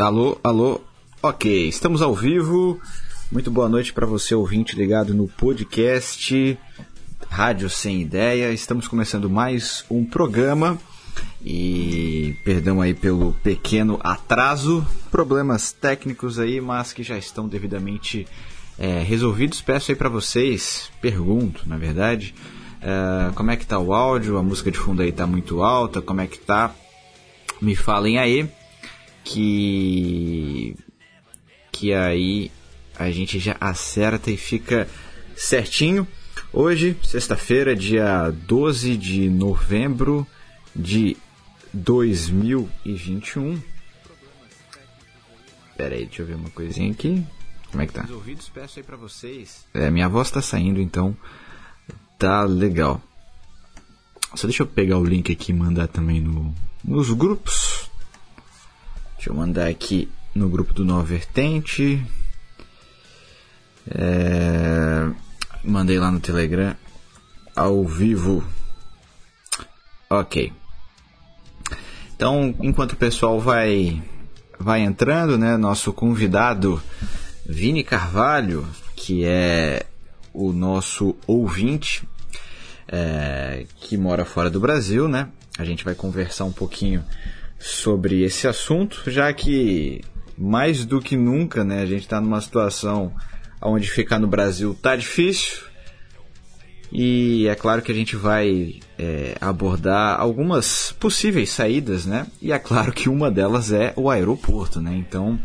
Alô, alô. Ok, estamos ao vivo. Muito boa noite para você, ouvinte ligado no podcast Rádio Sem Ideia. Estamos começando mais um programa e perdão aí pelo pequeno atraso, problemas técnicos aí, mas que já estão devidamente é, resolvidos. Peço aí para vocês, pergunto, na verdade, é, como é que tá o áudio? A música de fundo aí tá muito alta? Como é que tá? Me falem aí que que aí a gente já acerta e fica certinho. Hoje, sexta-feira, dia 12 de novembro de 2021. Pera aí, deixa eu ver uma coisinha aqui. Como é que tá? Os ouvidos peço aí pra vocês. É, minha voz tá saindo, então tá legal. Só deixa eu pegar o link aqui e mandar também no, nos grupos. Deixa eu mandar aqui no grupo do Nova Vertente. É, mandei lá no Telegram ao vivo. Ok. Então, enquanto o pessoal vai vai entrando, né, nosso convidado Vini Carvalho, que é o nosso ouvinte é, que mora fora do Brasil, né? A gente vai conversar um pouquinho sobre esse assunto, já que mais do que nunca, né, a gente está numa situação onde ficar no Brasil tá difícil. E é claro que a gente vai é, abordar algumas possíveis saídas, né? E é claro que uma delas é o aeroporto, né? Então,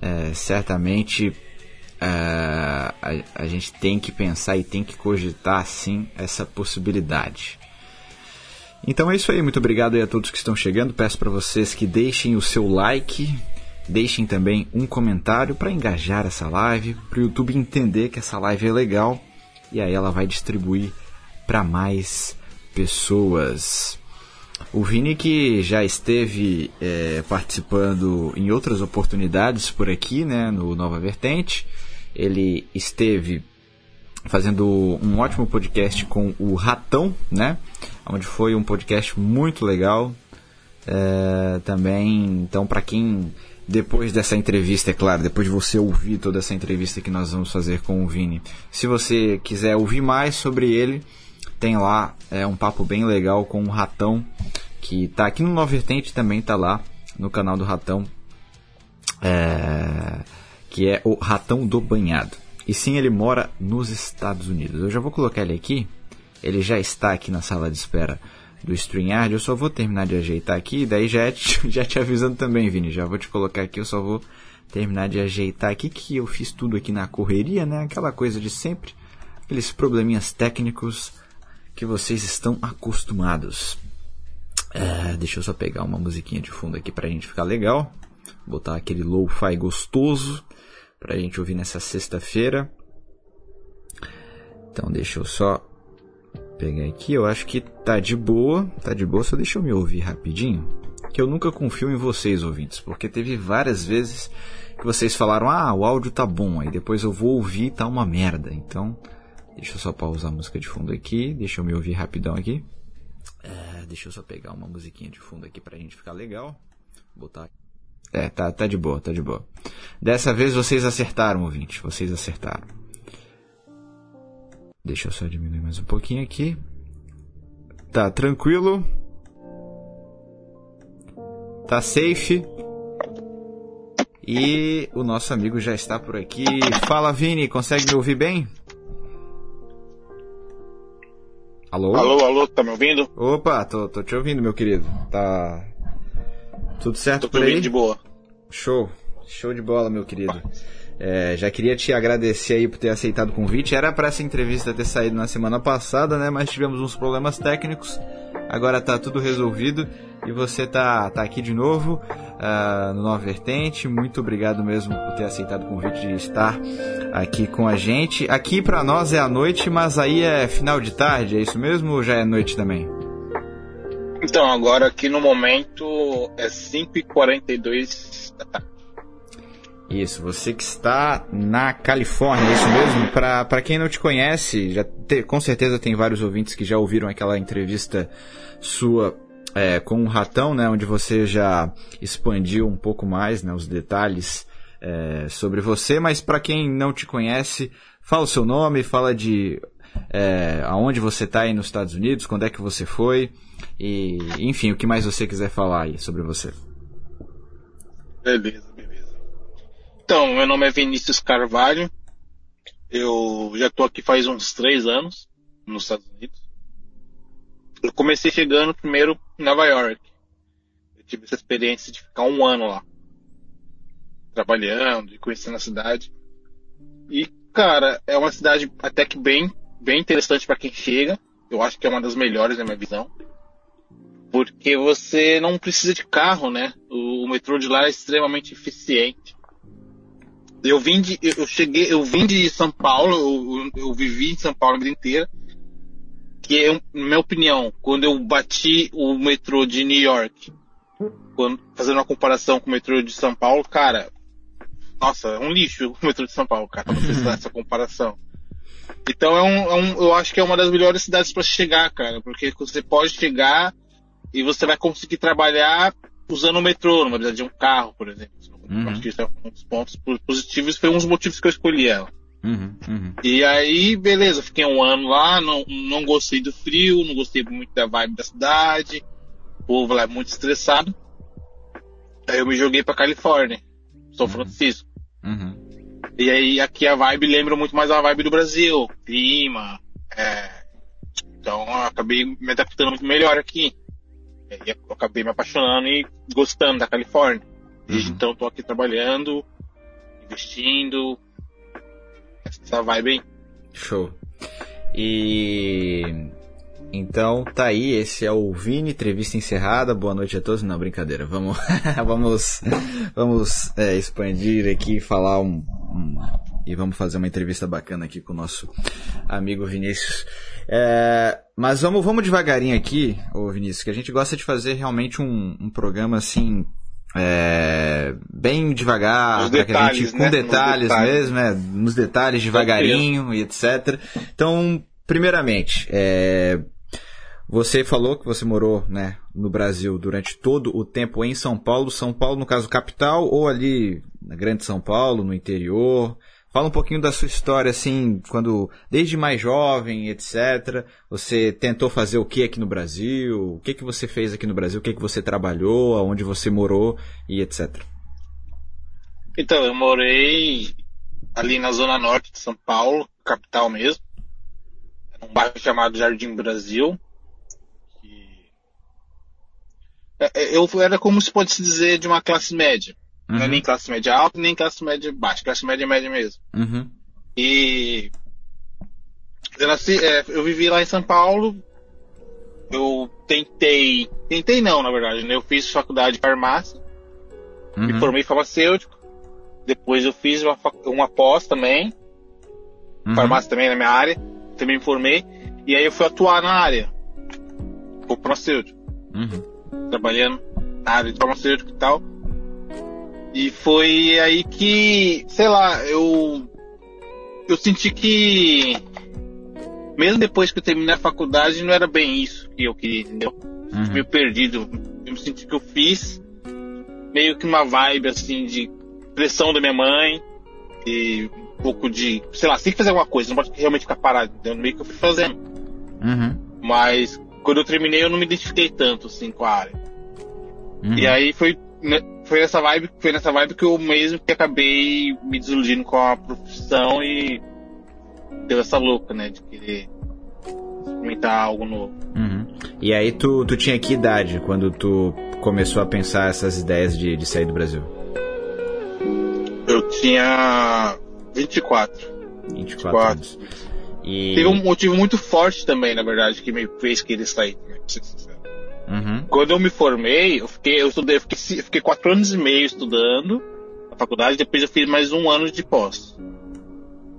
é, certamente é, a, a gente tem que pensar e tem que cogitar sim essa possibilidade. Então é isso aí, muito obrigado a todos que estão chegando. Peço para vocês que deixem o seu like, deixem também um comentário para engajar essa live, para o YouTube entender que essa live é legal e aí ela vai distribuir para mais pessoas. O Vini que já esteve é, participando em outras oportunidades por aqui, né, no Nova Vertente. Ele esteve fazendo um ótimo podcast com o Ratão, né? Onde foi um podcast muito legal. É, também, então, para quem depois dessa entrevista, é claro, depois de você ouvir toda essa entrevista que nós vamos fazer com o Vini, se você quiser ouvir mais sobre ele, tem lá é um papo bem legal com o Ratão, que tá aqui no Nova Vertente também tá lá no canal do Ratão, é, que é o Ratão do Banhado. E sim, ele mora nos Estados Unidos. Eu já vou colocar ele aqui. Ele já está aqui na sala de espera do StreamYard. Eu só vou terminar de ajeitar aqui. Daí já, te, já te avisando também, Vini. Já vou te colocar aqui. Eu só vou terminar de ajeitar aqui. Que eu fiz tudo aqui na correria, né? Aquela coisa de sempre. Aqueles probleminhas técnicos que vocês estão acostumados. É, deixa eu só pegar uma musiquinha de fundo aqui pra gente ficar legal. Botar aquele lo-fi gostoso para a gente ouvir nessa sexta-feira. Então deixa eu só pegar aqui. Eu acho que tá de boa, tá de boa. Só deixa eu me ouvir rapidinho, que eu nunca confio em vocês, ouvintes, porque teve várias vezes que vocês falaram: "Ah, o áudio tá bom", aí depois eu vou ouvir tá uma merda. Então, deixa eu só pausar a música de fundo aqui, deixa eu me ouvir rapidão aqui. É, deixa eu só pegar uma musiquinha de fundo aqui pra gente ficar legal. Botar é, tá, tá de boa, tá de boa. Dessa vez vocês acertaram, ouvinte. Vocês acertaram. Deixa eu só diminuir mais um pouquinho aqui. Tá tranquilo. Tá safe. E o nosso amigo já está por aqui. Fala, Vini, consegue me ouvir bem? Alô? Alô, alô, tá me ouvindo? Opa, tô, tô te ouvindo, meu querido. Tá, tudo certo Tô por aí? de boa. Show. Show de bola, meu querido. É, já queria te agradecer aí por ter aceitado o convite. Era para essa entrevista ter saído na semana passada, né? Mas tivemos uns problemas técnicos. Agora tá tudo resolvido e você tá, tá aqui de novo uh, no Nova Vertente. Muito obrigado mesmo por ter aceitado o convite de estar aqui com a gente. Aqui para nós é a noite, mas aí é final de tarde, é isso mesmo ou já é noite também? Então, agora aqui no momento é 5h42 da tarde. Isso, você que está na Califórnia, é isso mesmo? Para quem não te conhece, já te, com certeza tem vários ouvintes que já ouviram aquela entrevista sua é, com o Ratão, né, onde você já expandiu um pouco mais né, os detalhes é, sobre você, mas para quem não te conhece, fala o seu nome, fala de é, aonde você está aí nos Estados Unidos, quando é que você foi e, enfim, o que mais você quiser falar aí sobre você. Beleza, beleza. Então, meu nome é Vinícius Carvalho. Eu já estou aqui faz uns três anos nos Estados Unidos. Eu comecei chegando primeiro em Nova York. Eu tive essa experiência de ficar um ano lá. Trabalhando e conhecendo a cidade. E, cara, é uma cidade até que bem, bem interessante para quem chega. Eu acho que é uma das melhores na minha visão. Porque você não precisa de carro, né? O, o metrô de lá é extremamente eficiente. Eu vim de, eu cheguei, eu vim de São Paulo, eu, eu vivi em São Paulo a vida inteira que é, na minha opinião, quando eu bati o metrô de New York, quando, fazendo uma comparação com o metrô de São Paulo, cara, nossa, é um lixo o metrô de São Paulo, cara, pra você essa comparação. Então é um, é um, eu acho que é uma das melhores cidades para chegar, cara, porque você pode chegar e você vai conseguir trabalhar usando o metrô, na verdade de um carro, por exemplo. Uhum. Acho que isso é um dos pontos positivos, foi um dos motivos que eu escolhi ela. Uhum, uhum. E aí, beleza, fiquei um ano lá, não, não gostei do frio, não gostei muito da vibe da cidade, o povo lá é muito estressado. Aí eu me joguei pra Califórnia, São uhum. Francisco. Uhum. E aí aqui a vibe lembra muito mais a vibe do Brasil, clima, é... então eu acabei me adaptando muito melhor aqui. E eu acabei me apaixonando e gostando da Califórnia. Desde uhum. então estou aqui trabalhando, investindo, essa vibe aí. Show. E então tá aí, esse é o Vini, entrevista encerrada. Boa noite a todos. Não, brincadeira. Vamos, vamos, vamos é, expandir aqui, falar um, um, e vamos fazer uma entrevista bacana aqui com o nosso amigo Vinícius. É, mas vamos, vamos devagarinho aqui, ô Vinícius, que a gente gosta de fazer realmente um, um programa assim é, bem devagar, detalhes, gente, com né? detalhes, detalhes, mesmo, né? nos detalhes devagarinho e etc. Então, primeiramente, é, você falou que você morou né, no Brasil durante todo o tempo em São Paulo, São Paulo no caso capital ou ali na Grande São Paulo, no interior? Fala um pouquinho da sua história, assim, quando, desde mais jovem, etc., você tentou fazer o que aqui no Brasil? O que que você fez aqui no Brasil? O que que você trabalhou? Aonde você morou? E etc. Então, eu morei ali na zona norte de São Paulo, capital mesmo, num bairro chamado Jardim Brasil. É, é, eu era como se pode se dizer de uma classe média. Uhum. Não é nem classe média alta, nem classe média baixa, classe média média mesmo. Uhum. E eu, nasci, é, eu vivi lá em São Paulo. Eu tentei. Tentei não, na verdade, né? Eu fiz faculdade de farmácia. Uhum. Me formei farmacêutico. Depois eu fiz uma, uma pós também. Uhum. Farmácia também na minha área. Também me formei. E aí eu fui atuar na área. Como farmacêutico. Uhum. Trabalhando na área de farmacêutico e tal. E foi aí que, sei lá, eu eu senti que mesmo depois que eu terminei a faculdade não era bem isso que eu queria, entendeu? Uhum. Meio perdido. Eu me senti que eu fiz meio que uma vibe assim de pressão da minha mãe e um pouco de, sei lá, tem que fazer alguma coisa, não pode realmente ficar parado, entendeu? Meio que eu fui fazendo. Uhum. Mas quando eu terminei eu não me identifiquei tanto assim com a área. Uhum. E aí foi né, foi nessa vibe, foi nessa vibe que eu mesmo que acabei me desiludindo com a profissão e deu essa louca, né, de querer experimentar algo novo. Uhum. E aí tu, tu tinha que idade quando tu começou a pensar essas ideias de, de sair do Brasil? Eu tinha 24. 24, 24. anos. E... Teve um motivo muito forte também, na verdade, que me fez querer sair. Uhum. Quando eu me formei, eu fiquei, eu estudei, eu fiquei, eu fiquei quatro anos e meio estudando na faculdade, depois eu fiz mais um ano de pós.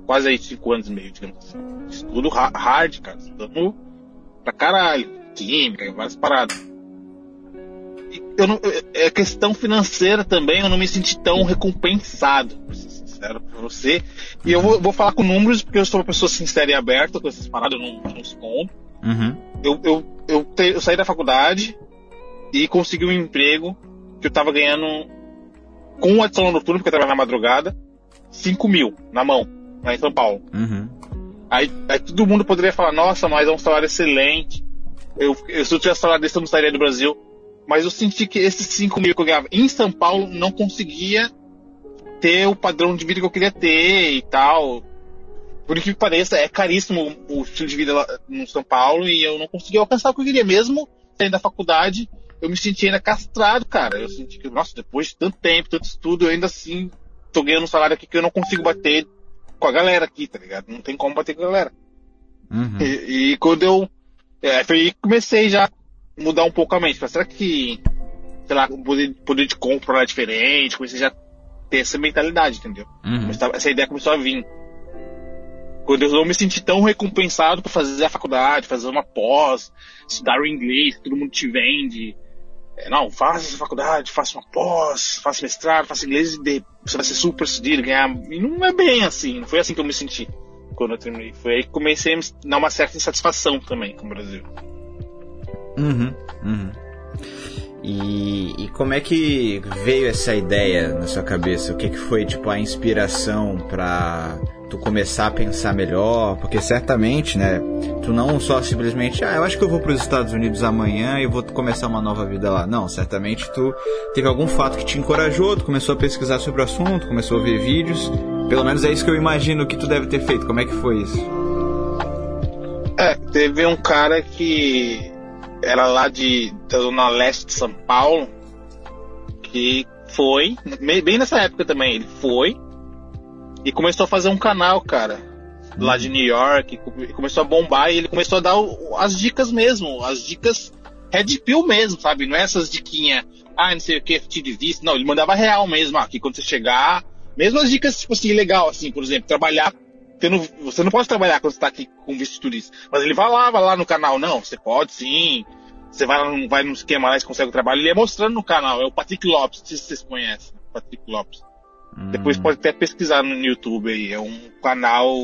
Quase aí cinco anos e meio, digamos assim. Estudo hard, cara, estudando pra caralho, química, várias paradas. E eu não, é questão financeira também, eu não me senti tão recompensado, ser sincero pra você. E eu vou, vou falar com números, porque eu sou uma pessoa sincera e aberta com essas paradas, eu não, não escondo. Uhum. Eu, eu, eu, te, eu, saí da faculdade, e consegui um emprego que eu tava ganhando com o adicional noturno, porque eu trabalhava na madrugada, 5 mil na mão, lá em São Paulo. Uhum. Aí, aí todo mundo poderia falar, nossa, mas é um salário excelente. Eu, eu, se eu tivesse salário desse, eu não sairia do Brasil. Mas eu senti que esses 5 mil que eu ganhava em São Paulo não conseguia ter o padrão de vida que eu queria ter e tal. Por que pareça, é caríssimo o estilo de vida lá no São Paulo e eu não conseguia alcançar o que eu queria. Mesmo saindo da faculdade, eu me sentia ainda castrado, cara. Eu senti que, nossa, depois de tanto tempo, tanto estudo, eu ainda assim tô ganhando um salário aqui que eu não consigo bater com a galera aqui, tá ligado? Não tem como bater com a galera. Uhum. E, e, quando eu. É, foi aí que comecei já a mudar um pouco a mente. Falei, será que, sei lá, o poder, poder de compra era diferente? Comecei já ter essa mentalidade, entendeu? Uhum. Essa ideia começou a vir. Quando eu não me senti tão recompensado por fazer a faculdade, fazer uma pós, estudar o inglês, todo mundo te vende. É, não, faça essa faculdade, faça uma pós, faça mestrado, faça inglês e você vai ser super sucedido, ganhar. E não é bem assim, não foi assim que eu me senti quando eu terminei. Foi aí que comecei a dar uma certa insatisfação também com o Brasil. Uhum, uhum. E, e, como é que veio essa ideia na sua cabeça? O que, que foi tipo a inspiração para tu começar a pensar melhor? Porque certamente, né, tu não só simplesmente, ah, eu acho que eu vou para os Estados Unidos amanhã e vou começar uma nova vida lá. Não, certamente tu teve algum fato que te encorajou, tu começou a pesquisar sobre o assunto, começou a ver vídeos. Pelo menos é isso que eu imagino que tu deve ter feito. Como é que foi isso? É, teve um cara que era lá de da zona leste de São Paulo, que foi, bem nessa época também, ele foi e começou a fazer um canal, cara, lá de New York, começou a bombar e ele começou a dar as dicas mesmo, as dicas Red Pill mesmo, sabe? Não é essas diquinhas, ah, não sei o que, de vista, não, ele mandava real mesmo, aqui quando você chegar, mesmo as dicas, tipo assim, legal, assim, por exemplo, trabalhar não, você não pode trabalhar quando você está aqui com visto turista. Mas ele vai lá, vai lá no canal. Não, você pode sim. Você vai, lá, vai no esquema lá e consegue o trabalho. Ele é mostrando no canal. É o Patrick Lopes, não sei se vocês conhecem. Patrick Lopes. Hum. Depois pode até pesquisar no YouTube aí. É um canal.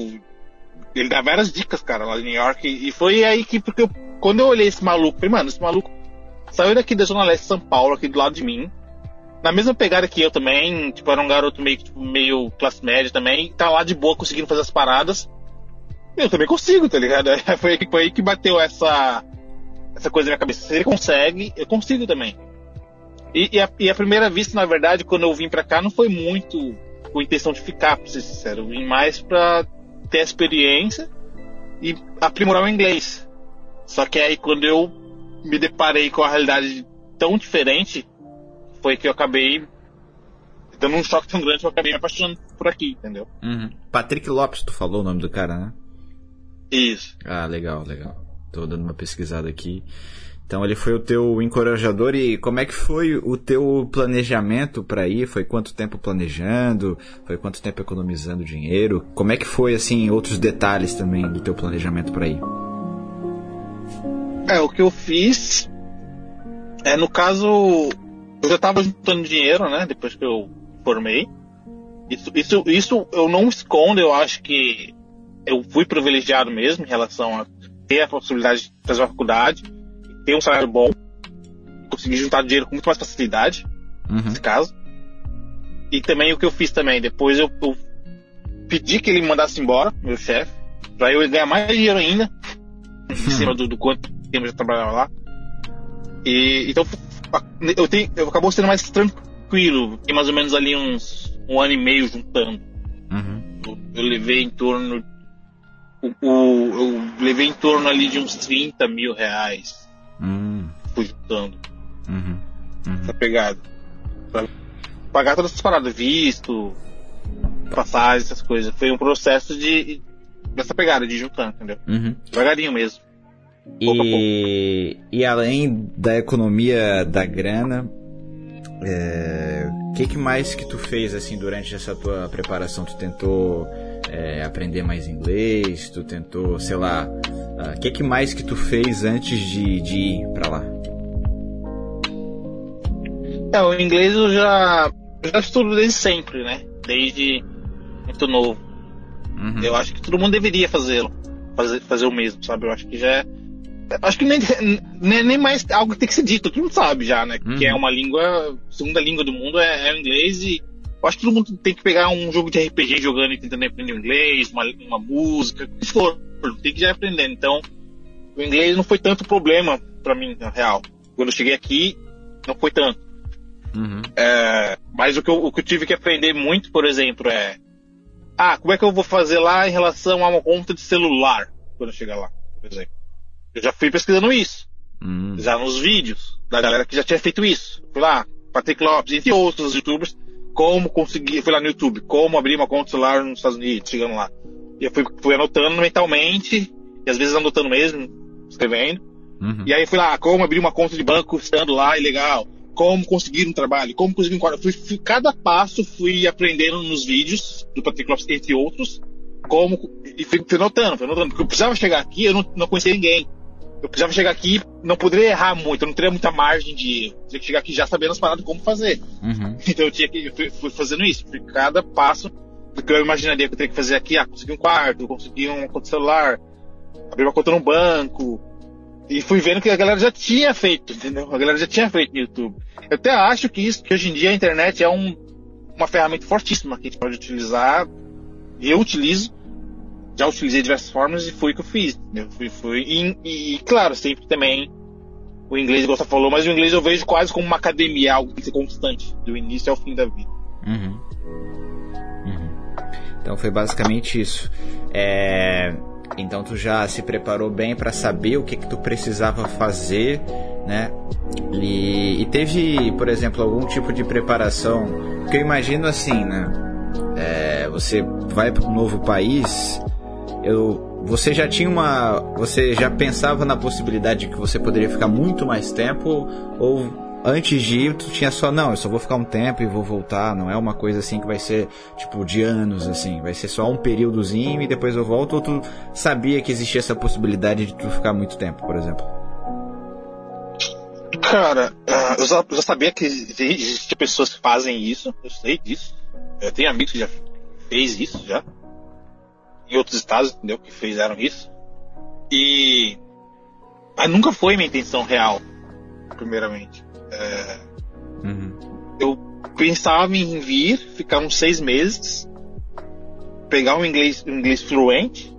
Ele dá várias dicas, cara, lá em New York. E foi aí que, porque eu, quando eu olhei esse maluco, falei, mano, esse maluco saiu daqui da Zona Leste de São Paulo, aqui do lado de mim na mesma pegada que eu também, tipo, era um garoto meio, tipo, meio classe média também, tá lá de boa conseguindo fazer as paradas. Eu também consigo, tá ligado? Foi, foi aí que bateu essa, essa coisa na minha cabeça. Se ele consegue, eu consigo também. E, e, a, e, a, primeira vista, na verdade, quando eu vim pra cá, não foi muito com intenção de ficar, pra ser sincero. Eu vim mais pra ter experiência e aprimorar o inglês. Só que aí, quando eu me deparei com a realidade tão diferente, foi que eu acabei dando um choque tão grande que eu acabei me apaixonando por aqui, entendeu? Uhum. Patrick Lopes, tu falou o nome do cara, né? Isso. Ah, legal, legal. Tô dando uma pesquisada aqui. Então ele foi o teu encorajador e como é que foi o teu planejamento para ir? Foi quanto tempo planejando? Foi quanto tempo economizando dinheiro? Como é que foi assim outros detalhes também do teu planejamento para ir? É, o que eu fiz é no caso eu já estava juntando dinheiro, né? Depois que eu formei. Isso, isso, isso eu não escondo, eu acho que eu fui privilegiado mesmo em relação a ter a possibilidade de fazer uma faculdade, ter um salário bom, conseguir juntar dinheiro com muito mais facilidade, uhum. nesse caso. E também o que eu fiz também, depois eu, eu pedi que ele me mandasse embora, meu chefe, para eu ganhar mais dinheiro ainda, em cima do, do quanto tempo eu já trabalhava lá. E, então eu tenho, eu acabou sendo mais tranquilo. Tem mais ou menos ali uns um ano e meio juntando. Uhum. Eu, eu, levei em torno. O, o, eu levei em torno ali de uns 30 mil reais. Uhum. Fui juntando. Uhum. Uhum. Essa pegada. Pra pagar todas essas paradas, visto, passagem, essas coisas. Foi um processo de. dessa pegada, de juntar, entendeu? Uhum. Devagarinho mesmo. E, e além da economia da grana, o é, que, que mais que tu fez assim durante essa tua preparação? Tu tentou é, aprender mais inglês? Tu tentou, sei lá, o uh, que, que mais que tu fez antes de, de ir para lá? É, o inglês eu já, já estudo desde sempre, né? Desde muito novo. Uhum. Eu acho que todo mundo deveria fazê-lo. Fazer, fazer o mesmo, sabe? Eu acho que já é acho que nem, nem, nem, mais algo que tem que ser dito, todo mundo sabe já, né? Uhum. Que é uma língua, segunda língua do mundo é, é o inglês e eu acho que todo mundo tem que pegar um jogo de RPG jogando e tentando aprender inglês, uma, uma música, o que for, tem que já aprender. Então, o inglês não foi tanto problema para mim, na real. Quando eu cheguei aqui, não foi tanto. Uhum. É, mas o que, eu, o que eu tive que aprender muito, por exemplo, é ah, como é que eu vou fazer lá em relação a uma conta de celular quando eu chegar lá, por exemplo. Eu já fui pesquisando isso. Hum. Já nos vídeos da galera que já tinha feito isso. Fui lá, Patrick Lopes, entre outros youtubers, como conseguir, fui lá no YouTube, como abrir uma conta celular nos Estados Unidos, chegando lá. E eu fui, fui anotando mentalmente, e às vezes anotando mesmo, escrevendo. Uhum. E aí fui lá, como abrir uma conta de banco estando lá e legal como conseguir um trabalho, como conseguir um quadro. Fui, fui, cada passo fui aprendendo nos vídeos do Patrick Lopes, entre outros, como, e fui, fui notando, fui notando, porque eu precisava chegar aqui, eu não, não conhecia ninguém. Eu precisava chegar aqui, não poderia errar muito, eu não teria muita margem de erro. Tinha que chegar aqui já sabendo as paradas como fazer. Uhum. Então eu tinha que, eu fui, fazendo isso, fui cada passo do que eu imaginaria que eu teria que fazer aqui, ah, conseguir um quarto, conseguir um conta celular, abrir uma conta no banco, e fui vendo que a galera já tinha feito, entendeu? A galera já tinha feito no YouTube. Eu até acho que isso, que hoje em dia a internet é um, uma ferramenta fortíssima que a gente pode utilizar. Eu utilizo, já utilizei diversas formas e foi o que eu fiz. Fui, fui, e, e, claro, sempre também o inglês, igual você falou, mas o inglês eu vejo quase como uma academia, algo que ser constante, do início ao fim da vida. Uhum. Uhum. Então foi basicamente isso. É então tu já se preparou bem para saber o que que tu precisava fazer, né? E, e, teve, por exemplo, algum tipo de preparação? Que eu imagino assim, né? É, você vai para um novo país, eu, você já tinha uma, você já pensava na possibilidade de que você poderia ficar muito mais tempo? Ou antes de ir, tu tinha só, não, eu só vou ficar um tempo e vou voltar, não é uma coisa assim que vai ser, tipo, de anos, assim, vai ser só um períodozinho e depois eu volto, ou tu sabia que existia essa possibilidade de tu ficar muito tempo, por exemplo? Cara, ah, eu já, eu já sabia que existem pessoas que fazem isso, eu sei disso, eu tenho amigos que já fez isso, já, outros estados, entendeu, que fizeram isso, e... Mas nunca foi minha intenção real, primeiramente. É, uhum. Eu pensava em vir, ficar uns seis meses, pegar um inglês, um inglês fluente,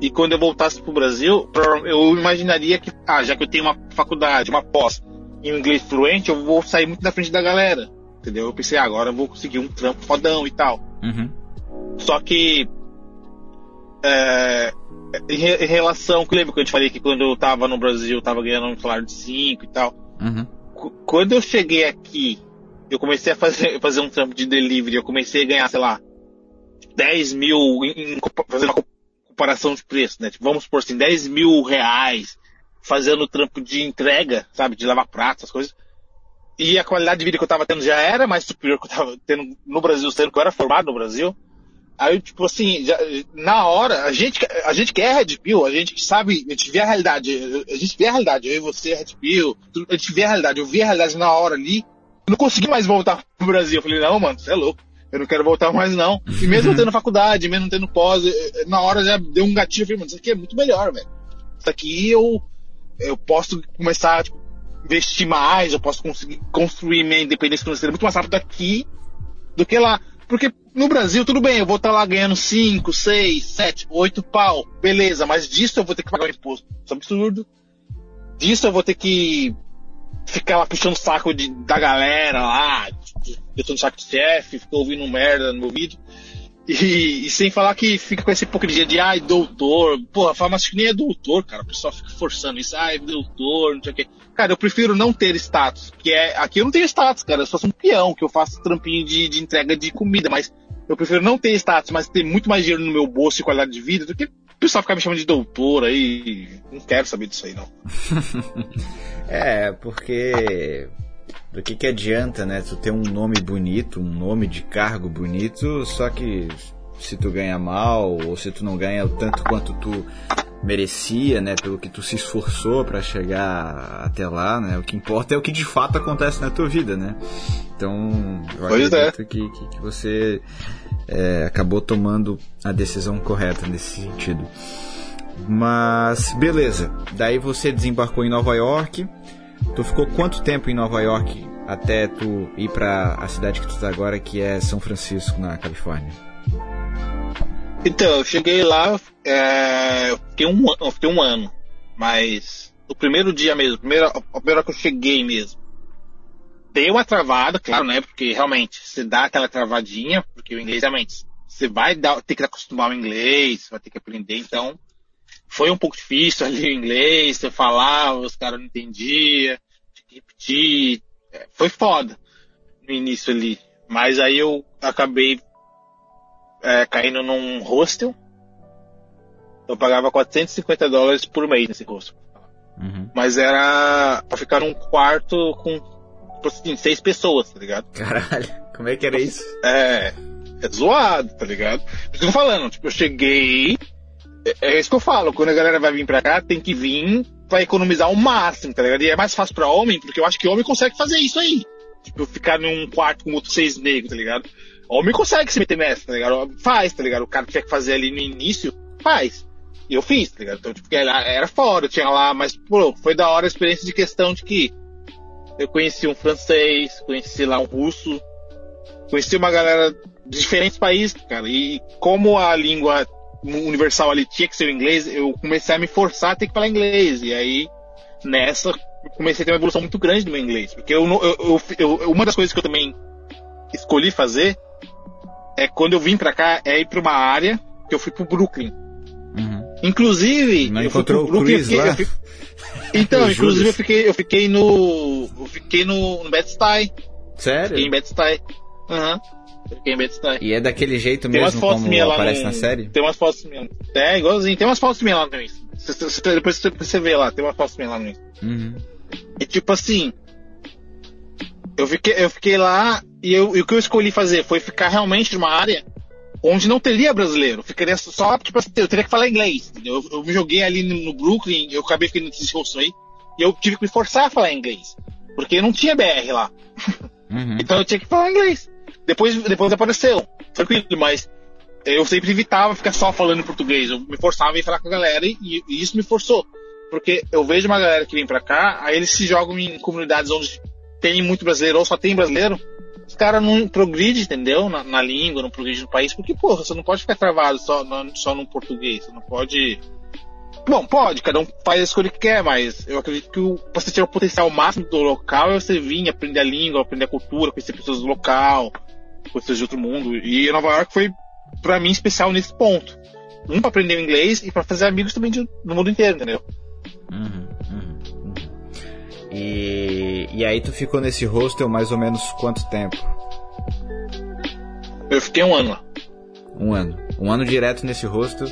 e quando eu voltasse para o Brasil, eu imaginaria que, ah, já que eu tenho uma faculdade, uma pós em inglês fluente, eu vou sair muito na frente da galera. Entendeu? Eu pensei, ah, agora eu vou conseguir um trampo fodão e tal. Uhum. Só que. É, em, relação. Lembra que eu te falei que quando eu tava no Brasil eu tava ganhando um salário de 5 e tal? Uhum quando eu cheguei aqui, eu comecei a fazer, fazer um trampo de delivery, eu comecei a ganhar, sei lá, 10 mil, em, em, fazendo uma comparação de preço, né? Tipo, vamos por assim, 10 mil reais fazendo trampo de entrega, sabe? De lavar pratos, essas coisas. E a qualidade de vida que eu tava tendo já era mais superior que eu tava tendo no Brasil, sendo que eu era formado no Brasil. Aí, tipo assim, já, na hora, a gente, a gente quer Red Pill, a gente sabe, a gente vê a realidade, a gente vê a realidade, eu e você, Red Pill, a gente vê a realidade, eu vi a realidade na hora ali, eu não consegui mais voltar pro Brasil. Eu falei, não, mano, você é louco, eu não quero voltar mais não. E mesmo tendo faculdade, mesmo tendo pós, na hora já deu um gatilho, eu falei, mano, isso aqui é muito melhor, velho. Isso aqui eu, eu posso começar, tipo, investir mais, eu posso conseguir construir minha independência financeira muito mais rápido aqui do que lá. Porque no Brasil, tudo bem, eu vou estar lá ganhando 5, 6, 7, 8 pau. Beleza, mas disso eu vou ter que pagar o imposto. Isso é absurdo. Disso eu vou ter que ficar lá puxando o saco de, da galera lá, eu tô no saco de chefe, ficar ouvindo merda no meu vídeo. E, e, sem falar que fica com essa hipocrisia de, ai, doutor. Porra, farmácia que nem é doutor, cara. O pessoal fica forçando isso, ai, doutor, não sei o quê. Cara, eu prefiro não ter status. Que é, aqui eu não tenho status, cara. Eu sou um peão, que eu faço trampinho de, de entrega de comida, mas eu prefiro não ter status, mas ter muito mais dinheiro no meu bolso e qualidade de vida do que o pessoal ficar me chamando de doutor aí. Não quero saber disso aí, não. é, porque do que que adianta, né? Tu ter um nome bonito, um nome de cargo bonito, só que se tu ganha mal ou se tu não ganha o tanto quanto tu merecia, né, pelo que tu se esforçou para chegar até lá, né? O que importa é o que de fato acontece na tua vida, né? Então, eu pois é. acredito que, que, que, você é, acabou tomando a decisão correta nesse sentido. Mas beleza. Daí você desembarcou em Nova York. Tu ficou quanto tempo em Nova York até tu ir para a cidade que tu tá agora, que é São Francisco, na Califórnia? Então, eu cheguei lá, é, fiquei um, eu fiquei um ano, mas no primeiro dia mesmo, primeira, a primeira hora que eu cheguei mesmo, deu uma travada, claro, né? Porque realmente, você dá aquela travadinha, porque o inglês realmente, você vai dar, ter que acostumar ao inglês, vai ter que aprender, então foi um pouco difícil ali o inglês, você falava, os caras não entendiam, tinha que repetir, é, foi foda no início ali. Mas aí eu acabei é, caindo num hostel. Eu pagava 450 dólares por mês nesse hostel. Uhum. Mas era pra ficar num quarto com, tipo assim, seis pessoas, tá ligado? Caralho, como é que era isso? É, é zoado, tá ligado? Por isso que eu tô falando, tipo, eu cheguei. É, é, isso que eu falo, quando a galera vai vir pra cá, tem que vir pra economizar o máximo, tá ligado? E é mais fácil pra homem, porque eu acho que homem consegue fazer isso aí. Tipo, ficar num quarto com outros seis negros, tá ligado? Homem consegue se meter nessa, tá ligado? Faz, tá ligado? O cara tinha que fazer ali no início, faz. E eu fiz, tá ligado? Então, tipo, era, era fora, tinha lá, mas, pô, foi da hora a experiência de questão de que eu conheci um francês, conheci lá um russo, conheci uma galera de diferentes países, cara. E como a língua universal ali tinha que ser o inglês, eu comecei a me forçar a ter que falar inglês. E aí, nessa, comecei a ter uma evolução muito grande do meu inglês. Porque eu, eu, eu, eu uma das coisas que eu também escolhi fazer é quando eu vim pra cá, é ir pra uma área que eu fui pro Brooklyn. Uhum. Inclusive, Não eu fui pro Brooklyn. Eu fiquei, eu fiquei... Então, inclusive eu fiquei, eu fiquei no. Eu fiquei no, no Bed-Stuy. Sério? Fiquei em Bed-Stuy. Aham. Uhum. Fiquei em Bed-Stuy. E é daquele jeito tem mesmo como aparece no... na série? Tem umas fotos minhas. É, igualzinho. Tem umas fotos minhas lá no Insta. Depois você vê lá, tem umas fotos minhas lá no Insta. Uhum. E tipo assim, eu fiquei, eu fiquei lá e, eu, e o que eu escolhi fazer foi ficar realmente numa área onde não teria brasileiro. Ficaria só, tipo assim, eu teria que falar inglês. Eu, eu me joguei ali no, Brooklyn, eu acabei ficando nesse rosto aí, e eu tive que me forçar a falar inglês. Porque não tinha BR lá. Uhum. então eu tinha que falar inglês. Depois, depois apareceu. Tranquilo, mas eu sempre evitava ficar só falando português. Eu me forçava a ir falar com a galera e, e isso me forçou. Porque eu vejo uma galera que vem pra cá, aí eles se jogam em comunidades onde tem muito brasileiro ou só tem brasileiro, os caras não progridem, entendeu? Na, na, língua, não progridem no país, porque, porra, você não pode ficar travado só, no, só no português, você não pode. Bom, pode, cada um faz a escolha que quer, mas eu acredito que o, você tirar o potencial máximo do local é você vir aprender a língua, aprender a cultura, conhecer pessoas do local, pessoas de outro mundo. E Nova York foi, pra mim, especial nesse ponto. Um pra aprender o inglês e pra fazer amigos também de, no mundo inteiro, entendeu? Uhum. E, e aí tu ficou nesse hostel mais ou menos quanto tempo? Eu fiquei um ano lá. Um ano. Um ano direto nesse hostel.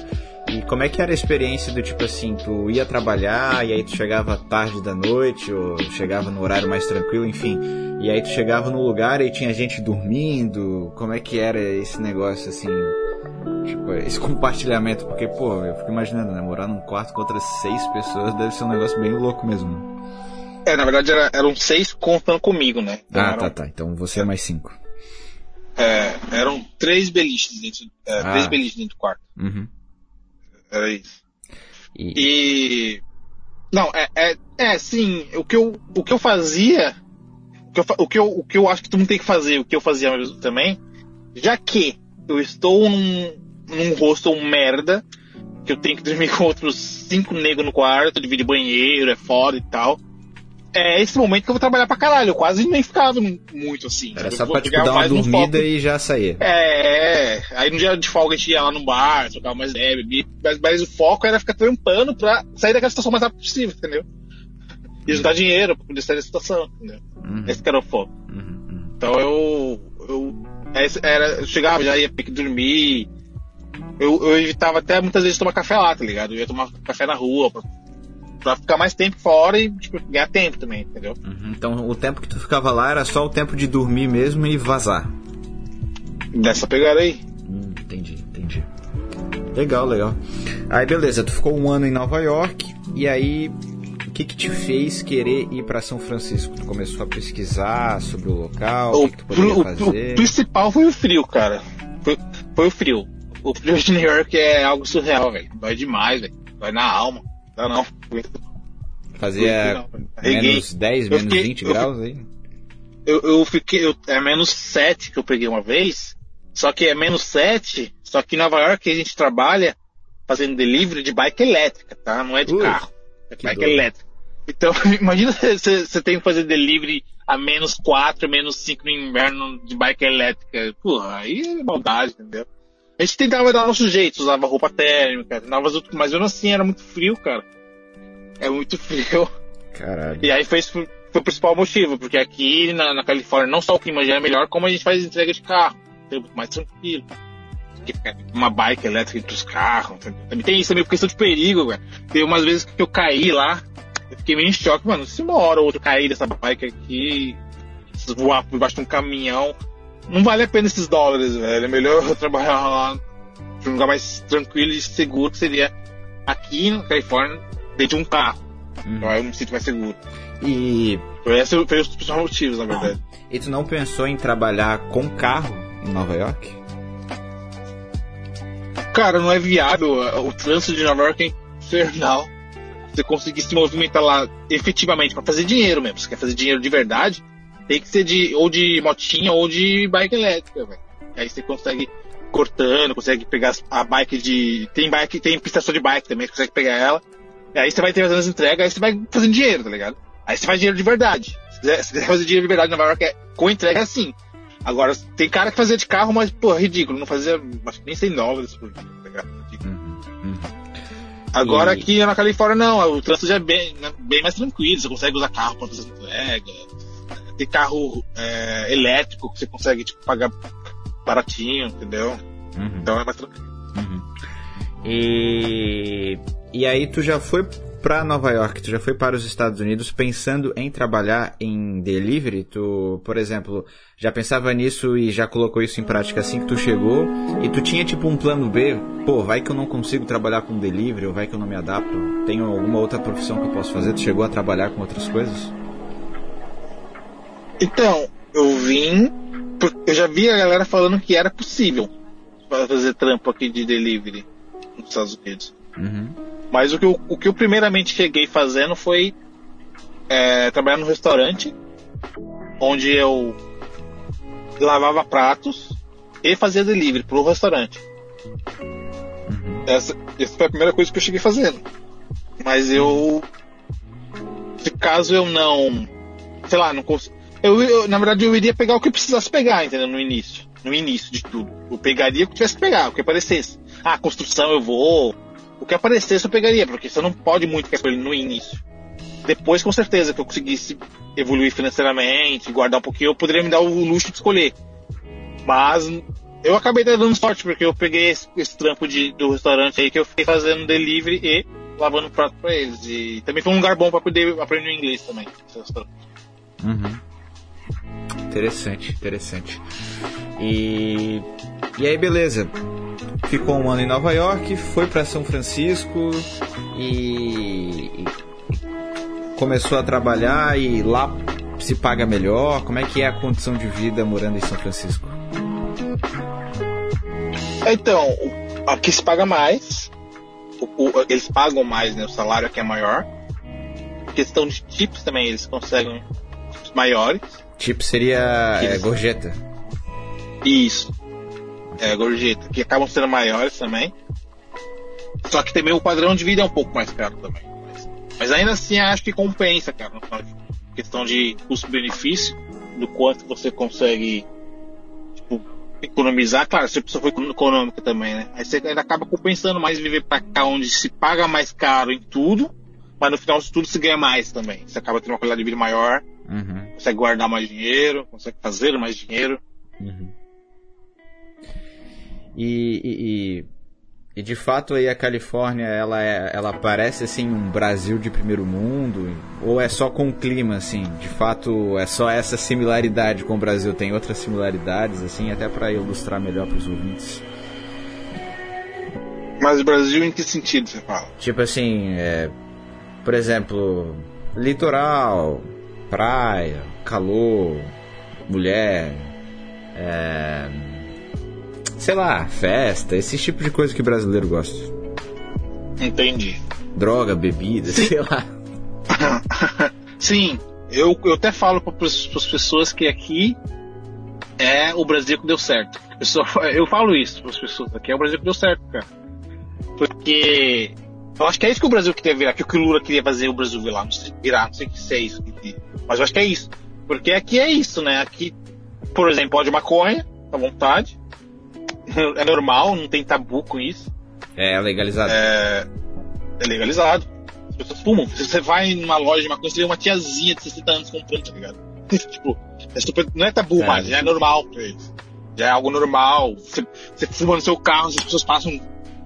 E como é que era a experiência do tipo assim, tu ia trabalhar e aí tu chegava tarde da noite ou chegava no horário mais tranquilo, enfim. E aí tu chegava no lugar e tinha gente dormindo. Como é que era esse negócio assim? Tipo, esse compartilhamento, porque, pô, eu fico imaginando, né? Morar num quarto com outras seis pessoas deve ser um negócio bem louco mesmo. É, na verdade era, eram seis contando comigo, né? Então, ah, eram, tá, tá. Então você é mais cinco. É, eram três beliches dentro, é, ah. três beliches dentro do quarto. Uhum. Era isso. E... e... Não, é, é, é, sim, o que eu, o que eu fazia, o que eu, o que eu, o que eu acho que todo mundo tem que fazer, o que eu fazia também, já que eu estou num, num hostel merda, que eu tenho que dormir com outros cinco negros no quarto, dividir banheiro, é foda e tal é esse momento que eu vou trabalhar pra caralho. Eu quase nem ficava muito assim. Era só pra tipo, dar uma dormida e já sair. É, é, aí no dia de folga a gente ia lá no bar, trocava mais ideia, mas, mas, o foco era ficar trampando pra sair daquela situação mais rápido possível, entendeu? E juntar dinheiro pra poder sair da situação, entendeu? Uhum. Esse que era o foco. Uhum, uhum. Então eu. eu era, eu chegava, já ia ter que dormir. Eu, eu evitava até muitas vezes tomar café lá, tá ligado? Eu ia tomar café na rua pra pra ficar mais tempo fora e tipo, ganhar tempo também, entendeu? Uhum, então o tempo que tu ficava lá era só o tempo de dormir mesmo e vazar. Dessa pegada aí. Hum, entendi, entendi. Legal, legal. Aí beleza, tu ficou um ano em Nova York e aí o que que te fez querer ir para São Francisco? Tu começou a pesquisar sobre o local, o, o que, tu poderia o, fazer? O principal foi o frio, cara. Foi, foi o frio. O frio de New York é algo surreal, velho. Dói demais, velho. vai na alma. Não, não. Fazia menos 10, menos fiquei, 20 graus aí? Eu, eu fiquei. Eu, é menos 7 que eu peguei uma vez. Só que é menos 7. Só que em Nova York a gente trabalha fazendo delivery de bike elétrica, tá? Não é de Ui, carro. É bike elétrica. Então, imagina você tem que fazer delivery a menos 4, menos 5 no inverno de bike elétrica. Porra, aí é maldade, entendeu? A gente tentava dar nosso jeito, usava roupa térmica, mas mesmo assim era muito frio, cara. É muito frio. Caralho. E aí foi, foi o principal motivo, porque aqui na, na, Califórnia não só o clima já é melhor, como a gente faz entrega de carro. É muito mais tranquilo. Uma bike elétrica entre os carros. Entendeu? Também tem isso também por questão de perigo, velho. Tem umas vezes que eu caí lá, eu fiquei meio em choque, mano. Se uma hora ou outra cair dessa bike aqui, voar por baixo de um caminhão, não vale a pena esses dólares, velho. É melhor eu trabalhar lá num lugar mais tranquilo e seguro, que seria aqui na Califórnia, dentro de um carro. Uhum. Então eu me sinto mais seguro. E. Esse foi os principais motivos, na verdade. E tu não pensou em trabalhar com carro em Nova York? Cara, não é viável. O trânsito de Nova York é infernal. Você conseguir se movimentar lá efetivamente para fazer dinheiro mesmo. Se quer fazer dinheiro de verdade, tem que ser de ou de motinha ou de bike elétrica, velho. Aí você consegue cortando, consegue pegar a bike de. Tem bike, tem prestação de bike também, você consegue pegar ela. Aí você vai ter as entregas, aí você vai fazendo dinheiro, tá ligado? Aí você faz dinheiro de verdade. Se quiser, se quiser fazer dinheiro de verdade na Nova York, é, com entrega é assim. Agora, tem cara que fazia de carro, mas, pô, ridículo. Não fazia, acho que nem 100 dólares por dia, tá ligado? Uhum, uhum. Agora e... aqui na Califórnia, não. O trânsito já é bem, né, bem mais tranquilo. Você consegue usar carro para fazer entrega tem carro é, elétrico que você consegue tipo, pagar baratinho, entendeu? Uhum. Então é mais tranquilo. Uhum. E, e aí tu já foi para Nova York, tu já foi para os Estados Unidos pensando em trabalhar em delivery? Tu, por exemplo, já pensava nisso e já colocou isso em prática assim que tu chegou? E tu tinha tipo um plano B? Pô, vai que eu não consigo trabalhar com delivery, ou vai que eu não me adapto? Tenho alguma outra profissão que eu posso fazer? Tu chegou a trabalhar com outras coisas? Então, eu vim. Eu já vi a galera falando que era possível fazer trampo aqui de delivery nos Estados Unidos. Uhum. Mas o que, eu, o que eu primeiramente cheguei fazendo foi é, trabalhar no restaurante, onde eu lavava pratos e fazia delivery pro restaurante. Uhum. Essa, essa foi a primeira coisa que eu cheguei fazendo. Mas eu. Se caso eu não. Sei lá, não consigo eu, eu, na verdade, eu iria pegar o que precisasse pegar, entendeu? No início. No início de tudo. Eu pegaria o que tivesse que pegar, o que aparecesse. Ah, construção eu vou. O que aparecesse eu pegaria, porque você não pode muito ficar com ele no início. Depois, com certeza, que eu conseguisse evoluir financeiramente, guardar um pouquinho, eu poderia me dar o luxo de escolher. Mas eu acabei dando sorte, porque eu peguei esse, esse trampo de, do restaurante aí que eu fiquei fazendo delivery e lavando prato pra eles. E também foi um lugar bom para poder aprender inglês também. Uhum. Interessante, interessante. E, e aí, beleza. Ficou um ano em Nova York, foi para São Francisco e, começou a trabalhar e lá se paga melhor. Como é que é a condição de vida morando em São Francisco? Então, aqui se paga mais. O, o, eles pagam mais, né? O salário aqui é maior. questão de tips também, eles conseguem tips maiores. Tipo seria é, gorjeta. Isso. É, gorjeta. Que acabam sendo maiores também. Só que também o padrão de vida é um pouco mais caro também. Mas, mas ainda assim acho que compensa, cara. Questão de custo-benefício, do quanto você consegue tipo, economizar. Claro, se a pessoa for econômica também, né? Aí você ainda acaba compensando mais viver pra cá onde se paga mais caro em tudo, mas no final de tudo se ganha mais também. Você acaba tendo uma qualidade de vida maior Uhum. Consegue guardar mais dinheiro, consegue fazer mais dinheiro. Uhum. E, e, e, de fato aí a Califórnia ela, é, ela parece assim um Brasil de primeiro mundo ou é só com o clima assim? De fato é só essa similaridade com o Brasil? Tem outras similaridades assim até para ilustrar melhor para os ouvintes? Mas Brasil em que sentido você fala? Tipo assim, é, por exemplo, litoral, praia, calor, mulher, é, sei lá, festa, esse tipo de coisa que o brasileiro gosta. Entendi. Droga, bebida, Sim. sei lá. Sim, eu, eu até falo para as pessoas que aqui é o Brasil que deu certo. Eu, eu falo isso para as pessoas aqui, é o Brasil que deu certo, cara. Porque eu acho que é isso que o Brasil queria virar, que o que Lula queria fazer o Brasil virar, não sei, virar, não sei se é isso. Mas eu acho que é isso. Porque aqui é isso, né? Aqui, por exemplo, pode maconha, à vontade. É normal, não tem tabu com isso. É legalizado. É, é legalizado. As pessoas fumam. Você vai numa loja de maconha, você vê uma tiazinha de 60 anos comprando, tá ligado? tipo, é super, não é tabu é. mais, já é normal pra eles. Já é algo normal. Você, você fuma no seu carro, as pessoas passam.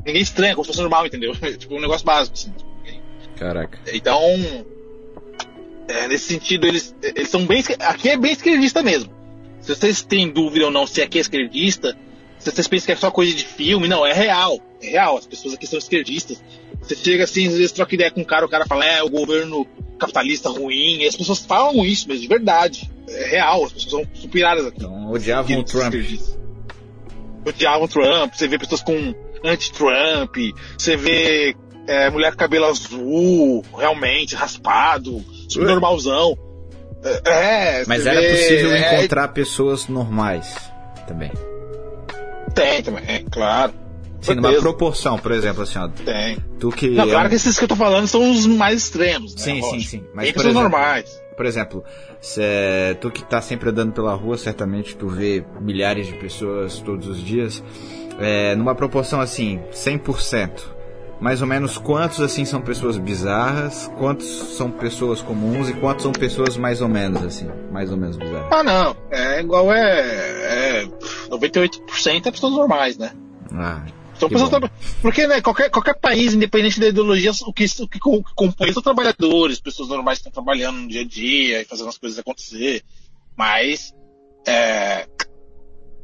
Ninguém estranha, como se fosse normal, entendeu? tipo, um negócio básico, assim. Caraca. Então, é, nesse sentido, eles, eles são bem. Aqui é bem esquerdista mesmo. Se vocês têm dúvida ou não se aqui é esquerdista, se vocês pensam que é só coisa de filme, não, é real. É real. As pessoas aqui são esquerdistas. Você chega assim, às vezes troca ideia com um cara, o cara fala, é, o governo capitalista ruim. E as pessoas falam isso, mas de verdade. É real, as pessoas são superadas aqui. Então, odiavam o Trump. Odiavam o Trump. Você vê pessoas com anti-Trump. Você vê é, mulher com cabelo azul, realmente, raspado, super normalzão. É, Mas era vê, possível é... encontrar pessoas normais também. Tem também, é, claro. Sim, numa proporção, por exemplo, assim, ó. Tem. Tu que Não, claro que esses que eu tô falando são os mais extremos, né? Sim, sim, sim. Mas, Tem pessoas normais. Por exemplo, se, tu que tá sempre andando pela rua, certamente tu vê milhares de pessoas todos os dias. É, numa proporção assim, 100%. Mais ou menos quantos assim são pessoas bizarras, quantos são pessoas comuns e quantos são pessoas mais ou menos assim, mais ou menos bizarras? Ah, não. É igual é, é 98% é pessoas normais, né? Ah, são pessoas tra... Porque né, qualquer, qualquer país, independente da ideologia, o que, o que compõe são trabalhadores, pessoas normais que estão trabalhando no dia a dia e fazendo as coisas acontecer. Mas é,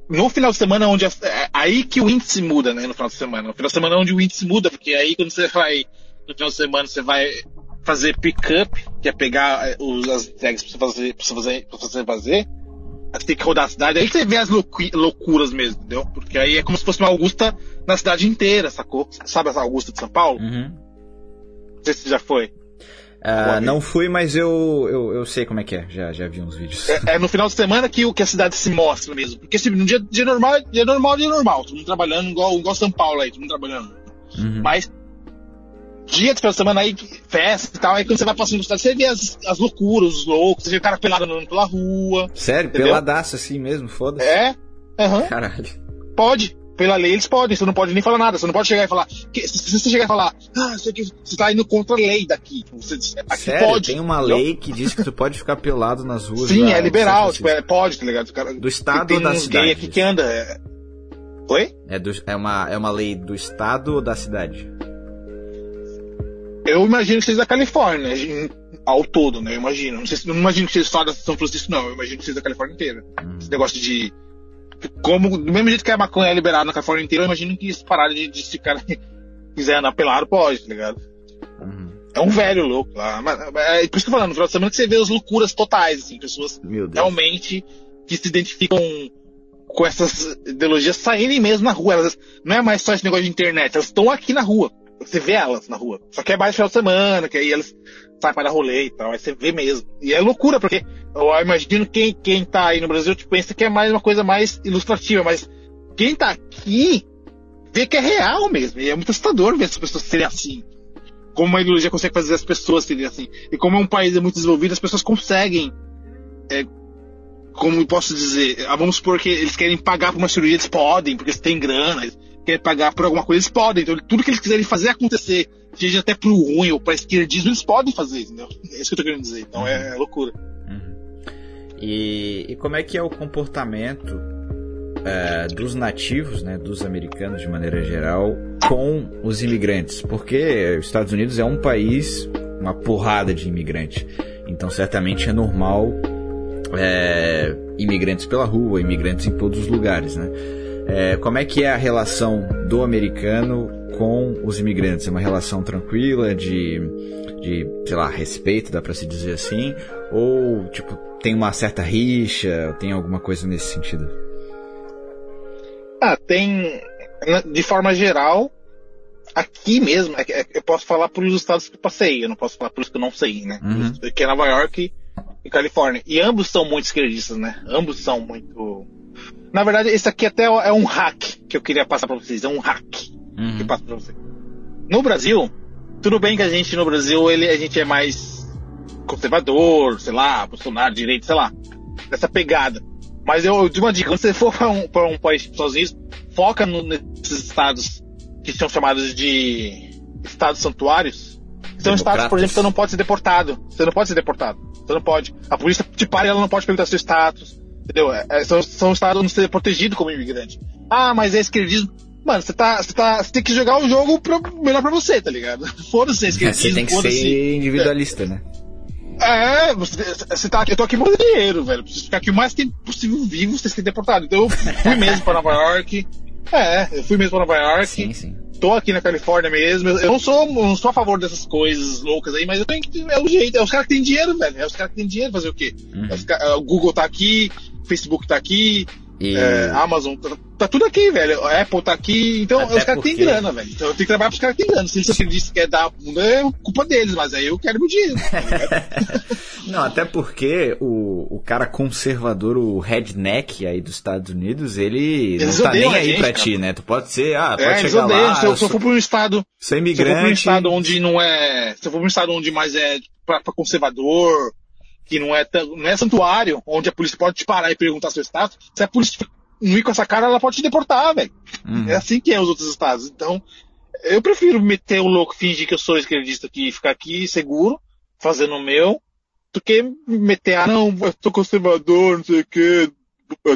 no final de semana onde é aí que o índice muda, né? No final de semana. No final de semana é onde o índice muda, porque aí quando você vai no final de semana você vai fazer pick-up, que é pegar os, as entregas pra você fazer, pra você fazer, pra você fazer Aí tem que rodar a cidade. Aí você vê as loucuras mesmo, entendeu? Porque aí é como se fosse uma Augusta na cidade inteira, sacou? Sabe essa Augusta de São Paulo? Uhum. Não sei se você já foi. Uh, não fui, mas eu, eu, eu sei como é que é. Já, já vi uns vídeos. É, é no final de semana que, que a cidade se mostra mesmo. Porque assim, no dia, dia normal, dia normal, dia normal. Todo mundo trabalhando igual, igual São Paulo aí, todo mundo trabalhando. Uhum. Mas dia de final de semana aí, festa e tal, aí quando você vai passando no cidade, você vê as, as loucuras, os loucos, você vê o cara pelado andando pela rua. Sério? Entendeu? Peladaço assim mesmo, foda-se. É? Uhum. Caralho. Pode. Pela lei eles podem, você não pode nem falar nada, você não pode chegar e falar. Que, se você chegar e falar, ah, isso aqui, você tá indo contra a lei daqui. Você, aqui Sério? pode. Tem uma lei que diz que tu pode ficar pelado nas ruas. Sim, é liberal, tipo, é, pode, tá ligado? Cara, do estado ou da cidade? aqui que anda. É... Oi? É, do, é, uma, é uma lei do estado ou da cidade? Eu imagino que seja da Califórnia, ao todo, né? Eu imagino. Não, sei se, não imagino que seja só da São Francisco, não. Eu imagino que seja da Califórnia inteira. Hum. Esse negócio de. Como, do mesmo jeito que a maconha é liberada na Califórnia inteira, eu imagino que isso parar de, de se cara quiser andar pelado, pode, tá ligado? Uhum. É um velho louco lá. Mas, é, por isso que eu tô falando, no final de semana que você vê as loucuras totais, assim, pessoas realmente que se identificam com essas ideologias saírem mesmo na rua. Elas, não é mais só esse negócio de internet, elas estão aqui na rua. Você vê elas na rua. Só que é mais final de semana, que aí elas saem para dar rolê e tal. Aí você vê mesmo. E é loucura, porque eu imagino quem, quem tá aí no Brasil tipo, pensa que é mais uma coisa mais ilustrativa, mas quem tá aqui vê que é real mesmo. E é muito assustador ver essas pessoas serem assim. Como uma ideologia consegue fazer as pessoas serem assim. E como é um país muito desenvolvido, as pessoas conseguem. É, como posso dizer? Ah, vamos supor que eles querem pagar por uma cirurgia, eles podem, porque eles têm grana. Eles, quer pagar por alguma coisa, eles podem. Então, tudo que eles quiserem fazer acontecer, seja até pro ruim ou pra esquerdismo, eles podem fazer, entendeu? É isso que eu tô querendo dizer. Então é, é loucura. E, e, como é que é o comportamento é, dos nativos, né, dos americanos de maneira geral, com os imigrantes? Porque os Estados Unidos é um país, uma porrada de imigrantes. Então, certamente é normal é, imigrantes pela rua, imigrantes em todos os lugares, né? É, como é que é a relação do americano com os imigrantes? É uma relação tranquila, de, de sei lá, respeito, dá para se dizer assim? Ou, tipo, tem uma certa rixa, tem alguma coisa nesse sentido? Ah, tem. De forma geral, aqui mesmo, é, é, eu posso falar por os estados que passei, eu não posso falar por os que eu não sei, né? Uhum. Que é Nova York e Califórnia. E ambos são muito esquerdistas, né? Ambos são muito. Na verdade, esse aqui até é um hack que eu queria passar pra vocês. É um hack Uhum. que eu passo pra vocês. No Brasil, tudo bem que a gente no Brasil, ele, a gente é mais conservador, sei lá, Bolsonaro, direito, sei lá. Dessa pegada. Mas eu, eu digo uma dica, quando você for pra um, pra um país Unidos, foca no- nesses estados que são chamados de estados santuários. São estados, por exemplo, que você não pode ser deportado. Você não pode ser deportado. Você não pode. A polícia te para e ela não pode perguntar seu status. Entendeu? É, é, são, são estados onde você é protegido como imigrante. Ah, mas é esquerdismo. Mano, você tá, você tá, tem que jogar o jogo pra, melhor pra você, tá ligado? Foda-se é esquerdismo, Você tem que ser individualista, né? É, você, você tá aqui, eu tô aqui por dinheiro, velho. Preciso ficar aqui o mais tempo possível vivo sem ser deportado. Então eu fui mesmo pra Nova York. É, eu fui mesmo pra Nova York. Sim, sim. Tô aqui na Califórnia mesmo. Eu não sou, não sou a favor dessas coisas loucas aí, mas eu tenho que. É o jeito. É os caras que têm dinheiro, velho. É os caras que têm dinheiro fazer o quê? Uhum. É os é, o Google tá aqui, Facebook tá aqui, E é, Amazon, tá, tá tudo aqui, velho. A Apple tá aqui. Então, Até os caras que têm porque- grana, velho. Então eu tenho que trabalhar pros caras que têm grana. Se eles acreditam que quer dar a bunda, é culpa deles, mas aí eu quero meu dinheiro. Não, até porque o, o cara conservador, o redneck aí dos Estados Unidos, ele Eles não tá nem aí gente, pra cara. ti, né? Tu pode ser, ah, pode é, chegar odeiam. lá, se, eu, se eu sou, for pra um estado. Se eu for pra um estado onde não é. Se eu for pra um estado onde mais é pra, pra conservador, que não é, não é santuário, onde a polícia pode te parar e perguntar seu status, se a polícia não ir com essa cara, ela pode te deportar, velho. Uhum. É assim que é os outros estados. Então, eu prefiro meter o louco, fingir que eu sou esquerdista aqui e ficar aqui seguro, fazendo o meu, do que meter, ah, não, eu sou conservador, não sei o que,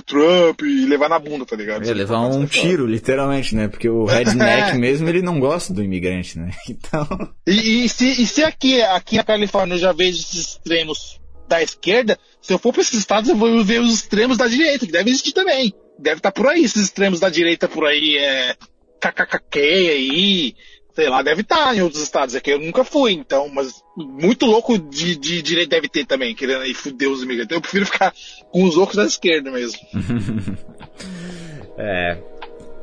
Trump, e levar na bunda, tá ligado? Ia levar um tiro, literalmente, né? Porque o redneck mesmo, ele não gosta do imigrante, né? Então. E, e se, e se aqui, aqui na Califórnia eu já vejo esses extremos da esquerda, se eu for para esses estados eu vou ver os extremos da direita, que deve existir também. Deve estar por aí, esses extremos da direita por aí, é, KKK aí, sei lá, deve estar em outros estados, que eu nunca fui, então, mas muito louco de, de direita deve ter também, querendo aí fuder os imigrantes. Eu prefiro ficar com os loucos da esquerda mesmo. É.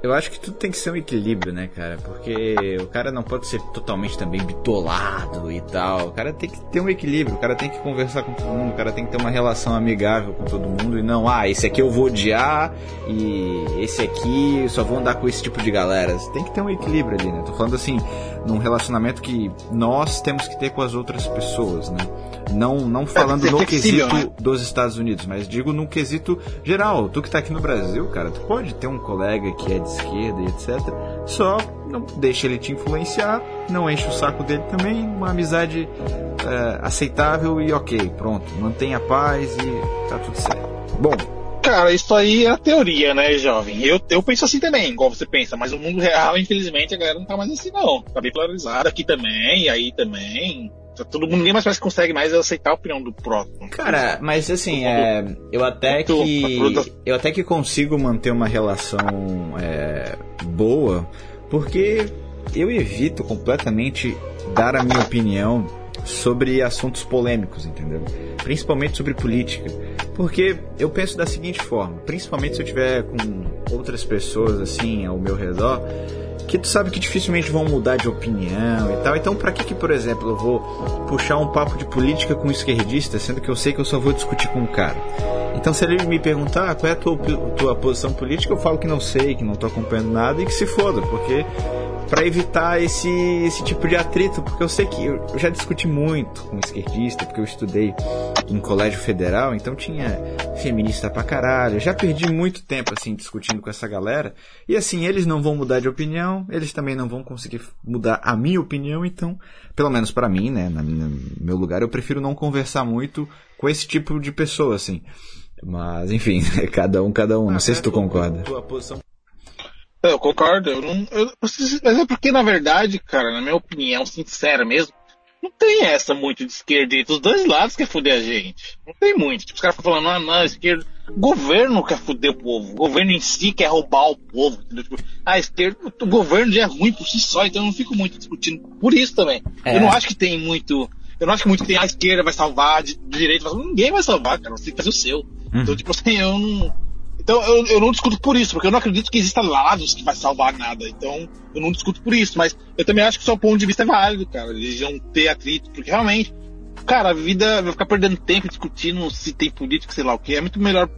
Eu acho que tudo tem que ser um equilíbrio, né, cara? Porque o cara não pode ser totalmente também bitolado e tal. O cara tem que ter um equilíbrio, o cara tem que conversar com todo mundo, o cara tem que ter uma relação amigável com todo mundo e não, ah, esse aqui eu vou odiar e esse aqui eu só vou andar com esse tipo de galera. Tem que ter um equilíbrio ali, né? Tô falando assim, num relacionamento que nós temos que ter com as outras pessoas, né? Não, não falando ser no flexível, quesito né? dos Estados Unidos, mas digo num quesito geral. Tu que tá aqui no Brasil, cara, tu pode ter um colega que é de esquerda e etc. Só não deixa ele te influenciar, não enche o saco dele também, uma amizade é, aceitável e ok, pronto. Mantenha a paz e tá tudo certo. Bom, Cara, isso aí é a teoria, né, jovem? Eu, eu penso assim também, igual você pensa, mas no mundo real, infelizmente, a galera não tá mais assim, não. Tá bem polarizado aqui também, aí também. Tá todo mundo, ninguém mais parece que consegue mais aceitar a opinião do próximo. Cara, mas assim, é, eu até Muito- que eu até que consigo manter uma relação é, boa, porque eu evito completamente dar a minha opinião sobre assuntos polêmicos, entendeu? Principalmente sobre política, porque eu penso da seguinte forma, principalmente se eu tiver com outras pessoas assim ao meu redor, que tu sabe que dificilmente vão mudar de opinião e tal. Então, pra que que, por exemplo, eu vou puxar um papo de política com um esquerdista, sendo que eu sei que eu só vou discutir com um cara? Então, se ele me perguntar "Ah, qual é a tua, tua posição política, eu falo que não sei, que não tô acompanhando nada e que se foda, porque para evitar esse, esse tipo de atrito, porque eu sei que eu eu já discuti muito com esquerdista, porque eu estudei em colégio federal, então tinha feminista pra caralho. Eu já perdi muito tempo assim discutindo com essa galera. E assim, eles não vão mudar de opinião, eles também não vão conseguir mudar a minha opinião, então, pelo menos pra mim, né, na no meu lugar, eu prefiro não conversar muito com esse tipo de pessoa assim. Mas, enfim, cada um, cada um. Não sei se tu concorda. Tua posição eu concordo, eu não. Eu, mas é porque, na verdade, cara, na minha opinião sincera mesmo, não tem essa muito de esquerda e dos dois lados quer fuder a gente. Não tem muito. Tipo, os caras ficam falando, ah, não, esquerda. O governo quer fuder o povo. O governo em si quer roubar o povo. Tipo, a esquerda, o governo já é ruim por si só, então eu não fico muito discutindo por isso também. É. Eu não acho que tem muito. Eu não acho que muito que tem a esquerda vai salvar, de, de direita vai salvar. Ninguém vai salvar, cara. Você tem que fazer o seu. Então, tipo assim, eu não. Então eu, eu não discuto por isso, porque eu não acredito que exista lados que vai salvar nada. Então eu não discuto por isso, mas eu também acho que o seu ponto de vista é válido, cara. Eles iam ter atrito, porque realmente, cara, a vida vai ficar perdendo tempo discutindo se tem político, sei lá o que. É muito melhor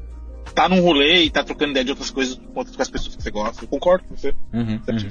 tá num rolê e tá trocando ideia de outras coisas com as pessoas que você gosta. Eu concordo com você. Uhum, uhum.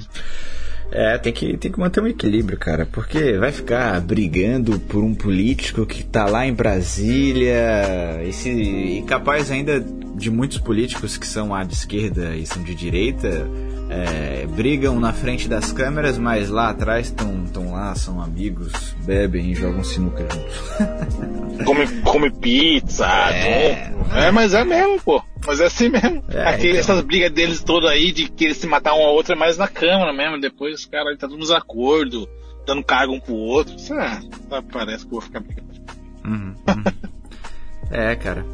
É, tem que, tem que manter um equilíbrio, cara, porque vai ficar brigando por um político que tá lá em Brasília e, se, e capaz ainda de muitos políticos que são à de esquerda e são de direita é, brigam na frente das câmeras, mas lá atrás estão lá, são amigos, bebem e jogam sinuca juntos. come, come pizza, é, é, mas é mesmo, pô. Mas é assim mesmo. É, Aquele, então... Essas brigas deles todas aí de querer se matar um ao outro é mais na câmera mesmo. Depois os caras tá nos acordos, dando cargo um pro outro. Isso é, parece que eu vou ficar brigando. Uhum, uhum. é, cara.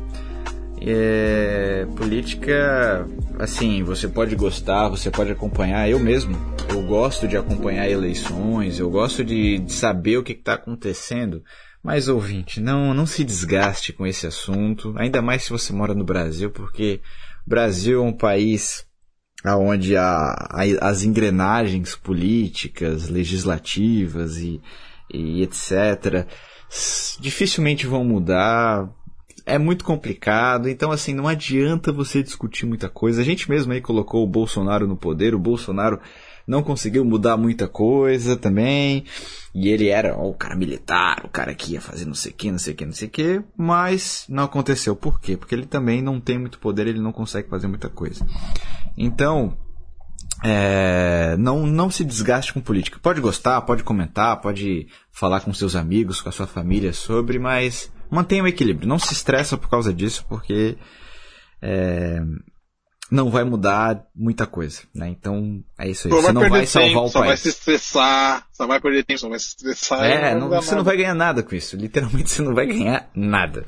É, política, assim, você pode gostar, você pode acompanhar. Eu mesmo, eu gosto de acompanhar eleições, eu gosto de, de saber o que está acontecendo. Mas ouvinte, não, não se desgaste com esse assunto, ainda mais se você mora no Brasil, porque o Brasil é um país onde a, a, as engrenagens políticas, legislativas e, e etc. dificilmente vão mudar é muito complicado, então assim, não adianta você discutir muita coisa. A gente mesmo aí colocou o Bolsonaro no poder, o Bolsonaro não conseguiu mudar muita coisa também, e ele era ó, o cara militar, o cara que ia fazer não sei o que, não sei o que, não sei o que, mas não aconteceu. Por quê? Porque ele também não tem muito poder, ele não consegue fazer muita coisa. Então, é, não, não se desgaste com política. Pode gostar, pode comentar, pode falar com seus amigos, com a sua família sobre, mas mantenha o equilíbrio. Não se estressa por causa disso, porque é, não vai mudar muita coisa, né? Então é isso aí. Só você não vai salvar tempo, o país. Só vai se estressar, só vai perder tempo, só vai se estressar. É, não, você nada. não vai ganhar nada com isso. Literalmente você não vai ganhar nada.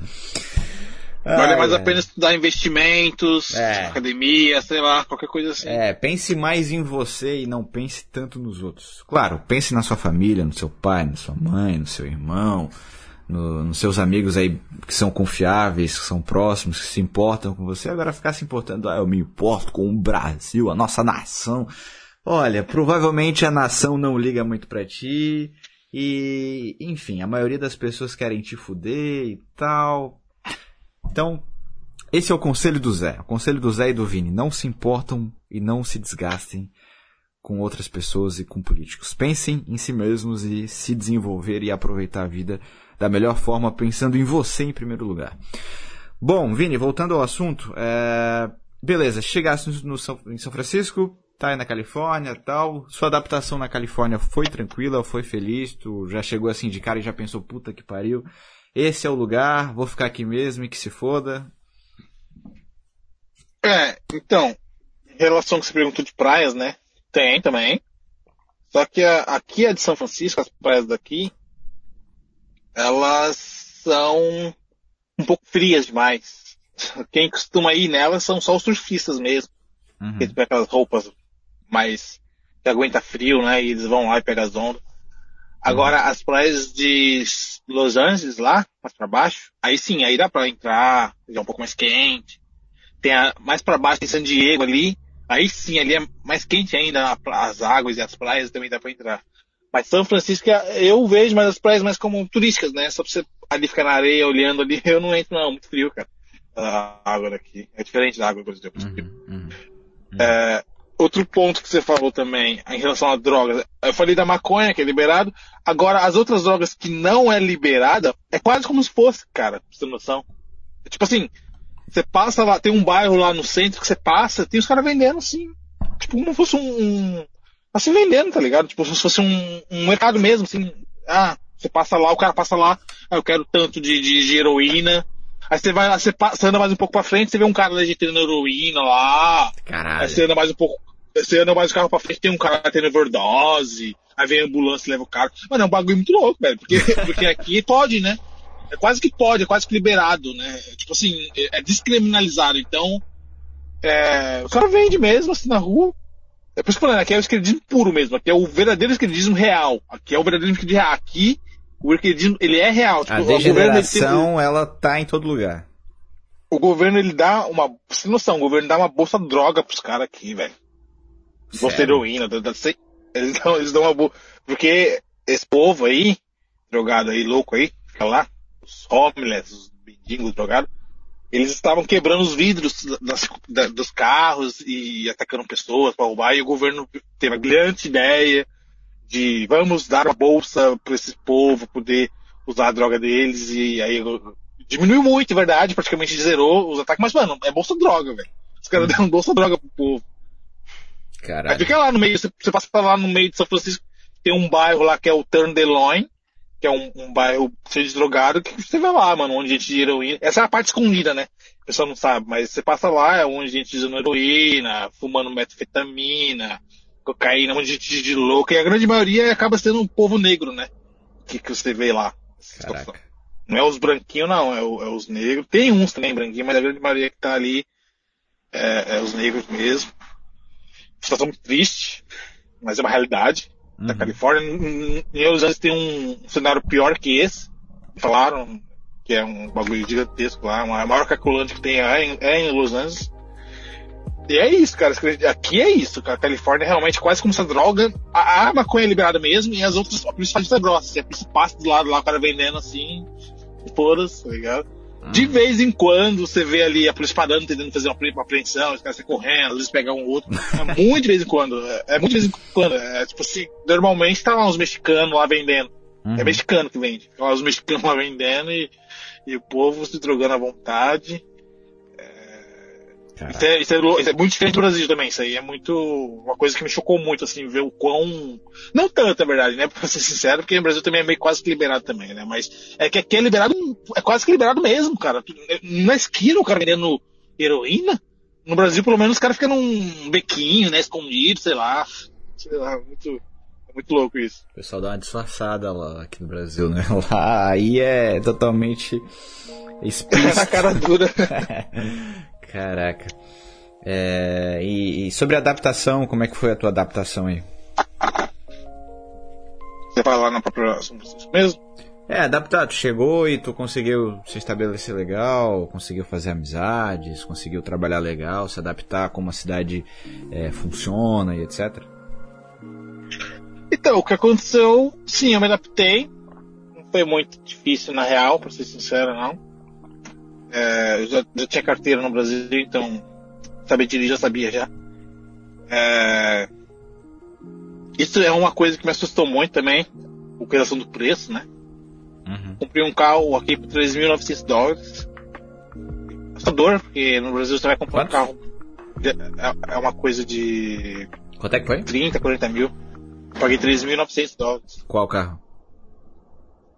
Vale mais a pena estudar investimentos, é. academia, sei lá, qualquer coisa assim. É, pense mais em você e não pense tanto nos outros. Claro, pense na sua família, no seu pai, na sua mãe, no seu irmão, no, nos seus amigos aí que são confiáveis, que são próximos, que se importam com você. Agora ficar se importando, ah, eu me importo com o Brasil, a nossa nação. Olha, provavelmente a nação não liga muito para ti. E, enfim, a maioria das pessoas querem te fuder e tal. Então, esse é o conselho do Zé. O conselho do Zé e do Vini. Não se importam e não se desgastem com outras pessoas e com políticos. Pensem em si mesmos e se desenvolver e aproveitar a vida da melhor forma, pensando em você em primeiro lugar. Bom, Vini, voltando ao assunto, é... beleza, chegasse no, no, em São Francisco, tá aí na Califórnia tal, sua adaptação na Califórnia foi tranquila, foi feliz, tu já chegou assim de cara e já pensou, puta que pariu, esse é o lugar, vou ficar aqui mesmo e que se foda. É, então, em relação ao que você perguntou de praias, né? Tem também. Só que a, aqui é de São Francisco, as praias daqui, elas são um pouco frias demais. Quem costuma ir nelas são só os surfistas mesmo. Uhum. Que tem aquelas roupas mais que aguenta frio, né? E eles vão lá e pegam as ondas. Agora, uhum. as praias de Los Angeles lá, mais para baixo, aí sim, aí dá para entrar, é um pouco mais quente. Tem a, mais para baixo em San Diego ali, aí sim, ali é mais quente ainda, as águas e as praias também dá para entrar. Mas São Francisco, eu vejo mais as praias mais como turísticas, né? Só pra você ali ficar na areia olhando ali, eu não entro não, muito frio, cara. A água daqui. É diferente da água, por exemplo. Uhum, uhum, uhum. É, outro ponto que você falou também, em relação a drogas. Eu falei da maconha, que é liberado. Agora, as outras drogas que não é liberada, é quase como se fosse, cara, pra você ter noção. É tipo assim, você passa lá, tem um bairro lá no centro que você passa, tem os caras vendendo assim. Tipo, como se fosse um, tá se vendendo, tá ligado? Tipo, se fosse um, um mercado mesmo, assim, ah, você passa lá, o cara passa lá, ah, eu quero tanto de, de, de heroína. Aí você vai lá, você, passa, você anda mais um pouco pra frente, você vê um cara legitando heroína lá. Caralho. Aí você anda mais um pouco, você anda mais um carro pra frente, tem um cara tendo overdose. Aí vem a ambulância e leva o cara. Mano, é um bagulho muito louco, velho. Porque, porque aqui pode, né? É quase que pode, é quase que liberado, né? Tipo assim, é, é descriminalizado. Então, é, o cara vende mesmo, assim, na rua. É por isso que eu falando, aqui é o esquerdismo puro mesmo, aqui é o verdadeiro esquerdismo real. Aqui é o verdadeiro esquerdismo real. Aqui, o esquerdismo, ele é real. Tipo, a degeneração, ela tá em todo lugar. o governo ele dá uma. Tem noção, o governo dá uma bolsa droga pros caras aqui, velho. Bolsa heroína, da, da, eles, dão, eles dão uma bolsa. Porque esse povo aí, drogado aí, louco aí, fica lá, os homeless, os mendigos drogados, eles estavam quebrando os vidros das, da, dos carros e atacando pessoas para roubar, e o governo teve a brilhante ideia de vamos dar uma bolsa para esse povo poder usar a droga deles, e aí Diminuiu muito, é verdade, praticamente zerou os ataques, mas, mano, é bolsa droga, velho. Os caras hum. deram bolsa droga pro povo. Caralho. Aí fica lá no meio, você, você passa lá no meio de São Francisco, tem um bairro lá que é o Turn que é um, um, bairro cheio de drogado, que você vai lá, mano, onde a gente de heroína. Essa é a parte escondida, né? O pessoal não sabe, mas você passa lá, é onde a gente usando heroína, fumando metanfetamina, cocaína, onde a gente de louco, e a grande maioria acaba sendo um povo negro, né? Que, que você vê lá. Não é os branquinhos, não, é, o, é, os negros. Tem uns também branquinhos, mas a grande maioria que tá ali é, é os negros mesmo. Situação muito triste, mas é uma realidade uhum. da Califórnia. Em, Los Angeles tem um cenário pior que esse. Falaram que é um bagulho gigantesco lá, a maior caculante que tem é em, é em Los Angeles. E é isso, cara. Aqui é isso, cara. A Califórnia é realmente quase como essa droga. A, a maconha é liberada mesmo e as outras, a polícia faz grossa. A polícia passa do lado lá, o cara vendendo assim, foda-se, tá ligado? Hum. De vez em quando você vê ali a polícia parando, tentando fazer uma, apreensão, os caras saem correndo, às vezes pegar um outro. É muito de vez em quando. É, é muito de vez em quando. É tipo assim, normalmente tá lá uns mexicanos lá vendendo. Uhum. É mexicano que vende. Tá lá os mexicanos lá vendendo e, e o povo se drogando à vontade. Isso é, isso, é, isso é, muito diferente do Brasil também. Isso aí é muito. Uma coisa que me chocou muito, assim, ver o quão. Não tanto, é verdade, né? Pra ser sincero, porque no Brasil também é meio quase que liberado também, né? Mas é que aqui é liberado. É quase que liberado mesmo, cara. Na esquina o cara vendendo heroína. No Brasil, pelo menos, o cara fica num bequinho, né? Escondido, sei lá. Sei lá, muito. É muito louco isso. O pessoal dá uma disfarçada lá aqui no Brasil, né? Lá aí é totalmente explícito. na cara dura. Caraca. É, e, e, sobre a adaptação, como é que foi a tua adaptação aí? Você vai lá na própria São Francisco mesmo? É, adaptado. Chegou e tu conseguiu se estabelecer legal, conseguiu fazer amizades, conseguiu trabalhar legal, se adaptar como a cidade é, funciona e etc. Então, o que aconteceu, sim, eu me adaptei. Não foi muito difícil na real, pra ser sincero, não. É, eu já, já, tinha carteira no Brasil, então saber dirigir já sabia já. É, isso é uma coisa que me assustou muito também, o questão do preço, né? Uhum. Comprei um carro aqui por 3.900 dólares. Assustador, porque no Brasil você vai comprar Quanto? um carro. É, é uma coisa de. Quanto é que foi? 30, 40 mil. Paguei 3.900 dólares. Qual carro?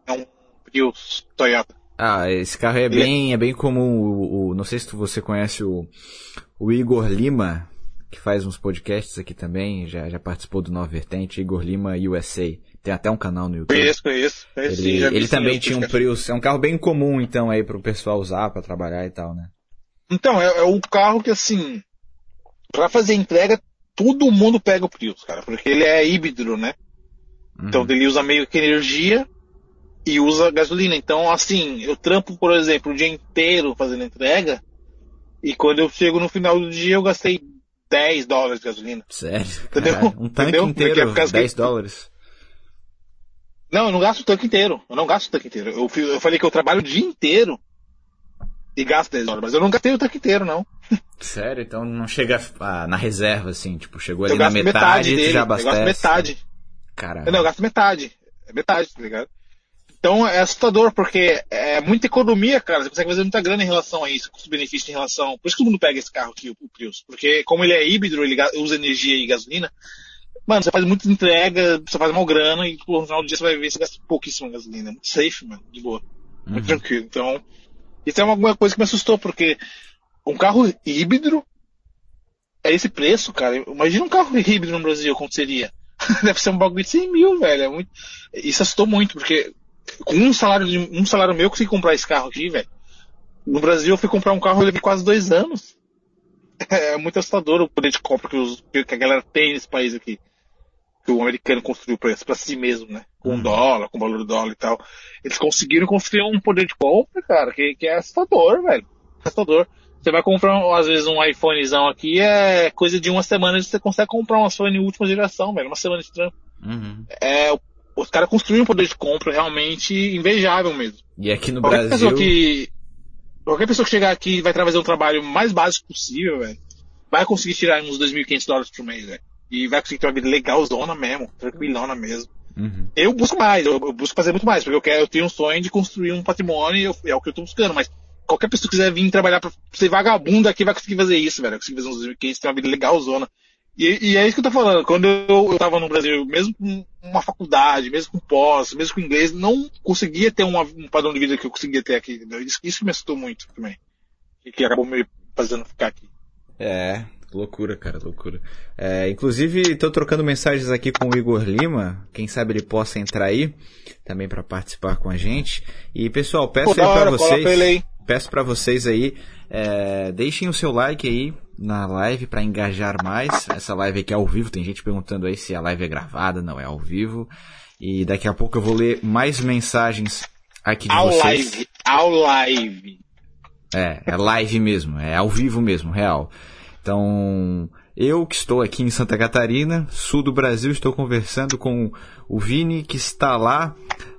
É um Prius Toyota. Ah, esse carro é bem, é bem comum. O, o, não sei se você conhece o, o Igor Lima, que faz uns podcasts aqui também, já, já participou do Nova Vertente, Igor Lima USA. Tem até um canal no YouTube. Conheço, conheço. conheço ele, ele também tinha um Prius. É um carro bem comum, então, aí pro pessoal usar para trabalhar e tal, né? Então, é, é um carro que, assim, para fazer entrega, todo mundo pega o Prius, cara, porque ele é híbrido, né? Então, uhum. ele usa meio que energia e usa gasolina. Então, assim, eu trampo, por exemplo, o dia inteiro fazendo entrega e quando eu chego no final do dia eu gastei 10 dólares de gasolina. Sério? Entendeu? Cara, um tanque Entendeu? inteiro, é 10 que... dólares? Não, eu não gasto o tanque inteiro. Eu não gasto o tanque inteiro. Eu, eu falei que eu trabalho o dia inteiro e gasto 10 dólares, mas eu não gastei o tanque inteiro, não. Sério? Então não chega na reserva, assim, tipo, chegou ali na metade, e já abastece. Eu gasto metade. Caramba. Não, eu gasto metade. É metade, tá ligado? Então é assustador, porque é muita economia, cara. Você consegue fazer muita grana em relação a isso, custo-benefício em relação. Por isso que todo mundo pega esse carro aqui, o Prius. Porque como ele é híbrido, ele usa energia e gasolina, mano, você faz muita entrega, você faz uma grana e no final do dia você vai ver você gasta pouquíssima gasolina. Muito safe, mano, de boa. Muito uhum. tranquilo. Então, isso é uma coisa que me assustou, porque um carro híbrido é esse preço, cara. Imagina um carro híbrido no Brasil, como seria. Deve ser um bagulho de 100 mil, velho. É muito... Isso assustou muito, porque com um salário, de, um salário meu, eu consegui comprar esse carro aqui, velho. No Brasil, eu fui comprar um carro, eu levei quase dois anos. É muito assustador o poder de compra que, os, que a galera tem nesse país aqui. Que o americano construiu pra, pra si mesmo, né? Com uhum. dólar, com valor do dólar e tal. Eles conseguiram construir um poder de compra, cara, que, que é assustador, velho. restaurador. Você vai comprar, às vezes, um iPhonezão aqui, é coisa de uma semana você consegue comprar um iPhone última geração, velho. Uma semana de trampo. Uhum. É, os caras construíram um poder de compra realmente invejável mesmo. E aqui no qualquer Brasil... Pessoa que, qualquer pessoa que chegar aqui vai fazer um trabalho mais básico possível, velho, vai conseguir tirar uns 2.500 dólares por mês, velho. E vai conseguir ter uma vida legalzona mesmo, tranquilona mesmo. Uhum. Eu busco mais, eu, eu, busco fazer muito mais, porque eu quero, eu tenho um sonho de construir um patrimônio e eu, é o que eu tô buscando, mas qualquer pessoa que quiser vir trabalhar pra ser vagabundo aqui vai conseguir fazer isso, velho. Vai conseguir fazer uns 2.500, ter uma vida legalzona. E, e, é isso que eu tô falando. Quando eu, eu tava no Brasil, mesmo com uma faculdade, mesmo com pós, mesmo com inglês, não conseguia ter uma, um padrão de vida que eu conseguia ter aqui. Isso, isso me assustou muito também. E que acabou me fazendo ficar aqui. É, loucura, cara, loucura. É, inclusive, estou trocando mensagens aqui com o Igor Lima. Quem sabe ele possa entrar aí também para participar com a gente. E pessoal, peço Pô, aí para vocês. Peço para vocês aí, é, deixem o seu like aí na live para engajar mais. Essa live aqui é ao vivo, tem gente perguntando aí se a live é gravada, não é ao vivo. E daqui a pouco eu vou ler mais mensagens aqui de ao vocês. Live, ao live. É, é live mesmo, é ao vivo mesmo, real. Então, eu que estou aqui em Santa Catarina, sul do Brasil, estou conversando com o Vini que está lá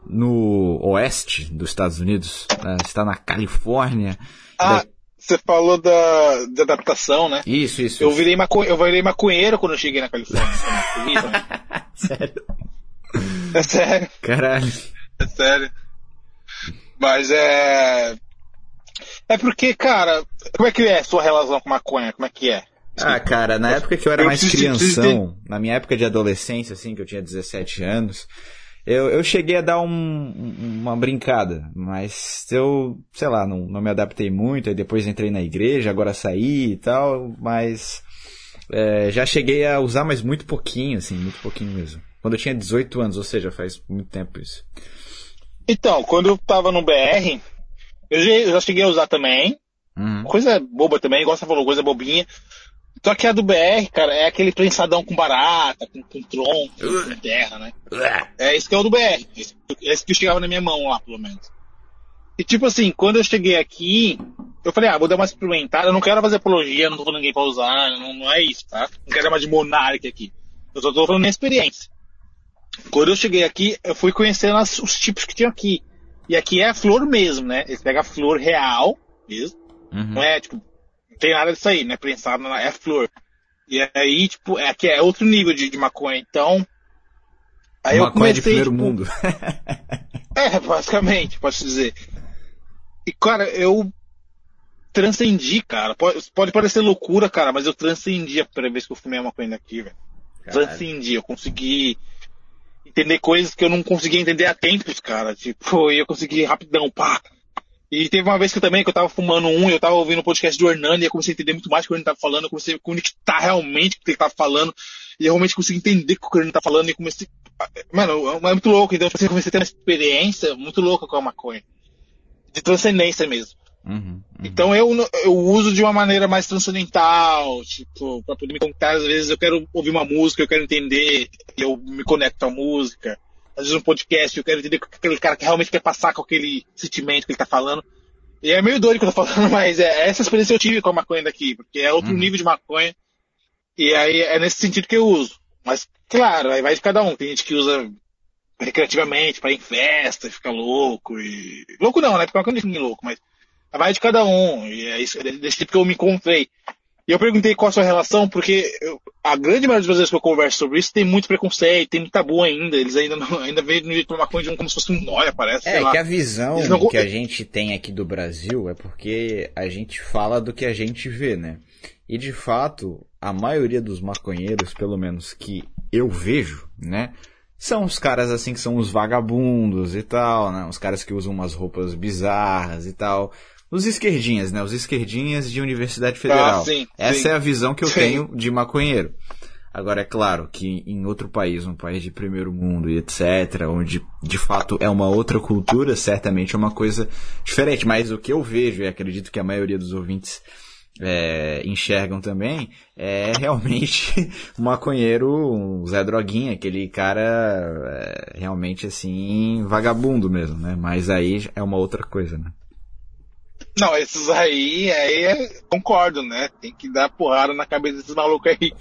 no oeste dos Estados Unidos, né? está na Califórnia. Ah, você falou da, da adaptação, né? Isso, isso. Eu virei, maco... eu virei maconheiro quando eu cheguei na Califórnia. sério? É sério. Caralho. É sério. Mas é. É porque, cara, como é que é a sua relação com maconha? Como é que é? Ah, cara, na época que eu era mais crianção, na minha época de adolescência, assim, que eu tinha 17 anos, eu, eu cheguei a dar um, uma brincada, mas eu, sei lá, não, não me adaptei muito, aí depois entrei na igreja, agora saí e tal, mas é, já cheguei a usar, mas muito pouquinho, assim, muito pouquinho mesmo. Quando eu tinha 18 anos, ou seja, faz muito tempo isso. Então, quando eu tava no BR, eu já, eu já cheguei a usar também, uhum. coisa boba também, igual você falou, coisa bobinha, só que a do BR, cara, é aquele prensadão com barata, com, com tronco, com terra, né? É esse que é o do BR. Esse, esse que chegava na minha mão lá, pelo menos. E tipo assim, quando eu cheguei aqui, eu falei, ah, vou dar uma experimentada, eu não quero fazer apologia, não tô falando ninguém pra usar, não, não é isso, tá? Não quero mais de monarca aqui. Eu só tô falando minha experiência. Quando eu cheguei aqui, eu fui conhecendo as, os tipos que tinham aqui. E aqui é a flor mesmo, né? Eles pegam a flor real mesmo. Uhum. Não é tipo tem nada disso aí, né? Prensado na, é flor. E aí, tipo, é que é outro nível de, de maconha. Então. Aí maconha eu comecei, de primeiro tipo, mundo. é, basicamente, posso dizer. E, cara, eu transcendi, cara. Pode, pode parecer loucura, cara, mas eu transcendi a primeira vez que eu fumei a maconha daqui, velho. Transcendi, eu consegui entender coisas que eu não conseguia entender há tempos, cara. Tipo, eu consegui rapidão, pá. E teve uma vez que eu também, que eu tava fumando um, e eu tava ouvindo o podcast do Hernani, e eu comecei a entender muito mais o que o Hernani tava falando, eu comecei a conectar realmente o que ele tava falando, e eu realmente consegui entender o que o Hernani tá falando, e comecei... Mano, é muito louco, então eu comecei a ter uma experiência muito louca com a maconha. De transcendência mesmo. Uhum, uhum. Então eu, eu uso de uma maneira mais transcendental, tipo, pra poder me contar, às vezes eu quero ouvir uma música, eu quero entender, e eu me conecto à música às vezes um podcast, eu quero entender que aquele cara que realmente quer passar com aquele sentimento que ele tá falando. E é meio doido que eu tô falando, mas é essa experiência eu tive com a maconha daqui, porque é outro uhum. nível de maconha. E aí é nesse sentido que eu uso. Mas, claro, aí vai de cada um. Tem gente que usa recreativamente, para ir em festa, fica louco e... Louco não, né? Porque é uma coisa louco, mas vai de cada um. E é isso, é desse tipo que eu me encontrei. E eu perguntei qual a sua relação, porque eu, a grande maioria dos brasileiros que eu converso sobre isso tem muito preconceito, tem muito tabu ainda. Eles ainda não, ainda veem no jeito maconha de um como se fosse um nóia, parece. É, que a visão não... que a gente tem aqui do Brasil é porque a gente fala do que a gente vê, né? E de fato, a maioria dos maconheiros, pelo menos que eu vejo, né? São os caras assim que são os vagabundos e tal, né? Os caras que usam umas roupas bizarras e tal. Os esquerdinhas, né? Os esquerdinhas de Universidade Federal. Ah, sim, Essa sim. é a visão que eu sim. tenho de maconheiro. Agora, é claro que em outro país, um país de primeiro mundo e etc., onde de fato é uma outra cultura, certamente é uma coisa diferente. Mas o que eu vejo, e acredito que a maioria dos ouvintes é, enxergam também, é realmente um maconheiro, um Zé Droguinha, aquele cara é, realmente assim, vagabundo mesmo, né? Mas aí é uma outra coisa, né? Não, esses aí, aí é, concordo, né? Tem que dar porrada na cabeça desses malucos aí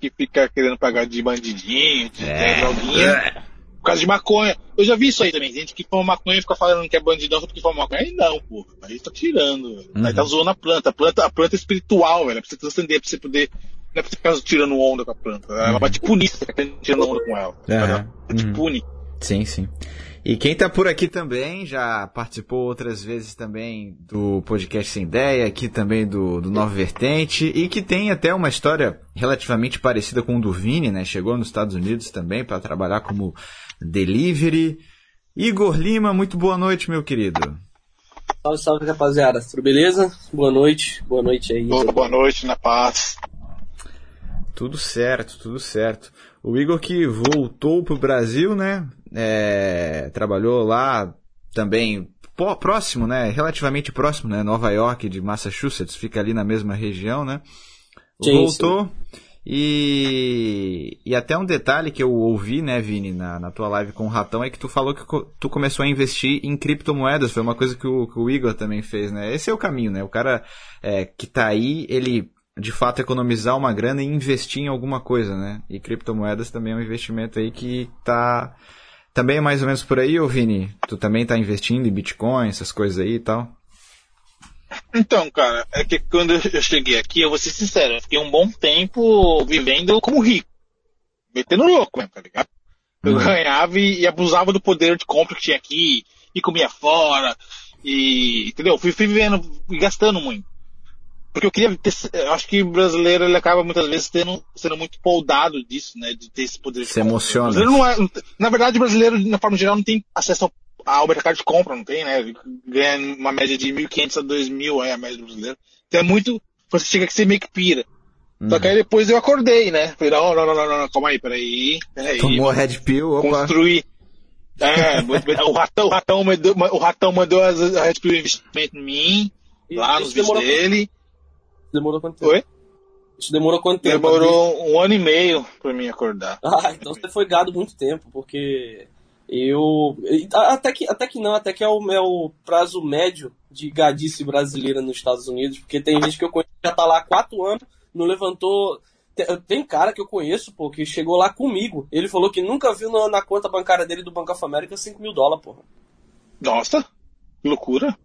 que fica querendo pagar de bandidinho, de é. droguinha, por causa de maconha. Eu já vi isso aí também, gente que fuma maconha e fica falando que é bandidão só porque fuma maconha. Aí não, pô. Aí tá tirando, uhum. Aí tá zoando a planta. A planta, a planta é espiritual, velho. É pra você transcender, pra você poder. Não é pra você ficar tirando onda com a planta. Ela uhum. vai te punir se você ficar tirando onda com ela. Uhum. Ela te uhum. pune. Sim, sim. E quem está por aqui também, já participou outras vezes também do podcast Sem Ideia, aqui também do, do Nova Vertente, e que tem até uma história relativamente parecida com o do Vini, né? Chegou nos Estados Unidos também para trabalhar como delivery. Igor Lima, muito boa noite, meu querido. Salve, salve, rapaziada. Tudo beleza? Boa noite. Boa noite aí. Boa, boa noite, na paz. Tudo certo, tudo certo. O Igor que voltou pro Brasil, né? é, trabalhou lá também próximo, né? Relativamente próximo, né? Nova York de Massachusetts, fica ali na mesma região, né? Sim, Voltou. Sim. E, e até um detalhe que eu ouvi, né, Vini, na, na tua live com o Ratão, é que tu falou que tu começou a investir em criptomoedas. Foi uma coisa que o, que o Igor também fez, né? Esse é o caminho, né? O cara é, que tá aí, ele de fato economizar uma grana e investir em alguma coisa, né? E criptomoedas também é um investimento aí que tá também é mais ou menos por aí, ô Vini? Tu também tá investindo em Bitcoin, essas coisas aí e tal? Então, cara, é que quando eu cheguei aqui, eu vou ser sincero, eu fiquei um bom tempo vivendo como rico. Metendo louco mesmo, tá ligado? Eu uhum. ganhava e, e, abusava do poder de compra que tinha aqui, e comia fora, e. Entendeu? Fui, fui vivendo e gastando muito. Porque eu queria ter, eu acho que o brasileiro ele acaba muitas vezes tendo, sendo muito poldado disso, né? De ter esse poder Se emociona. Não é, na verdade, o brasileiro, na forma geral, não tem acesso ao, mercado de compra, não tem, né? Ganha uma média de 1.500 a 2.000 é a média do brasileiro. Então é muito, você chega que ser meio que pira. Uhum. Só que aí depois eu acordei, né? Falei, não, não, não, não, não calma aí, peraí, peraí. Tomou Red Pill, opa. Construir. É, o ratão, o ratão mandou, o ratão mandou as, a Red Pill investimento em mim, lá nos vídeos dele. Demorou quanto tempo? Oi? Isso demorou quanto tempo? Demorou um ano e meio pra mim acordar. Ah, então você foi gado muito tempo, porque eu. Até que, até que não, até que é o, é o prazo médio de gadice brasileira nos Estados Unidos, porque tem gente que eu conheço que já tá lá há quatro anos, não levantou. Tem cara que eu conheço, pô, que chegou lá comigo. Ele falou que nunca viu na, na conta bancária dele do Banco of America 5 mil dólares, porra. Nossa, que loucura.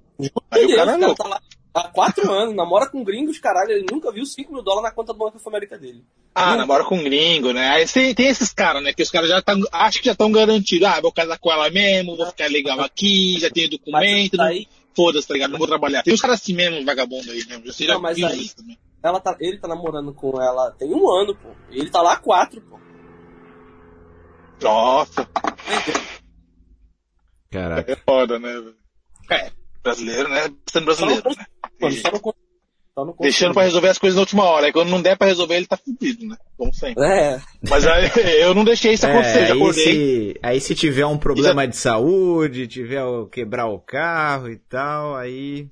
Aí Deus, o cara, é louco. Tá lá, há quatro anos, namora com gringos, caralho, ele nunca viu 5 mil dólares na conta do Banco of America dele. Ah, nunca. namora com gringo, né? Aí tem, tem esses caras, né? Que os caras já tá, acho que já estão garantidos. Ah, vou casar com ela mesmo, vou ficar legal aqui, já tenho documento. Aí... Foda-se, tá ligado? Não vou trabalhar. Tem uns caras assim mesmo, vagabundo aí mesmo. Você já não, mas aí, ela tá, ele tá namorando com ela tem um ano, pô. Ele tá lá há quatro, pô. Nossa. Caraca. É foda, né? É, brasileiro, né? Sendo brasileiro, né? Mano, no, só no Deixando pra resolver as coisas na última hora. Aí quando não der pra resolver, ele tá fudido, né? Como sempre. É. Mas aí, eu não deixei isso acontecer, é, já acordei. Se, aí se tiver um problema já... de saúde, tiver o, quebrar o carro e tal, aí.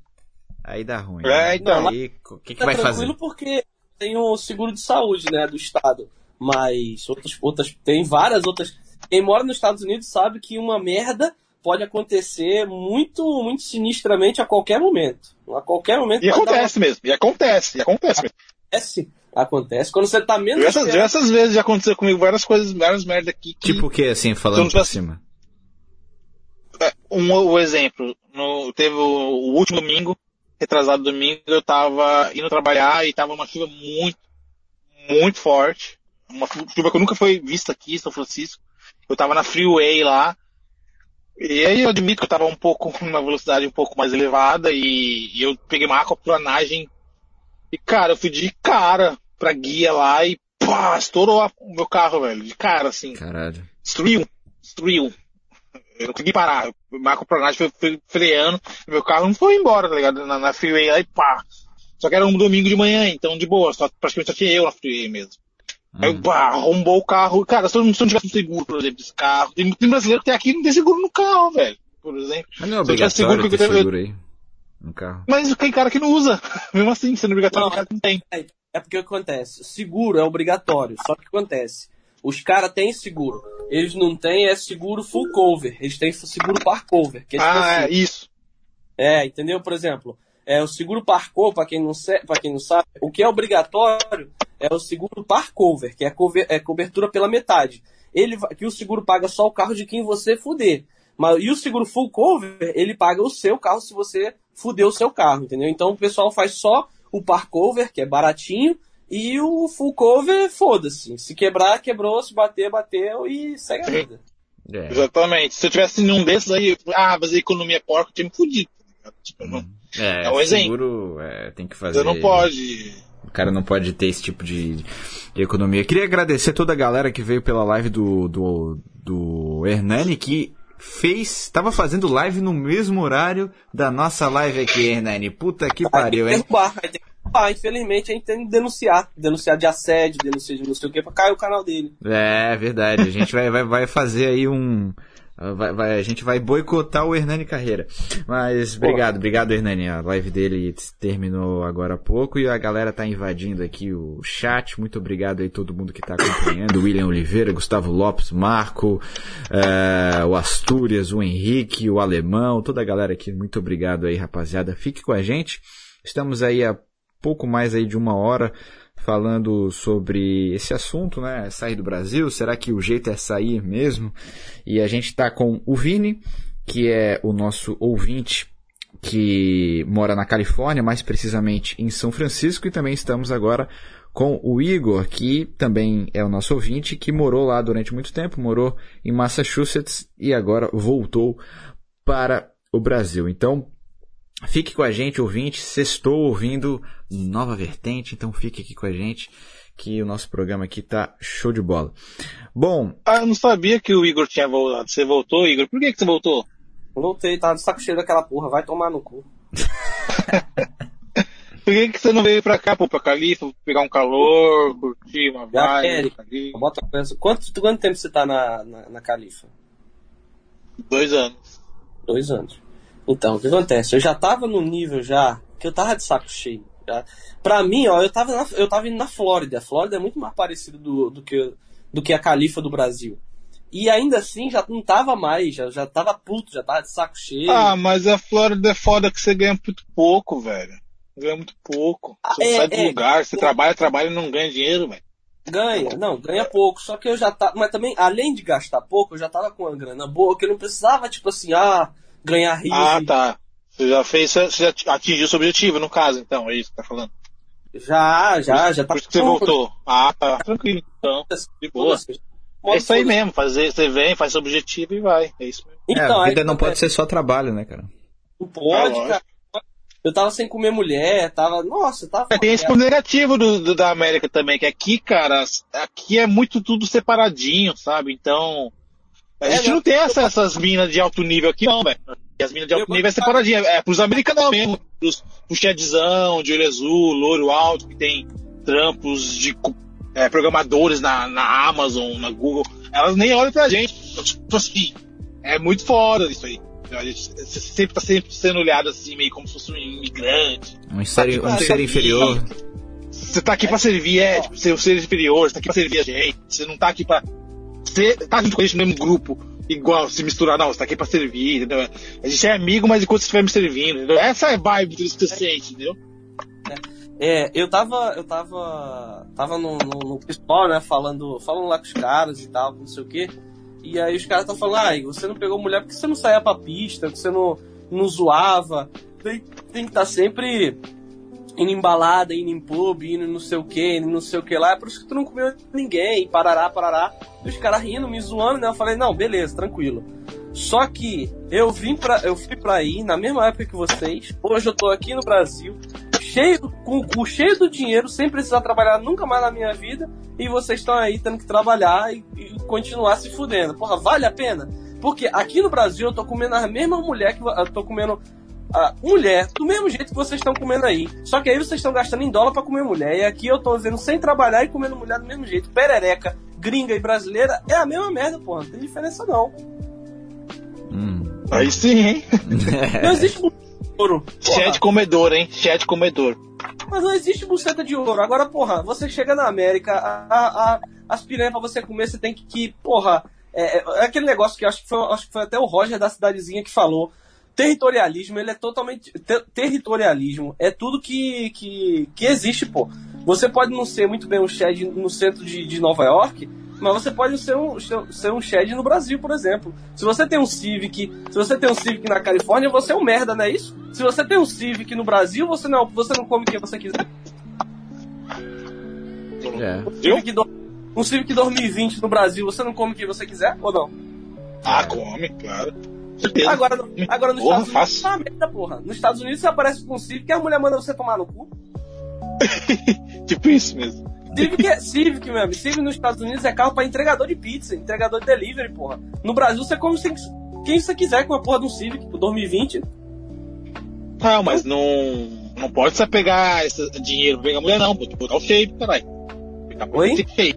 Aí dá ruim. É, né? então. Aí, o que, que tá vai fazer? porque tem o seguro de saúde, né, do estado. Mas outras, outras, tem várias outras. Quem mora nos Estados Unidos sabe que uma merda pode acontecer muito, muito sinistramente a qualquer momento. A qualquer momento. E acontece uma... mesmo, e acontece, e acontece mesmo. Acontece, acontece. Quando você tá menos. Diversas, diversas vezes já aconteceu comigo várias coisas, várias merdas aqui. Que... Tipo o que, assim, falando por cima? É, um, um exemplo, no, teve o, o, último domingo, retrasado domingo, eu tava indo trabalhar e tava uma chuva muito, muito forte. Uma chuva que eu nunca foi vista aqui em São Francisco. Eu tava na freeway lá, e aí eu admito que eu tava um pouco, uma velocidade um pouco mais elevada e, e eu peguei uma aquaplanagem e, cara, eu fui de cara pra guia lá e pá, estourou a, o meu carro, velho, de cara, assim. Caralho. Destruiu, destruiu. Eu não consegui parar. A aquaplanagem foi, foi freando, meu carro não foi embora, tá ligado? Na, na freeway lá e pá. Só que era um domingo de manhã, então de boa, só, praticamente só tinha eu na freeway mesmo. Aí, pá, arrombou o carro. Cara, se eu não, se eu não tivesse um seguro, por exemplo, desse carro. Tem, tem brasileiro que tem aqui não tem seguro no carro, velho. Por exemplo. Mas não é obrigatório seguro, ter seguro aí. No carro. Mas tem cara que não usa. Mesmo assim, sendo obrigatório, não, o cara não tem. É, é porque acontece. Seguro é obrigatório. Só que acontece. Os caras têm seguro. Eles não têm é seguro full cover. Eles têm seguro par cover. Que é tipo ah, assim. é, isso. É, entendeu? Por exemplo, é o seguro Parkour, para quem, não quem não sabe, o que é obrigatório é o seguro par cover, que é, cover, é cobertura pela metade. Ele, que o seguro paga só o carro de quem você fuder. Mas, e o seguro full cover, ele paga o seu carro se você fuder o seu carro, entendeu? Então o pessoal faz só o par cover, que é baratinho, e o full cover, foda-se. Se quebrar, quebrou, se bater, bateu e segue a vida. É. Exatamente. Se eu tivesse nenhum desses aí, ah, mas a economia é porca, eu tinha me fudido. Tipo, hum. É, é um seguro, exemplo. É, tem que fazer. Você não pode o cara não pode ter esse tipo de, de, economia. Queria agradecer toda a galera que veio pela live do, do, do Hernani, que fez, estava fazendo live no mesmo horário da nossa live aqui, Hernani. Puta que pariu, hein? Derrubar. Infelizmente, a gente tem que denunciar. Denunciar de assédio, denunciar de não sei o que, pra cair o canal dele. É, verdade. A gente vai, vai, vai fazer aí um Vai, vai, a gente vai boicotar o Hernani Carreira. Mas obrigado, obrigado Hernani. A live dele terminou agora há pouco e a galera tá invadindo aqui o chat. Muito obrigado aí todo mundo que tá acompanhando. William Oliveira, Gustavo Lopes, Marco, é, o Astúrias, o Henrique, o Alemão, toda a galera aqui. Muito obrigado aí, rapaziada. Fique com a gente. Estamos aí há pouco mais aí de uma hora falando sobre esse assunto, né? Sair do Brasil, será que o jeito é sair mesmo? E a gente está com o Vini, que é o nosso ouvinte que mora na Califórnia, mais precisamente em São Francisco, e também estamos agora com o Igor, que também é o nosso ouvinte, que morou lá durante muito tempo, morou em Massachusetts e agora voltou para o Brasil. Então, Fique com a gente, ouvinte. Sextou ouvindo Nova Vertente, então fique aqui com a gente, que o nosso programa aqui tá show de bola. Bom. Ah, eu não sabia que o Igor tinha voltado. Você voltou, Igor? Por que, que você voltou? Voltei, tava de saco cheio daquela porra, vai tomar no cu. Por que, que você não veio pra cá, pô, pra Califa, pegar um calor, curtir uma vibe? Bota quanto, quanto tempo você tá na, na, na Califa? Dois anos. Dois anos. Então, o que acontece? Eu já tava no nível já que eu tava de saco cheio. Já. Pra mim, ó, eu tava, na, eu tava indo na Flórida. A Flórida é muito mais parecida do, do, que, do que a Califa do Brasil. E ainda assim já não tava mais, já, já tava puto, já tava de saco cheio. Ah, mas a Flórida é foda que você ganha muito pouco, velho. Ganha muito pouco. Você é, sai do é, lugar, você é, trabalha, trabalha e não ganha dinheiro, velho. Ganha, não, ganha pouco. Só que eu já tava. Mas também, além de gastar pouco, eu já tava com uma grana boa, que eu não precisava, tipo assim, ah, ganhar rios. Ah, tá. Você já fez, você já atingiu seu objetivo, no caso, então, é isso que tá falando? Já, já, já tá. Por isso que você voltou. Ah, tá. Tranquilo, então. De boa. É isso aí mesmo, fazer, você vem, faz seu objetivo e vai. É isso mesmo. Então, é, a vida não pode ser só trabalho, né, cara? Não pode, ah, cara. Eu tava sem comer mulher, tava. Nossa, tava. É, tem esse ponto negativo do, do, da América também, que aqui, cara, aqui é muito tudo separadinho, sabe? Então. A é, gente não, tem essa, essas minas de alto nível aqui, não, velho. As minas de alto nível é separadinha. É pros americanos mesmo. Pros, pro Chadzão, de olho azul, louro alto, que tem trampos de é, programadores na, na Amazon, na Google. Elas nem olham pra gente. Então, tipo assim, é muito foda isso aí. A gente sempre tá sempre sendo olhado assim, meio como se fosse um imigrante. Um ser, tá um ser inferior. Você tá aqui pra servir, é, tipo, ser um ser inferior, você tá aqui pra servir a gente. Você não tá aqui pra você tá junto com a gente no mesmo grupo, igual se misturar, não, você tá aqui pra servir, entendeu? A gente é amigo, mas enquanto você estiver me servindo, entendeu? Essa é a vibe que você sente, entendeu? É, eu tava, eu tava, tava no, no, no pessoal, né, falando, falando lá com os caras e tal, não sei o que. E aí os caras estão falando, ah, você não pegou mulher porque você não saía pra pista, você não, não zoava. Tem, tem que estar tá sempre indo embalada, indo em pub, indo não sei o que, não sei o que lá, é por isso que tu não comeu ninguém, parará, parará. E os caras rindo, me zoando, né? Eu falei, não, beleza, tranquilo. Só que eu vim pra, eu fui pra aí na mesma época que vocês. Hoje eu tô aqui no Brasil, cheio, com o cu cheio do dinheiro, sem precisar trabalhar nunca mais na minha vida. E vocês estão aí tendo que trabalhar e, e, continuar se fudendo. Porra, vale a pena? Porque aqui no Brasil eu tô comendo a mesma mulher que eu tô comendo a mulher do mesmo jeito que vocês estão comendo aí. Só que aí vocês estão gastando em dólar para comer mulher. E aqui eu tô vendo sem trabalhar e comendo mulher do mesmo jeito. Perereca, gringa e brasileira é a mesma merda, porra. Não tem diferença não. Hum. Aí sim, hein? não existe ouro. Chat comedor, hein? Chat comedor. Mas não existe buceta de ouro. Agora, porra, você chega na América, a, a, as piranhas pra você comer, você tem que, que porra. É, é, aquele negócio que acho que, foi, acho que foi até o Roger da cidadezinha que falou territorialismo, ele é totalmente. Ter territorialismo é tudo que, que, que existe, pô. Você pode não ser muito bem um shed no centro de, de Nova York, mas você pode ser um, ser um shed no Brasil, por exemplo. Se você tem um Civic, se você tem um Civic na Califórnia, você é um merda, não é isso? Se você tem um Civic no Brasil, você não, você não come o que você quiser. É. Um Civic, do, um Civic 2020 no Brasil, você não come o que você quiser ou não? Ah, come, claro. Certeza. Agora, agora nos Porra, Estados Unidos fácil. é uma merda, porra. Nos Estados Unidos você aparece com um Civic e a mulher manda você tomar no cu. tipo isso mesmo. Civic, é, Civic, meu amigo. Civic nos Estados Unidos é carro pra entregador de pizza, entregador de delivery, porra. No Brasil você come sem- quem você quiser com a porra de um Civic pro 2020. Não, mas não, não pode só pegar esse dinheiro pegar a mulher, não. Botar o shape, caralho. Pouco Oi? Shape.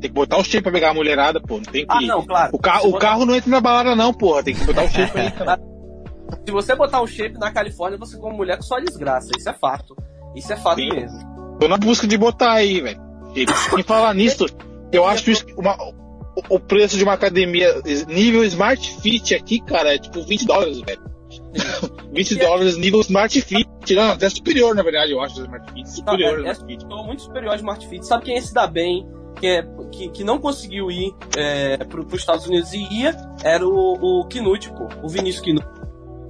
Tem que botar o shape pra pegar a mulherada, pô. Não tem que. Ah, não, claro. O, ca o você- carro não entra na balada, não, porra. Tem que botar o shape aí, cara. Se você botar um shape na Califórnia, você come mulher com só desgraça. Isso é fato. Isso é fato Sim. mesmo. Tô na busca de botar aí, velho. E falar nisso, eu acho isso uma- o, o preço de uma academia nível Smart Fit aqui, cara, é tipo 20 dólares, velho. 20 dólares nível Smart Fit. Não, até superior, na verdade, eu acho, Smart Fit. Superior ao é, é Smart Fit. Tô muito superior ao Smart Fit. Sabe quem ia se dá bem? Que, é, que, que não conseguiu ir é, pro, pros Estados Unidos e ia? Era o, o Knut, pô. O Vinícius Knut.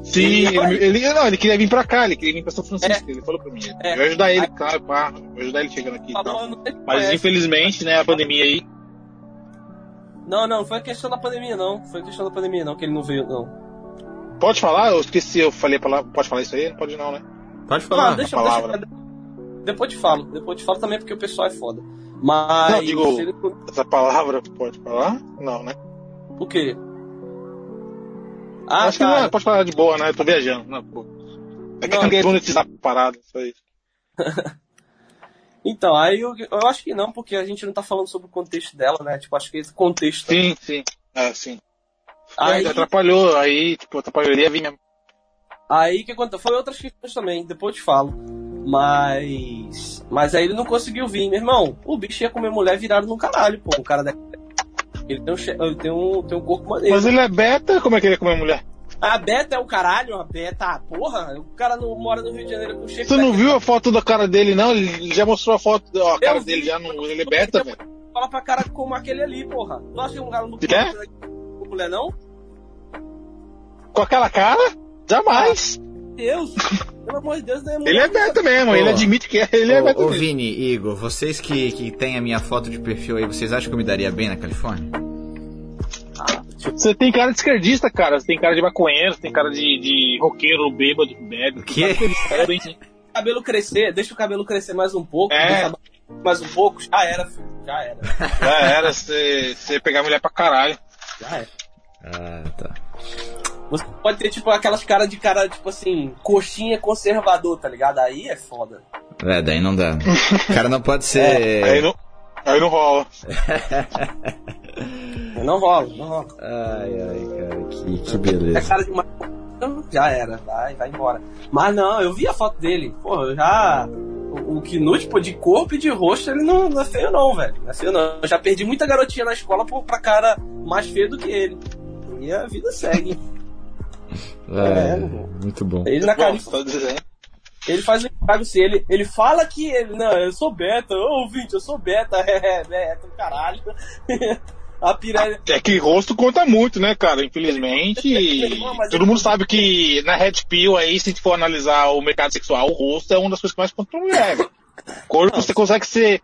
Sim, Ele ele, não, ele queria vir pra cá, ele queria vir pra São Francisco, ele falou pra mim. É. Eu ia ajudar ele, claro, pá, vou ajudar ele chegando aqui Falou, não Mas conhece. infelizmente, né, a pandemia aí. Não, não, foi questão da pandemia, não. Foi questão da pandemia, não, que ele não veio, não. Pode falar? Eu esqueci, eu falei pra lá. Pode falar isso aí? Não pode não, né? Pode falar. deixa, a palavra. deixa- Depois te falo. Depois te falo também porque o pessoal é foda. Mas. Não, digo- ele- Essa palavra pode falar? Não, né? O quê? Ah, Acho que não, é, pode falar de boa, né? Eu tô viajando. Não, pô. É que Não. queria monetizar só isso. Então, aí eu, eu acho que não, porque a gente não tá falando sobre o contexto dela, né? Tipo, acho que esse contexto. Sim, sim. É, sim. Aí, É, atrapalhou, aí, tipo, atrapalhou. Ele ia vir mesmo. aí que aconteceu? Foi outras questões também, depois eu te falo. Mas. Mas aí ele não conseguiu vir, meu irmão. O bicho ia comer mulher virado no caralho, pô. O cara da. Ele tem um, ele tem um, tem um corpo maneiro. Mas ele é beta, como é que ele ia comer mulher? A beta é o caralho, a beta, ah, porra. O cara não mora no Rio de Janeiro com shape Você não viu a foto da cara dele, não? Ele já mostrou a foto, ó, a cara vi. dele já no. Ele é beta, velho. Fala pra cara como aquele ali, porra. Tu acha que um cara não com mulher, não? Com aquela cara? Jamais. Deus, pelo amor de Deus, né? Ele é beta mesmo, ele Ô. admite que é, ele é beta Ô, ô mesmo. Vini, Igor, vocês que, que têm a minha foto de perfil aí, vocês acham que eu me daria bem na Califórnia? Ah, Você tem cara de esquerdista, cara. Você tem cara de maconheiro, você tem cara de, de roqueiro, bêbado, bebe. O quê? É cabelo crescer, deixa o cabelo crescer mais um pouco, É. mais um pouco, já era, filho. Já era. Já era, você, você pegar mulher pra caralho. Já era. Ah, tá. Você pode ter, tipo, aquelas caras de cara, tipo assim, coxinha conservador, tá ligado? Aí é foda. É, daí não dá. O cara não pode ser. Aí não, aí não rola. Não rola, não rola. Ai, ai, cara, que, que É beleza. cara de uma. Já era, vai, vai embora. Mas não, eu vi a foto dele. Pô, eu já. O, Knut, pô, de corpo e de rosto, ele não, não é feio, não, velho. Não é feio, não. Eu já perdi muita garotinha na escola por, pra cara mais feio do que ele. E a vida segue. É, é. muito bom. Ele na Bom, Califórnia. tá. Ele faz um estrago se ele, ele fala que ele, não, eu sou beta, ô ouvinte, eu sou beta, é, beta, caralho. A piranha. É que rosto conta muito, né, cara? Infelizmente. Não, mas todo mundo sabe que na Red Pill aí, se a gente for analisar o mercado sexual, o rosto é uma das coisas que mais conta pra mulher. Corpo Não. você consegue ser.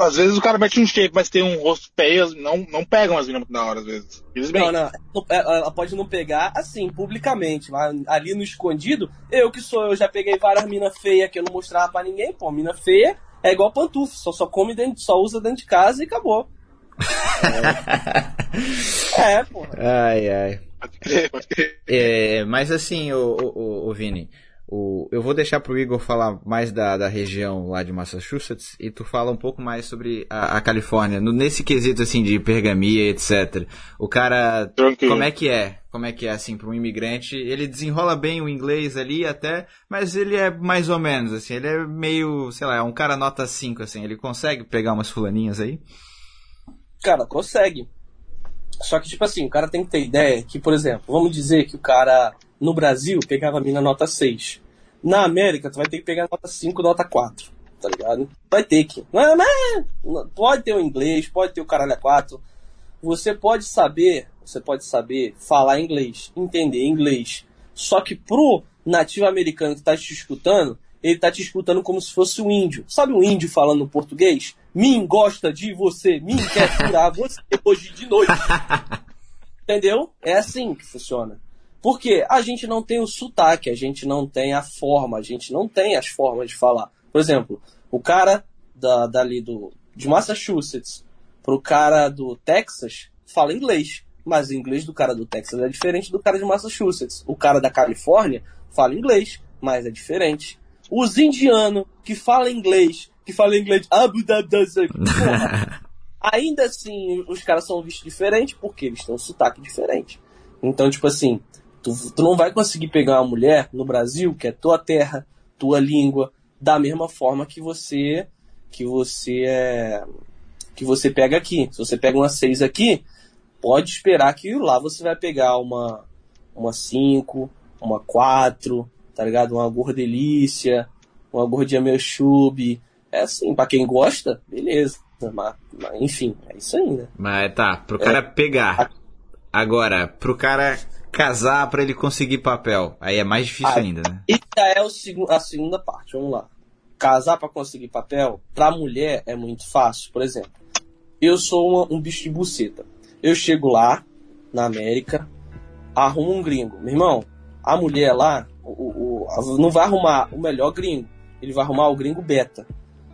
Às vezes o cara mete um shape, mas tem um rosto feio, não, não pegam as meninas muito da hora, às vezes. Não, não, ela pode não pegar assim, publicamente, mas ali no escondido, eu que sou, eu já peguei várias minas feias que eu não mostrava pra ninguém, pô, mina feia é igual pantufa, só, só come dentro, só usa dentro de casa e acabou. É, é pô. Ai, ai. Pode crer, pode crer. É, mas assim, o, o, o Vini, o, eu vou deixar pro Igor falar mais da, da região lá de Massachusetts e tu fala um pouco mais sobre a, a Califórnia, no- nesse quesito assim de pergamia, etc. O cara, Tranquilo. como é que é? Como é que é assim para um imigrante? Ele desenrola bem o inglês ali até, mas ele é mais ou menos assim, ele é meio, sei lá, é um cara nota 5 assim, ele consegue pegar umas fulaninhas aí? Cara, consegue. Só que, tipo assim, o cara tem que ter ideia que, por exemplo, vamos dizer que o cara no Brasil pegava a mina nota 6. Na América, tu vai ter que pegar nota 5, nota 4. Tá ligado? Vai ter que. Não, não, pode ter o inglês, pode ter o caralho a 4. Você pode saber, você pode saber falar inglês, entender inglês. Só que pro nativo americano que tá te escutando, ele tá te escutando como se fosse um índio. Sabe um índio falando português? Mim gosta de você, mim quer furar você hoje de noite. Entendeu? É assim que funciona. Porque a gente não tem o sotaque, a gente não tem a forma, a gente não tem as formas de falar. Por exemplo, o cara da, dali do, de Massachusetts pro cara do Texas fala inglês. Mas o inglês do cara do Texas é diferente do cara de Massachusetts. O cara da Califórnia fala inglês, mas é diferente. Os indianos que falam inglês, que falam inglês, Abu Dhabi, ainda assim os caras são vistos diferentes porque eles têm um sotaque diferente. Então, tipo assim, tu, tu não vai conseguir pegar uma mulher no Brasil, que é tua terra, tua língua, da mesma forma que você que você é que você pega aqui. Se você pega uma 6 aqui, pode esperar que lá você vai pegar uma uma 5, uma 4, tá ligado? Uma gordelícia, uma gordinha meio chube. É assim, para quem gosta, beleza. Mas, mas, enfim, é isso aí, né? Mas tá, pro cara é, pegar. Agora, pro cara casar para ele conseguir papel, aí é mais difícil aí, ainda, né? Isso é o seg a segunda parte, vamos lá. Casar para conseguir papel, pra mulher é muito fácil. Por exemplo, eu sou uma, um bicho de buceta. Eu chego lá, na América, arrumo um gringo. Meu irmão, a mulher lá, o, o, não vai arrumar o melhor gringo. Ele vai arrumar o gringo beta.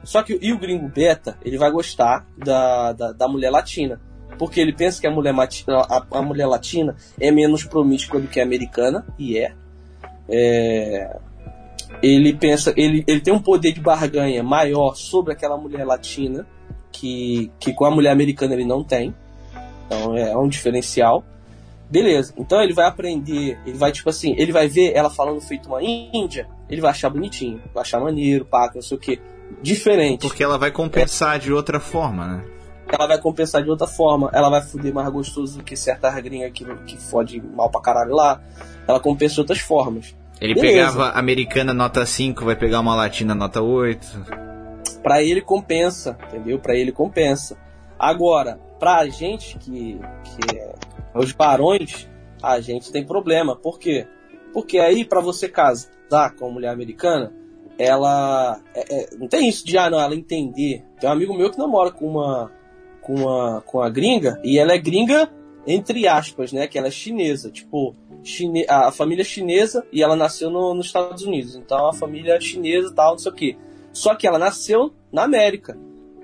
Só que e o gringo beta, ele vai gostar da, da, da mulher latina. Porque ele pensa que a mulher, a, a, mulher latina é menos promíscua do que a americana, e é. é. Ele pensa, ele, ele tem um poder de barganha maior sobre aquela mulher latina que, que com a mulher americana ele não tem. Então é um diferencial. Beleza, então ele vai aprender, ele vai tipo assim, ele vai ver ela falando feito uma índia, ele vai achar bonitinho, vai achar maneiro, pá, não sei o que. Diferente. Porque ela vai compensar é. de outra forma, né? Ela vai compensar de outra forma, ela vai foder mais gostoso do que certa gringa que, que fode mal pra caralho lá. Ela compensa de outras formas. Ele Beleza. pegava americana nota 5, vai pegar uma latina nota 8 para ele compensa, entendeu? Para ele compensa. Agora, pra gente que, que é os barões, a gente tem problema. Por quê? Porque aí, para você casar com uma mulher americana, ela. É, é, não tem isso de, ah, não, ela entender. Tem um amigo meu que namora com uma. Com uma, com a gringa, e ela é gringa, entre aspas, né? Que ela é chinesa. Tipo, chine, a família é chinesa e ela nasceu no, nos Estados Unidos. Então a família é chinesa e tal, não sei o quê. Só que ela nasceu na América.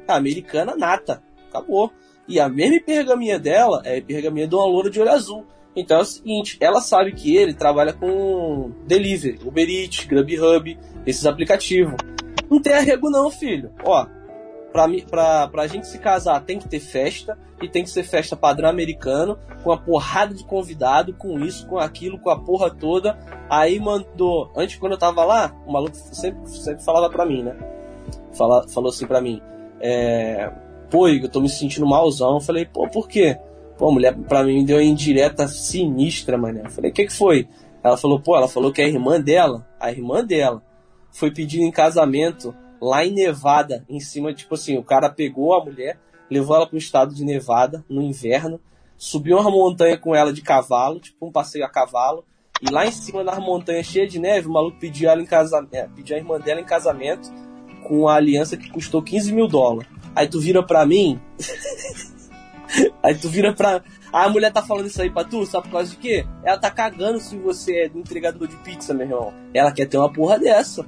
A americana nata. Acabou. E a mesma pergaminha dela é pergaminha de uma loura de olho azul. Então é o seguinte, ela sabe que ele trabalha com delivery, Uber Eats, Grubhub, esses aplicativos. Não tem arrego não, filho. Ó, pra, pra, pra gente se casar tem que ter festa, e tem que ser festa padrão americano, com a porrada de convidado, com isso, com aquilo, com a porra toda. Aí mandou, antes quando eu tava lá, o maluco sempre, sempre falava pra mim, né? Fala, falou assim pra mim, é, pô, eu tô me sentindo malzão. Eu falei, pô, por quê? Pô, a mulher pra mim deu indireta sinistra, mané. Eu falei, o que que foi? Ela falou, pô, ela falou que a irmã dela, a irmã dela, foi pedindo em casamento lá em Nevada, em cima, tipo assim, o cara pegou a mulher, levou ela para o estado de Nevada, no inverno, subiu uma montanha com ela de cavalo, tipo um passeio a cavalo, e lá em cima das montanhas cheias de neve, o maluco pediu, ela em casamento, é, pediu a irmã dela em casamento com a aliança que custou 15 mil dólares. Aí tu vira pra mim. Aí tu vira pra. Ah, a mulher tá falando isso aí pra tu, sabe por causa de quê? Ela tá cagando se você é entregador de pizza, meu irmão. Ela quer ter uma porra dessa.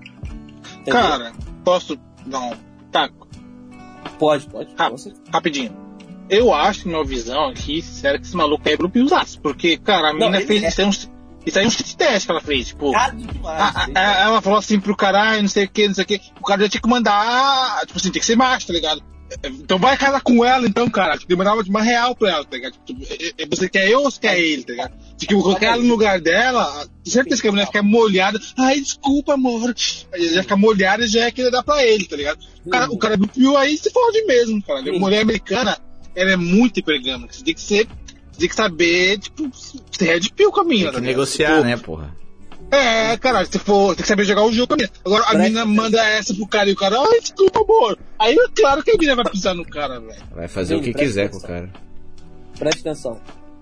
Entendeu? Cara, posso. Não. Tá, Pode, pode. rapidinho. Eu acho, minha visão aqui, sério, que esse maluco é grupo usasse. Porque, cara, a menina fez é. isso aí uns. Isso aí é um teste que ela fez, tipo. a, a, ela falou assim pro caralho, não sei o que, não sei o que. O cara já tinha que mandar. Tipo assim, tem que ser macho, tá ligado? Então vai casar com ela, então, cara. Tipo, mandava de uma real pra ela, tá ligado? Tipo, você quer eu ou você quer ele, tá ligado? Tipo, colocar ela no lugar dela, certeza que a mulher fica molhada. Ai, desculpa, amor. Já fica molhada e já é querer dar pra ele, tá ligado? O cara, o cara do Pio aí se fode mesmo, cara. A mulher americana, ela é muito hipergâmica. Você tem que ser tem que saber, tipo, ter red pill com a mina. Tem que tá negociar, Tipo, né, porra? É, caralho, se for, tem que saber jogar o jogo mina. Agora a mina manda essa pro cara e o cara, ai, desculpa, amor. Aí é claro que a mina vai pisar no cara, velho. Vai fazer Sim, o que quiser com o atenção. cara. Presta atenção.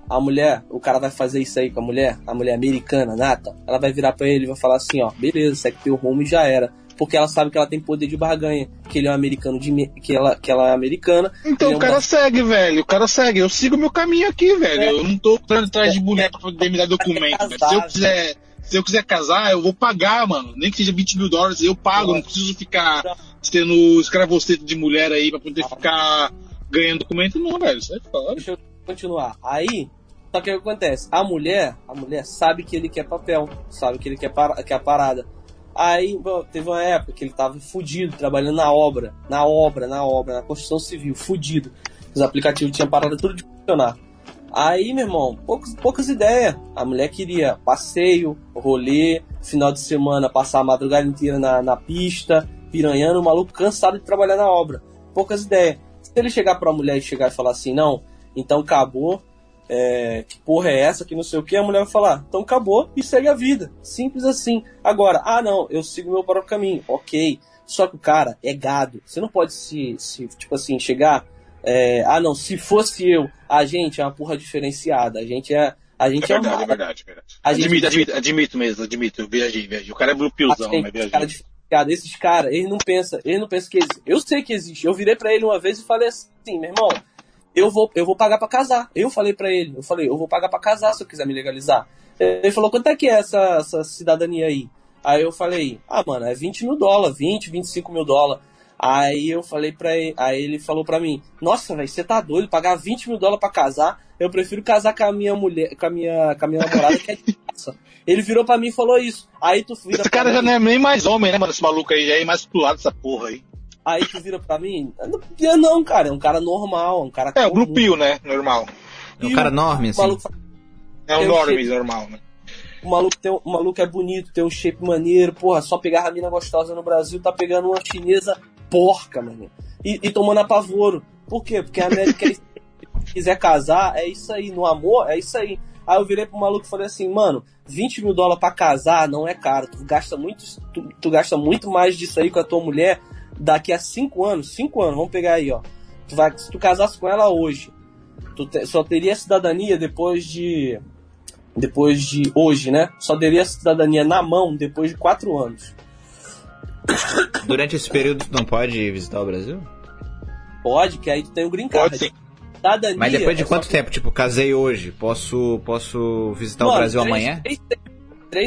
A mulher, o cara vai fazer isso aí com a mulher, a mulher americana, nata, ela vai virar pra ele e vai falar assim, ó, beleza, segue teu rumo e já era. Porque ela sabe que ela tem poder de barganha, que ele é um americano de que ela, que ela é americana. Então é o um cara segue, velho. O cara segue. Eu sigo meu caminho aqui, velho. É. Eu não tô atrás de mulher pra poder me dar documento. velho. Se eu quiser. Se eu quiser casar, eu vou pagar, mano. Nem que seja 20 mil dólares, eu pago. Não preciso ficar sendo escravocete de mulher aí pra poder ficar ganhando documento, não, velho. Sai fora. Deixa eu continuar. Aí, só que o que acontece? A mulher, a mulher sabe que ele quer papel, sabe que ele quer, para, quer a parada. Aí, bom, teve uma época que ele tava fudido, trabalhando na obra, na obra, na obra, na construção civil, fudido. Os aplicativos tinham parado tudo de funcionar. Aí, meu irmão, poucas, poucas ideias. A mulher queria passeio, rolê, final de semana, passar a madrugada inteira na, na pista, piranhando, o maluco cansado de trabalhar na obra. Poucas ideias. Se ele chegar pra mulher e chegar e falar assim, não, então acabou, é, que porra é essa, que não sei o que, a mulher vai falar, então acabou e segue a vida. Simples assim. Agora, ah não, eu sigo meu próprio caminho, ok. Só que o cara é gado. Você não pode se, se tipo assim, chegar. É, ah não, se fosse eu, a gente é uma porra diferenciada. A gente é. A É gente é, verdade, uma- é verdade, é verdade. A gente- Admito, admito, admito mesmo, admito. Eu viajei, viajei. O cara é gente, mas os cara viajei. diferenciado. Esses caras, eles não pensam, eles não pensam que existe. Eu sei que existe. Eu virei pra ele uma vez e falei assim, meu irmão, eu vou, eu vou pagar pra casar. Eu falei pra ele, eu falei, eu vou pagar pra casar se eu quiser me legalizar. Ele falou, quanto é que é essa, essa cidadania aí? Aí eu falei, ah, mano, é 20 mil dólares, 20, 25 mil dólares. Aí eu falei pra ele, aí ele falou pra mim, nossa, velho, você tá doido, pagar 20 mil dólares pra casar? Eu prefiro casar com a minha mulher, com a minha, com a minha namorada, que é de graça. Ele virou pra mim e falou isso. Aí tu vira Esse pra cara já mim- não é nem mais homem, né, mano? Esse maluco aí já é mais pro lado dessa porra aí. Aí tu vira pra mim, não, não, cara, é um cara normal, um cara É, o comum. blue pill, né? Normal. É um cara o enorme, assim. maluco, É o normes sei. normal, né? o maluco, tem, um- o maluco é bonito, tem um shape maneiro, porra, só pegar a mina gostosa no Brasil, tá pegando uma chinesa porca, mano. E, e tomando apavoro. Por quê? Porque a América, é- se quiser casar, é isso aí. No amor, é isso aí. Aí eu virei pro maluco e falei assim, mano, 20 mil dólares pra casar não é caro. Tu gasta muito, tu, tu gasta muito mais disso aí com a tua mulher daqui a 5 anos. 5 anos, vamos pegar aí, ó. Tu vai, se tu casasse com ela hoje, tu te- só teria cidadania depois de. Depois de hoje, né? Só teria cidadania na mão depois de 4 anos. Durante esse período tu não pode visitar o Brasil? Pode, que aí tu tem o green card. Pode sim. Cidadania. Mas depois de é quanto só- tempo? Tipo, casei hoje, posso, posso visitar o Mano, Brasil três- amanhã? Três, três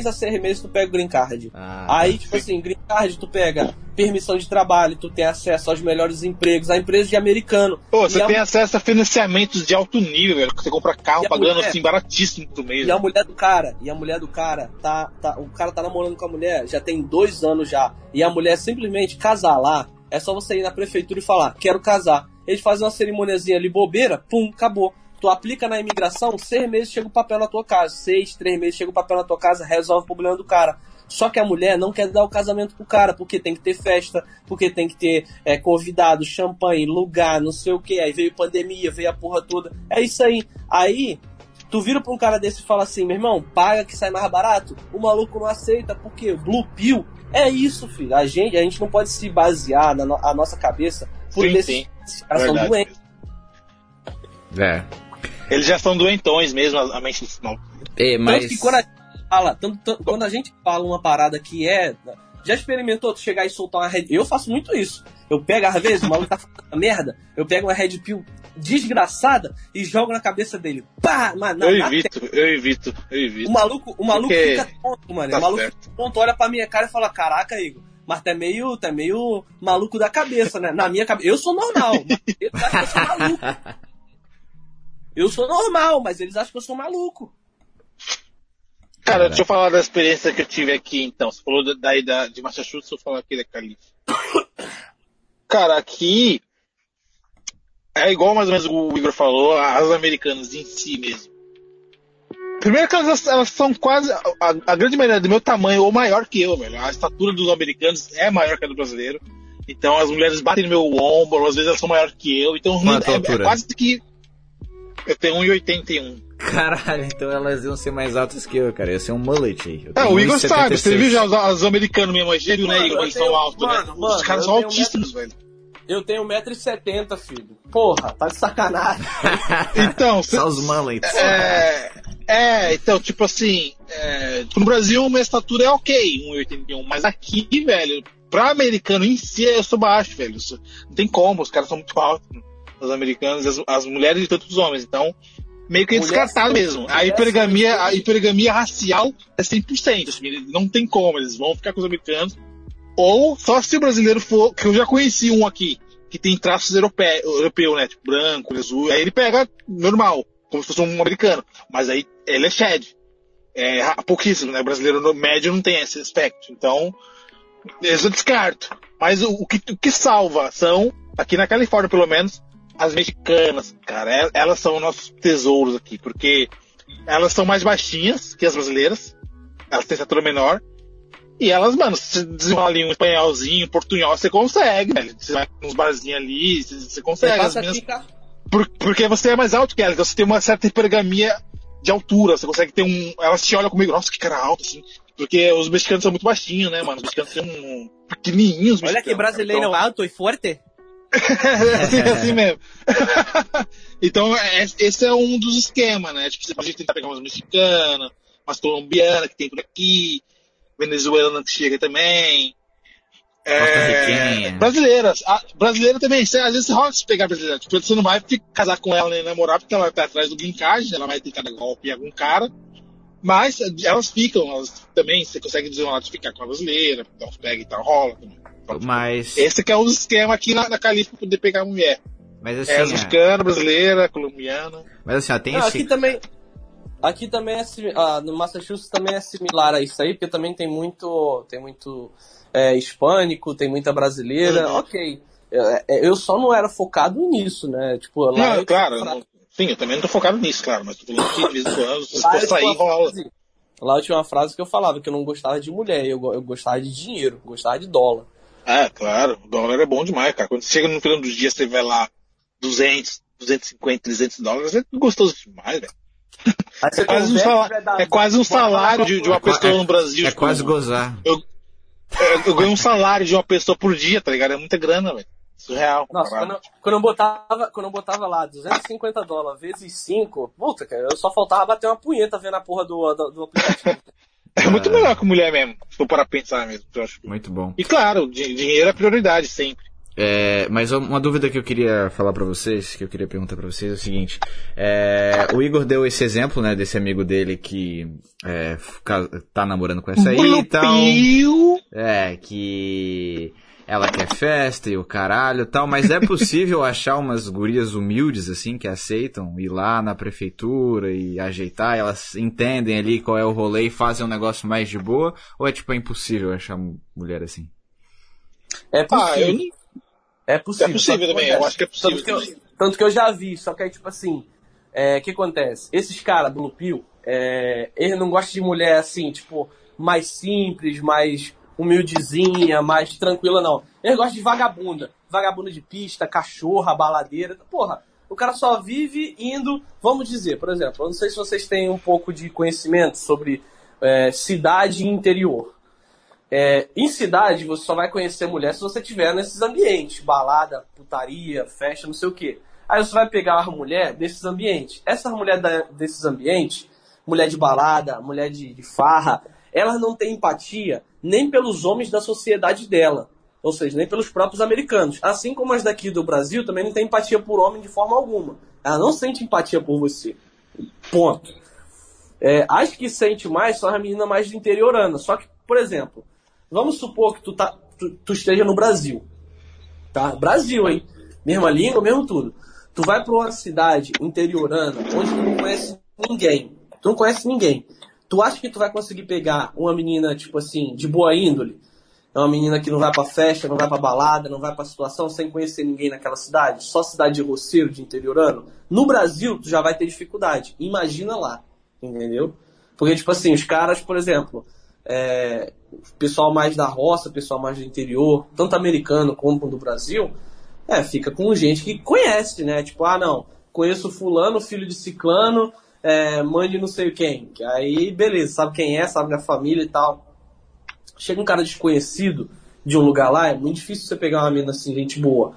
a seis meses tu pega o green card. Ah, Aí, tipo assim, green card, tu pega permissão de trabalho, tu tem acesso aos melhores empregos, a empresa de americano. Pô, E você a- tem acesso a financiamentos de alto nível, velho. Você compra carro E pagando mulher? assim baratíssimo por mês. E a mulher do cara, e a mulher do cara, tá, tá, o cara tá namorando com a mulher, já tem dois anos já. E a mulher simplesmente casar lá, é só você ir na prefeitura e falar, quero casar. Eles fazem uma cerimoniazinha ali bobeira, pum, acabou. Tu aplica na imigração, seis meses chega o papel na tua casa. Seis, três meses chega o papel na tua casa, resolve o problema do cara. Só que a mulher não quer dar o casamento pro cara, porque tem que ter festa, porque tem que ter é, convidado, champanhe, lugar, não sei o que. Aí veio pandemia, veio a porra toda. É isso aí. Aí Tu vira pra um cara desse e fala assim, meu irmão, paga que sai mais barato. O maluco não aceita, porque Blue Pill é isso, filho. A gente, a gente não pode se basear na no- a nossa cabeça por Sim, esses, sim. esses caras são Verdade doentes. É. Eles já são doentões mesmo, a mente não. É, mas... Tanto que quando a gente fala, tanto- tanto- quando a gente fala uma parada que é. Já experimentou tu chegar e soltar uma red. Eu faço muito isso. Eu pego, às vezes, o maluco tá falando merda, eu pego uma red pill desgraçada e jogo na cabeça dele. Pá! Mas na, Eu na evito, eu evito, eu O evito. maluco, o maluco Porque fica tonto, mano. tá o maluco certo. fica tonto, olha pra minha cara e fala: Caraca, Igor, mas é meio, é meio maluco da cabeça, né? Na minha cabeça. Eu sou normal, mas eles acham que eu sou maluco. Eu sou normal, mas eles acham que eu sou maluco. Cara, deixa eu falar da experiência que eu tive aqui, então. Você falou da- daí da, de Massachusetts, eu falo aqui da Califórnia. Cara, aqui é igual mais ou menos o Igor falou, as americanas em si mesmo. Primeiro que elas, elas são quase, a, a grande maioria do meu tamanho ou maior que eu, velho. A estatura dos americanos é maior que a do brasileiro. Então as mulheres batem no meu ombro, às vezes elas são maiores que eu. Então é, é altura? quase que Eu tenho 1,81. Caralho, então elas iam ser mais altas que eu, cara. Eu ia ser um mullet aí. Eu É, o Igor 1,76. sabe, você viu já os, os americanos mesmo, eles viram, né, Igor? Eles são altos, mano, né? mano, Os caras são altíssimos, velho. Eu tenho 1,70m, filho. Porra, tá de sacanagem. Então, cê- Só os mullets. É, é, então, tipo assim, é, no Brasil uma estatura é ok, 1,81, mas aqui, velho, pra americano em si, eu sou baixo, velho. Não tem como, os caras são muito altos, os americanos, as, as mulheres e tanto os homens, então, meio que é descartado mesmo. A hipergamia, a hipergamia racial é 100%, assim, não tem como, eles vão ficar com os americanos, ou só se o brasileiro for, que eu já conheci um aqui, que tem traços europeu, europeu né, tipo branco, azul, aí ele pega normal, como se fosse um americano, mas aí ele é shed. É pouquíssimo, né? O brasileiro no- médio não tem esse aspecto. Então, eu descarto. Mas o, o que, o que salva são, aqui na Califórnia pelo menos, as mexicanas, cara. El- Elas são nossos tesouros aqui, porque elas são mais baixinhas que as brasileiras. Elas têm estatura menor. E elas, mano, se ali um espanholzinho, um portunhol, você consegue, velho. Você vai nos barzinhos ali, você, você Você consegue. As aqui, cara. por- porque você é mais alto que ela, então você tem uma certa hipergamia de altura. Você consegue ter um. Elas te olham comigo, nossa, que cara alto, assim. Porque os mexicanos são muito baixinhos, né, mano? Os mexicanos são um, pequenininhos. Olha que mexicanos, brasileiro Então, alto e forte. É assim, é assim mesmo. então, é- esse é um dos esquemas, né? Tipo, você pode tentar pegar umas mexicanas, umas colombianas que tem por aqui, venezuelana que chega também. É, brasileiras. A, brasileira também. Você, às vezes rola de pegar brasileira. Tipo, você não vai ficar- casar com ela nem namorar porque ela vai estar atrás do brincagem, ela vai tentar golpe em algum cara. Mas elas ficam, elas também, você consegue desenrolar de ficar com a brasileira, dar uns pega e tal, rola também. Mas, Esse que é o esquema aqui na, na Califa pra poder pegar a mulher. mas É, assim, é, mexicana, brasileira, colombiana. mas assim, ó, tem Não, esse... aqui também. Aqui também é ah, no Massachusetts também é similar a isso aí, porque também tem muito. Tem muito é, hispânico, tem muita brasileira. Uhum. Ok. É, é, Eu só não era focado nisso, né? Tipo, lá. Não, eu- claro, eu não- sim, eu também não tô focado nisso, claro, mas tô falando que de vez em quando, se Lá for sair, uma rola. frase- Lá eu tinha uma frase que eu falava que eu não gostava de mulher, eu, eu gostava de dinheiro, gostava de dólar. É, claro, o dólar é bom demais, cara. Quando você chega no final do dia, você vê lá 200, 250, 300 dólares, é gostoso demais, velho. Você É quase um salário, vai é quase um vai salário de, de uma pessoa no Brasil. É tipo, quase gozar. Eu, eu ganho um salário de uma pessoa por dia, tá ligado? É muita grana, velho. Surreal. Nossa, quando eu, quando eu botava, quando eu botava lá 250 dólares vezes 5, puta, cara, eu só faltava bater uma punheta vendo a porra do, do, do aplicativo. É muito melhor que mulher mesmo, se for para pensar mesmo, eu acho. Muito bom. E claro, di- dinheiro é prioridade sempre. É, mas uma dúvida que eu queria falar pra vocês, que eu queria perguntar pra vocês é o seguinte: é, o Igor deu esse exemplo, né, desse amigo dele que é, tá namorando com essa aí e tal. É, que ela quer festa e o caralho e tal, mas é possível achar umas gurias humildes, assim, que aceitam ir lá na prefeitura e ajeitar, elas entendem ali qual é o rolê e fazem um negócio mais de boa, ou é tipo é impossível achar mulher assim? É Ah, possível. eu, É possível. é possível também, eu acho que é possível Tanto que eu, tanto que eu já vi, só que aí, tipo assim, é, o que acontece? Esses caras do Lupil, é, eles não gostam de mulher assim, tipo, mais simples, mais humildezinha, mais tranquila, não. Eles gostam de vagabunda. Vagabunda de pista, cachorra, baladeira. Porra, o cara só vive indo, vamos dizer, por exemplo, eu não sei se vocês têm um pouco de conhecimento sobre é, cidade e interior. É, em cidade, você só vai conhecer mulher se você estiver nesses ambientes. Balada, putaria, festa, não sei o quê. Aí você vai pegar uma mulher desses ambientes. Essa mulher da- desses ambientes, mulher de balada, mulher de, de farra, elas não têm empatia nem pelos homens da sociedade dela. Ou seja, nem pelos próprios americanos. Assim como as daqui do Brasil também não têm empatia por homem de forma alguma. Ela não sente empatia por você. Ponto. É, as que sente mais são as meninas mais interiorana. Só que, por exemplo, vamos supor que tu, tá, tu, tu esteja no Brasil. Tá? Brasil, hein? Mesma língua, mesmo tudo. Tu vai pra uma cidade interiorana onde tu não conhece ninguém. Tu não conhece ninguém. Tu acha que tu vai conseguir pegar uma menina, tipo assim, de boa índole? É uma menina que não vai pra festa, não vai pra balada, não vai pra situação sem conhecer ninguém naquela cidade? Só cidade de roceiro, de interiorano? No Brasil, tu já vai ter dificuldade. Imagina lá. Entendeu? Porque, tipo assim, os caras, por exemplo, é, pessoal mais da roça, pessoal mais do interior, tanto americano como do Brasil, é, fica com gente que conhece, né? Tipo, ah, não, conheço fulano, filho de ciclano, é, mãe de não sei quem. Aí, beleza, sabe quem é, sabe a família e tal. Chega um cara desconhecido de um lugar lá, é muito difícil você pegar uma mina assim, gente boa.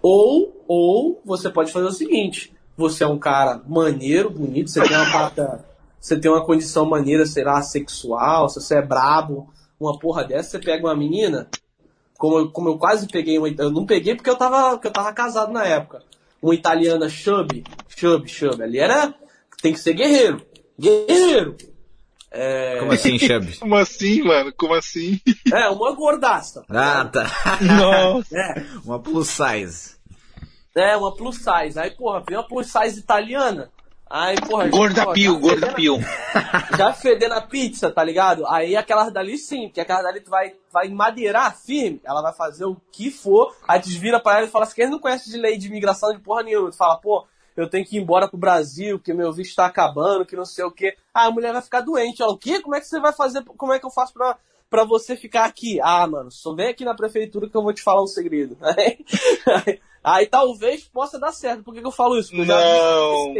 Ou, ou você pode fazer o seguinte: você é um cara maneiro, bonito, você tem uma parada, você tem uma condição maneira, sei lá, sexual, se você é brabo, uma porra dessa, você pega uma menina, como, eu, como eu quase peguei uma, eu não peguei porque eu tava, porque eu tava casado na época. Uma italiana chubby, chubby, chubby, ali era, tem que ser guerreiro, guerreiro. É... Como assim, Chubby? Como assim, mano? Como assim? É, uma gordaça. Ah, tá. Nossa. É. Uma plus size. É, uma plus size. Aí, porra, vem uma plus size italiana. Aí, porra. Gorda ó, pio, já gorda fedendo- pio. Já fedendo a pizza, tá ligado? Aí aquelas dali sim, porque aquelas dali tu vai, vai madeirar firme, ela vai fazer o que for, aí tu vira pra ela e fala assim, quem não conhece de lei de imigração de porra nenhuma? Tu fala, pô, eu tenho que ir embora pro Brasil, porque meu visto tá acabando, que não sei o quê. Ah, a mulher vai ficar doente. Ela, o quê? Como é que você vai fazer? Como é que eu faço pra, pra você ficar aqui? Ah, mano, só vem aqui na prefeitura que eu vou te falar um segredo. Aí, aí, aí talvez possa dar certo. Por que, que eu falo isso? Eu Não.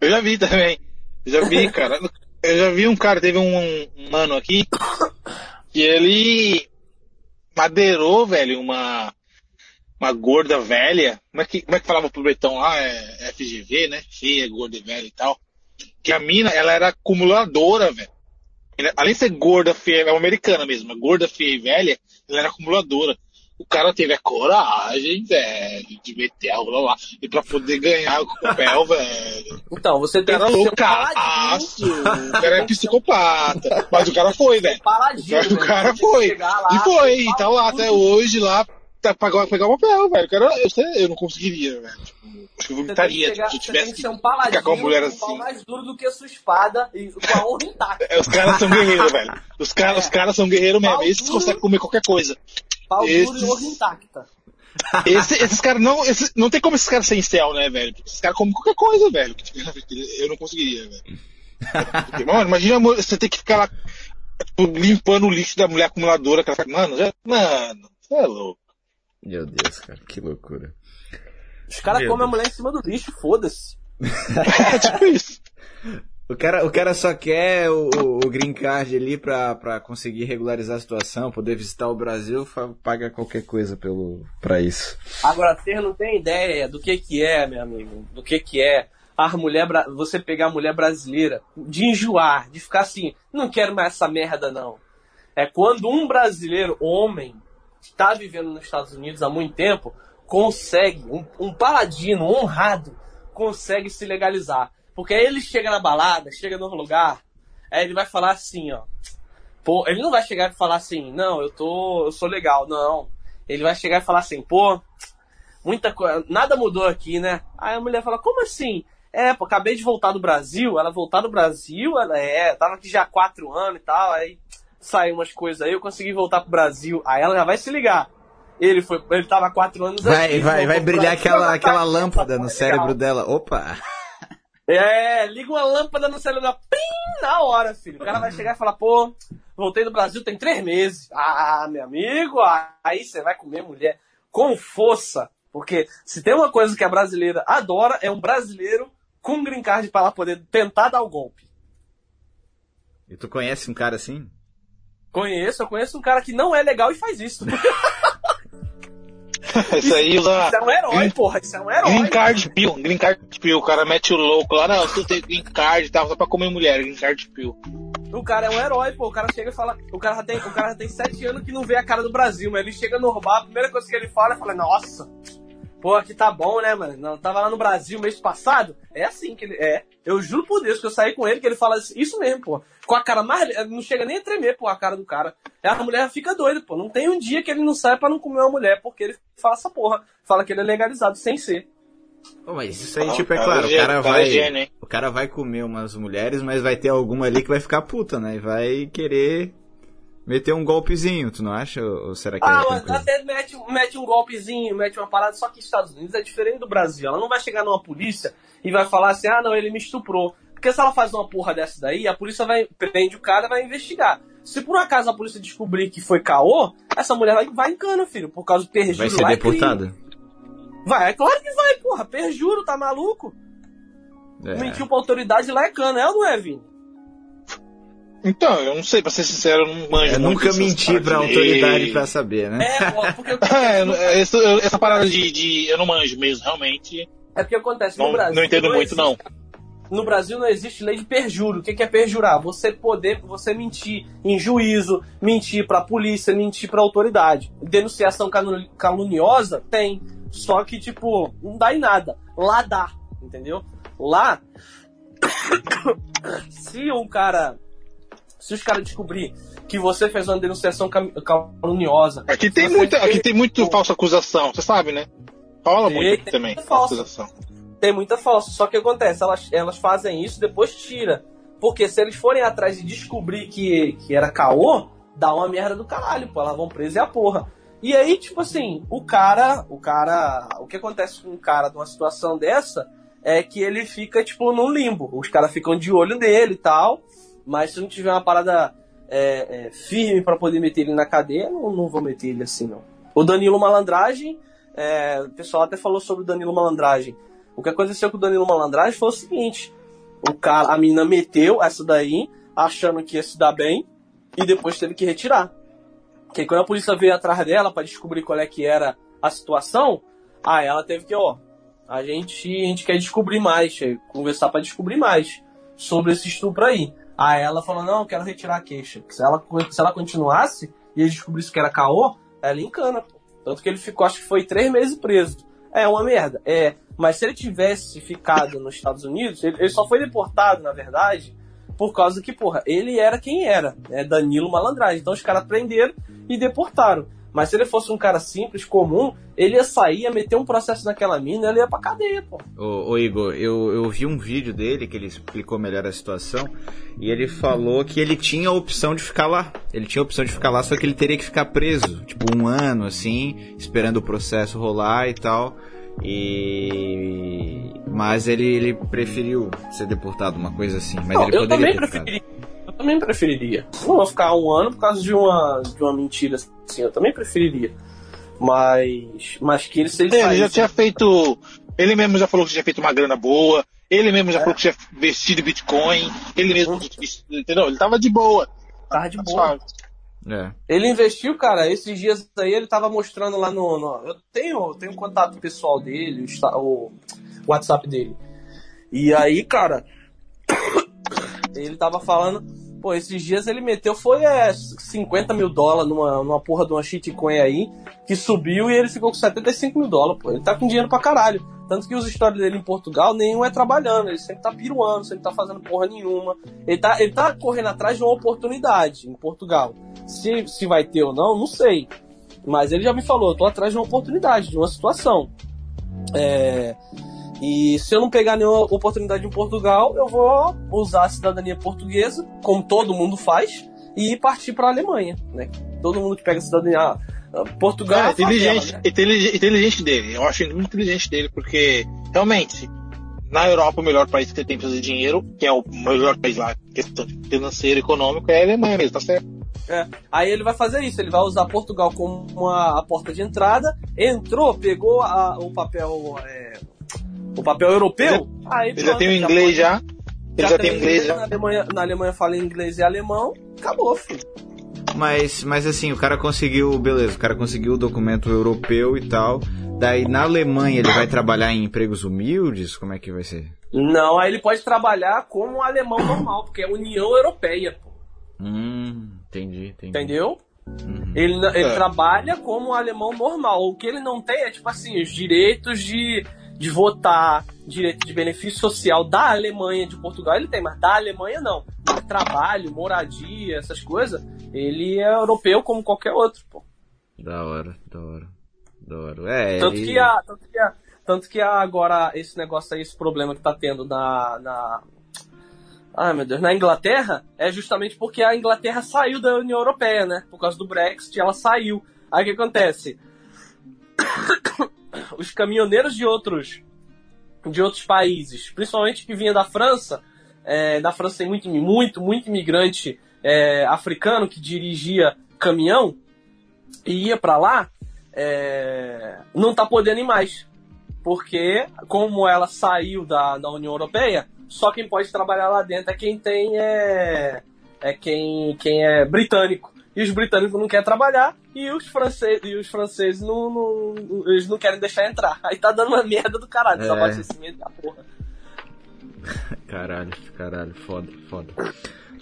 Eu já vi também. Eu já vi, cara. Eu já vi um cara, teve um, um mano aqui, que ele madeirou, velho, uma, uma gorda velha. Como é, que, como é que falava pro Betão lá? É FGV, né? Feia, gorda e velha e tal. Que a mina, ela era acumuladora, velho. Além de ser gorda, feia, é uma americana mesmo, gorda, feia e velha, ela era acumuladora. O cara teve a coragem, velho, de meter a rola lá. E pra poder ganhar o papel, velho. Então, você O tem cara é que um loucaço, o cara é psicopata. Mas o cara foi, velho. O cara tem que foi. E foi, e tá lá até hoje lá, tá, pagar, pegar o papel, velho. Cara, eu, eu não conseguiria, velho. Tipo, acho que eu vomitaria, tipo, se eu você tem tivesse que um paladino ficar com mulher com um pau assim. mais duro do que a sua espada e com a honra intacta. É, Os caras são guerreiros, velho. Os caras, É. os caras são guerreiros mesmo. Pau Esses duro. conseguem comer qualquer coisa. Pau duro Esses- e honra intacta. Esse- esses caras não, esses, não tem como esses caras serem céu, né, velho? Porque Esses caras comem qualquer coisa, velho. dele. Eu não conseguiria, velho. Porque, mano, imagina você ter que ficar lá tipo, limpando o lixo da mulher acumuladora. Aquela... Mano, já, mano, você é louco. Meu Deus, cara, que loucura. Os caras comem a mulher em cima do lixo, foda-se. É tipo isso. O cara, o cara só quer o, o- o green card ali pra, pra conseguir regularizar a situação, poder visitar o Brasil, paga qualquer coisa pelo, pra isso. Agora, você não tem ideia do que que é, meu amigo, do que que é a mulher, você pegar a mulher brasileira, de enjoar, de ficar assim, não quero mais essa merda não. É quando um brasileiro, homem, está vivendo nos Estados Unidos há muito tempo, consegue, um, um paladino honrado, consegue se legalizar. Porque aí ele chega na balada, chega no lugar, aí ele vai falar assim, ó. Pô, ele não vai chegar e falar assim, não, eu tô. eu sou legal, não. Ele vai chegar e falar assim, pô, muita coisa. Nada mudou aqui, né? Aí a mulher fala, como assim? É, pô, acabei de voltar do Brasil, ela voltar do Brasil, ela é, tava aqui já há quatro anos e tal, aí saiu umas coisas aí, eu consegui voltar pro Brasil. Aí ela já vai se ligar. Ele foi, ele tava há quatro anos Vai, aqui, vai, vai brilhar Brasil, aquela, ela aquela tá- lâmpada no cérebro dela. Opa! É, liga uma lâmpada no celular, pim, na hora, filho. O cara vai chegar e falar, pô, voltei do Brasil tem três meses. Ah, meu amigo, aí você vai comer mulher com força. Porque se tem uma coisa que a brasileira adora, é um brasileiro com green card para ela poder tentar dar o golpe. E tu conhece um cara assim? Conheço, eu conheço um cara que não é legal e faz isso. Isso aí usa. Isso é um herói, porra, isso é um Green herói. Card Pill, Green Card Pill, o cara mete o louco lá, não, tu tem Green Card e tal, só pra comer mulher, Green Card Pill. O cara é um herói, pô. O cara chega e fala. O cara já tem, o cara já tem sete anos que não vê a cara do Brasil, mas ele chega no bar, a primeira coisa que ele fala é fala, nossa, pô, aqui tá bom, né, mano? Não, tava lá no Brasil mês passado. É assim que ele. É. Eu juro por Deus que eu saí com ele, que ele fala isso mesmo, pô. Com a cara mais. Não chega nem a tremer, pô, a cara do cara. Aí a mulher fica doida, pô. Não tem um dia que ele não sai pra não comer uma mulher, porque ele fala essa porra. Fala que ele é legalizado sem ser. Pô, mas isso aí, tipo, é claro, o cara vai. O cara vai comer umas mulheres, mas vai ter alguma ali que vai ficar puta, né? E vai querer meter um golpezinho, tu não acha? Ou será que Ah, é até mete, mete um golpezinho, mete uma parada, só que Estados Unidos é diferente do Brasil. Ela não vai chegar numa polícia e vai falar assim, ah não, ele me estuprou. Porque se ela faz uma porra dessa daí, a polícia vai prende o cara e vai investigar. Se por um acaso a polícia descobrir que foi caô, essa mulher vai, vai em cana, filho, por causa do perjúrio Vai ser lá é deportada? crime. Vai, é claro que vai, porra. Perjuro, tá maluco? É. Mentiu pra autoridade lá é cana, é ou não é, Vini? Então, eu não sei, pra ser sincero, eu não manjo. Eu nunca menti pra autoridade pra saber, né? É, porque eu... é, essa, essa parada de, de, Eu não manjo mesmo, realmente. É porque acontece no não, Brasil. Não entendo não muito, existe, não. No Brasil não existe lei de perjuro. O que é perjurar? Você poder, você mentir em juízo, mentir pra polícia, mentir pra autoridade. Denunciação caluniosa? Tem. Só que, tipo, não dá em nada. Lá dá, entendeu? Lá, se um cara se os caras descobrir que você fez uma denunciação caluniosa. Aqui tem muita, aqui tem muito falsa acusação, você sabe, né? Fala muito tem também. Falsa. Acusação. Tem muita falsa. Só que acontece, elas, elas fazem isso depois tira. Porque se eles forem atrás e descobrir que, que era caô, dá uma merda do caralho, pô. Elas vão preso e a porra. E aí, tipo assim, o cara, o cara, o que acontece com um cara numa situação dessa é que ele fica, tipo, num limbo. Os caras ficam de olho nele e tal. Mas se não tiver uma parada é, é, firme para poder meter ele na cadeia, não, não vou meter ele assim, não. O Danilo Malandragem, é, o pessoal até falou sobre o Danilo Malandragem. O que aconteceu com o Danilo Malandragem foi o seguinte: o cara, a mina meteu essa daí, achando que ia se dar bem, e depois teve que retirar. Porque quando a polícia veio atrás dela para descobrir qual é que era a situação, aí ela teve que, ó, a gente, a gente quer descobrir mais, conversar para descobrir mais sobre esse estupro aí. Aí ela falou, não, eu quero retirar a queixa. Se ela, se ela continuasse e ele descobrisse que era caô, ela encana. Tanto que ele ficou, acho que foi três meses preso. É uma merda, é. Mas se ele tivesse ficado nos Estados Unidos, ele, ele só foi deportado, na verdade, por causa que, porra, ele era quem era, né? Danilo Malandragem. Então os caras prenderam e deportaram. Mas se ele fosse um cara simples, comum, ele ia sair, ia meter um processo naquela mina, ele ia pra cadeia, pô. Ô, ô Igor, eu, eu vi um vídeo dele que ele explicou melhor a situação e ele falou que ele tinha a opção de ficar lá. Ele tinha a opção de ficar lá, só que ele teria que ficar preso, tipo um ano assim, esperando o processo rolar e tal. E mas ele, ele preferiu ser deportado, uma coisa assim. Mas Não, ele eu poderia também preferiria. Eu também preferiria. Não vou ficar um ano por causa de uma, de uma mentira assim. Eu também preferiria. Mas, mas que ele seja. Ele já tinha feito. Ele mesmo já falou que tinha feito uma grana boa. Ele mesmo já é. falou que tinha vestido Bitcoin. Ele mesmo. Uhum. Entendeu? Ele tava de boa. Tava de boa. É. Ele investiu, cara, esses dias aí ele tava mostrando lá no. no eu tenho, tenho contato pessoal dele, o, o WhatsApp dele. E aí, cara, ele tava falando Pô, esses dias ele meteu, foi é, 50 mil dólares numa, numa porra de uma shitcoin aí, que subiu e ele ficou com 75 mil dólares, pô. Ele tá com dinheiro pra caralho. Tanto que os stories dele em Portugal, nenhum é trabalhando, ele sempre tá piruando, sempre tá fazendo porra nenhuma. Ele tá, ele tá correndo atrás de uma oportunidade em Portugal. Se, se vai ter ou não, não sei. Mas ele já me falou, eu tô atrás de uma oportunidade, de uma situação. É, e se eu não pegar nenhuma oportunidade em Portugal, eu vou usar a cidadania portuguesa, como todo mundo faz, e partir para a Alemanha, né? Todo mundo que pega a cidadania ah, Portugal é, inteligente, né? inteligente, inteligente dele. Eu acho muito inteligente dele, porque realmente na Europa o melhor país que você tem para fazer dinheiro, que é o melhor país lá, questão financeira, econômica, é a Alemanha mesmo, tá certo? É. Aí ele vai fazer isso, ele vai usar Portugal como uma, a porta de entrada, entrou, pegou a, o papel é, o papel europeu, aí ele já tem o inglês já. Ele já, já tem o inglês já. Na Alemanha, na Alemanha fala inglês e alemão, acabou, filho. Mas, mas assim, o cara conseguiu, beleza, o cara conseguiu o documento europeu e tal. Daí na Alemanha ele vai trabalhar em empregos humildes? Como é que vai ser? Não, aí ele pode trabalhar como um alemão normal, porque é União Europeia, pô. Hum, entendi, entendi. Entendeu? Uhum. Ele, ele é. trabalha como um alemão normal. O que ele não tem é, tipo assim, os direitos de de votar, direito de benefício social da Alemanha, de Portugal, ele tem, mas da Alemanha não. Trabalho, moradia, essas coisas, ele é europeu como qualquer outro, pô. Da hora, da hora. Da hora. É, tanto, ele... que a, tanto que a, tanto que agora esse negócio aí, esse problema que tá tendo na, na Ai meu Deus, na Inglaterra é justamente porque a Inglaterra saiu da União Europeia, né? Por causa do Brexit, ela saiu. Aí o que acontece? os caminhoneiros de outros de outros países, principalmente que vinha da França, é, da França tem muito, muito, muito imigrante é, africano que dirigia caminhão e ia para lá, é, não tá podendo ir mais. porque como ela saiu da, da União Europeia, só quem pode trabalhar lá dentro é quem tem é, é quem, quem é britânico. E os britânicos não querem trabalhar e os franceses, e os franceses não, não, eles não querem deixar entrar. Aí tá dando uma merda do caralho, é. abastecimento da porra. Caralho, caralho, foda, foda.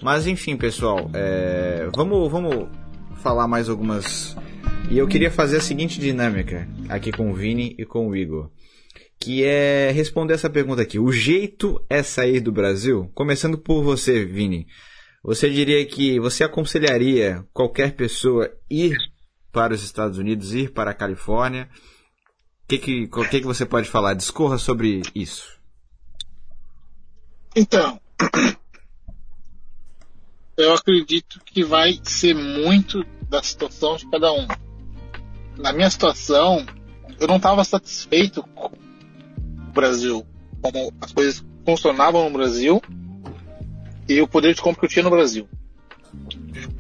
Mas enfim, pessoal, é, vamos, vamos falar mais algumas. E eu queria fazer a seguinte dinâmica aqui com o Vini e com o Igor. Que é responder essa pergunta aqui. O jeito é sair do Brasil? Começando por você, Vini. Você diria que você aconselharia qualquer pessoa ir para os Estados Unidos, ir para a Califórnia? O que, que, que, que você pode falar? Discorra sobre isso. Então, eu acredito que vai ser muito da situação de cada um. Na minha situação, eu não estava satisfeito com o Brasil, como as coisas funcionavam no Brasil e o poder de compra que eu tinha no Brasil.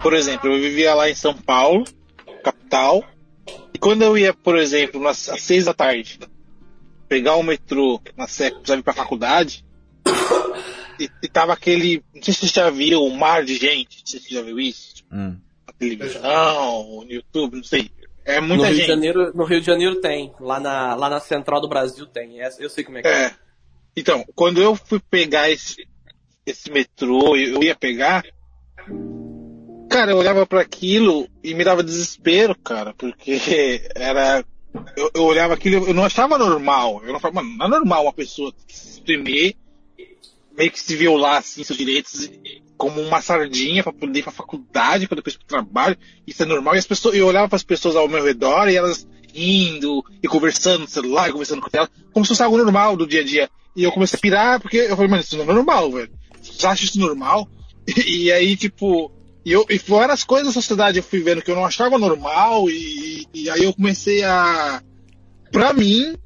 Por exemplo, eu vivia lá em São Paulo, capital, e quando eu ia, por exemplo, às seis da tarde, pegar o metrô na Sé, precisava ir para a faculdade, e, e tava aquele. Não sei se você já viu um mar de gente. Não sei se você já viu isso. Hum. Na televisão, no YouTube, não sei. É muita no gente. Rio de Janeiro, no Rio de Janeiro tem. Lá na, lá na central do Brasil tem. Eu sei como é que é. é. Então, quando eu fui pegar esse, esse metrô, eu ia pegar. Cara, eu olhava para aquilo e me dava desespero, cara, porque era. Eu, eu olhava aquilo, eu não achava normal. Eu não falava, mano, não é normal uma pessoa se exprimir meio que se violar assim seus direitos como uma sardinha para poder ir para faculdade, para depois ir para trabalho. Isso é normal. E as pessoas, eu olhava para as pessoas ao meu redor e elas indo e conversando no celular, conversando com ela, como se fosse algo normal do dia a dia. E eu comecei a pirar porque eu falei, mano, isso não é normal, velho. Você acha isso normal? E, e aí, tipo, e, eu, e coisas da sociedade eu fui vendo que eu não achava normal e, e aí eu comecei a, pra mim,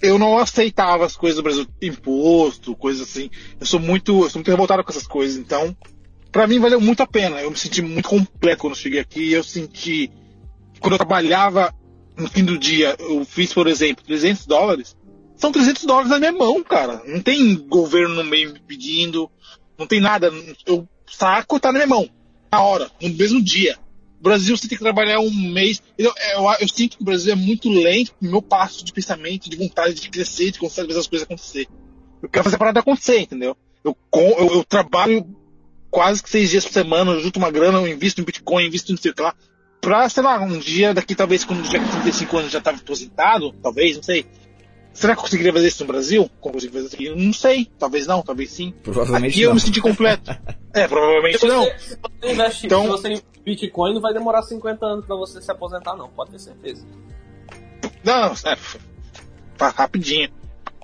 eu não aceitava as coisas do Brasil, imposto, coisas assim. Eu sou muito, eu sou muito revoltado com essas coisas. Então, para mim valeu muito a pena. Eu me senti muito completo quando cheguei aqui. Eu senti, quando eu trabalhava no fim do dia, eu fiz, por exemplo, 300 dólares. São 300 dólares na minha mão, cara. Não tem governo no meio me pedindo, não tem nada. Eu saco tá na minha mão, na hora, no mesmo dia. O Brasil você tem que trabalhar um mês. Eu, eu, eu, sinto que o Brasil é muito lento no meu passo de pensamento, de vontade de crescer, de conseguir fazer as coisas acontecer. Eu quero fazer a parada acontecer, entendeu? Eu, eu, eu trabalho quase que seis dias por semana, eu junto uma grana, eu invisto em Bitcoin, invisto em sei lá. Pra, sei lá, um dia daqui, talvez, quando já 35 anos já estava aposentado, talvez, não sei. Será que eu conseguiria fazer isso no Brasil? Como eu fazer isso aqui? Não sei. Talvez não, talvez sim. Provavelmente aqui não. eu me senti completo. é, provavelmente se não. Você, se você investe, então, se você em Bitcoin, não vai demorar 50 anos para você se aposentar, não. Pode ter certeza. Não, é, tá rapidinho.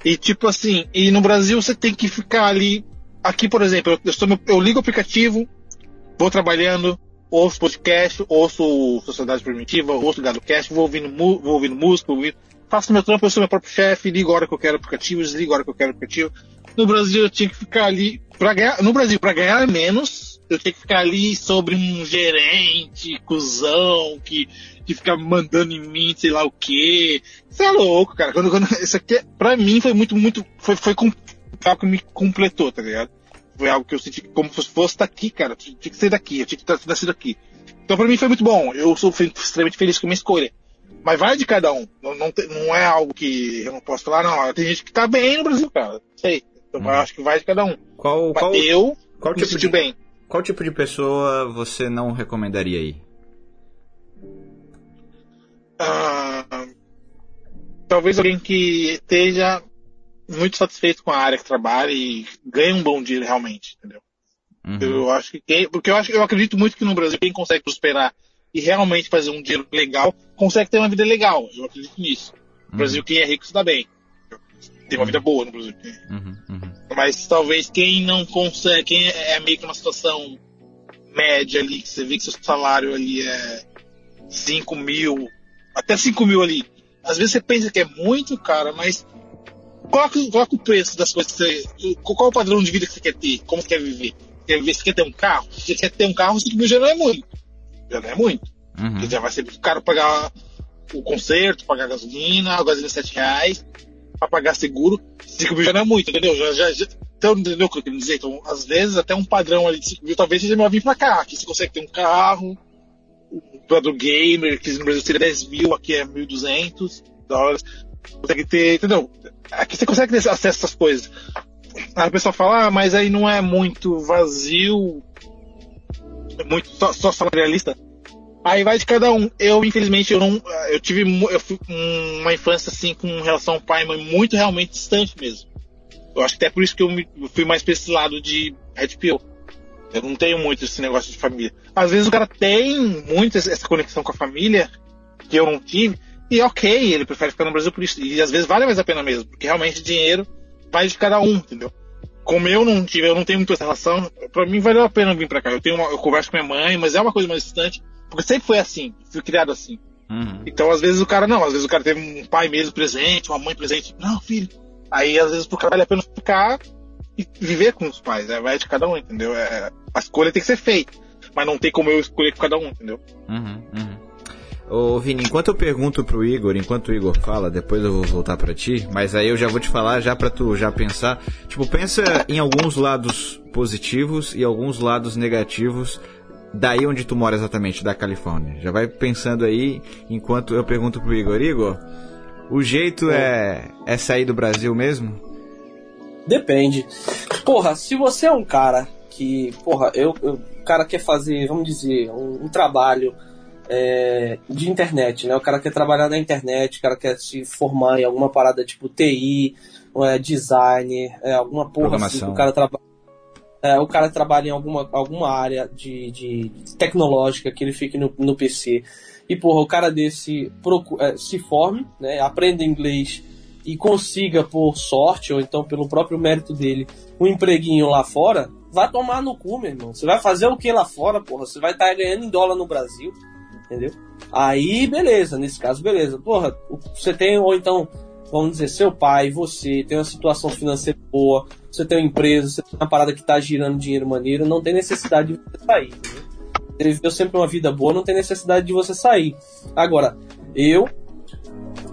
E tipo assim, e no Brasil você tem que ficar ali. Aqui, por exemplo, eu, eu, eu ligo o aplicativo, vou trabalhando, ouço podcast, ouço Sociedade Primitiva, ouço Gado Cast, vou ouvindo, vou ouvindo música, vou ouvindo faço meu trampo, eu sou meu próprio chefe, ligo a hora que eu quero aplicativo, desligo a hora que eu quero aplicativo. No Brasil eu tinha que ficar ali, pra ganhar, no Brasil, para ganhar menos, eu tinha que ficar ali sobre um gerente, cuzão, que, que fica mandando em mim, sei lá o quê. Você é louco, cara. Quando, quando, isso aqui, pra mim, foi muito, muito, foi, foi com, algo que me completou, tá ligado? Foi algo que eu senti como se fosse daqui, cara. tinha que ser daqui, eu tinha que ter nascido aqui. Então pra mim foi muito bom. Eu sou extremamente feliz com a minha escolha. Mas vai de cada um. Não, não, não, é algo que eu não posso falar, não. Tem gente que tá bem no Brasil, cara. Sei. Então hum. eu acho que vai de cada um. Qual, qual, eu qual tipo de, bem. Qual tipo de pessoa você não recomendaria aí? Ah, talvez alguém que esteja muito satisfeito com a área que trabalha e ganhe um bom dinheiro realmente, entendeu? Uhum. Eu acho que quem, porque eu acho eu acredito muito que no Brasil quem consegue prosperar e realmente fazer um dinheiro legal, consegue ter uma vida legal. Eu acredito nisso. No uhum. Brasil, quem é rico se dá bem. Tem uma vida boa no Brasil. Uhum, uhum. Mas talvez quem não consegue, quem é meio que uma situação média ali, que você vê que seu salário ali é 5 mil, até 5 mil ali. Às vezes você pensa que é muito, cara, mas coloca, coloca o preço das coisas que você. Qual é o padrão de vida que você quer ter? Como você quer viver? Quer viver? Você quer ter um carro? Se você quer ter um carro, 5 mil já não é muito já não é muito. Uhum. já vai ser muito caro pagar o conserto, pagar a gasolina, a gasolina 7 reais. pra pagar seguro, 5 mil já não é muito, entendeu? Já, já, já, então, entendeu o que eu quero dizer? Então, às vezes, até um padrão ali de 5 mil, talvez seja melhor vir pra cá. Aqui você consegue ter um carro, um do gamer, que no Brasil seria 10 mil, aqui é 1.200 dólares. Consegue ter, entendeu? Aqui você consegue ter acesso a essas coisas. Aí o pessoal fala, ah, mas aí não é muito vazio, é muito só, só salarialista. Aí vai de cada um. Eu, infelizmente, eu não. Eu tive eu fui uma infância assim com relação ao pai e mãe muito realmente distante mesmo. Eu acho que até por isso que eu, me, eu fui mais pra esse lado de Red Pill. Eu não tenho muito esse negócio de família. Às vezes o cara tem muito essa conexão com a família, que eu não tive, e ok, ele prefere ficar no Brasil por isso. E às vezes vale mais a pena mesmo, porque realmente dinheiro vai de cada um, entendeu? Como eu não tive, eu não tenho muito essa relação, pra mim valeu a pena vir pra cá. Eu tenho uma, eu converso com minha mãe, mas é uma coisa mais distante, porque sempre foi assim, fui criado assim. Uhum. Então às vezes o cara não, às vezes o cara teve um pai mesmo presente, uma mãe presente. Não, filho. Aí às vezes pro cara vale a pena ficar e viver com os pais, é, vai de cada um, entendeu? É, a escolha tem que ser feita, mas não tem como eu escolher com cada um, entendeu? Uhum. Ô Vini, enquanto eu pergunto pro Igor, enquanto o Igor fala, depois eu vou voltar para ti, mas aí eu já vou te falar já para tu já pensar, tipo, pensa em alguns lados positivos e alguns lados negativos daí onde tu mora exatamente, da Califórnia. Já vai pensando aí enquanto eu pergunto pro Igor, Igor, o jeito é, é sair do Brasil mesmo? Depende. Porra, se você é um cara que, porra, eu, eu o cara quer fazer, vamos dizer, um, um trabalho é, de internet, né? O cara quer trabalhar na internet, o cara quer se formar em alguma parada tipo TI, é, design, é, alguma porra assim, o cara trabalha. É, o cara trabalha em alguma, alguma área de, de tecnológica que ele fique no, no PC. E, porra, o cara desse é, se forme, né, aprenda inglês e consiga, por sorte, ou então pelo próprio mérito dele, um empreguinho lá fora, vai tomar no cu, meu irmão. Você vai fazer o que lá fora, porra? Você vai estar tá ganhando em dólar no Brasil entendeu? Aí, beleza, nesse caso, beleza. Porra, você tem, ou então, vamos dizer, seu pai, você tem uma situação financeira boa, você tem uma empresa, você tem uma parada que tá girando dinheiro maneiro, não tem necessidade de você sair. Entendeu? Ele viveu sempre uma vida boa, não tem necessidade de você sair. Agora, eu,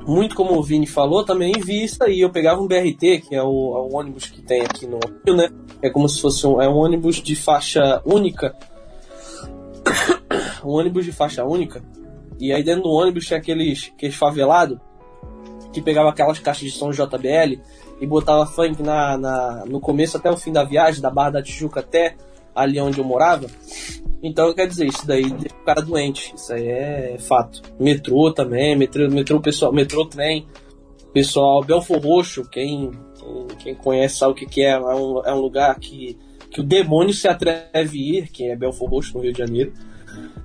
muito como o Vini falou, também vi isso aí. Eu pegava um BRT, que é o, é o ônibus que tem aqui no Rio, né? É como se fosse um, é um ônibus de faixa única um ônibus de faixa única. E aí dentro do ônibus tinha aqueles, aqueles favelados que pegava aquelas caixas de som JBL e botava funk na, na, no começo até o fim da viagem, da Barra da Tijuca até ali onde eu morava. Então, quer dizer, isso daí deixa o cara doente. Isso aí é fato. Metrô também, metrô, metrô pessoal, metrô trem. Pessoal, Belfor Roxo, quem, quem conhece sabe o que, que é. É um, é um lugar que, que o demônio se atreve a ir, que é Belfor Roxo, no Rio de Janeiro.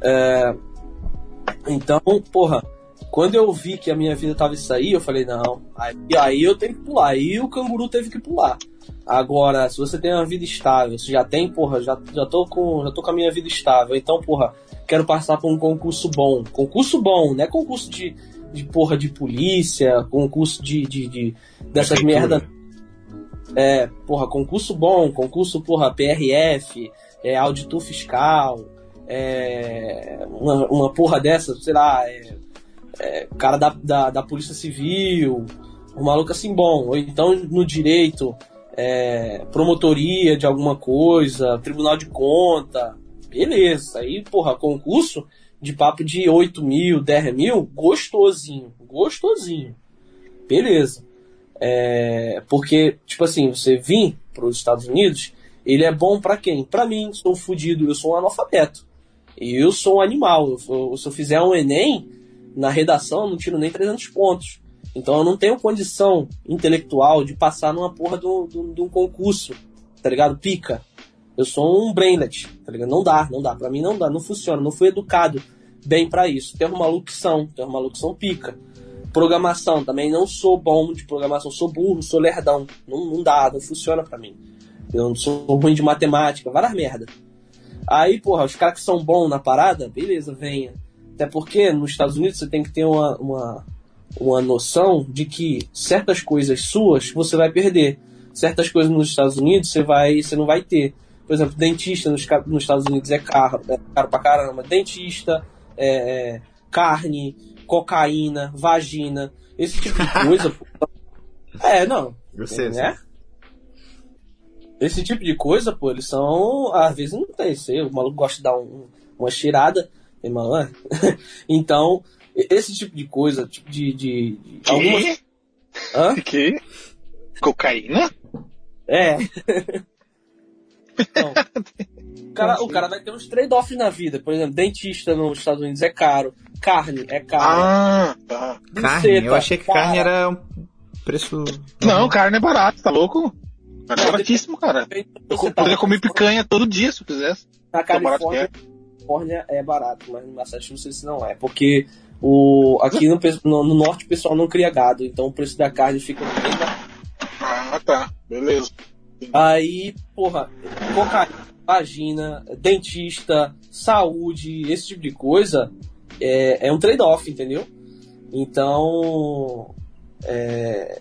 É, então, porra, quando eu vi que a minha vida tava isso aí, eu falei, não, aí, aí eu tenho que pular. Aí o canguru teve que pular. Agora, se você tem uma vida estável, você já tem, porra, já, já, tô, com, já tô com a minha vida estável, então, porra, quero passar por um concurso bom. Concurso bom, não é concurso de, de porra de polícia, concurso de, de, de dessas merda. É, porra, concurso bom, concurso, porra, PRF, é, auditor fiscal, é, uma, uma porra dessa, sei lá, é, é, cara da, da, da, Polícia Civil, um maluco assim bom, ou então no direito, é, promotoria de alguma coisa, tribunal de conta, beleza, aí, porra, concurso de papo de 8 mil, 10 mil, gostosinho, gostosinho, beleza. É, porque, tipo assim, você vir para os Estados Unidos, ele é bom para quem? Para mim, sou fudido, eu sou um analfabeto. Eu sou um animal. Eu, se eu fizer um Enem, na redação eu não tiro nem 300 pontos. Então eu não tenho condição intelectual de passar numa porra de um, concurso, tá ligado? Pica. Eu sou um brainlet, tá ligado? Não dá, não dá. Pra mim não dá, não funciona. Não fui educado bem para isso. Tem um maluco que são, tem um maluco que são pica. Programação, também não sou bom de programação, sou burro, sou lerdão. Não, não dá, não funciona para mim. Eu não sou ruim de matemática, várias merda. Aí, porra, os caras que são bons na parada, beleza, venha. Até porque nos Estados Unidos você tem que ter uma, uma, uma noção de que certas coisas suas você vai perder. Certas coisas nos Estados Unidos você, vai, você não vai ter. Por exemplo, dentista nos, nos Estados Unidos é caro, é caro pra caramba. Dentista, é, é, carne, cocaína, vagina, esse tipo de coisa. É, não. Você, né? Esse tipo de coisa, pô, eles são. Às vezes não tem. Sei, o maluco gosta de dar um, uma cheirada. Tem maluco. então, esse tipo de coisa, tipo de. de, de Que? algumas- Hã? Que? Cocaína? É. Então, o, cara, o cara vai ter uns trade-offs na vida. Por exemplo, dentista nos Estados Unidos é caro. Carne é caro. Ah, tá. Carne? Eu achei que cara. carne era um preço. Não, carne é barato, tá louco? Carne é baratíssimo, cara. Eu tá poderia lá comer picanha todo dia se eu quisesse. Na Califórnia, é. Califórnia é barato, mas no Massachusetts não é. Porque o, aqui no- no norte o pessoal não cria gado, então o preço da carne fica bem barato. Ah, tá. Beleza. Aí, porra, cocaína, vagina, dentista, saúde, esse tipo de coisa é, é um trade-off, entendeu? Então. é,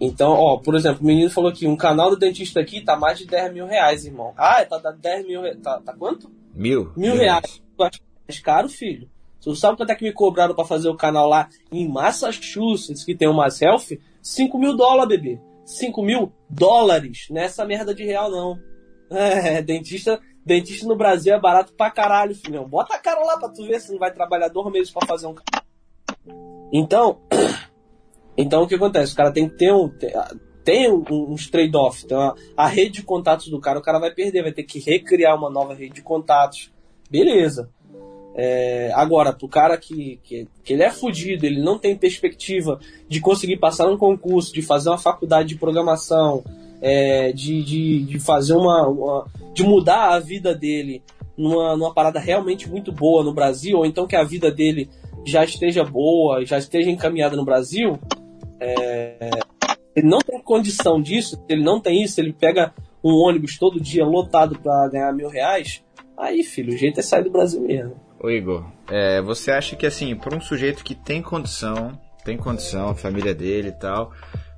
então, ó, por exemplo, o menino falou aqui, um canal do dentista aqui tá mais de 10 mil reais, irmão. Ah, tá dando 10 mil reais. Tá, tá quanto? Mil? Mil reais. Tu acha mais caro, filho? Tu sabe quanto é que me cobraram pra fazer o canal lá em Massachusetts, que tem uma selfie? 5 mil dólares, bebê. 5 mil dólares. Não é essa merda de real, não. É, dentista, dentista no Brasil é barato pra caralho, filhão. Bota a cara lá pra tu ver se não vai trabalhar dois meses pra fazer um canal. Então, então o que acontece? O cara tem que ter um. Tem, tem um- uns trade-offs. Então, a, rede de contatos do cara, o cara vai perder, vai ter que recriar uma nova rede de contatos. Beleza. É, agora, pro cara que, que, que ele é fudido, ele não tem perspectiva de conseguir passar num concurso, de fazer uma faculdade de programação, é, de, de, de fazer uma, uma- de mudar a vida dele numa, numa parada realmente muito boa no Brasil, ou então que a vida dele já esteja boa, já esteja encaminhada no Brasil, é, ele não tem condição disso, ele não tem isso, ele pega um ônibus todo dia lotado para ganhar mil reais, aí, filho, o jeito é sair do Brasil mesmo. Ô Igor, é, você acha que assim, para um sujeito que tem condição, tem condição, a família dele e tal,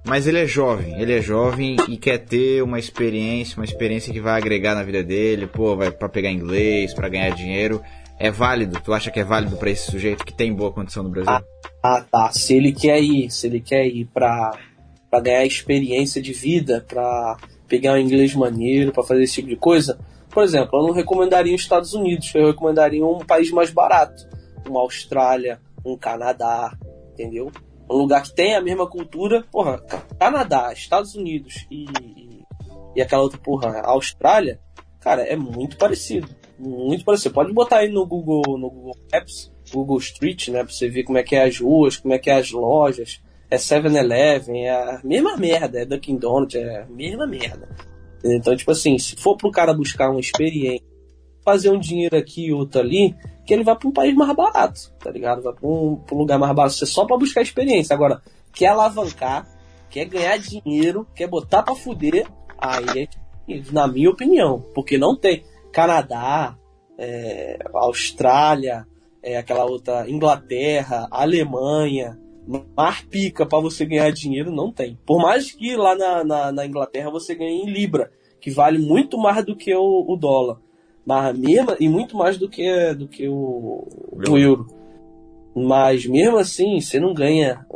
mas ele é jovem, ele é jovem e quer ter uma experiência, uma experiência que vai agregar na vida dele, pô, vai para pegar inglês, para ganhar dinheiro, é válido? Tu acha que é válido para esse sujeito que tem boa condição no Brasil? Ah, tá. Se ele quer ir, se ele quer ir pra, pra ganhar experiência de vida, pra pegar um inglês maneiro, pra fazer esse tipo de coisa, por exemplo, eu não recomendaria os Estados Unidos, eu recomendaria um país mais barato, uma Austrália, um Canadá, entendeu? Um lugar que tem a mesma cultura, porra, Ca- Canadá, Estados Unidos e, e, e aquela outra porra, Austrália, cara, é muito parecido. Muito parecido. Pode botar aí no Google, no Google Maps, Google Street, né? Pra você ver como é que é as ruas, como é que é as lojas. É 7-Eleven, é a mesma merda, é Dunkin' Donuts, é a mesma merda. Então, tipo assim, se for pro cara buscar uma experiência, fazer um dinheiro aqui e outro ali, que ele vai pra um país mais barato, tá ligado? Vai pra um, pra um lugar mais barato, Isso é só pra buscar experiência. Agora, quer alavancar, quer ganhar dinheiro, quer botar pra fuder, aí é, na minha opinião, porque não tem. Canadá, é, Austrália, é, aquela outra Inglaterra, Alemanha, mar pica pra você ganhar dinheiro não tem. Por mais que lá na, na, na Inglaterra você ganhe em Libra, que vale muito mais do que o, o dólar. Mas mesmo, e muito mais do que, do que o, o euro. Mas mesmo assim, você não ganha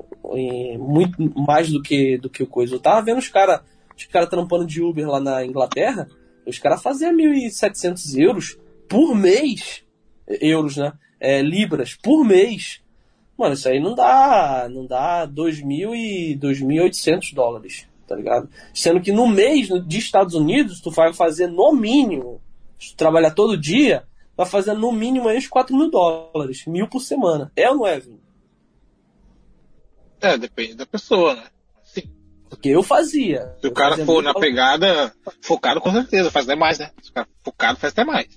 muito mais do que, do que o coisa. Eu tava vendo os caras os cara trampando de Uber lá na Inglaterra, os caras faziam 1.700 euros por mês. Euros, né? É, libras por mês. Mano, isso aí não dá. Não dá 2.000 e 2.800 dólares, tá ligado? Sendo que no mês de Estados Unidos, tu vai fazer no mínimo, se tu trabalhar todo dia, vai fazer no mínimo aí uns 4 mil dólares. Mil por semana. É ou não é, Vini? É, depende da pessoa, né? Sim. Porque eu fazia. Se o cara for na pegada focado, com certeza, faz até mais, né? Se o cara focado, faz até mais.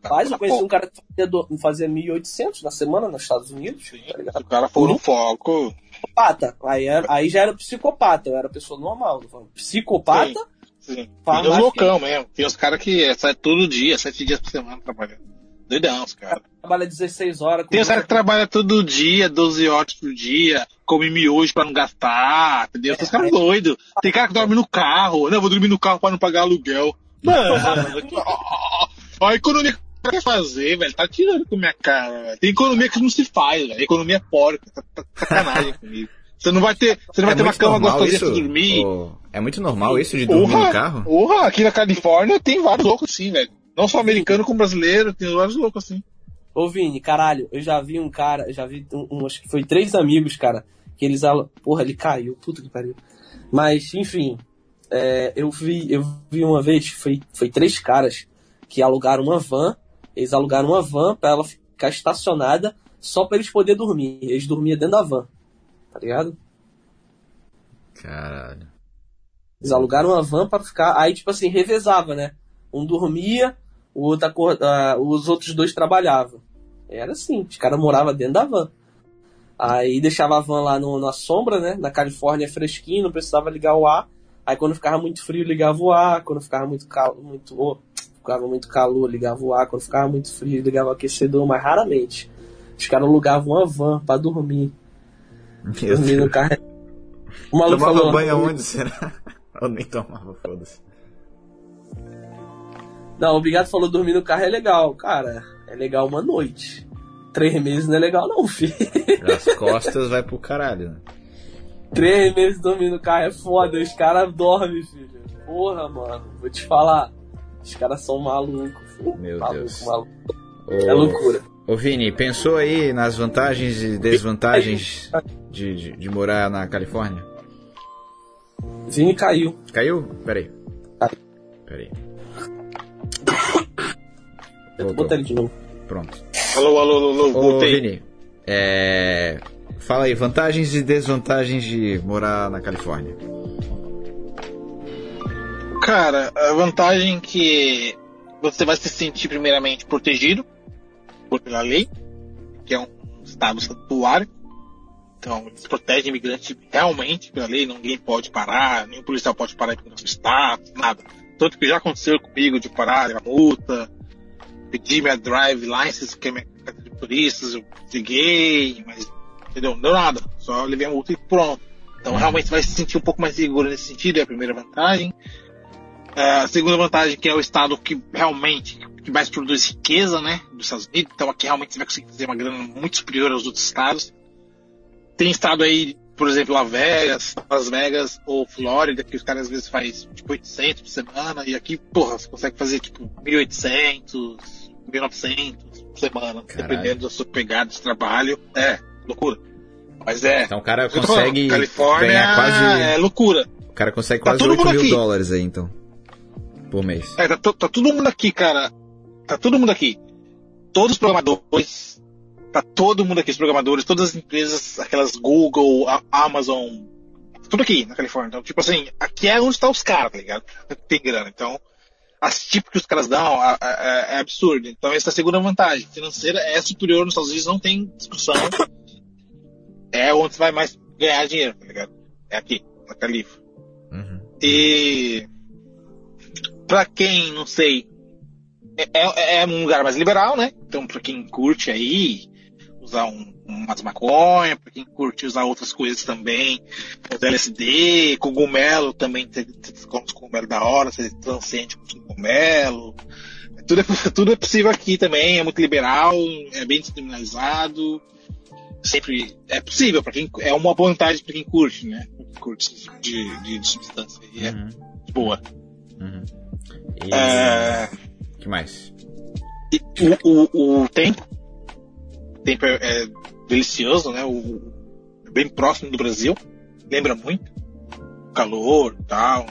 Faz, eu conheci um cara que fazia, do- fazia 1.800 na semana nos Estados Unidos, tá Se ligado? o cara for no foco, Psicopata. Aí, era- aí já era psicopata, eu era pessoa normal. Psicopata, sim. Tem os mais loucão mesmo. Tem os caras que saem todo dia, sete dias por semana trabalhando. Doidão, os caras. trabalha 16 horas. Tem os caras que trabalham todo dia, 12 horas por dia, come miojo pra não gastar, entendeu? Tem os caras doidos. Tem cara que dorme no carro. Não, vou dormir no carro pra não pagar aluguel. Mano, a economia que o cara quer fazer, velho, tá tirando com a minha cara, velho. Tem economia que não se faz, velho. Economia é porca, tá, tá sacanagem comigo. Você não vai ter, você não vai É ter uma cama gostosinha isso? pra dormir. Ô, É muito normal isso de dormir Porra, no carro? porra, aqui na Califórnia tem vários loucos assim, velho. Não só americano como brasileiro, tem vários loucos assim. Ô Vini, caralho, eu já vi um cara, eu já vi um, um- acho que foi três amigos, cara, que eles. Porra, ele caiu, puta que pariu. Mas, enfim, é, eu vi eu vi uma vez, foi, foi três caras que alugaram uma van, eles alugaram uma van pra ela ficar estacionada só pra eles poderem dormir. Eles dormiam dentro da van, tá ligado? Caralho. Eles alugaram uma van pra ficar. Aí, tipo assim, revezava, né? Um dormia, o outro acor- ah, os outros dois trabalhavam. Era assim, os caras moravam dentro da van. Aí deixava a van lá no- na sombra, né? Na Califórnia é fresquinho, não precisava ligar o ar. Aí quando ficava muito frio, ligava o ar. Quando ficava muito calor, muito, oh, ficava muito calor, ligava o ar. Quando ficava muito frio, ligava o aquecedor, mas raramente. Os caras alugavam uma van pra dormir. Meu Dormir no Deus. carro. O maluco Tomava falou, banho aonde, será? Eu nem tomava, foda-se. Não, o Obrigado falou dormir no carro é legal. Cara, é legal uma noite. Três meses não é legal não, filho. As costas vai pro caralho, né? Três meses dormindo no carro é foda. Os caras dormem, filho. Porra, mano. Vou te falar. Os caras são malucos, filho. Meu maluco, Deus. Maluco. Ô, É loucura. Ô Vini, pensou aí nas vantagens e desvantagens de, de, de morar na Califórnia? Vini caiu. Caiu? Peraí. Peraí. Voltou. botar ele de novo. Pronto. Alô, alô, alô, alô, Ô voltei. Vini, é... fala aí, vantagens e desvantagens de morar na Califórnia. Cara, a vantagem é que você vai se sentir primeiramente protegido por pela lei, que é um estado estatuário. Então, eles protegem imigrantes realmente pela lei, ninguém pode parar, nenhum policial pode parar no nosso estado, nada. Tanto que já aconteceu comigo de parar, levar multa, pedir minha drive license, que é minha carteira de turistas, eu liguei, mas entendeu? Não deu nada, só levei a multa e pronto. Então realmente vai se sentir um pouco mais seguro nesse sentido, é a primeira vantagem. É, a segunda vantagem que é o estado que realmente que mais produz riqueza, né, dos Estados Unidos. Então aqui realmente você vai conseguir fazer uma grana muito superior aos outros estados. Tem estado aí, por exemplo, Las Vegas, Las Vegas ou Flórida, que os caras às vezes fazem tipo 800 por semana, e aqui, porra, você consegue fazer tipo 1800, 1900 por semana, Caralho. dependendo da sua pegada de trabalho. É, loucura. Mas é. Então o cara consegue Califórnia ganhar quase. é loucura. O cara consegue Tá quase todo 8 mundo mil aqui. dólares aí, então. Por mês. É, tá, tá todo mundo aqui, cara. Tá todo mundo aqui. Todos os programadores. Tá todo mundo aqui, os programadores, todas as empresas, aquelas Google, Amazon. Tudo aqui na Califórnia. Então, tipo assim, aqui é onde está os caras, tá ligado? Tem grana. Então, as tipos que os caras dão a- a- a- é absurdo. Então, essa é a segunda vantagem. Financeira é superior nos Estados Unidos, não tem discussão. É onde você vai mais ganhar dinheiro, tá ligado? É aqui, na Califórnia. Uhum. E pra quem não sei, é, é- é um lugar mais liberal, né? Então pra quem curte aí usar um, umas maconha, pra quem curte usar outras coisas também, os LSD, cogumelo também, você come os cogumelo da hora, você transcende com cogumelo. Tudo é, tudo é possível aqui também, é muito liberal, é bem descriminalizado. Sempre é possível para quem é uma vantagem para quem curte, né? Curte tipo de, de, de substância. E é Uhum. boa. Uhum. E É, que mais? e o, o, o tempo. O tempo é, é delicioso, né? O, bem próximo do Brasil. Lembra muito. O calor e tal.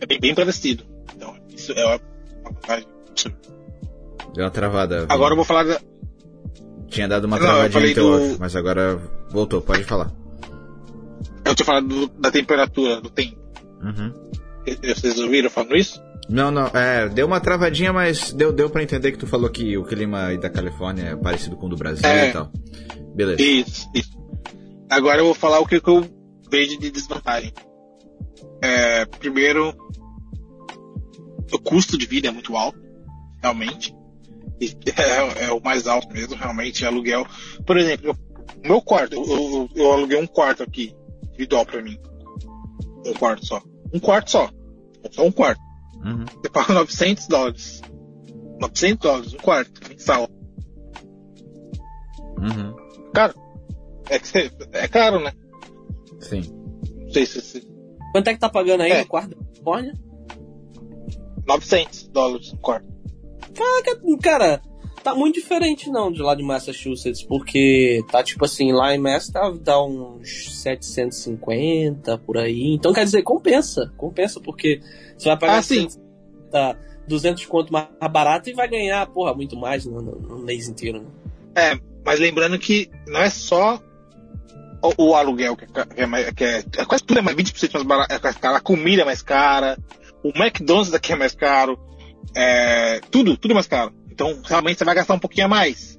É bem, bem parecido. Então, isso é uma vantagem absurda. Deu uma travada. Vini. Agora eu vou falar da. Tinha dado uma Não, travadinha no teu do- mas agora voltou, pode falar. Eu tinha falado do- da temperatura do tempo. Uhum. Vocês ouviram falando isso? Não, não, é, deu uma travadinha, mas deu, deu pra entender que tu falou que o clima aí da Califórnia é parecido com o do Brasil É. e tal. Beleza. Isso, isso. Agora eu vou falar o que, que eu vejo de desvantagem. É, primeiro, o custo de vida é muito alto, realmente. É, é o mais alto mesmo, realmente, é aluguel. Por exemplo, eu- meu quarto, eu, eu- eu aluguei um quarto aqui, individual pra mim. Um quarto só. Um quarto só. Só um quarto. Uhum. Você paga 900 dólares. 900 dólares, um quarto, mensal. Uhum. Caro. É, é caro, né? Sim. Não sei se. se... Quanto é que tá pagando aí É. no quarto da Califórnia? 900 dólares no quarto. Cara, tá muito diferente não de lá de Massachusetts, porque tá tipo assim, lá em Mass tá, dá uns 750 por aí. Então quer dizer, compensa, compensa, porque você vai pagar Ah, sim. 150, 200 conto mais barato e vai ganhar, porra, muito mais no, no, no mês inteiro. Né? É, mas lembrando que não é só o, o aluguel que é, é, mais- que é, é quase tudo é mais 20% mais barato, é mais caro, a comida é mais cara, o McDonald's daqui é mais caro, é, tudo, tudo é mais caro. Então, realmente você vai gastar um pouquinho a mais.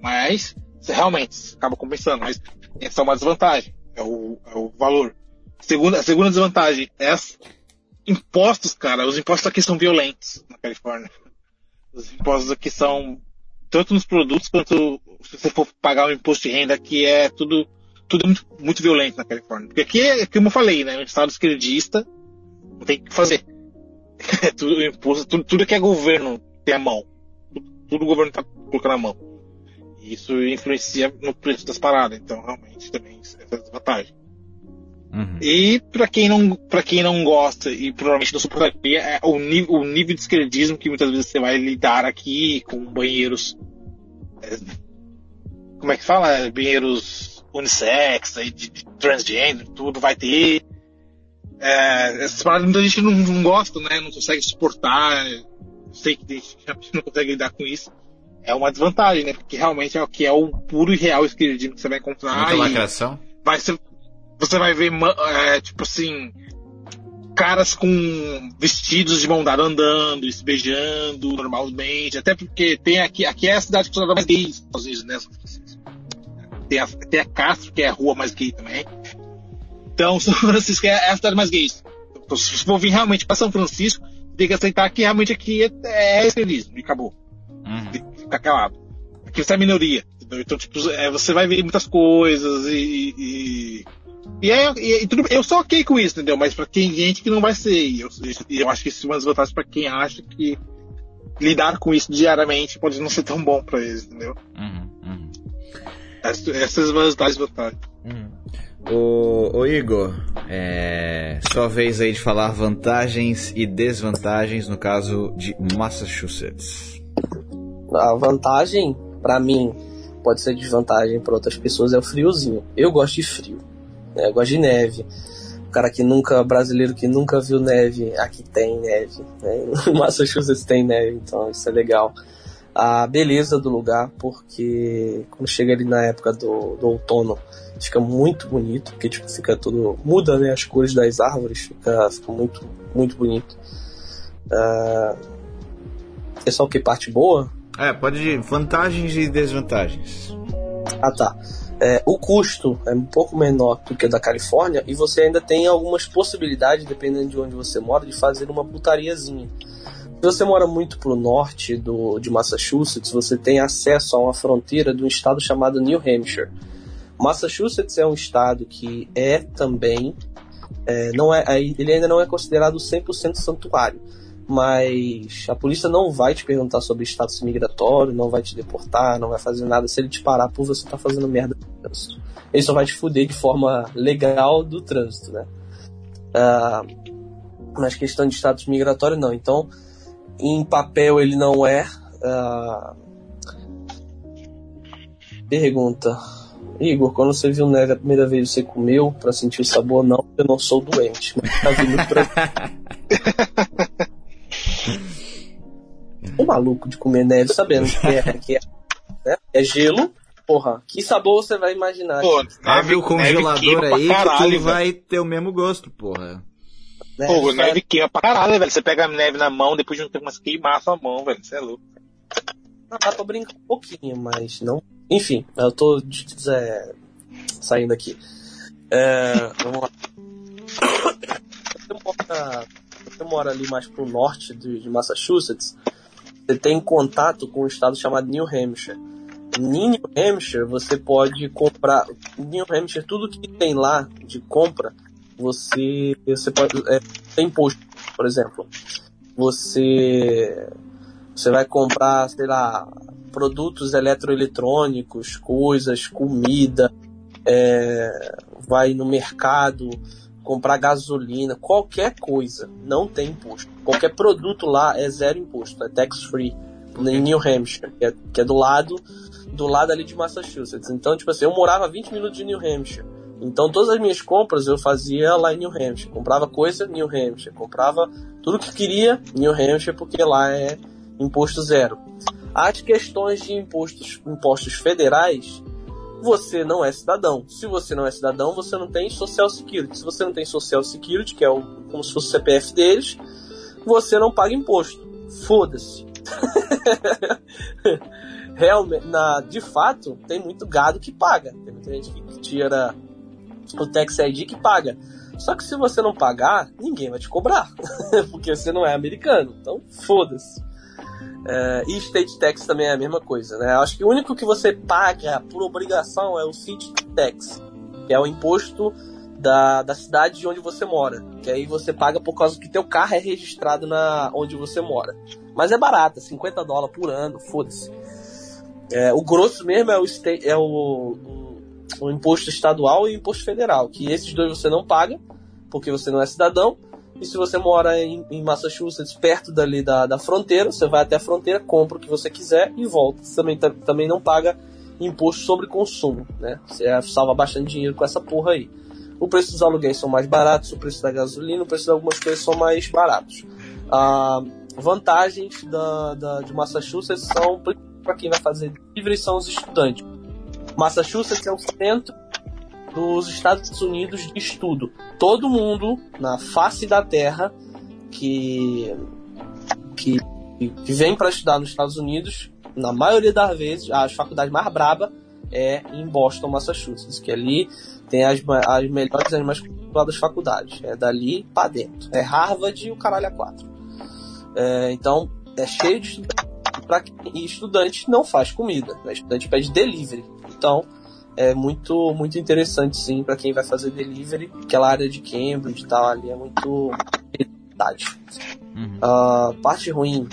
Mas, você realmente acaba compensando. Mas essa é uma desvantagem. É o, é o valor. Segunda, a segunda desvantagem é as impostos, cara. Os impostos aqui são violentos na Califórnia. Os impostos aqui são tanto nos produtos quanto se você for pagar o imposto de renda aqui é tudo tudo muito, muito violento na Califórnia. Porque aqui é, como eu falei, né, um estado esquerdista, não tem o que fazer. É tudo imposto, tudo, tudo que é governo tem a mão. Tudo, tudo o governo tá colocando a mão. E isso influencia no preço das paradas, então realmente também é desvantagem. Uhum. E pra quem não para quem não gosta e provavelmente não suportaria é o, o nível de esquerdismo que muitas vezes você vai lidar aqui com banheiros é, como é que fala? Banheiros unissex aí de, de transgênero tudo vai ter. É, essas paradas muita gente não, não gosta né? Não consegue suportar. Sei que tem gente que não consegue lidar com isso. É uma desvantagem né? Porque realmente é o que é o puro e real esquerdismo que você vai encontrar Muita lacração. vai ser, você vai ver, é, tipo assim, caras com vestidos de mão dada andando, se beijando normalmente, até porque tem aqui, aqui é a cidade considerada mais gay dos Estados Unidos, né? Tem a, tem a Castro, que é a rua mais gay também. Então, São Francisco é a cidade mais gay. Então, se for vir realmente para São Francisco, tem que aceitar que realmente aqui é, é extremismo, e acabou Uhum. tem que ficar calado. Aqui você é minoria. entendeu? Então, tipo, é, você vai ver muitas coisas e. E, e, é, e- e tudo, eu sou ok com isso, entendeu? Mas pra quem gente que não vai ser. E eu, eu acho que isso é uma das vantagens pra quem acha que lidar com isso diariamente pode não ser tão bom pra eles, entendeu? Uhum. Uhum. Essas, são tais vantagens. Ô, ô Igor, é sua vez aí de falar vantagens e desvantagens no caso de Massachusetts. A vantagem, pra mim, pode ser desvantagem pra outras pessoas, é o friozinho. Eu gosto de frio, né? eu gosto de neve. O cara que nunca, brasileiro que nunca viu neve, aqui tem neve. Né? Massachusetts tem neve, então isso é legal. A beleza do lugar, porque quando chega ali na época do, do outono, fica muito bonito, porque tipo, fica tudo. muda né, as cores das árvores, fica, fica muito, muito bonito. Ah, é só o que? Parte boa? É, pode ir. Vantagens e desvantagens. Ah, tá. É, o custo é um pouco menor do que o da Califórnia e você ainda tem algumas possibilidades, dependendo de onde você mora, de fazer uma putariazinha. Se você mora muito pro norte do, de Massachusetts, você tem acesso a uma fronteira de um estado chamado New Hampshire. Massachusetts é um estado que é também, é, não é, ele ainda não é considerado 100% santuário, mas a polícia não vai te perguntar sobre status migratório, não vai te deportar, não vai fazer nada se ele te parar por você estar fazendo merda no trânsito. Ele só vai te fuder de forma legal do trânsito, né? Ah, mas questão de status migratório, não. Então, em papel ele não é. ah, Pergunta. Igor, quando você viu neve a primeira vez, você comeu pra sentir o sabor? Não, eu não sou doente. Mas tá vindo pra... O maluco de comer neve sabendo que é, que é, né? é gelo. Porra, que sabor você vai imaginar? Pô, Abre o neve congelador aí caralho, que tu vai ter o mesmo gosto, porra. Né? Pô, Sabe? neve queima pra caralho, velho. Você pega a neve na mão, depois de um tempo, mas queimar a sua mão, velho. Você é louco. Dá pra brincar um pouquinho, mas não. Enfim, eu tô é, saindo aqui. É, vamos lá. Você mora, você mora ali mais pro norte de, de Massachusetts, você tem contato com um estado chamado New Hampshire. Em New Hampshire, você pode comprar. New Hampshire, tudo que tem lá de compra, você, você pode. É, tem imposto, por exemplo. Você você vai comprar, sei lá, produtos eletroeletrônicos, coisas, comida, é, vai no mercado comprar gasolina, qualquer coisa, não tem imposto. Qualquer produto lá é zero imposto, é tax free em New Hampshire, que é, que é do lado do lado ali de Massachusetts. Então, tipo assim, eu morava 20 minutos de New Hampshire. Então, todas as minhas compras eu fazia lá em New Hampshire. Comprava coisa, New Hampshire. Comprava tudo que queria, New Hampshire, porque lá é imposto zero. As questões de impostos, impostos federais, você não é cidadão. Se você não é cidadão, você não tem Social Security. Se você não tem Social Security, que é o, como se fosse o CPF deles, você não paga imposto. Foda-se. Realmente, na, de fato, tem muito gado que paga. Tem muita gente que tira o Tax ID que paga. Só que se você não pagar, ninguém vai te cobrar. Porque você não é americano. Então, foda-se. É, e State Tax também é a mesma coisa, né? Acho que o único que você paga por obrigação é o City Tax, que é o imposto da, da cidade onde você mora. Que aí você paga por causa que teu carro é registrado na onde você mora. Mas é barato, 50 dólares por ano, foda-se. É, o grosso mesmo é o, state, é o, o, o, imposto estadual e o imposto federal, que esses dois você não paga, porque você não é cidadão. E se você mora em, em Massachusetts, perto dali da, da fronteira, você vai até a fronteira, compra o que você quiser e volta. Você também, também não paga imposto sobre consumo, né? Você salva bastante dinheiro com essa porra aí. O preço dos aluguéis são mais baratos, o preço da gasolina, o preço de algumas coisas são mais baratos. Ah, vantagens da, da, de Massachusetts são para quem vai fazer livre são os estudantes. Massachusetts é o centro dos Estados Unidos de estudo. Todo mundo na face da Terra que que, que vem para estudar nos Estados Unidos, na maioria das vezes, as faculdades mais braba é em Boston, Massachusetts, que ali tem as, as melhores e as mais das faculdades. É dali para dentro. É Harvard e o caralho a quatro. É, então, é cheio de estudantes para e estudante não faz comida, né? estudante pede delivery. Então, é muito muito interessante sim para quem vai fazer delivery, aquela área de Cambridge e tal ali é muito verdade. Uhum. Uh, parte ruim,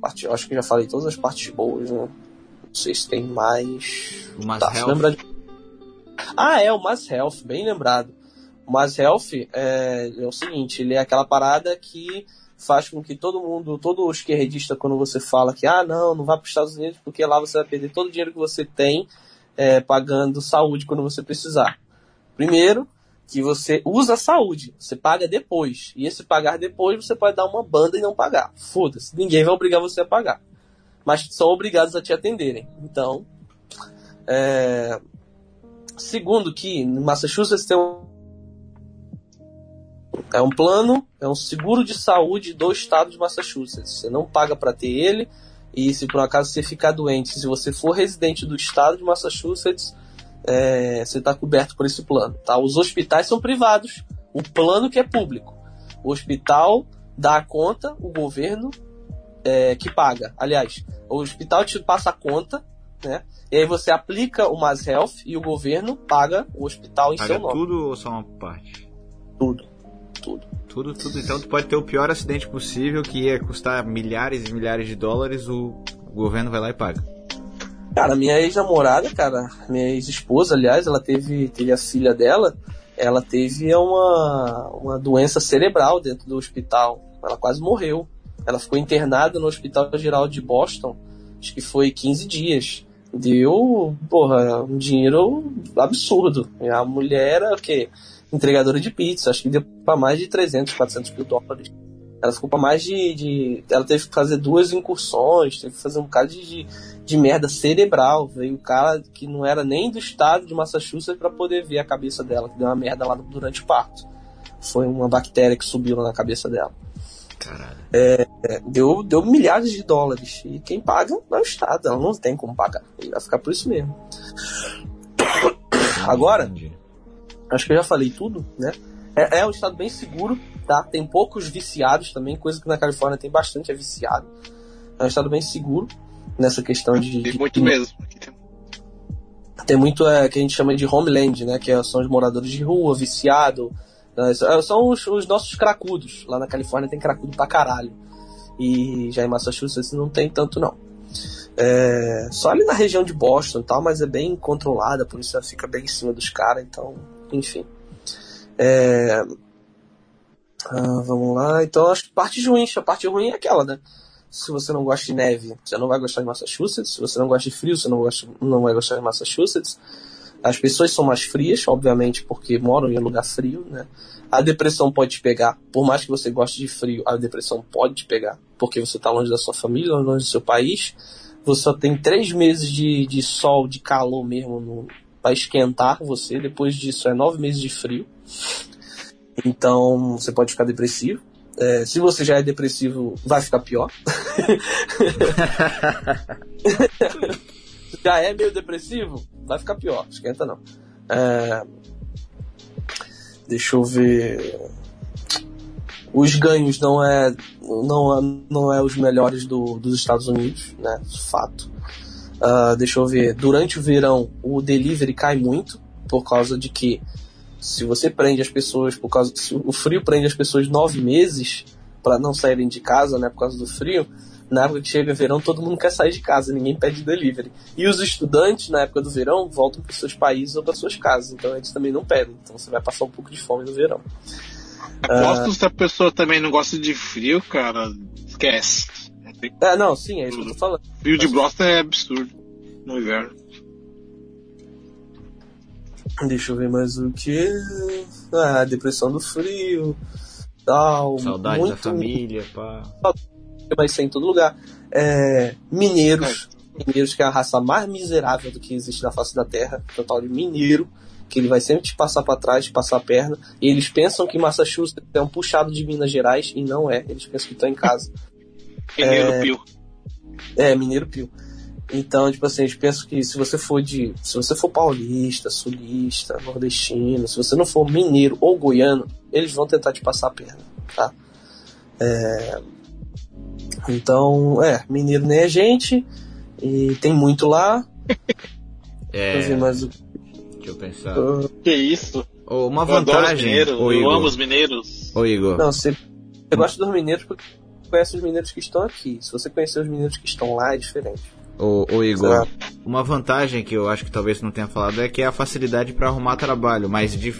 parte, acho que já falei todas as partes boas, né? Não sei se tem mais. O Mass tá, Health. De... Ah, é o Mass Health, bem lembrado. O Mass Health é, é o seguinte, ele é aquela parada que faz com que todo mundo, todo esquerdista, quando você fala que, ah, não, não vá para os Estados Unidos porque lá você vai perder todo o dinheiro que você tem é, pagando saúde quando você precisar. Primeiro, que você usa a saúde, você paga depois. E esse pagar depois você pode dar uma banda e não pagar. Foda-se, ninguém vai obrigar você a pagar. Mas são obrigados a te atenderem. Então, é... segundo que em Massachusetts tem um é um plano, é um seguro de saúde do estado de Massachusetts. Você não paga para ter ele. E se por acaso você ficar doente, se você for residente do estado de Massachusetts, é, você está coberto por esse plano. Tá? Os hospitais são privados, o plano que é público. O hospital dá a conta, o governo é, que paga. Aliás, o hospital te passa a conta, né? E aí você aplica o Mass Health e o governo paga o hospital em paga seu nome. tudo ou só uma parte? Tudo tudo. Tudo, tudo. Então tu pode ter o pior acidente possível, que ia custar milhares e milhares de dólares, o governo vai lá e paga. Cara, minha ex-namorada, cara, minha ex-esposa, aliás, ela teve, teve a filha dela, ela teve uma, uma doença cerebral dentro do hospital. Ela quase morreu. Ela ficou internada no Hospital Geral de Boston, acho que foi 15 dias. Deu, porra, um dinheiro absurdo. A mulher era o quê? Entregadora de pizza, acho que deu para mais de 300, 400 mil dólares. Ela ficou para mais de, de, Ela teve que fazer duas incursões, teve que fazer um bocado de, de, merda cerebral. Veio o cara que não era nem do estado de Massachusetts para poder ver a cabeça dela, que deu uma merda lá durante o parto. Foi uma bactéria que subiu lá na cabeça dela. Caralho. É, deu, deu milhares de dólares. E quem paga é o Estado, ela não tem como pagar. Ele vai ficar por isso mesmo. Agora, Acho que eu já falei tudo, né? É, é um estado bem seguro, tá? Tem poucos viciados também, coisa que na Califórnia tem bastante, é viciado. É um estado bem seguro nessa questão de. Tem muito de, mesmo. Tem muito é, que a gente chama de homeland, né? Que é, são os moradores de rua, viciado. Né? São os, os, nossos cracudos. Lá na Califórnia tem cracudo pra caralho. E já em Massachusetts não tem tanto, não. É, só ali na região de Boston e tal, mas é bem controlada, isso ela fica bem em cima dos caras, então enfim. É... Ah, vamos lá, então as partes ruins, a parte ruim é aquela, né? Se você não gosta de neve, você não vai gostar de Massachusetts. Se você não gosta de frio, você não, gosta, não vai gostar de Massachusetts. As pessoas são mais frias, obviamente, porque moram em um lugar frio, né? A depressão pode te pegar, por mais que você goste de frio, a depressão pode te pegar, porque você está longe da sua família, longe do seu país. Você só tem três meses de, de sol, de calor mesmo para esquentar você. Depois disso é nove meses de frio. Então você pode ficar depressivo. É, se você já é depressivo, vai ficar pior. já é meio depressivo, vai ficar pior. Esquenta não. É, Deixa eu ver. Os ganhos não é não é, não é os melhores do, dos Estados Unidos, né? Fato. Uh, deixa eu ver. Durante o verão, o delivery cai muito por causa de que se você prende as pessoas por causa se o frio prende as pessoas nove meses para não saírem de casa, né? Por causa do frio na época que chega verão, todo mundo quer sair de casa, ninguém pede delivery. E os estudantes, na época do verão, voltam para seus países ou para suas casas, então eles também não pedem. Então você vai passar um pouco de fome no verão. Aposto uh, se a pessoa também não gosta de frio, cara, esquece. É, não, sim, é isso que eu tô falando. Frio de brosta é absurdo no inverno. Deixa eu ver mais o que. Ah, depressão do frio. Tal, Saudade muito... da família, pá vai ser em todo lugar. É, mineiros, mineiros que é a raça mais miserável do que existe na face da Terra, total de mineiro, que ele vai sempre te passar para trás, te passar a perna. E eles pensam que Massachusetts é um puxado de Minas Gerais e não é. Eles pensam que estão em casa. Mineiro é, Pio. É, Mineiro Pio. Então, tipo assim, eles pensam que se você for de. Se você for paulista, sulista, nordestino, se você não for mineiro ou goiano, eles vão tentar te passar a perna, tá? É, então, é, mineiro nem é gente, e tem muito lá. É. Mas... Deixa eu pensar. Uh, que isso? Oh, uma vantagem. Eu, Ô, eu amo os mineiros. Ô, Igor. Não, você, você gosta dos mineiros porque conhece os mineiros que estão aqui. Se você conhecer os mineiros que estão lá, é diferente. Ô, ô Igor, uma vantagem que eu acho que talvez não tenha falado é que é a facilidade para arrumar trabalho, mas de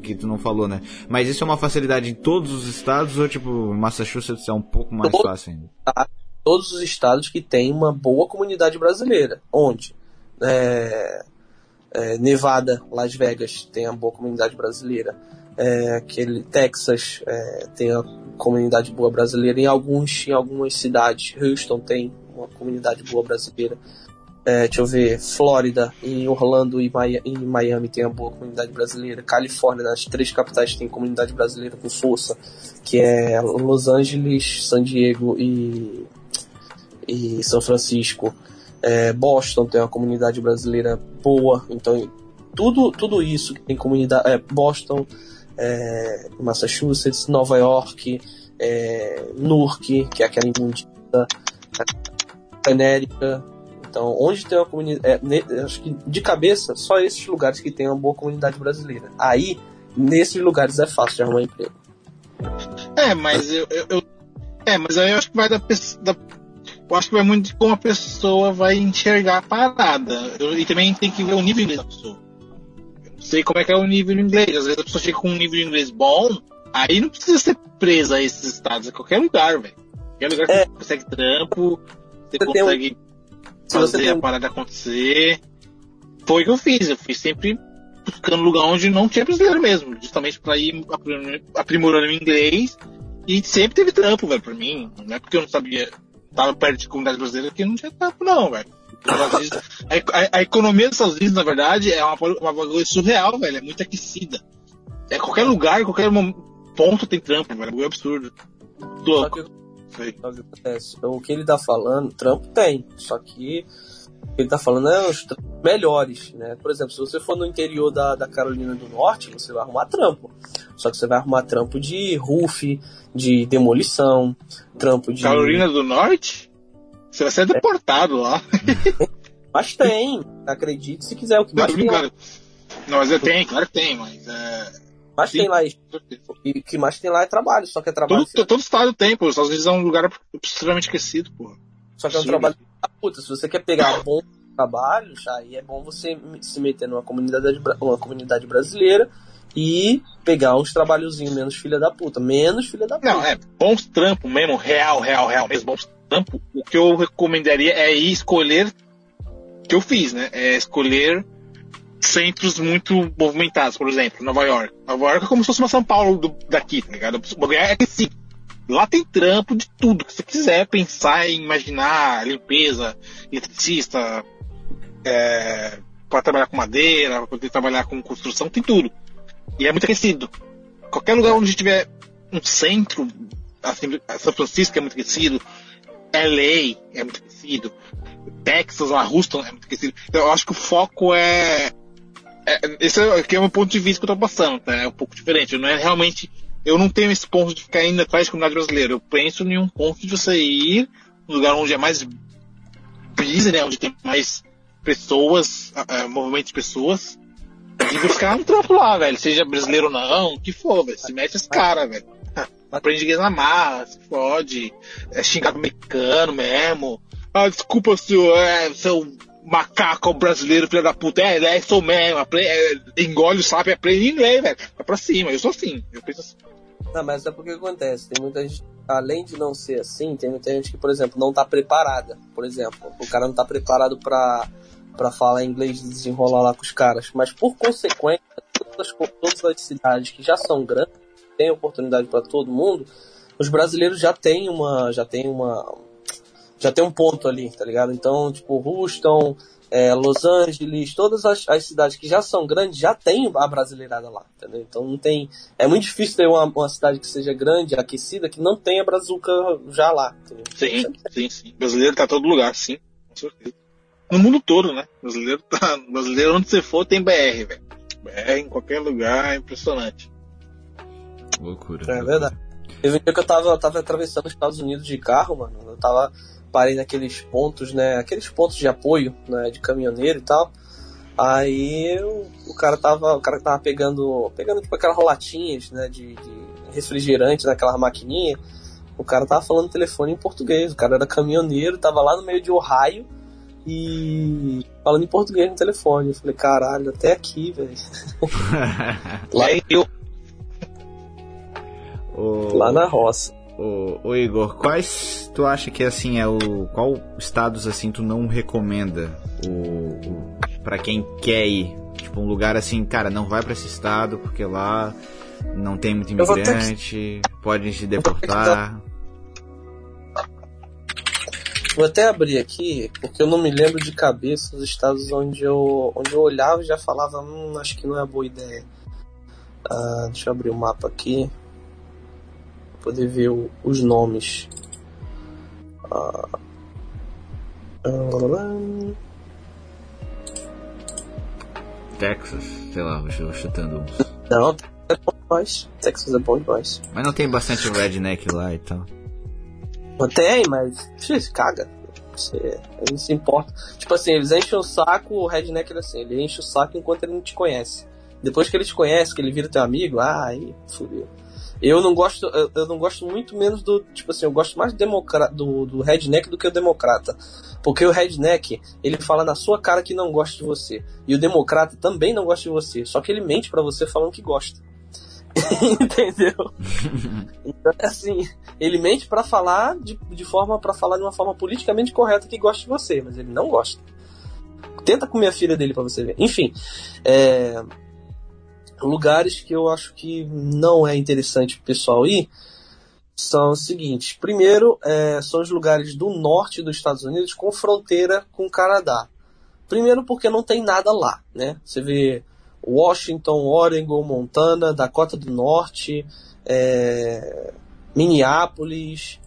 que tu não falou, né? Mas isso é uma facilidade em todos os estados ou tipo Massachusetts é um pouco mais Todo, fácil ainda? Todos os estados que têm uma boa comunidade brasileira. Onde? É, é, Nevada, Las Vegas tem uma boa comunidade brasileira. É, aquele Texas é, tem a comunidade boa brasileira. Em alguns, em algumas cidades, Houston tem uma comunidade boa brasileira. É, deixa eu ver, Flórida, em Orlando e em Miami tem a boa comunidade brasileira. Califórnia, nas três capitais tem comunidade brasileira com força, que é Los Angeles, San Diego e, e São Francisco. É, Boston tem uma comunidade brasileira boa, então tudo, tudo isso que tem comunidade. É, Boston, é, Massachusetts, Nova York, é, Newark, que é aquela imundita, América, então, onde tem uma comunidade. É, acho que de cabeça, só esses lugares que tem uma boa comunidade brasileira. Aí, nesses lugares é fácil de arrumar emprego. É, mas eu, eu, eu é, mas aí eu acho que vai da, da eu acho que vai muito de como a pessoa vai enxergar a parada. Eu, e também tem que ver o nível da pessoa. Sei como é que é o nível de inglês. Às vezes a pessoa chega com um nível de inglês bom, aí não precisa ser presa a esses estados, é qualquer lugar, velho. Qualquer lugar que é. você consegue trampo, você, você consegue se fazer a parada acontecer. Foi o que eu fiz. Eu fiz sempre buscando lugar onde não tinha brasileiro mesmo, justamente para ir aprimorando o inglês. E sempre teve trampo, velho, pra mim. Não é porque eu não sabia, tava perto de comunidade brasileira que não tinha trampo, não, velho. A, a, a, economia dos Estados Unidos, na verdade, é uma, uma coisa surreal, velho. É muito aquecida. É qualquer lugar, qualquer ponto tem trampo, velho. É absurdo. Louco. O que ele tá falando, trampo tem, só que o que ele tá falando é os melhores, né? Por exemplo, se você for no interior da, da Carolina do Norte, você vai arrumar trampo. Só que você vai arrumar trampo de roof, de demolição, trampo de. Carolina do Norte? Você vai ser deportado é. lá. Mas tem, acredite se quiser. O que mais não, tem lá... Não, mas tem, claro que tem, mas é mais Sim. tem lá. E o que mais tem lá é trabalho, só que é trabalho. Todo, todo estado tem, pô. Os Estados Unidos é um lugar extremamente esquecido, pô. Só que é um Sim. trabalho. Ah, puta, se você quer pegar bons trabalhos, aí é bom você se meter numa comunidade, uma comunidade brasileira e pegar uns trabalhozinhos menos filha da puta. Menos filha da puta. Não, é bons trampos mesmo, real, real, real, mesmo bons trampos. O que eu recomendaria é escolher que eu fiz, né? É escolher centros muito movimentados, por exemplo, Nova York. Nova York é como se fosse uma São Paulo do, daqui, tá ligado? O é aquecido. Lá tem trampo de tudo que você quiser pensar e imaginar, limpeza, eletricista, é, para trabalhar com madeira, para poder trabalhar com construção, tem tudo. E é muito aquecido. Qualquer lugar onde tiver um centro, assim, São Francisco é muito aquecido, LA é muito aquecido, Texas, a Houston é muito aquecido. Então, eu acho que o foco é, é esse é, aqui é um ponto de vista que eu tô passando, tá? É um pouco diferente. Não é realmente eu não tenho esse ponto de ficar indo atrás da comunidade brasileira. Eu penso em um ponto de você ir no lugar onde é mais busy, né? Onde tem mais pessoas, uh, movimento de pessoas. E buscar um trampo lá, velho. Seja brasileiro ou não, o que for, velho. Se mete esse cara, velho. Aprende inglês na marra, se fode. É xingar americano mesmo. Ah, desculpa, senhor, é, seu macaco brasileiro, filho da puta. É, é sou mesmo. Aprende, é, engole o sapo e aprende inglês, velho. Vai pra cima. Eu sou assim. Eu penso assim. Não, mas é porque acontece. Tem muita gente, além de não ser assim, tem muita gente que, por exemplo, não tá preparada. Por exemplo, o cara não tá preparado pra, pra falar inglês e desenrolar lá com os caras. Mas por consequência, todas, todas as cidades que já são grandes, tem oportunidade para todo mundo, os brasileiros já têm uma. já tem uma. já tem um ponto ali, tá ligado? Então, tipo, Houston, é, Los Angeles, todas as, as, cidades que já são grandes já tem a brasileirada lá, entendeu? Então não tem. É muito difícil ter uma, uma cidade que seja grande, aquecida, que não tenha brazuca já lá. Entendeu? Sim, sim, sim. Brasileiro tá todo lugar, sim, com certeza. No mundo todo, né? Brasileiro tá. Brasileiro onde você for tem BR, velho. BR em qualquer lugar é impressionante. Loucura. É verdade. Teve um dia que eu tava, eu tava atravessando os Estados Unidos de carro, mano. Eu tava parei naqueles pontos, né? Aqueles pontos de apoio, né? De caminhoneiro e tal. Aí o, o cara tava, o cara tava pegando, pegando tipo aquelas rolatinhas, né? De, de refrigerante naquela maquininha. O cara tava falando telefone em português. O cara era caminhoneiro, tava lá no meio de Ohio e falando em português no telefone. Eu falei, caralho, até aqui, velho. lá eu. O... Lá na roça. O, o, Igor, quais tu acha que assim é o qual estados assim tu não recomenda o, o para quem quer ir, tipo um lugar assim, cara, não vai para esse estado porque lá não tem muito imigrante, que... podem te deportar. Vou até abrir aqui, porque eu não me lembro de cabeça os estados onde eu, onde eu olhava e já falava, hum, acho que não é boa ideia. Ah, deixa eu abrir o mapa aqui poder ver o, os nomes. Ah, Texas, sei lá, vou chutando uns. Não, é. Texas é bom demais. Mas não tem bastante redneck lá e tal. Não tem, mas. X, caga. Você, não se importa. Tipo assim, eles enchem o saco, o redneck é assim, ele enche o saco enquanto ele não te conhece. Depois que ele te conhece, que ele vira teu amigo, ah, aí fudeu. Eu não gosto, eu não gosto muito menos do, tipo assim, eu gosto mais do, do, do redneck do que o democrata. Porque o redneck, ele fala na sua cara que não gosta de você. E o democrata também não gosta de você. Só que ele mente para você falando que gosta. Entendeu? então, assim, ele mente para falar de, de forma para falar de uma forma politicamente correta que gosta de você, mas ele não gosta. Tenta comer a filha dele para você ver. Enfim, é, lugares que eu acho que não é interessante o pessoal ir são os seguintes. Primeiro, é, são os lugares do norte dos Estados Unidos com fronteira com o Canadá. Primeiro porque não tem nada lá, né? Você vê Washington, Oregon, Montana, Dakota do Norte, é, Minneapolis,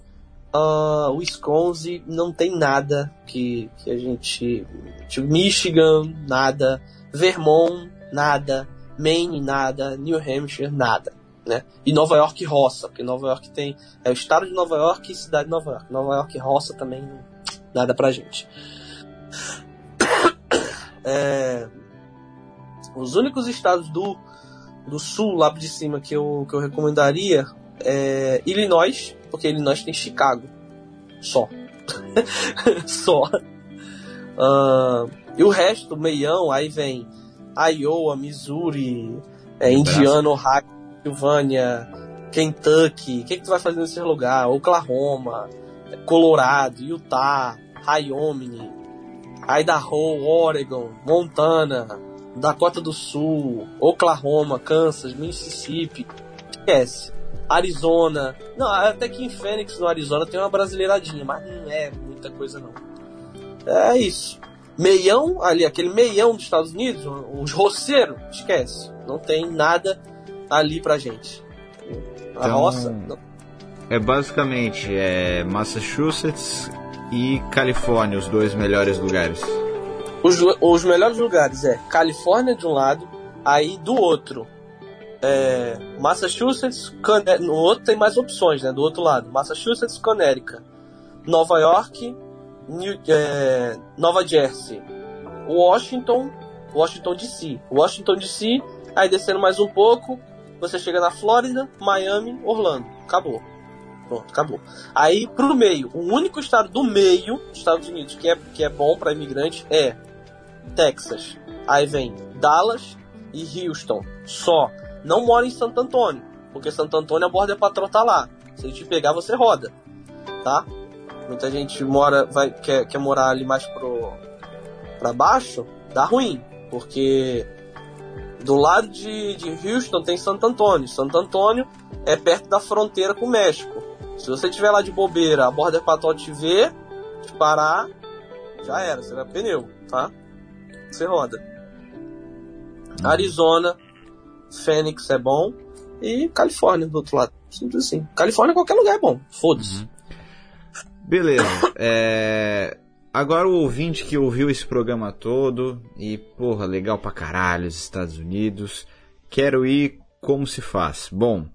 uh, Wisconsin, não tem nada que, que a gente... Tipo, Michigan, nada. Vermont, nada. Maine nada, New Hampshire nada, né? E Nova York roça, porque Nova York tem é o estado de Nova York e cidade de Nova York. Nova York roça também nada pra gente. É, os únicos estados do, do sul lá de cima que eu, que eu recomendaria é Illinois, porque Illinois tem Chicago. Só. Só. Uh, e o resto, meião, aí vem Iowa, Missouri, É Indiana, Ohio, Pennsylvania, Kentucky. O que, que tu vai fazer nesse lugar? Oklahoma, Colorado, Utah, Wyoming, Idaho, Oregon, Montana, Dakota do Sul, Oklahoma, Kansas, Mississippi. Esquece. Arizona. Não, até que em Phoenix, no Arizona, tem uma brasileiradinha, mas não é muita coisa não. É isso. Meião, ali, aquele meião dos Estados Unidos, os roceiros, esquece. Não tem nada ali pra gente. A então, roça. Não. É basicamente é Massachusetts e Califórnia, os dois melhores lugares. Os, os melhores lugares é Califórnia de um lado, aí do outro é, Massachusetts, no outro tem mais opções, né? Do outro lado, Massachusetts, Connecticut, Nova York, New, é, Nova Jersey, Washington, Washington DC, Washington DC, aí descendo mais um pouco, você chega na Flórida, Miami, Orlando, acabou. Pronto, acabou. Aí pro meio, o único estado do meio dos Estados Unidos que é, que é bom para imigrante é Texas. Aí vem Dallas e Houston. Só. Não mora em Santo Antônio, porque Santo Antônio a borda é pra trotar lá. Se ele te pegar, você roda. Tá? Muita gente mora, vai, quer, quer morar ali mais pro, pra baixo, dá ruim. Porque do lado de, de Houston tem Santo Antônio. Santo Antônio é perto da fronteira com o México. Se você estiver lá de bobeira, a borda equatorial te ver, te parar, já era, você vai pneu, tá? Você roda. Uhum. Arizona, Phoenix é bom e Califórnia do outro lado. Simples assim. Califórnia qualquer lugar é bom. Foda-se. Uhum. Beleza. É... Agora o ouvinte que ouviu esse programa todo e, porra, legal pra caralho, os Estados Unidos. Quero ir como se faz? Bom,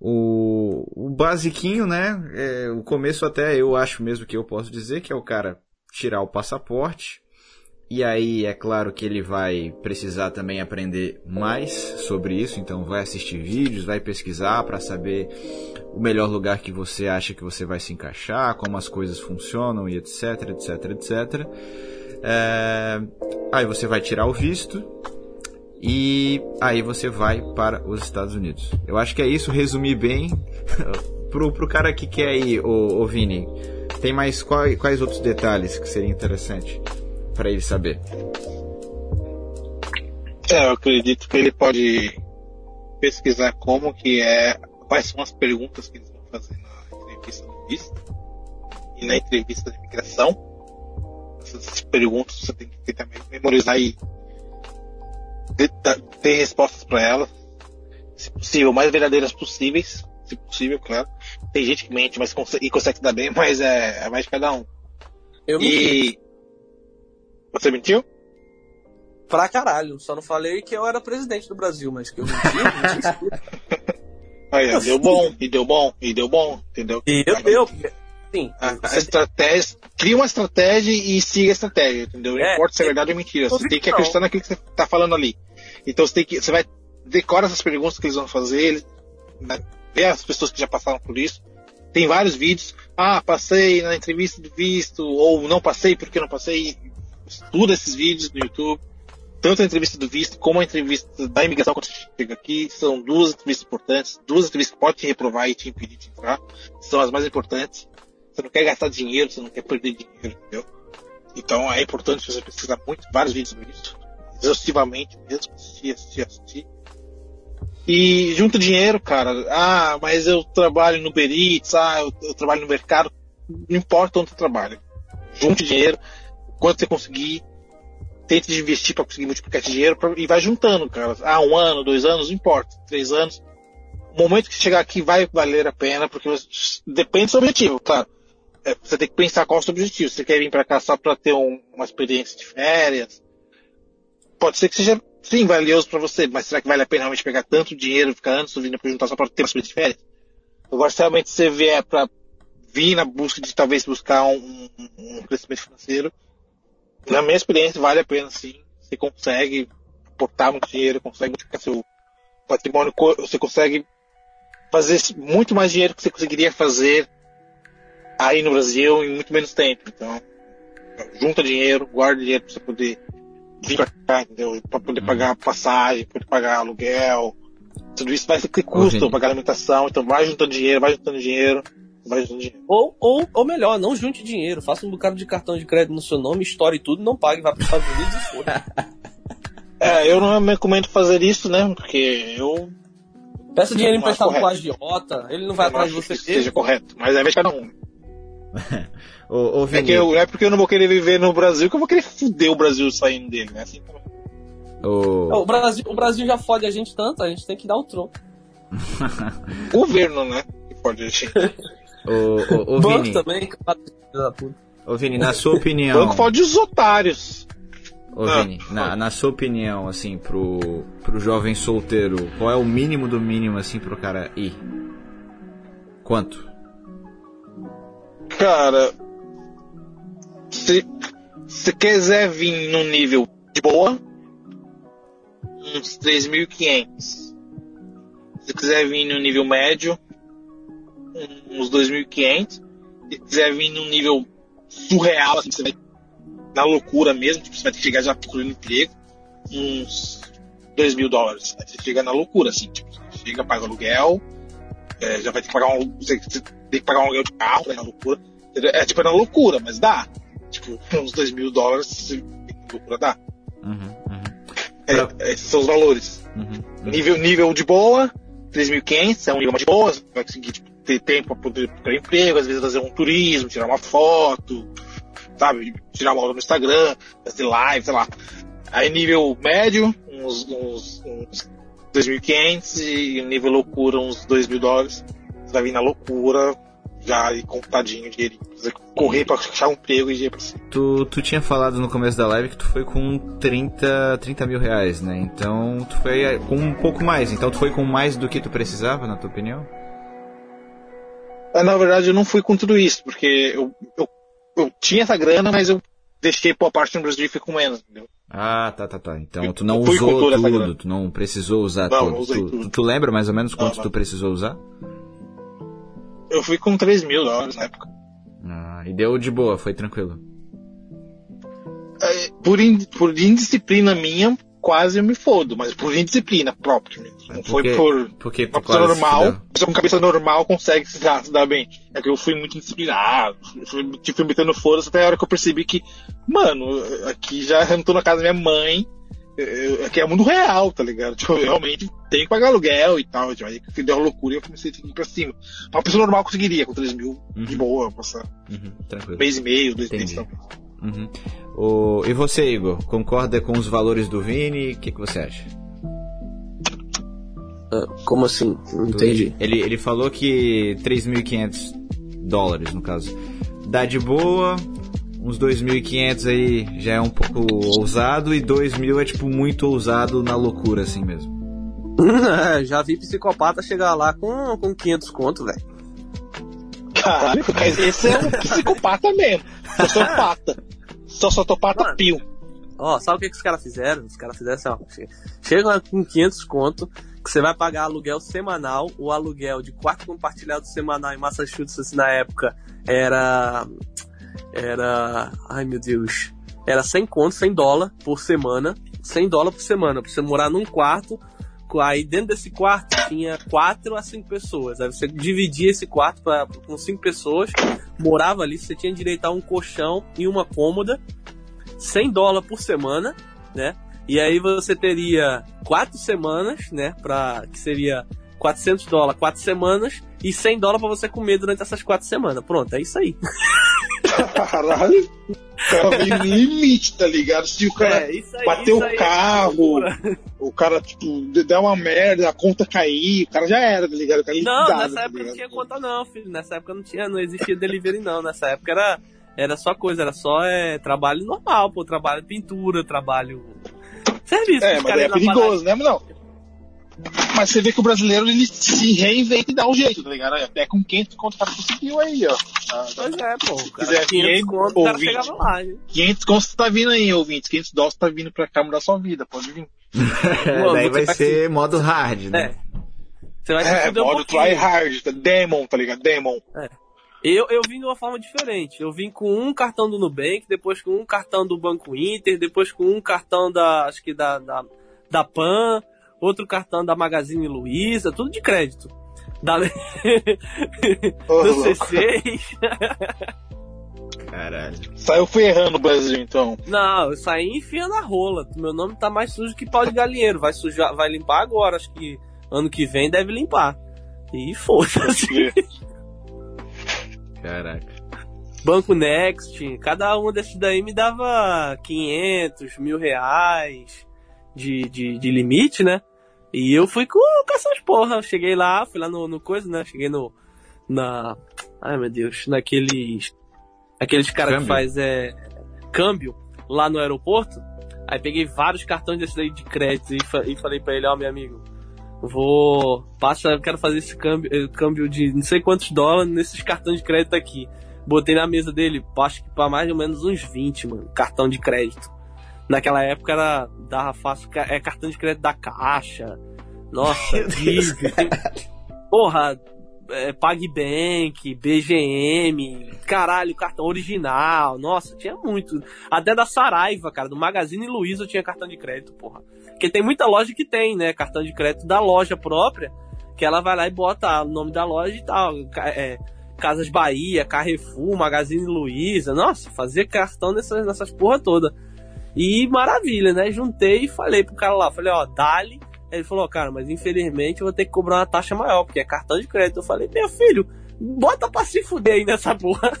o, o basiquinho, né? É, o começo até eu acho mesmo que eu posso dizer que é o cara tirar o passaporte. E aí é claro que ele vai precisar também aprender mais sobre isso, então vai assistir vídeos, vai pesquisar para saber o melhor lugar que você acha que você vai se encaixar, como as coisas funcionam e etc, etc, etc. É... Aí você vai tirar o visto, e aí você vai para os Estados Unidos. Eu acho que é isso, resumir bem. pro, pro cara que quer ir, o Vini, tem mais quais, quais outros detalhes que seria interessante para ele saber? É, eu acredito que ele pode pesquisar como que é, quais são as perguntas que eles vão fazer na entrevista do visto e na entrevista de imigração. Essas perguntas você tem que também memorizar e ter respostas para elas, se possível, mais verdadeiras possíveis, se possível, claro. Tem gente que mente, mas consegue, e consegue dar bem, mas é, é mais de cada um. Eu e... Você mentiu? Pra caralho, só não falei que eu era presidente do Brasil, mas que eu menti, Aí, deu bom, e deu bom, e deu bom, entendeu? E eu deu, Sim. A, a estratégia, cria uma estratégia e siga a estratégia, entendeu? Não é, importa se é verdade ou mentira. Você tem que acreditar naquilo que você está falando ali. Então você tem que. Você vai decora essas perguntas que eles vão fazer, né? ver as pessoas que já passaram por isso. Tem vários vídeos. Ah, passei na entrevista do visto, ou não passei porque não passei. Estuda esses vídeos no YouTube. Tanto a entrevista do visto como a entrevista da imigração quando você chega aqui. São duas entrevistas importantes. Duas entrevistas que podem te reprovar e te impedir de entrar. São as mais importantes. Você não quer gastar dinheiro, você não quer perder dinheiro, entendeu? Então é importante você pesquisar muito, vários vídeos sobre isso, exaustivamente mesmo, assistir, assistir, assistir. E junta dinheiro, cara. Ah, mas eu trabalho no Beritz, ah, eu, eu, trabalho no mercado. Não importa onde você trabalha. Junte dinheiro, quanto você conseguir. Tente investir para conseguir multiplicar esse dinheiro pra, e vai juntando, cara. Ah, um ano, dois anos, não importa. Três anos. O momento que chegar aqui vai valer a pena, porque depende do seu objetivo, claro é, você tem que pensar qual é o seu objetivo. Você quer vir para cá só para ter um, uma experiência de férias? Pode ser que seja, sim, valioso para você, mas será que vale a pena realmente pegar tanto dinheiro, ficar antes vindo para juntar só para ter uma experiência de férias? Agora, se realmente você vier para vir na busca de talvez buscar um, um, crescimento financeiro, na minha experiência vale a pena sim. Você consegue aportar muito dinheiro, consegue multiplicar seu patrimônio, você consegue fazer muito mais dinheiro que você conseguiria fazer aí no Brasil em muito menos tempo. Então, junta dinheiro, guarda dinheiro para você poder vir para cá, entendeu? Para poder uhum. pagar passagem, poder pagar aluguel, Tudo isso vai ter custo pagar alimentação, então vai juntando dinheiro, vai juntando dinheiro, vai dinheiro. Ou, ou, ou melhor, não junte dinheiro, faça um bocado de cartão de crédito no seu nome, estoure tudo, não pague, vá para os Estados Unidos e foda. É, eu não recomendo fazer isso, né? Porque eu Peça dinheiro é emprestado pro agiota, ele não vai eu atrás de você que seja correto. Mas é vez cada um. Ô, ô É, que eu, não é porque eu não vou querer viver no Brasil que eu vou querer fuder o Brasil saindo dele, né? Assim, ô- O Brasil, o Brasil já fode a gente tanto, a gente tem que dar o troco. o governo, né? Que pode gente. ô, ô, ô, Banco Vini, também, ô, Vini, na sua opinião, Banco fode os otários. ô, Ah. Vini, na, na sua opinião, assim, pro, pro jovem solteiro, qual é o mínimo do mínimo, assim, pro cara ir? Quanto? Cara, se se quiser vir num nível de boa, uns 3.500. Se quiser vir num nível médio, uns 2.500. Se quiser vir num nível surreal, assim, você vai na loucura mesmo, tipo, você vai ter que chegar já procurando emprego, uns 2 mil dólares. Você chega na loucura, assim, tipo, você chega, paga aluguel, é, já vai ter que pagar um, você você tem que pagar um aluguel de carro, né, na loucura. É tipo, é na loucura, mas dá. Tipo, uns 2 mil dólares, loucura dá. Uhum, uhum, É, Pra- esses são os valores. uhum, uhum. Nível, nível de boa, 3.500, é um nível mais de boa, você vai conseguir tipo, ter tempo para poder procurar emprego, às vezes fazer um turismo, tirar uma foto, sabe? Tirar uma foto no Instagram, fazer live, sei lá. Aí nível médio, uns, uns, uns 2.500 e nível loucura, uns 2.000 dólares. Você vai vir na loucura, já e contadinho dinheiro. Correr pra achar um emprego e ir pra cima. Tu, tu tinha falado no começo da live que tu foi com 30, 30 mil reais, né? Então tu foi eh, com um pouco mais. Então tu foi com mais do que tu precisava, na tua opinião? Ah, Na verdade, eu não fui com tudo isso, porque eu, eu, eu tinha essa grana, mas eu deixei boa parte no Brasil e fui com menos, entendeu? Ah, tá, tá, tá. Então Eu tu não usou tudo, tu não precisou usar Não, tudo. não Tu, tudo. tu- tu lembra mais ou menos quanto não. tu precisou usar? Eu fui com 3 mil dólares na época. Ah, e deu de boa, foi tranquilo. É, Por, in, por indisciplina minha, quase eu me fodo, mas por indisciplina própria. Não foi Porque- por. Porque Uma pessoa normal, deu. pessoa com cabeça normal consegue se dar, se dar bem. É que eu fui muito indisciplinado, fui, tipo, fui metendo foda até a hora que eu percebi que, mano, aqui já eu não tô na casa da minha mãe, eu- aqui é mundo real, tá ligado? Tipo, eu realmente tenho que pagar aluguel e tal. Tipo, aí que deu uma loucura e eu comecei a ir pra cima. Uma pessoa normal conseguiria com 3 mil de Uhum. boa, passar Uhum, um mês e meio, dois meses. Então. Uhum. O, e você, Igor? Concorda com os valores do Vini? O que, que você acha? Ah, Como assim? Não entendi. Ele, ele falou que 3.500 dólares, no caso. Dá de boa, uns 2.500 aí já é um pouco ousado, e 2.000 é tipo muito ousado na loucura, assim mesmo. É, Já vi psicopata chegar lá com, com 500 conto, velho. Caralho, mas esse é um psicopata mesmo. Sociopata. Sociopata Mano. pio. Ó, sabe o que, que os caras fizeram? Os caras fizeram assim, ó. che- Chega lá com 500 conto, você vai pagar aluguel semanal. O aluguel de quarto compartilhado semanal em Massachusetts na época era. Era. Ai meu Deus. Era 100 conto, 100 dólar por semana. 100 dólar por semana. Pra você morar num quarto. Aí dentro desse quarto tinha 4 a 5 pessoas. Aí você dividia esse quarto pra, com 5 pessoas. Morava ali, você tinha direito a um colchão e uma cômoda. 100 dólares por semana, né? E aí você teria quatro semanas, né? Pra, que seria 400 dólares, quatro semanas, e 100 dólares pra você comer durante essas quatro semanas. Pronto, é isso aí. Caralho. Veio no limite, tá ligado? Se o cara é, aí. isso o é carro, loucura. o cara, tipo, der uma merda, a conta cair, o cara já era, tá ligado? Cara Não, liquidado, nessa tá época não tinha conta não, filho. Nessa época não tinha, não existia delivery não. Nessa época era, era só coisa, era só é, trabalho normal, pô. Trabalho pintura, trabalho... Serviço. É, mas é perigoso, né? Mas não. Mas você vê que o brasileiro ele se reinventa e dá um jeito, tá ligado? Até com 500 conto o cara conseguiu aí, ó. Ah, Pois é, pô. Cara, quiser 500 dinheiro, conto, o cara ouvinte. chegava lá, né? 500 conto tá vindo aí, ouvintes. 500 dólares tá vindo pra cá mudar sua vida, pode vir. Pô, Daí vai ser modo hard, né? É. Você vai se É, um modo pouquinho. try hard, tá? Demon, tá ligado? Demon. Eu, eu vim de uma forma diferente. Eu vim com um cartão do Nubank, depois com um cartão do Banco Inter, depois com um cartão da, acho que da, da, da PAN, outro cartão da Magazine Luiza, tudo de crédito. Da... Ô, do louco. C6. Caralho. Saiu ferrando no Brasil, então. Não, eu saí enfiando a rola. Meu nome tá mais sujo que pau de galinheiro. Vai sujar, vai limpar agora. Acho que ano que vem deve limpar. E foda-se. Caraca. Banco Next, cada um desses daí me dava 500, mil reais de, de, de limite, né? E eu fui com, com essas porra. Eu Cheguei lá, fui lá no, no coisa, né? Cheguei no. Na. Ai meu Deus, naqueles. Aqueles caras que faz é, câmbio lá no aeroporto. Aí peguei vários cartões desses daí de crédito e, fa- e falei pra ele, ó, meu amigo, vou. Passa, eu quero fazer esse câmbio, eh, câmbio de não sei quantos dólares nesses cartões de crédito aqui. Botei na mesa dele, acho que pra mais ou menos uns 20, mano, cartão de crédito. Naquela época era, dava fácil, é cartão de crédito da Caixa. Nossa, Visa. Porra, é, PagBank, BGM, caralho, cartão original. Nossa, tinha muito. Até da Saraiva, cara, do Magazine Luiza eu tinha cartão de crédito, porra. Porque tem muita loja que tem, né, cartão de crédito da loja própria, que ela vai lá e bota o nome da loja e tal. É, Casas Bahia, Carrefour, Magazine Luiza. Nossa, fazia cartão nessas, nessas porra toda. E maravilha, né? Juntei e falei pro cara lá, falei, ó, dali. Ele falou, cara, mas infelizmente eu vou ter que cobrar uma taxa maior, porque é cartão de crédito. Eu falei, meu filho, bota pra se fuder aí nessa porra.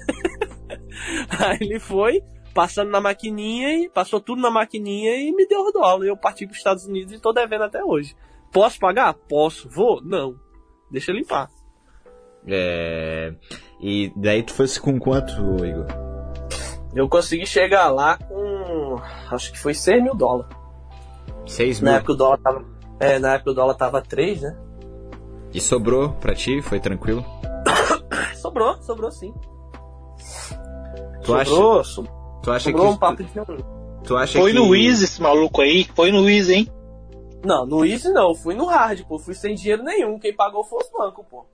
aí ele foi, passando na maquininha e passou tudo na maquininha e me deu o dólar. Eu parti pros Estados Unidos e tô devendo até hoje. Posso pagar? Posso. Vou? Não. Deixa eu limpar. É... E daí tu fosse com quanto, Igor? Eu consegui chegar lá com. Acho que foi 6 mil dólares. 6 Na mil. época o dólar tava. É, na época o dólar tava 3, né? E sobrou pra ti? Foi tranquilo? Sobrou, sobrou sim. Tu acha, sobrou, so- tu acha sobrou um que. papo de um. Tu acha Foi que... no Easy esse maluco aí. Foi no Easy, hein? Não, no Easy não, fui no Hard, pô. Fui sem dinheiro nenhum. Quem pagou foi os bancos, pô.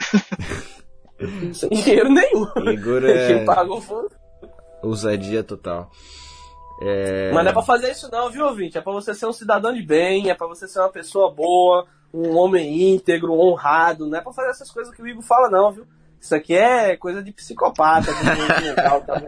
sem dinheiro nenhum. Igor Quem é pagou foi. ousadia total. É... Mas não é pra fazer isso não, viu, ouvinte? É pra você ser um cidadão de bem, é pra você ser uma pessoa boa, um homem íntegro, honrado. Não é pra fazer essas coisas que o Igor fala, não, viu? Isso aqui é coisa de psicopata, legal, tá?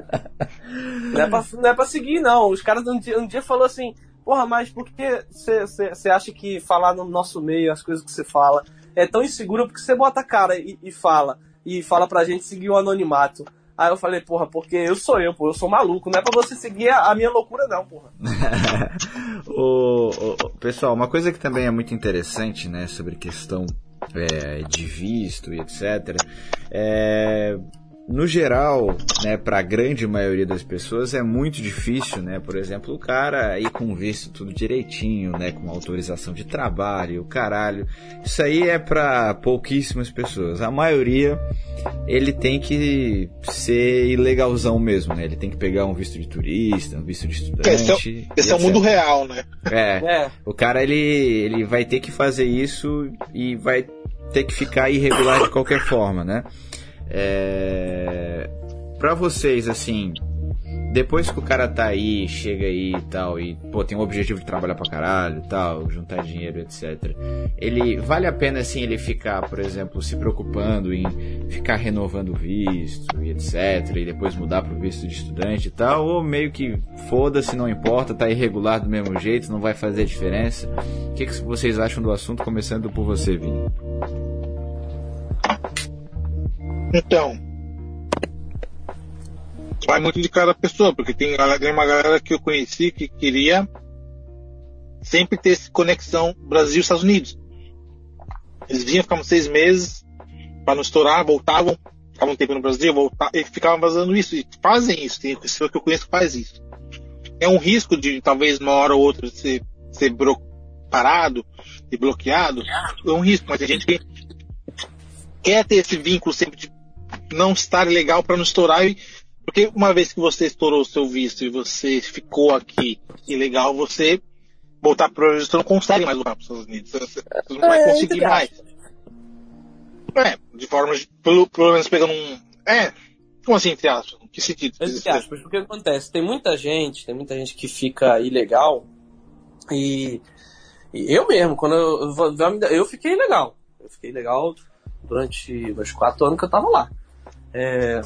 Não é, pra, não é pra seguir, não. Os caras um dia, um dia falou assim, porra, mas por que você acha que falar no nosso meio as coisas que você fala é tão inseguro porque você bota a cara e, e fala, e fala pra gente seguir o anonimato. Aí eu falei, porra, porque eu sou eu, pô, eu sou maluco, não é pra você seguir a, a minha loucura, não, porra. o, o- pessoal, uma coisa que também é muito interessante, né, sobre questão é, de visto e etc. É, no geral, né, para a grande maioria das pessoas é muito difícil, né, por exemplo, o cara ir com visto tudo direitinho, né, com autorização de trabalho, o caralho. Isso aí é para pouquíssimas pessoas. A maioria ele tem que ser ilegalzão mesmo, né? Ele tem que pegar um visto de turista, um visto de estudante. Esse Esse é o mundo real, né? É, É, o cara ele, ele vai ter que fazer isso e vai ter que ficar irregular de qualquer forma, né? É... Pra vocês, assim, depois que o cara tá aí, chega aí e tal, e pô, tem um objetivo de trabalhar pra caralho e tal, juntar dinheiro, etc. Ele vale a pena assim ele ficar, por exemplo, se preocupando em ficar renovando o visto e etc. E depois mudar pro visto de estudante e tal, ou meio que foda-se, não importa, tá irregular do mesmo jeito, não vai fazer diferença. O que, que vocês acham do assunto, começando por você, Vini? Então. Vai muito de cada pessoa, porque tem, uma galera que eu conheci que queria sempre ter essa conexão Brasil e Estados Unidos. Eles vinham, ficavam seis meses para não estourar, voltavam, ficavam um tempo no Brasil, voltavam, e ficavam fazendo isso. E fazem isso, tem pessoa que eu conheço que faz isso. É um risco de talvez uma hora ou outra ser, ser parado e bloqueado. É um risco, mas tem gente que quer ter esse vínculo sempre de não estar legal para não estourar. E, porque uma vez que você estourou o seu visto e você ficou aqui ilegal, você voltar para o você não consegue mais voltar para os Estados Unidos. Você, você não vai É, conseguir mais. É, de forma, de- pelo, pelo menos pegando um. É, como assim, entre aspas? Que sentido? Entre aspas, porque acontece? Tem muita gente, tem muita gente que fica ilegal E, e eu mesmo, quando eu, eu, eu fiquei legal. Eu fiquei legal durante os quatro anos que eu tava lá. É,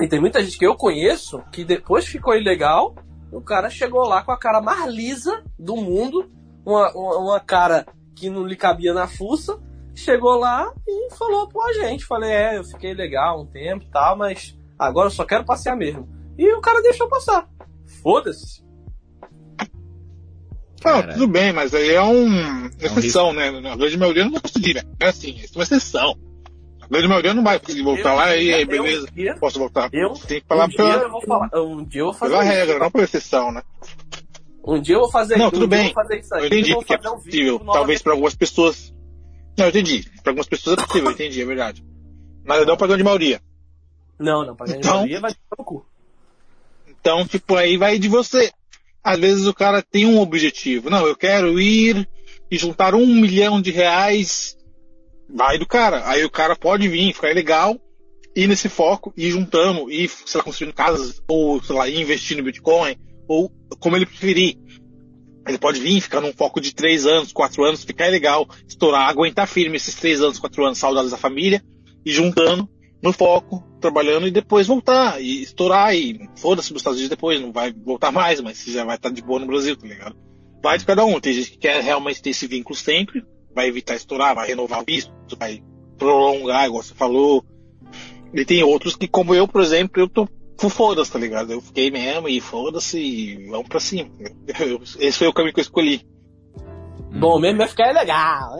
e tem muita gente que eu conheço que depois ficou ilegal, o cara chegou lá com a cara mais lisa do mundo, uma, uma, uma cara que não lhe cabia na fuça, chegou lá e falou pro agente, falei, é, eu fiquei legal um tempo e tal, mas agora eu só quero passear mesmo. E o cara deixou passar. Foda-se. Não, tudo bem, mas aí é um exceção, é um né? Na grande maioria não vai conseguir, né? É assim, isso é uma exceção. A grande maioria não vai conseguir voltar eu, lá e aí, beleza, dia, posso voltar. Eu, Tem que falar um pela, eu vou falar, um dia eu vou fazer pela isso, regra, não por exceção, né? Um dia eu vou fazer Não, tudo bem. Eu, eu entendi que é possível. Um talvez para algumas pessoas. Não, eu entendi. Para algumas pessoas é possível, eu entendi, é verdade. Mas não para grande maioria. Não, não, para grande então, maioria vai ter cu. Então, tipo, aí vai de você. Às vezes o cara tem um objetivo. Não, eu quero ir e juntar um milhão de reais. Vai do cara. Aí o cara pode vir, ficar legal, ir nesse foco, ir juntando, ir, sei lá, construindo casas, ou, sei lá, investindo no Bitcoin, ou como ele preferir. Ele pode vir, ficar num foco de três anos, quatro anos, ficar legal, estourar, aguentar firme esses três anos, quatro anos, saudados da família, e juntando, no foco, trabalhando e depois voltar e estourar e foda-se nos Estados Unidos depois, não vai voltar mais, mas já vai estar de boa no Brasil, tá ligado? Vai de cada um. Tem gente que quer realmente ter esse vínculo sempre, vai evitar estourar, vai renovar o visto, vai prolongar, igual você falou. E tem outros que, como eu, por exemplo, eu tô foda-se, tá ligado? Eu fiquei mesmo e foda-se e vamos pra cima. Eu, esse foi o caminho que eu escolhi. Bom mesmo é ficar legal.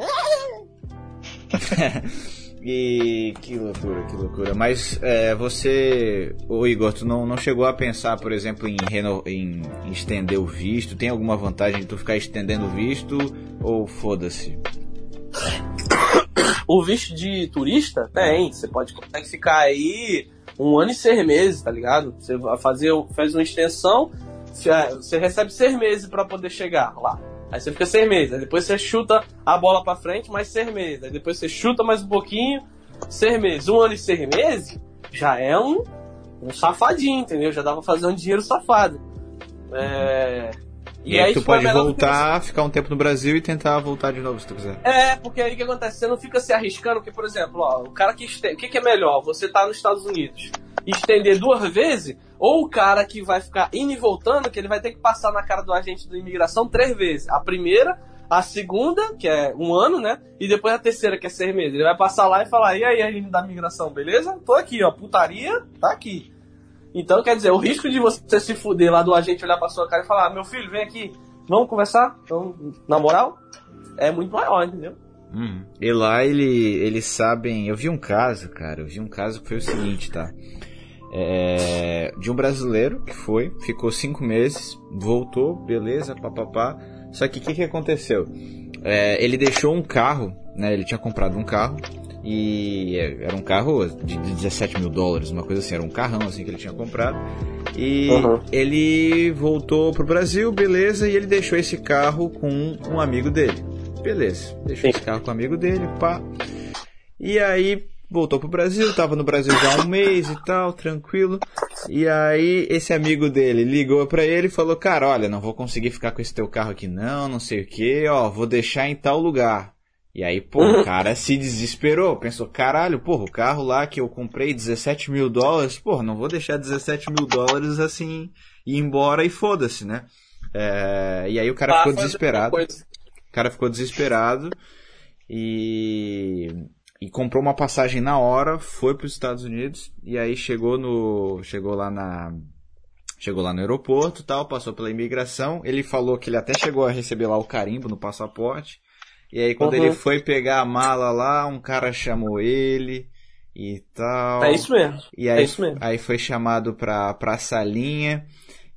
E que loucura, que loucura. Mas é, você, o Igor, tu não, não chegou a pensar, por exemplo, em, reno, em, em estender o visto? Tem alguma vantagem de tu ficar estendendo o visto? Ou foda-se? O visto de turista tem. Você pode consegue ficar aí um ano e seis meses, tá ligado? Você vai fazer, faz uma extensão, você recebe seis meses para poder chegar lá. Aí você fica seis meses. Aí depois você chuta a bola para frente, mais seis meses. Aí depois você chuta mais um pouquinho, seis meses. Um ano e seis meses já é um, um safadinho, entendeu? Já dá pra fazer um dinheiro safado. É... E, e aí, tu tipo, pode voltar, ficar um tempo no Brasil e tentar voltar de novo se tu quiser. É, porque aí o que acontece? Você não fica se arriscando, porque, por exemplo, ó, o cara que. O que, que é melhor? Você tá nos Estados Unidos estender duas vezes, ou o cara que vai ficar indo e voltando, que ele vai ter que passar na cara do agente da imigração três vezes. A primeira, a segunda, que é um ano, né? E depois a terceira, que é seis meses. Ele vai passar lá e falar, e aí, agente da imigração, beleza? Tô aqui, ó, putaria, tá aqui. Então, quer dizer, o risco de você se fuder lá do agente olhar pra sua cara e falar, meu filho, vem aqui, vamos conversar? Então, na moral, é muito maior, entendeu? Hum. E lá ele, eles sabem. Eu vi um caso, cara. Eu vi um caso que foi o seguinte, tá? é, de um brasileiro que foi, ficou cinco meses, voltou, beleza, papapá. Só que o que, que aconteceu? É, ele deixou um carro, né? Ele tinha comprado um carro e era um carro de 17 mil dólares, uma coisa assim, era um carrão assim que ele tinha comprado. E uhum. ele voltou pro Brasil, beleza, e ele deixou esse carro com um amigo dele. Beleza, deixou Sim. esse carro com um amigo dele, pá. E aí voltou pro Brasil, tava no Brasil já há um mês e tal, tranquilo. E aí esse amigo dele ligou para ele e falou: "Cara, olha, não vou conseguir ficar com esse teu carro aqui não, não sei o que, ó, vou deixar em tal lugar". E aí, pô, o cara se desesperou, pensou, caralho, porra, o carro lá que eu comprei 17 mil dólares, porra, não vou deixar 17 mil dólares assim ir embora e foda-se, né? É, e aí o cara ficou desesperado. O cara ficou desesperado e e comprou uma passagem na hora, foi para os Estados Unidos e aí chegou no chegou lá na chegou lá no aeroporto, tal, passou pela imigração, ele falou que ele até chegou a receber lá o carimbo no passaporte. E aí quando uhum. ele foi pegar a mala lá, um cara chamou ele e tal. É isso mesmo. E aí, é isso mesmo. aí foi chamado pra, pra salinha.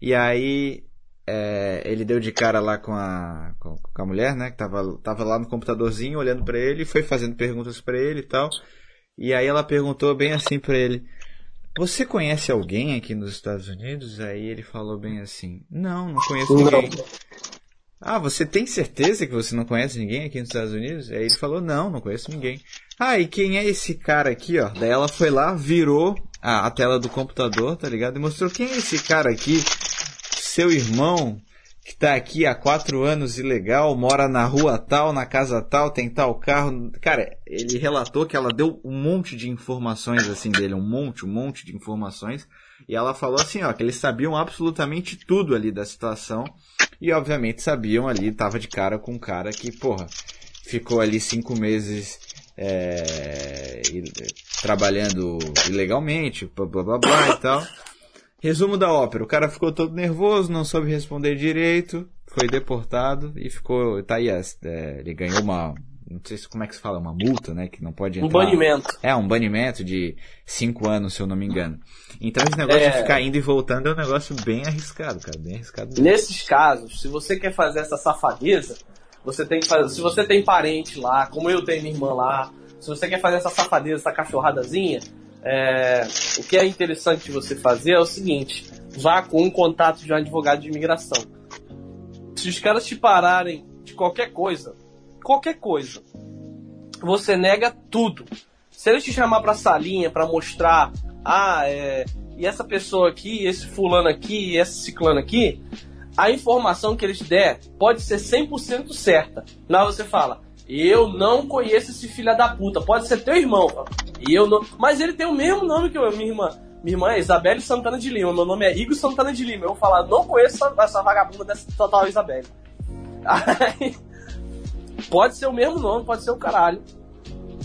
E aí é, ele deu de cara lá com a, com, a mulher, né? Que tava, tava lá no computadorzinho olhando para ele, foi fazendo perguntas para ele e tal. E aí ela perguntou bem assim para ele: Você conhece alguém aqui nos Estados Unidos? Aí ele falou bem assim: Não, não conheço ninguém. Ah, você tem certeza que você não conhece ninguém aqui nos Estados Unidos? Aí ele falou: Não, não conheço ninguém. Ah, e quem é esse cara aqui, ó? Daí ela foi lá, virou a, a tela do computador, tá ligado? E mostrou quem é esse cara aqui seu irmão que tá aqui há quatro anos ilegal, mora na rua tal, na casa tal, tem tal carro. Cara, ele relatou que ela deu um monte de informações assim dele, um monte, um monte de informações. E ela falou assim, ó, que eles sabiam absolutamente tudo ali da situação. E obviamente sabiam ali, tava de cara com um cara que, porra, ficou ali cinco meses é, trabalhando ilegalmente, blá blá blá blá e tal. Resumo da ópera: o cara ficou todo nervoso, não soube responder direito, foi deportado e ficou. Tá aí, é, ele ganhou uma. Não sei como é que se fala, uma multa, né? Que não pode entrar. Um banimento. É, um banimento de cinco anos, se eu não me engano. Então esse negócio é... de ficar indo e voltando é um negócio bem arriscado, cara. Bem arriscado. Mesmo. Nesses casos, se você quer fazer essa safadeza, você tem que fazer. Se você tem parente lá, como eu tenho minha irmã lá, se você quer fazer essa safadeza, essa cachorradazinha, é, o que é interessante você fazer é o seguinte: vá com um contato de um advogado de imigração. Se os caras te pararem de qualquer coisa, qualquer coisa, você nega tudo. Se eles te chamar pra salinha para mostrar, ah, é, e essa pessoa aqui, esse fulano aqui, esse ciclano aqui, a informação que eles der pode ser 100% certa. Lá você fala, eu não conheço esse filho da puta. Pode ser teu irmão. E eu não. Mas ele tem o mesmo nome que eu, minha irmã. Minha irmã é Isabelle Santana de Lima. Meu nome é Igor Santana de Lima. Eu vou falar, não conheço essa, essa vagabunda dessa total Isabelle. Aí, pode ser o mesmo nome, pode ser o caralho.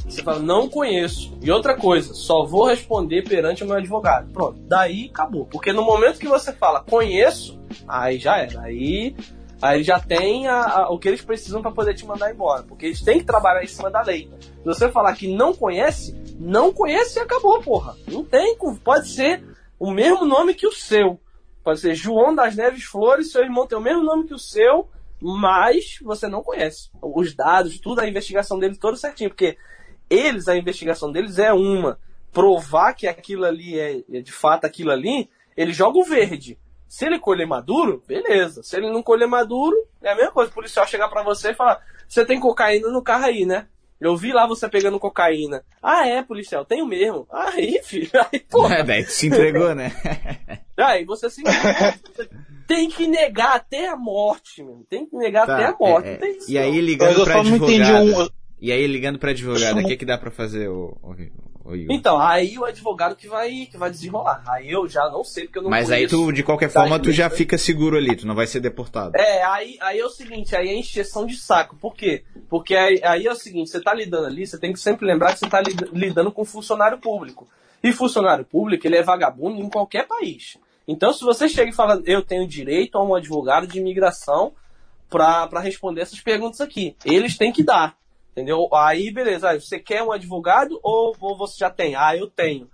Você fala, não conheço. E outra coisa, só vou responder perante o meu advogado. Pronto, daí acabou. Porque no momento que você fala conheço, aí já era. Aí Aí já têm a, a, o que eles precisam para poder te mandar embora. Porque eles têm que trabalhar em cima da lei. Se você falar que não conhece, não conhece e acabou, porra. Não tem. Pode ser o mesmo nome que o seu. Pode ser João das Neves Flores, seu irmão tem o mesmo nome que o seu, mas você não conhece. Os dados, tudo, a investigação deles, todo certinho. Porque eles, a investigação deles é uma. Provar que aquilo ali é, é de fato aquilo ali, eles jogam verde. Se ele colher maduro, beleza. Se ele não colher maduro, é a mesma coisa. O policial chegar para você e falar: Você tem cocaína no carro aí, né? Eu vi lá você pegando cocaína. Ah, é, policial, tenho mesmo. Aí, filho, aí, pô. É, daí tu se entregou, né? aí você se entregou. tem que negar até a morte, meu. Tem que negar tá, até a morte. É, é. E aí ligando pra advogado. Um... E aí ligando pra advogado, o que, que dá pra fazer, o, o, então, aí o advogado que vai, que vai desenrolar. Aí eu já não sei, porque eu não Mas aí tu, de qualquer forma, tu já fica seguro ali, tu não vai ser deportado. É, aí, aí é o seguinte, aí é encheção de saco. Por quê? Porque aí, aí é o seguinte, você tá lidando ali, você tem que sempre lembrar que você tá lidando com funcionário público. E funcionário público, ele é vagabundo em qualquer país. Então, se você chega e fala, eu tenho direito a um advogado de imigração para responder essas perguntas aqui, eles têm que dar. Entendeu? Aí, beleza. Aí, você quer um advogado ou, ou você já tem? Ah, eu tenho.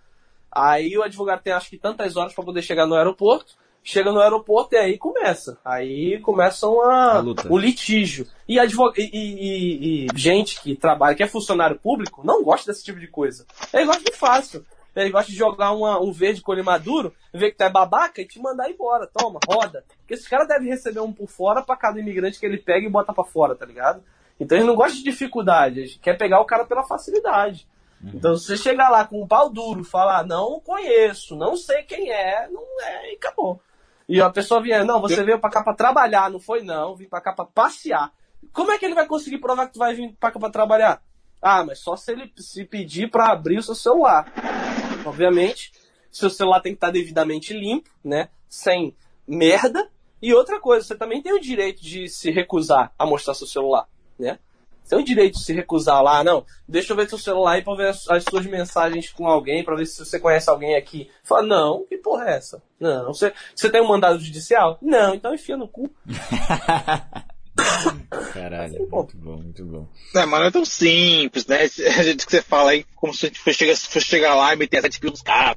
Aí o advogado tem acho que tantas horas para poder chegar no aeroporto. Chega no aeroporto e aí começa. Aí começam a, a o litígio. E, advog... E, e, e, gente que trabalha, que é funcionário público, não gosta desse tipo de coisa. Ele gosta de fácil. Ele gosta de jogar uma, um verde colher maduro, ver que tu é babaca e te mandar embora. Toma, roda. Porque esses caras devem receber um por fora para cada imigrante que ele pega e bota para fora, tá ligado? Então ele não gosta de dificuldade, quer pegar o cara pela facilidade. Uhum. Então se você chegar lá com um pau duro, falar, não conheço, não sei quem é, não é, e acabou. E a pessoa vier, não, você veio pra cá pra trabalhar, não foi não, vim pra cá pra passear. Como é que ele vai conseguir provar que tu vai vir pra cá pra trabalhar? Ah, mas só se ele se pedir para abrir o seu celular. Obviamente, seu celular tem que estar devidamente limpo, né? Sem merda. E outra coisa, você também tem o direito de se recusar a mostrar seu celular né? Você tem o direito de se recusar lá, não. Deixa eu ver seu celular aí pra ver as, as suas mensagens com alguém, pra ver se você conhece alguém aqui. Fala, não, que porra é essa? Não, você, você tem um mandado judicial? Não, então enfia no cu. Caralho, assim, muito bom, muito bom. Não, mas não é tão simples, né? A gente que você fala aí, como se a gente fosse chegar, fosse chegar lá e meter tipo nos caras.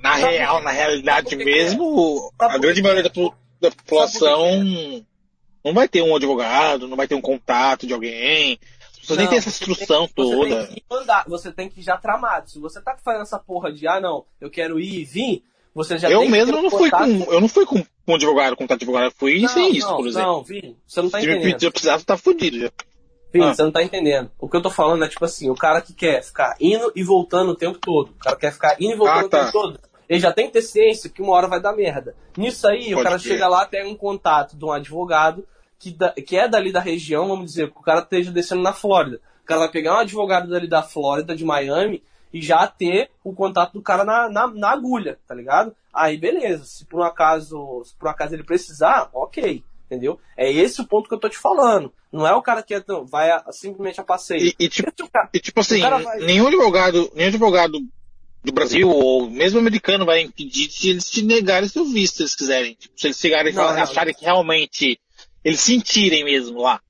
Na real, na realidade mesmo, a grande maioria da população não vai ter um advogado, não vai ter um contato de alguém. Você nem tem essa instrução tem, toda. Você tem, mandar, você tem que ir já tramado. Se você tá fazendo essa porra de, ah, não, eu quero ir e vir, você já eu tem mesmo que não fui com Eu não fui com um advogado, contato de advogado, fui não, sem isso, não, por exemplo. Não, Vi, você não tá entendendo. Se eu precisava, tá fudido já. Ah. você não tá entendendo. O que eu tô falando é tipo assim, o cara que quer ficar indo e voltando o tempo todo. O cara quer ficar indo e voltando ah, tá. o tempo todo. Ele já tem que ter ciência que uma hora vai dar merda. Nisso aí, Pode o cara crer. chega lá, pega um contato de um advogado que, da- que é dali da região, vamos dizer, que o cara esteja descendo na Flórida. O cara vai pegar um advogado dali da Flórida, de Miami, e já ter o contato do cara na, na, na agulha, tá ligado? Aí beleza, se por um acaso, se por um acaso ele precisar, ok, entendeu? É esse o ponto que eu tô te falando. Não é o cara que é vai a- simplesmente a passeio. E, e, tipo, cara- e, tipo assim, vai- nenhum advogado, nenhum advogado do Brasil ou mesmo americano vai impedir se eles te negarem seu visto, se eles quiserem. Tipo, se eles chegarem e Não, não. acharem que realmente eles sentirem mesmo lá.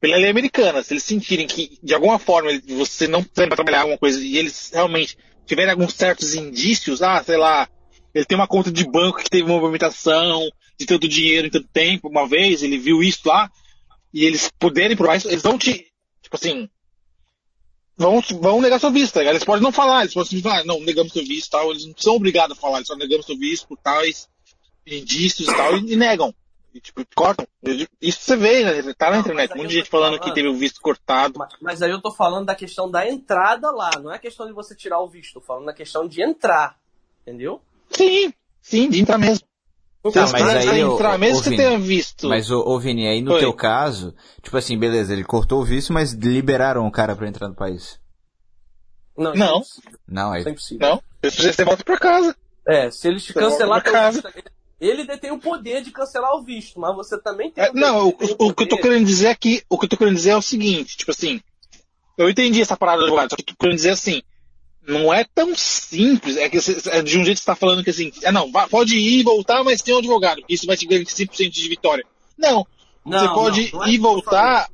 Pela lei americana, se eles sentirem que de alguma forma você não tem pra trabalhar alguma coisa e eles realmente tiverem alguns certos indícios, ah, sei lá, ele tem uma conta de banco que teve uma movimentação de tanto dinheiro em tanto tempo, uma vez, ele viu isso lá, e eles puderem provar isso, eles vão te, tipo assim, vão, vão negar seu visto, tá ligado? Eles podem não falar, eles podem falar, não, negamos seu visto e tal, eles não são obrigados a falar, eles só negamos seu visto por tais indícios e tal, e, e negam. E, tipo, cortam. Isso você vê, né? tá na internet, eu gente falando falando- que teve o visto cortado. Mas, mas aí eu tô falando da questão da entrada lá, não é questão de você tirar o visto, tô falando da questão de entrar, entendeu? Sim, sim, de entrar mesmo. Tá, Você mas aí, entrar, ô- mesmo ô, que Vini, tenha visto. Mas, ô, ô Vini, aí no Oi. teu caso, tipo assim, beleza, ele cortou o visto, mas liberaram o cara pra entrar no país. Não, Não. isso é impossível. Não, aí. Isso é impossível. Não, você volta pra casa. É, se eles cancelar teu visto, ele detém o poder de cancelar o visto, mas você também tem É, não, o, tem o que eu tô poder- querendo dizer aqui, o que eu tô querendo dizer é o seguinte, tipo assim, eu entendi essa parada do advogado, só que eu tô querendo dizer assim, não é tão simples, é que é de um jeito você tá falando que assim, é não, pode ir e voltar, mas tem um advogado, isso vai te garantir 100% de vitória. Não, Não, você não, pode não é ir e voltar,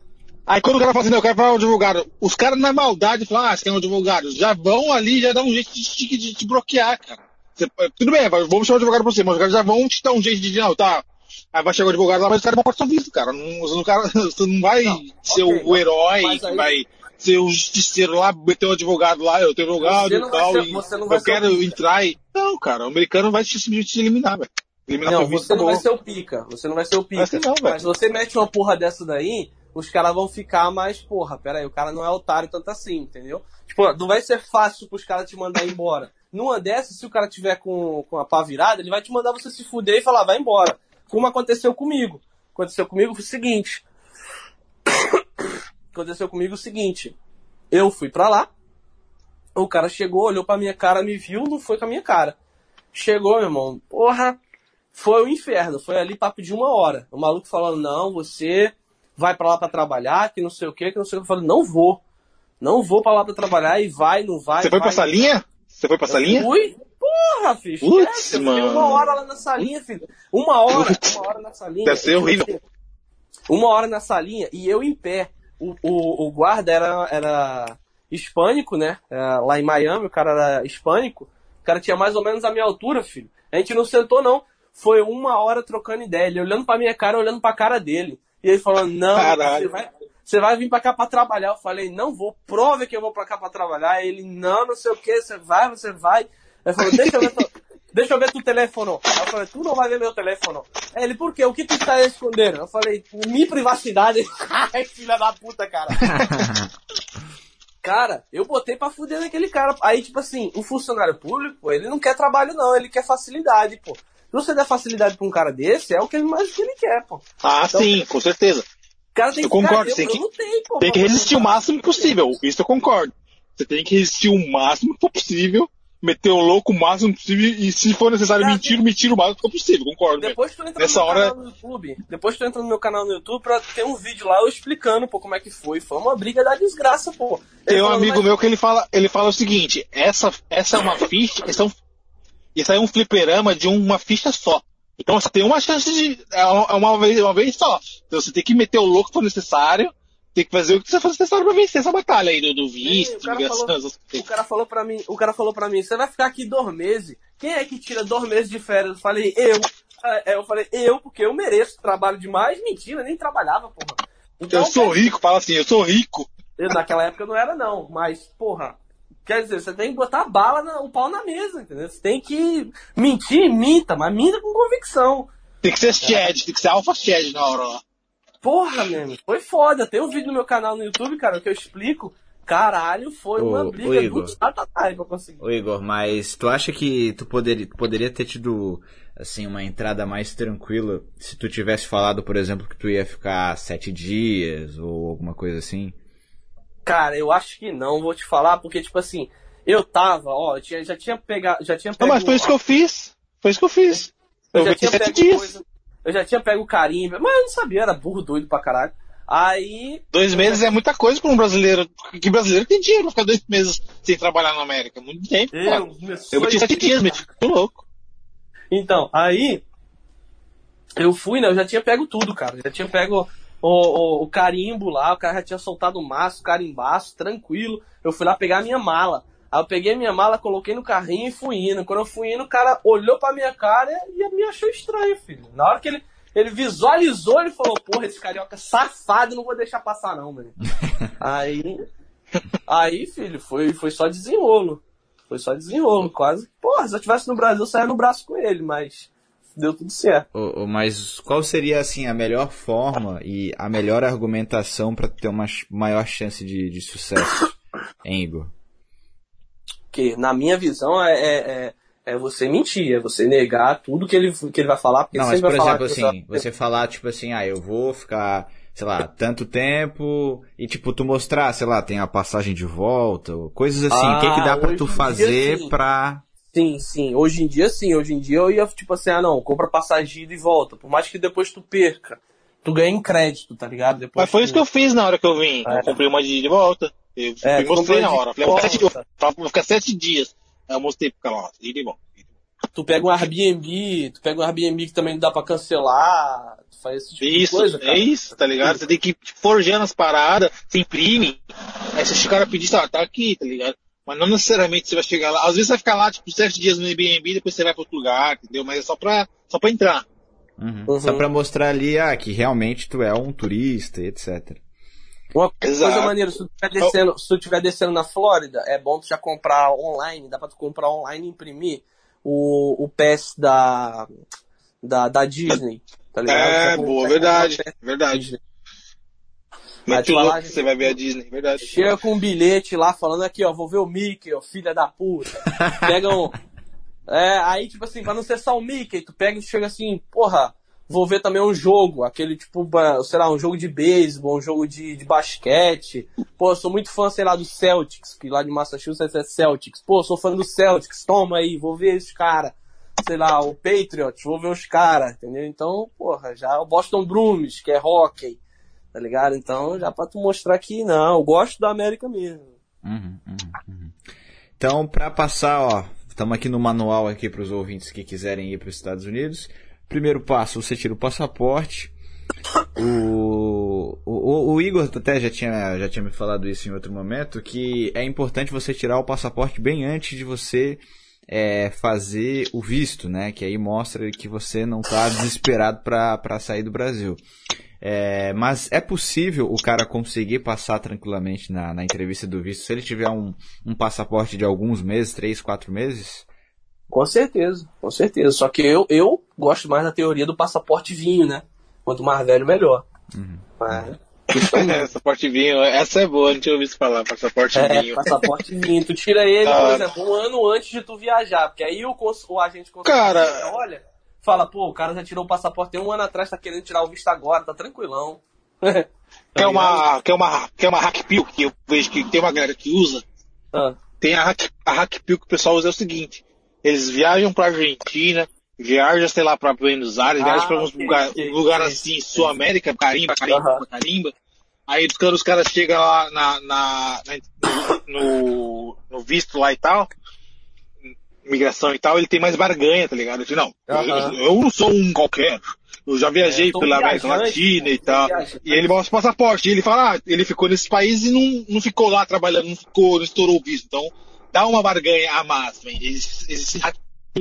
aí quando o cara fala assim, não, eu quero falar um advogado, os caras na maldade falam, ah, você quer um advogado, já vão ali, já dá um jeito de, te- bloquear, cara. Você- tudo bem, vai- vamos chamar o advogado pra você, mas os caras já vão te dar um jeito de, não, tá, Aí vai chegar o advogado lá, mas os caras vão cortar seu visto, cara. Não, você, não, cara, você não vai Não, ser ok, o herói, mas que aí- vai ser o justiceiro lá, o advogado lá, eu tenho advogado Você e tal, ser- e eu quero pica. entrar e... Não, cara, o americano vai te, eliminar, velho. Eliminar Não, seu você não vai ser o pica. Você não vai ser o pica. Ser não. Mas você mete uma porra dessa daí, os caras vão ficar mais, porra, pera aí, o cara não é otário tanto assim, entendeu? Tipo, não vai ser fácil pros caras te mandar embora. Numa dessas, se o cara tiver com, com a pá virada, ele vai te mandar você se fuder e falar, vai embora. Como aconteceu comigo. Aconteceu comigo foi o seguinte. Aconteceu comigo o seguinte. Eu fui pra lá, o cara chegou, olhou pra minha cara, me viu, não foi com a minha cara. Chegou, meu irmão, porra, foi o inferno. Foi ali papo de uma hora. O maluco falando, não, você vai pra lá pra trabalhar, que não sei o que, que não sei o que. Eu falei, não vou. Não vou pra lá pra trabalhar e vai, não vai. Você foi vai, pra salinha? Você foi pra salinha? Fui? Porra, filho. Putz, fiquei mano. uma hora lá na salinha, filho. Uma hora, Putz. uma hora na salinha. Deve ser horrível. Uma hora na salinha e eu em pé. O, o, o guarda era, era hispânico, né? É, lá em Miami, o cara era hispânico. O cara tinha mais ou menos a minha altura, filho. A gente não sentou, não. Foi uma hora trocando ideia. Ele olhando pra minha cara, olhando pra cara dele. E ele falando, não, Caralho. você vai, você vai vir pra cá pra trabalhar. Eu falei, não vou, prove que eu vou pra cá pra trabalhar. Ele, não, não sei o que, você vai, você vai. Ele falou, deixa eu ver deixa eu ver teu telefone. Eu falei, tu não vai ver meu telefone. Ele, por quê? O que tu está escondendo? Eu falei, minha privacidade. Ai, filha da puta, cara. Cara, eu botei pra fuder naquele cara. Aí, tipo assim, um funcionário público, ele não quer trabalho, não, ele quer facilidade, pô. Se você der facilidade pra um cara desse, é o que ele mais que ele quer, pô. Ah, Então- sim, com certeza. O cara tem Eu que concordo, cara, eu, tem que- eu lutei, pô. Tem que resistir o máximo possível, isso eu concordo. Você tem que resistir o máximo possível, meter o louco o máximo possível e se for necessário Cara, mentir, mentir o máximo que for possível, concordo. Depois tu entra Nessa no meu hora- canal no YouTube. Depois tu entra no meu canal no YouTube pra ter um vídeo lá eu explicando, pô, como é que foi. Foi uma briga da desgraça, pô. Ele Tem um amigo mas- meu que ele fala, ele fala o seguinte, essa, essa é uma ficha, esse é um, é um fliperama de uma ficha só. Então você tem uma chance de. É uma, é uma vez, uma vez só. Então você tem que meter o louco se for necessário, tem que fazer o que você for necessário pra vencer essa batalha aí do, do visto, o cara imigração, falou- essas O cara falou pra mim, o cara falou para mim, você vai ficar aqui dois meses. Quem é que tira dois meses de férias? Eu falei, eu. É, Eu falei, eu, porque eu mereço trabalho demais. Mentira, nem trabalhava, porra. Então, Eu sou rico, fala assim, eu sou rico. eu, naquela época não era, não. Mas, porra, quer dizer, você tem que botar bala, na- o pau na mesa, entendeu? Você tem que mentir, minta, mas minta com convicção. Tem que ser Shed, tem que ser Alpha Shed na hora lá. Porra, mesmo, foi foda. Tem um vídeo no meu canal no YouTube, cara, que eu explico Caralho, foi Ô, uma briga Igor. do Tatatai pra conseguir. Ô Igor, mas tu acha que tu poderia, poderia ter tido assim uma entrada mais tranquila se tu tivesse falado, por exemplo, que tu ia ficar sete dias ou alguma coisa assim? Cara, eu acho que não, vou te falar, porque, tipo assim, eu tava, ó, eu tinha, já tinha pegado. Já tinha Não, mas foi isso que eu fiz. Foi isso que eu fiz. eu Eu já tinha sete dias. coisa. Eu já tinha pego o carimbo, mas eu não sabia, era burro doido pra caralho. Aí. Dois meses é muita coisa pra um brasileiro. Que brasileiro tem dinheiro pra ficar dois meses sem trabalhar na América? Muito tempo. Eu, Eu tinha sete dias, mas tô louco. Então, aí eu fui, né? Eu já tinha pego tudo, cara. Já tinha pego o, o, o carimbo lá, o cara já tinha soltado o maço, carimbaço, tranquilo. Eu fui lá pegar a minha mala. Aí eu peguei minha mala, coloquei no carrinho e fui indo. Quando eu fui indo, o cara olhou pra minha cara e me achou estranho, filho. Na hora que ele, ele visualizou, ele falou, porra, esse carioca safado, não vou deixar passar não, mano. aí, aí, filho, foi, foi só desenrolo. Foi só desenrolo, quase. Porra, se eu tivesse no Brasil, eu saia no braço com ele, mas deu tudo certo. Mas qual seria assim a melhor forma e a melhor argumentação pra ter uma maior chance de, de sucesso, hein, Igor? Porque, na minha visão, é, é, é, é você mentir, é você negar tudo que ele, que ele vai falar, porque Não, mas por vai exemplo, falar assim, que você- você falar, tipo assim, ah, eu vou ficar, sei lá, tanto tempo, e tipo, tu mostrar, sei lá, tem a passagem de volta, coisas assim, o que que dá Ah, pra hoje tu dia, fazer sim. pra... Sim, sim. Hoje em dia, sim. Hoje em dia eu ia, tipo assim, ah, não, compra passagem de ida e volta. Por mais que depois tu perca, tu ganha em crédito, tá ligado? Depois Mas foi tu... isso que eu fiz na hora que eu vim. É. Eu comprei uma de, de volta. Eu É, fui mostrei na hora. Falei, vou ficar, sete, eu vou ficar sete dias. Aí eu mostrei pro cara lá. E de bom. Tu pega um Airbnb, tu pega um Airbnb que também não dá pra cancelar, tu faz esse tipo Isso, de coisa, cara. é isso, tá ligado? Você tem que tipo, forjando as paradas, você imprime. Aí se o cara pedir, tá, tá aqui, tá ligado? Mas não necessariamente você vai chegar lá. Às vezes você vai ficar lá, tipo, sete dias no Airbnb, depois você vai pra outro lugar, entendeu? Mas é só pra, só pra entrar. Uhum. Uhum. Só pra mostrar ali, ah, que realmente tu é um turista, e etc. Uma Exato. coisa maneira, se tu estiver descendo, se tu tiver descendo na Flórida, é bom tu já comprar online, dá pra tu comprar online e imprimir o, o pass da, da, da Disney, tá ligado? É, boa, verdade, verdade. Disney. Mete tu o vai louco lá, você vai ver a Disney, verdade. Chega com um bilhete lá falando aqui, ó, vou ver o Mickey, ó, filha da puta. Pega um. É, aí, tipo assim, pra não ser só o Mickey, tu pega e chega assim, porra, vou ver também um jogo, aquele tipo, sei lá, um jogo de beisebol, um jogo de, de basquete. Pô, eu sou muito fã, sei lá, do Celtics, que lá de Massachusetts é Celtics. Pô, sou fã do Celtics, toma aí, vou ver esses cara. Sei lá, o Patriots, vou ver os caras, entendeu? Então, porra, já o Boston Bruins, que é hockey, tá ligado? Então, já pra tu mostrar que, não, eu gosto da América mesmo. Uhum, uhum, uhum. Então, pra passar, ó, estamos aqui no manual aqui para os ouvintes que quiserem ir para os Estados Unidos. Primeiro passo, você tira o passaporte. O, o, o Igor até já tinha, já tinha me falado isso em outro momento, que é importante você tirar o passaporte bem antes de você é, fazer o visto, né? Que aí mostra que você não está desesperado para sair do Brasil. É, mas é possível o cara conseguir passar tranquilamente na, na entrevista do visto se ele tiver um, um passaporte de alguns meses, três, quatro meses? Com certeza, com certeza. Só que eu, eu gosto mais da teoria do passaporte vinho, né? Quanto mais velho, melhor. Uhum. Mas, passaporte vinho, essa é boa, não tinha ouvido falar, passaporte é, vinho. passaporte vinho. Tu tira ele, Ah. por exemplo, um ano antes de tu viajar. Porque aí o, cons- o agente consular Cara- olha, fala, pô, o cara já tirou o passaporte tem um ano atrás, tá querendo tirar o visto agora, tá tranquilão. Quer uma, quer uma, quer uma hack pill que eu vejo que tem uma galera que usa? Ah, Tem a hack, a hack pill que o pessoal usa é o seguinte: eles viajam pra Argentina, viajam, sei lá, pra Buenos Aires, Ah, viajam pra uns ok, lugar, um lugar assim, Sul América, carimba, carimba, carimba. Aí caras, os caras chegam lá na, na, na- no, no visto lá e tal, imigração e tal, ele tem mais barganha, tá ligado? Eu digo, não, eu, eu não sou um qualquer. Eu já viajei É, sou pela América Latina e tal. viajante. E ele mostra o passaporte. E ele fala, ah, ele ficou nesse país e não, não ficou lá trabalhando, não ficou, não estourou o visto. Então, dá uma barganha a mais,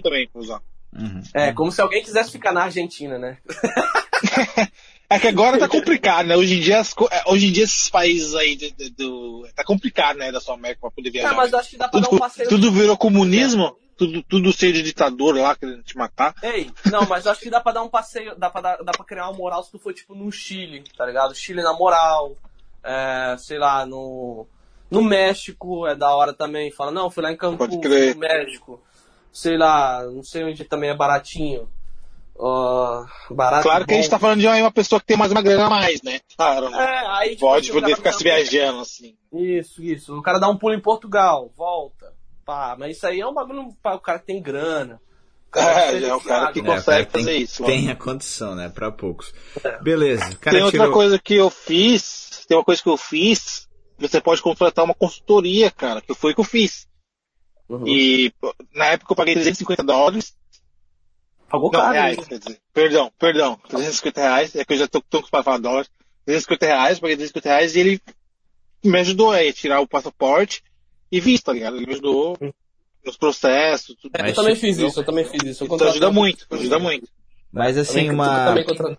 também pra usar. Uhum. é, como se alguém quisesse ficar na Argentina, né? É que agora tá complicado, né? Hoje em dia, as é, hoje em dia esses países aí do, do- do- tá complicado, né, da sua América pra poder viajar. mas eu acho que dá pra dar um tudo, passeio. tudo virou comunismo, tudo, tudo cheio de ditador lá querendo te matar. Ei, não, mas eu acho que dá pra dar um passeio, dá pra, dar, dá pra criar uma moral se tu for tipo no Chile, tá ligado? Chile na moral, é, sei lá, no, No México é da hora também. Fala, não, fui lá em Cancún, no México. Sei lá, não sei onde também é baratinho. Ó, barato. Claro que a gente bom. tá falando de uma pessoa que tem mais uma grana a mais, né? Claro, né? É, aí tipo, Pode assim, poder ficar se viajando, assim. Isso, isso. O cara dá um pulo em Portugal, volta. Pá, mas isso aí é um bagulho para o cara que tem grana. É, já é o cara que É, consegue cara, tem, fazer isso. Tem mano. a condição, né? Pra poucos. É. Beleza. Tem outra tirou... coisa que eu fiz, tem uma coisa que eu fiz, você pode contratar uma consultoria, cara, que foi o que eu fiz. Uhum. E na época eu paguei 350 dólares, Pagou não, caro. reais, quer dizer, perdão, perdão, 350 reais, é que eu já tô, tô acostumado a falar dólares, 350 reais, paguei 350 reais e ele me ajudou a tirar o passaporte e visto, tá ligado? Ele me ajudou nos processos, tudo. É, eu também fiz isso, eu também fiz isso. Eu Então ajuda muito, ajuda muito. Mas assim, Também- uma.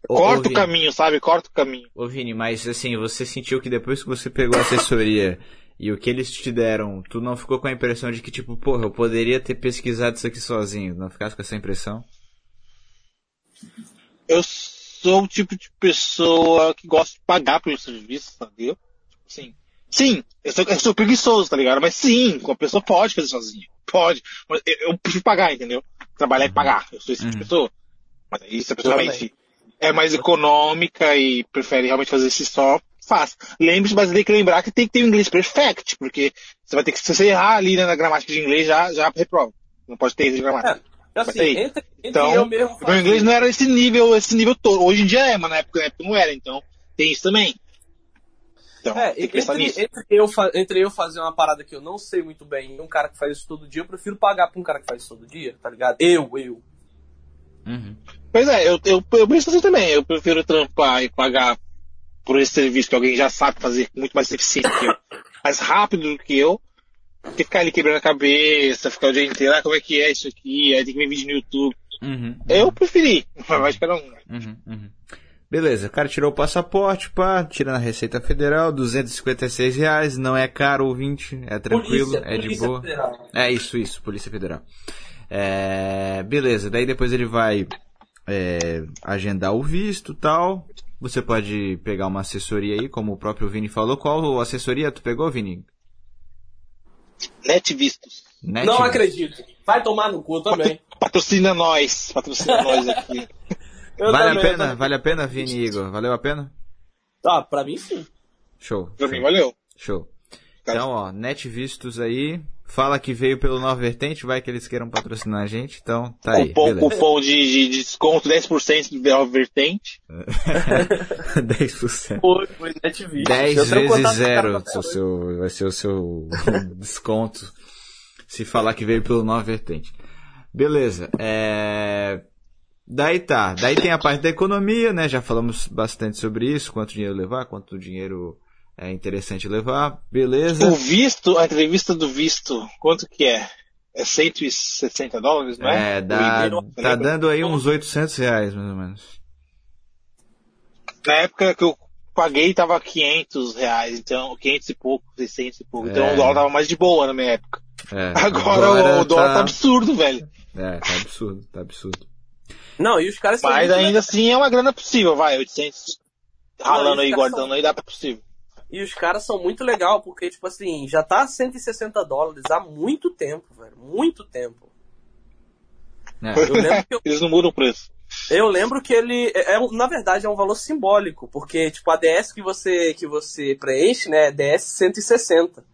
Corta o caminho, sabe? Corta o caminho. Ô Vini, mas assim, você sentiu que depois que você pegou a assessoria e o que eles te deram, tu não ficou com a impressão de que, tipo, porra, eu poderia ter pesquisado isso aqui sozinho? Não ficasse com essa impressão? eu sou o tipo de pessoa que gosta de pagar pelo serviço, entendeu? Tipo assim, sim, eu sou, eu sou preguiçoso, tá ligado? Mas sim, a pessoa pode fazer sozinha. Pode. Mas eu, eu prefiro pagar, entendeu? Trabalhar e pagar. Eu sou esse tipo de Uhum. pessoa. Aí se a pessoa realmente é mais econômica e prefere realmente fazer isso só, faz. Lembre-se, mas tem que lembrar que tem que ter o inglês perfect, porque você vai ter que, se você errar ali né, na gramática de inglês, já, já reprova. Não pode ter erro de gramática. É, assim, entre, entre Então, eu mesmo meu inglês não era esse nível, esse nível todo. Hoje em dia é, mas na época, na época não era, então tem isso também. Então, É, tem que pensar entre, nisso. entre, eu, entre eu fazer uma parada que eu não sei muito bem e um cara que faz isso todo dia, eu prefiro pagar pra um cara que faz isso todo dia, tá ligado? Eu, eu. Uhum. Pois é, eu, eu, eu penso assim também. Eu prefiro trampar e pagar por esse serviço que alguém já sabe fazer muito mais eficiente que eu, mais rápido do que eu, que ficar ali quebrando a cabeça, ficar o dia inteiro, ah, como é que é isso aqui, aí tem que ver vídeo no YouTube. Uhum. Eu preferi, mas cada um. Uhum, uhum. Beleza, o cara tirou o passaporte, pá, tirando a Receita Federal, 256 reais, não é caro, ouvinte, é tranquilo, Polícia, é de Polícia boa. Federal. É isso, isso, Polícia Federal. É, beleza, daí depois ele vai é, agendar o visto e tal. Você pode pegar uma assessoria aí, como o próprio Vini falou. Qual assessoria tu pegou, Vini? Net Vistos. Net? Não acredito. Vai tomar no cu também. Patrocina nós, patrocina nós aqui. Vale também, a pena? também. Vale a pena, Vini e Igor? Valeu a pena? Ah, pra mim sim. Show. Pra show. mim, valeu. Show. Então, ó, Net Vistos aí. Fala que veio pelo Nova Vertente, vai que eles queiram patrocinar a gente. Então, tá aí. Cupom, beleza. cupom de, de, de desconto 10% do Nova Vertente. 10%. Foi, foi NetView. 10 Eu tenho contato vezes o zero seu, hoje. seu, vai ser o seu desconto se falar que veio pelo Nova Vertente. Beleza. É... Daí tá. Daí tem a parte da economia, né? Já falamos bastante sobre isso. Quanto dinheiro levar, quanto dinheiro é interessante levar. Beleza. O visto, a entrevista do visto, quanto que é? É 160 dólares, não é? É, dá, tá lembra? dando aí uns 800 reais, mais ou menos. Na época que eu paguei tava 500 reais, então 500 e pouco, 600 e pouco. Então É. o dólar tava mais de boa na minha época. É, Agora o dólar tá tá... absurdo, velho. É, tá absurdo, tá absurdo. Não, e os caras Mas ainda assim é uma grana possível, vai, 800 ralando Não, aí, guardando são- aí, dá pra possível. E os caras são muito legal, porque, tipo assim, já tá 160 dólares há muito tempo, velho. Muito tempo. É. Eu lembro que, eu, Eles não mudam o preço. eu lembro que ele. É, é- na verdade, é um valor simbólico, porque, tipo, a DS que você, que você preenche, né, é DS 160.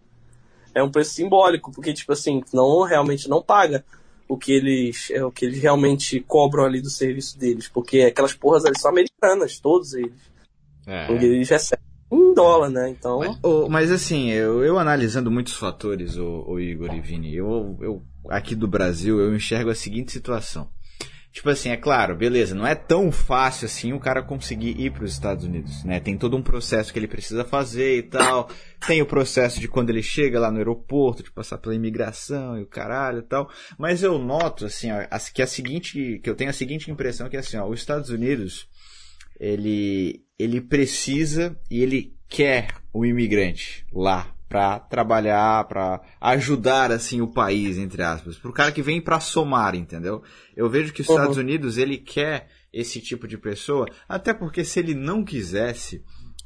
É um preço simbólico, porque, tipo assim, não realmente não paga o que eles. É, o que eles realmente cobram ali do serviço deles. Porque aquelas porras ali são americanas, todos eles. É. Eles recebem em dólar, né? Então. Mas, ô, mas assim, eu, eu analisando muitos fatores, o, o Igor e Vini, eu, eu aqui do Brasil, eu enxergo a seguinte situação. Tipo assim, é claro, beleza, não é tão fácil assim o cara conseguir ir para os Estados Unidos, né? Tem todo um processo que ele precisa fazer e tal. Tem o processo de quando ele chega lá no aeroporto, de passar pela imigração e o caralho e tal. Mas eu noto, assim, ó, que a seguinte, que eu tenho a seguinte impressão que é assim, ó, os Estados Unidos, ele, ele precisa e ele quer o imigrante lá para trabalhar, para ajudar assim o país entre aspas, pro cara que vem para somar, entendeu? Eu vejo que os Uhum. Estados Unidos ele quer esse tipo de pessoa, até porque se ele não quisesse,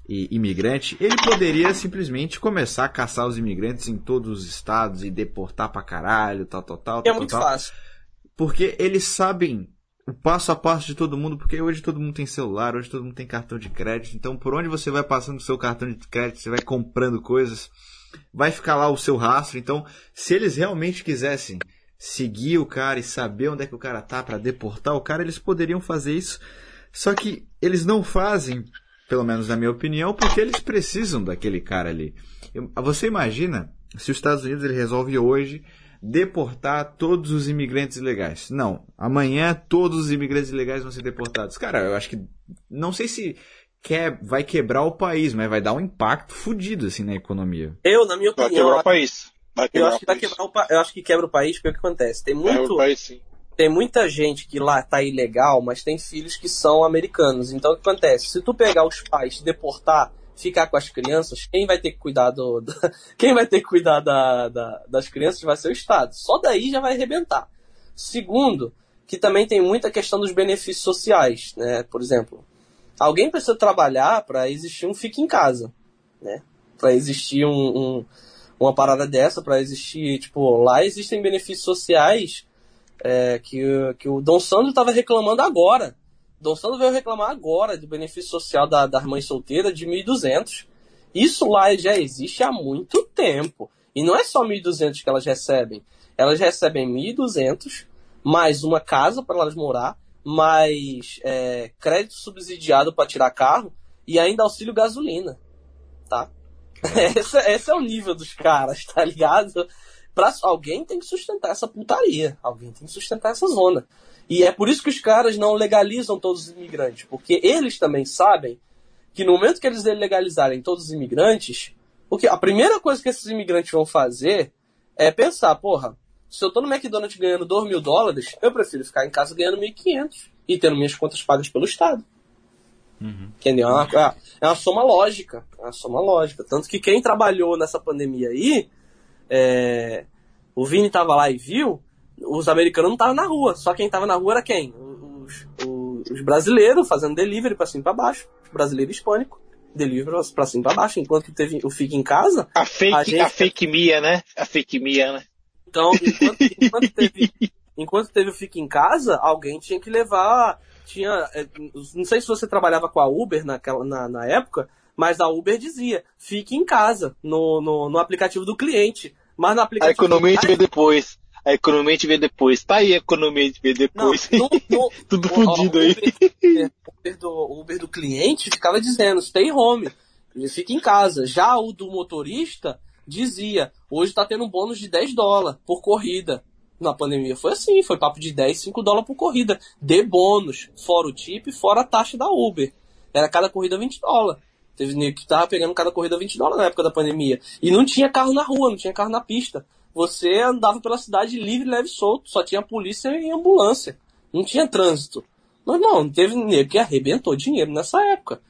imigrante, ele poderia simplesmente começar a caçar os imigrantes em todos os estados e deportar pra caralho, tal, tal, tal. É tal, muito tal. fácil. Porque eles sabem o passo a passo de todo mundo, porque hoje todo mundo tem celular, hoje todo mundo tem cartão de crédito, então por onde você vai passando o seu cartão de crédito, você vai comprando coisas, vai ficar lá o seu rastro. Então, se eles realmente quisessem seguir o cara e saber onde é que o cara tá para deportar o cara, eles poderiam fazer isso. Só que eles não fazem, pelo menos na minha opinião, porque eles precisam daquele cara ali. Você imagina se os Estados Unidos ele resolve hoje deportar todos os imigrantes ilegais? Não. Amanhã todos os imigrantes ilegais vão ser deportados. Cara, eu acho que não sei se quer, vai quebrar o país, mas vai dar um impacto fudido assim na economia. Eu, na minha Vai opinião, quebrar o país. Vai eu quebrar acho o que vai país. quebrar o pa- eu acho que quebra o país porque o que acontece? Tem Vai muito, o país sim. tem muita gente que lá tá ilegal, mas tem filhos que são americanos. Então o que acontece? Se tu pegar os pais, deportar, ficar com as crianças, quem vai ter que cuidar do, do- quem vai ter que cuidar da, da- das crianças vai ser o Estado. Só daí já vai arrebentar. Segundo, que também tem muita questão dos benefícios sociais, né? Por exemplo, alguém precisa trabalhar para existir um fique em casa, né? Para existir um, um- uma parada dessa, para existir, tipo, lá existem benefícios sociais é, que, que o Dom Sandro estava reclamando agora. Sandro veio reclamar agora do benefício social da, das mães solteiras de 1.200. Isso lá já existe há muito tempo. E não é só 1.200 que elas recebem. Elas recebem 1.200, mais uma casa para elas morar, mais é, crédito subsidiado para tirar carro e ainda auxílio gasolina. Tá? Esse, esse é o nível dos caras, tá ligado? Pra, alguém tem que sustentar essa putaria. Alguém tem que sustentar essa zona. E é por isso que os caras não legalizam todos os imigrantes. Porque eles também sabem que no momento que eles legalizarem todos os imigrantes, o que, a primeira coisa que esses imigrantes vão fazer é pensar, porra, se eu tô no McDonald's ganhando 2 mil dólares, eu prefiro ficar em casa ganhando 1.500 e tendo minhas contas pagas pelo Estado. Entendeu? É uma, é uma soma lógica. É uma soma lógica. Tanto que quem trabalhou nessa pandemia aí, é, o Vini tava lá e viu, os americanos não estavam na rua. Só quem tava na rua era quem? Os, os, os brasileiros fazendo delivery pra cima e pra baixo. Os brasileiros hispânicos. Delivery pra cima e pra baixo. Enquanto teve o Fique em Casa. A fake, A a, gente- fake Mia, né? A fake Mia, né? Então, enquanto, enquanto teve, enquanto teve o Fique em Casa, alguém tinha que levar. Tinha. é, Não sei se você trabalhava com a Uber naquela, na, na época, mas a Uber dizia: fique em casa no, no, no aplicativo do cliente. Mas no A aplicativo economia a gente vê depois. A economia a gente vê depois. Tá aí a economia a gente vê Não, depois. no, no, Tudo o- o fudido aí. Uber, Uber do, o Uber do cliente ficava dizendo, stay home, ele fica em casa. Já o do motorista dizia, hoje está tendo um bônus de 10 dólares por corrida. Na pandemia foi assim, foi papo de 10, 5 dólares por corrida. De bônus, fora o tip, fora a taxa da Uber. Era cada corrida 20 dólares. Teve nego que tava pegando cada corrida 20 dólares na época da pandemia. E não tinha carro na rua, não tinha carro na pista. Você andava pela cidade livre, leve e solto. Só tinha polícia e ambulância. Não tinha trânsito. Mas não, teve nego que arrebentou dinheiro nessa época.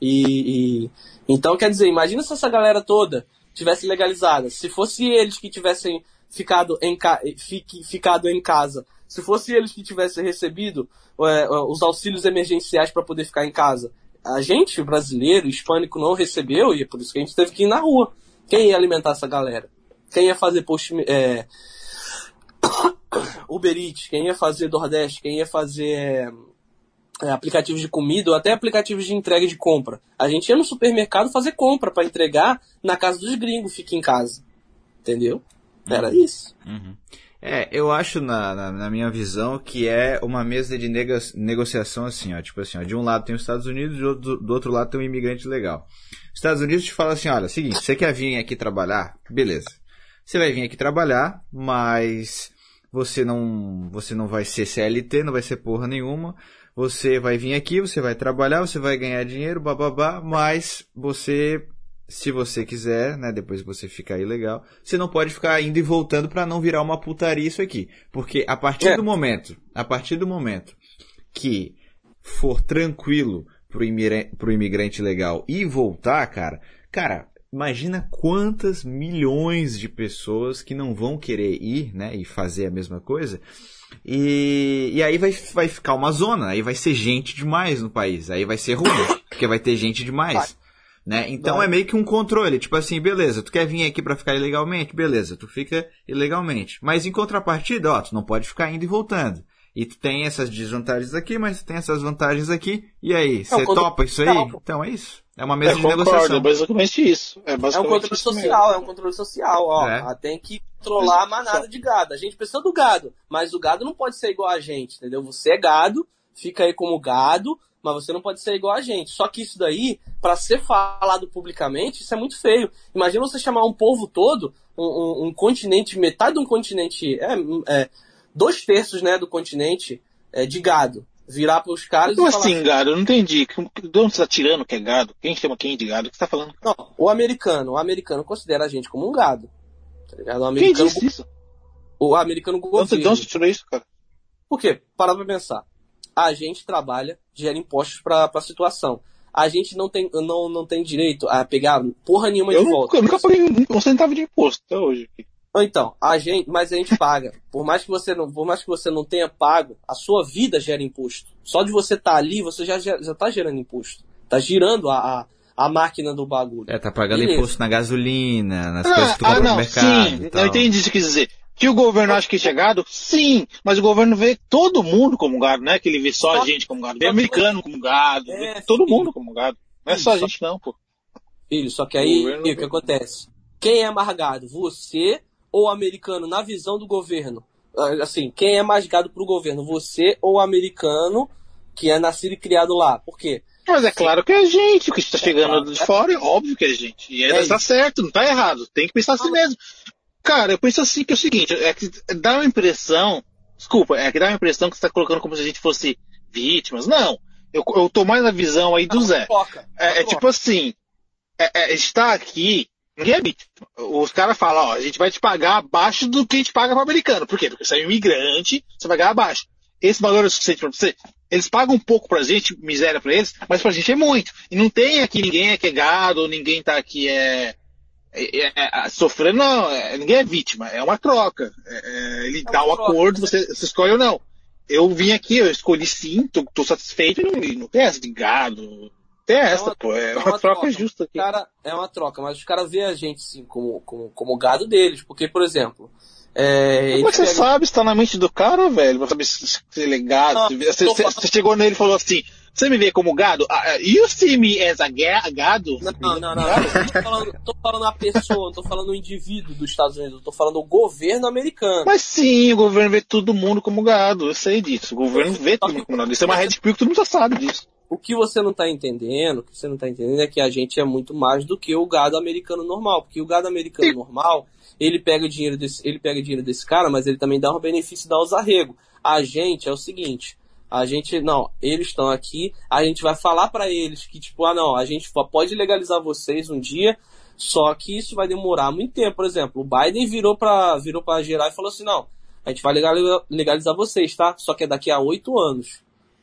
E, e- então quer dizer, imagina se essa galera toda tivesse legalizada. Se fosse eles que tivessem ficado em, fique- ficado em casa, se fosse eles que tivessem recebido é, os auxílios emergenciais para poder ficar em casa, a gente, brasileiro, hispânico, não recebeu e é por isso que a gente teve que ir na rua. Quem ia alimentar essa galera? Quem ia fazer post, é, Uber Eats? Quem ia fazer Nordeste? Quem ia fazer é, aplicativos de comida ou até aplicativos de entrega de compra? A gente ia no supermercado fazer compra para entregar na casa dos gringos, fica em casa. Entendeu? Era isso. É, eu acho na, na, na minha visão que é uma mesa de nego- negociação assim, ó. Tipo assim, ó, de um lado tem os Estados Unidos, do outro, do outro lado tem um imigrante legal. Os Estados Unidos te fala assim, olha, seguinte, você quer vir aqui trabalhar? Beleza. Você vai vir aqui trabalhar, mas você não, você não vai ser CLT, não vai ser porra nenhuma. Você vai vir aqui, você vai trabalhar, você vai ganhar dinheiro, bababá, mas você, se você quiser, né, depois que você ficar ilegal, você não pode ficar indo e voltando para não virar uma putaria isso aqui. Porque a partir É. do momento, a partir do momento que for tranquilo pro, imire- pro imigrante legal e voltar, cara, cara, imagina quantas milhões de pessoas que não vão querer ir, né, e fazer a mesma coisa. E, e aí vai, vai ficar uma zona, aí vai ser gente demais no país, aí vai ser ruim, porque vai ter gente demais. Né? Então Vai. é meio que um controle, tipo assim, beleza, tu quer vir aqui para ficar ilegalmente? Beleza, tu fica ilegalmente. Mas em contrapartida, ó, tu não pode ficar indo e voltando. E tu tem essas desvantagens aqui, mas tu tem essas vantagens aqui. E aí, é você topa isso aí? Então é isso. É uma mesa é, de concordo, negociação. É basicamente isso. É, basicamente é um controle social, mesmo. é um controle social, ó. É. Tem que controlar a manada de gado. A gente precisa do gado, mas o gado não pode ser igual a gente, entendeu? Você é gado, fica aí como gado, mas você não pode ser igual a gente. Só que isso daí, para ser falado publicamente, isso é muito feio. Imagina você chamar um povo todo, um, um, um continente, metade de um continente, é, é, dois terços né, do continente é, de gado virar pros caras Como e falar assim, assim, gado? Eu não entendi. De onde você tá tirando que é gado? Quem chama quem de gado? O que você tá falando? Não, o americano. O americano considera a gente como um gado. Tá ligado? O americano, quem disse isso? O americano governo. De onde você tirou isso, cara? Por quê? Para pra pensar. A gente trabalha, gera impostos pra, pra situação. A gente não tem, não, não tem direito a pegar porra nenhuma eu de volta. Eu nunca paguei um centavo de imposto até hoje. Então, a gente, mas a gente paga. Por mais que você não, por mais que você não tenha pago, a sua vida gera imposto. Só de você estar tá ali, você já já está gerando imposto. Tá girando a, a, a, máquina do bagulho. É, tá pagando Beleza. imposto na gasolina, nas ah, coisas que tu ah, compra não, no mercado. Sim, eu entendi o que quis dizer. Que o governo acha que é gado? Sim, mas o governo vê todo mundo como gado, não é que ele vê só a gente como gado, vê americano como gado, é, vê todo mundo como gado. Não é só a gente não, pô. Filho, só que aí, o, o que acontece? Quem é amargado? Você ou americano na visão do governo? Ah, assim, quem é mais gado pro governo? Você ou o americano que é nascido e criado lá? Por quê? Mas é claro que é a gente, o que está chegando é de é fora, é óbvio que é a gente. E é, tá certo, não tá errado. Tem que pensar assim mesmo. Cara, eu penso assim que é o seguinte, é que dá uma impressão, desculpa, é que dá uma impressão que você está colocando como se a gente fosse vítimas. Não. Eu, eu tô mais na visão aí do Zé. É, é tipo assim, é, é, a gente tá aqui Ninguém é vítima. Os caras falam, ó, a gente vai te pagar abaixo do que a gente paga para o americano. Por quê? Porque você é um imigrante, você vai ganhar abaixo. Esse valor é suficiente para você? Eles pagam um pouco pra gente, miséria para eles, mas pra gente é muito. E não tem aqui ninguém é que é gado, ninguém tá aqui é, é, é, é sofrendo, não, é, ninguém é vítima, é uma troca. É, ele dá o um acordo, você, você escolhe ou não. Eu vim aqui, eu escolhi sim, tô, tô satisfeito, não, não tem essa de gado, é essa, uma, pô. É, é uma, uma, troca, troca justa aqui. Cara, é uma troca, mas os caras veem a gente, sim, como, como, como gado deles. Porque, por exemplo. É, como é você pega... sabe se tá na mente do cara, velho? Pra saber se é legado. você, você, você, chegou nele e falou assim: Você me vê como gado? Uh, you see me as a gado? Não, não, não. não, não. tô, falando, tô falando a pessoa, não tô falando o indivíduo dos Estados Unidos, eu tô falando o governo americano. Mas sim, o governo vê todo mundo como gado, eu sei disso. O governo vê todo mundo como gado. Isso é uma red pill que todo mundo já sabe disso. O que você não está entendendo, o que você não está entendendo é que a gente é muito mais do que o gado americano normal, porque o gado americano normal, ele pega dinheiro desse, ele pega dinheiro desse cara, mas ele também dá um benefício dá os arregos. A gente é o seguinte, a gente, não, eles estão aqui, a gente vai falar para eles que tipo, ah não, a gente pode legalizar vocês um dia, só que isso vai demorar muito tempo. Por exemplo, o Biden virou para virou para geral e falou assim, não, a gente vai legalizar vocês, tá? Só que é daqui a oito anos.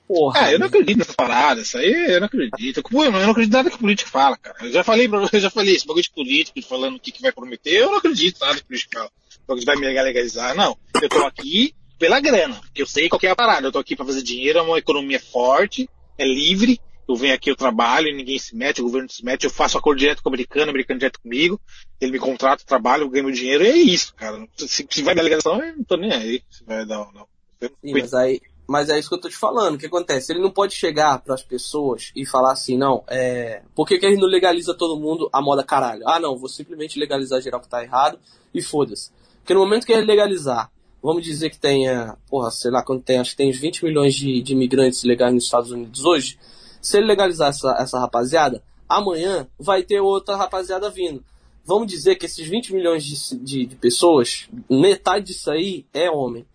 Porra. Ah, eu não acredito nessa parada, isso aí eu não acredito. Eu não acredito nada que o político fala, cara. Eu já falei pra eu já falei esse bagulho de político, falando o que, que vai prometer, eu não acredito nada que o político fala. Que vai me legalizar. Não. Eu tô aqui pela grana, porque eu sei qual é a parada. Eu tô aqui pra fazer dinheiro, é uma economia forte, é livre. Eu venho aqui, eu trabalho, ninguém se mete, o governo se mete, eu faço acordo direto com o americano, o americano direto comigo, ele me contrata, eu trabalho, eu ganho meu dinheiro, e é isso, cara. Se, se vai me legalização, eu não tô nem aí. Se vai dar ou não. Sim, mas aí, mas é isso que eu tô te falando. O que acontece? Ele não pode chegar para as pessoas e falar assim, não, é. Por que, que gente não legaliza todo mundo a moda caralho? Ah, não, vou simplesmente legalizar geral que tá errado e foda-se. Porque no momento que ele legalizar, vamos dizer que tenha, porra, sei lá quando tem, acho que tem uns 20 milhões de, de imigrantes legais nos Estados Unidos hoje. Se ele legalizar essa, essa rapaziada, amanhã vai ter outra rapaziada vindo. Vamos dizer que esses 20 milhões de, de, de pessoas, metade disso aí é homem.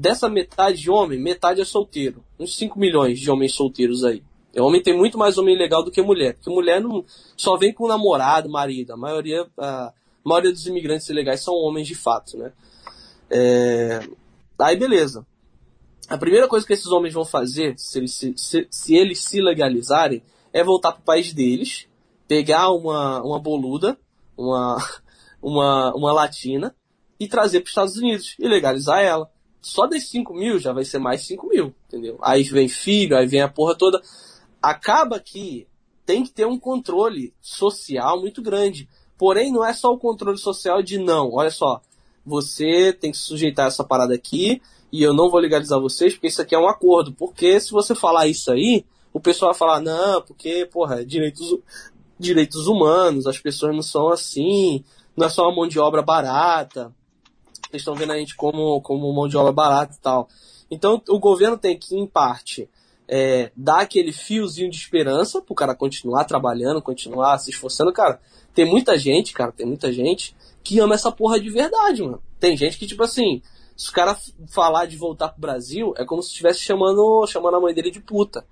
Dessa metade de homem, metade é solteiro. Uns 5 milhões de homens solteiros aí. E homem tem muito mais homem legal do que mulher. Porque mulher não só vem com namorado, marido. A maioria, a maioria dos imigrantes ilegais são homens de fato, né? É... Aí beleza. A primeira coisa que esses homens vão fazer, se eles se, se, se eles se legalizarem, é voltar para o país deles, pegar uma, uma boluda, uma, uma, uma latina, e trazer para os Estados Unidos e legalizar ela só desses 5 mil já vai ser mais 5 mil, entendeu? Aí vem filho, aí vem a porra toda. Acaba que tem que ter um controle social muito grande. Porém, não é só o controle social de não, olha só, você tem que sujeitar essa parada aqui e eu não vou legalizar vocês porque isso aqui é um acordo. Porque se você falar isso aí, o pessoal vai falar, não, porque, porra, é direitos, direitos humanos, as pessoas não são assim, não é só uma mão de obra barata. Eles estão vendo a gente como, como mão de obra barata e tal. Então o governo tem que, em parte, é, dar aquele fiozinho de esperança pro cara continuar trabalhando, continuar se esforçando. Cara, tem muita gente, cara, tem muita gente que ama essa porra de verdade, mano. Tem gente que, tipo assim, se o cara falar de voltar pro Brasil, é como se estivesse chamando, chamando a mãe dele de puta.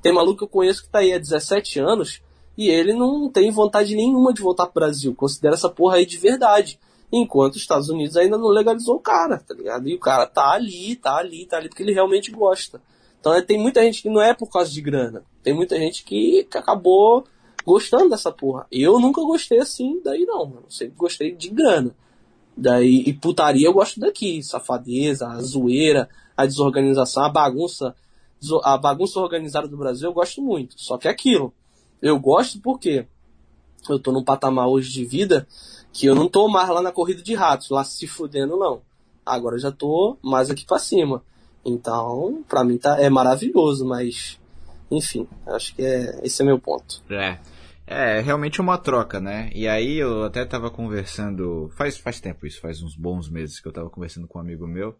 Tem maluco que eu conheço que tá aí há 17 anos e ele não tem vontade nenhuma de voltar pro Brasil. Considera essa porra aí de verdade. Enquanto os Estados Unidos ainda não legalizou o cara, tá ligado? E o cara tá ali, tá ali, tá ali porque ele realmente gosta. Então é, tem muita gente que não é por causa de grana. Tem muita gente que, que acabou gostando dessa porra. Eu nunca gostei assim daí não, mano. Sempre gostei de grana. Daí, e putaria eu gosto daqui. Safadeza, a zoeira, a desorganização, a bagunça. A bagunça organizada do Brasil eu gosto muito. Só que é aquilo. Eu gosto porque eu tô num patamar hoje de vida que eu não tô mais lá na corrida de ratos, lá se fudendo, não. Agora eu já tô mais aqui para cima. Então, para mim tá, é maravilhoso, mas enfim, acho que é, esse é meu ponto. É. É, realmente uma troca, né? E aí eu até tava conversando, faz, faz tempo isso, faz uns bons meses que eu tava conversando com um amigo meu,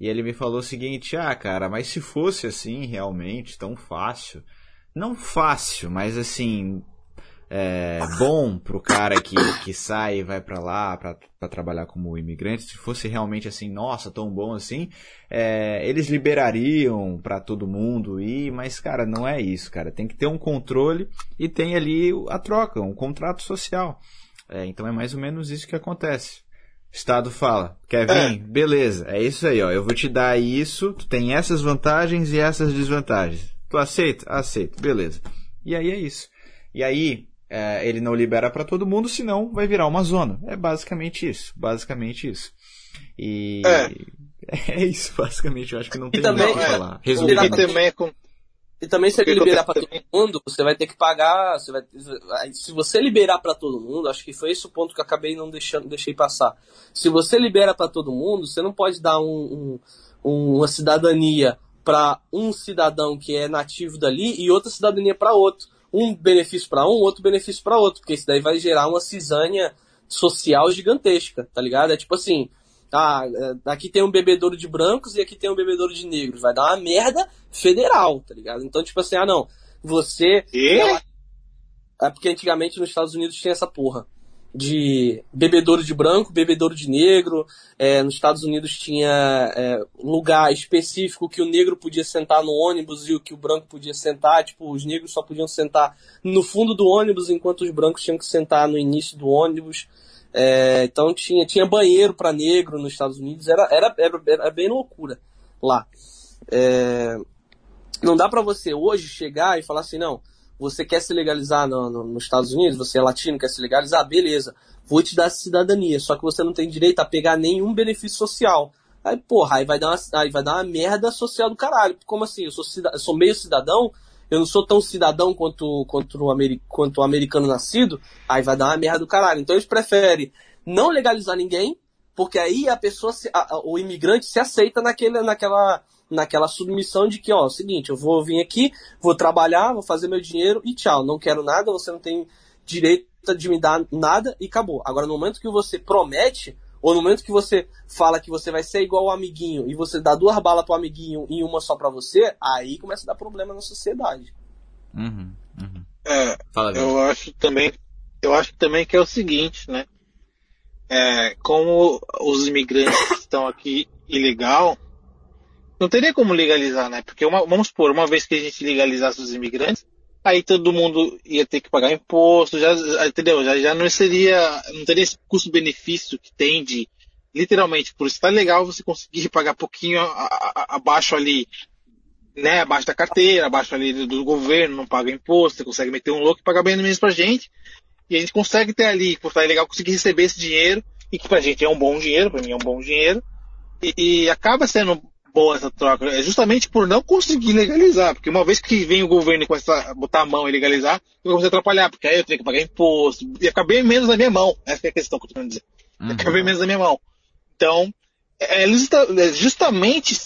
e ele me falou o seguinte, ah, cara, mas se fosse assim, realmente, tão fácil, não fácil, mas assim, é, bom pro cara que, que sai e vai para lá para trabalhar como imigrante, se fosse realmente assim, nossa, tão bom assim, é, eles liberariam para todo mundo ir, mas cara, não é isso, cara. Tem que ter um controle e tem ali a troca, um contrato social. É, então é mais ou menos isso que acontece. O Estado fala, quer vir? É. Beleza, é isso aí, ó. Eu vou te dar isso, tu tem essas vantagens e essas desvantagens. Tu aceita? Aceito, beleza. E aí é isso. E aí, é, ele não libera para todo mundo, senão vai virar uma zona. É basicamente isso. Basicamente isso. E. É, é isso, basicamente. Eu acho que não tem também, o que é, falar. Resumindo. E também é com... E também se ele liberar para todo mundo, você vai ter que pagar. Você vai, se você liberar para todo mundo, acho que foi esse o ponto que eu acabei não deixando, deixei passar. Se você libera para todo mundo, você não pode dar um, um, uma cidadania para um cidadão que é nativo dali e outra cidadania para outro um benefício para um, outro benefício para outro, porque isso daí vai gerar uma cisânia social gigantesca, tá ligado? É tipo assim, ah, aqui tem um bebedouro de brancos e aqui tem um bebedouro de negros, vai dar uma merda federal, tá ligado? Então, tipo assim, ah não, você... E? É porque antigamente nos Estados Unidos tinha essa porra de bebedouro de branco, bebedouro de negro. É, nos Estados Unidos tinha é, lugar específico que o negro podia sentar no ônibus e o que o branco podia sentar. Tipo, os negros só podiam sentar no fundo do ônibus, enquanto os brancos tinham que sentar no início do ônibus. É, então tinha, tinha banheiro para negro nos Estados Unidos. Era, era, era, era bem loucura lá. É, não dá para você hoje chegar e falar assim, não você quer se legalizar no, no, nos Estados Unidos, você é latino, quer se legalizar, beleza, vou te dar cidadania, só que você não tem direito a pegar nenhum benefício social. Aí, porra, aí vai dar uma, aí vai dar uma merda social do caralho. Como assim? Eu sou, eu sou meio cidadão, eu não sou tão cidadão quanto, quanto, o, ameri, quanto o americano nascido, aí vai dar uma merda do caralho. Então eles preferem não legalizar ninguém, porque aí a pessoa, se, a, o imigrante se aceita naquele, naquela, naquela submissão de que, ó, é o seguinte, eu vou vir aqui, vou trabalhar, vou fazer meu dinheiro e tchau, não quero nada, você não tem direito de me dar nada e acabou. Agora, no momento que você promete, ou no momento que você fala que você vai ser igual o amiguinho e você dá duas balas pro amiguinho e uma só para você, aí começa a dar problema na sociedade. Uhum, uhum. É, Fala, eu acho também, eu acho também que é o seguinte, né? É, como os imigrantes que estão aqui ilegal, não teria como legalizar, né? Porque uma, vamos supor, uma vez que a gente legalizasse os imigrantes, aí todo mundo ia ter que pagar imposto, já, entendeu? Já, já não seria, não teria esse custo-benefício que tem de, literalmente, por estar legal, você conseguir pagar pouquinho abaixo ali, né? Abaixo da carteira, abaixo ali do, do, governo, não paga imposto, você consegue meter um louco e pagar bem menos pra gente. E a gente consegue ter ali, por estar legal, conseguir receber esse dinheiro, e que pra gente é um bom dinheiro, pra mim é um bom dinheiro, e, e acaba sendo boa essa troca. É justamente por não conseguir legalizar. Porque uma vez que vem o governo com essa botar a mão e legalizar, eu vou atrapalhar, porque aí eu tenho que pagar imposto, ia ficar bem menos na minha mão. Essa é a questão que eu tô querendo dizer. Uhum. Ia ficar bem menos na minha mão. Então, é, é justamente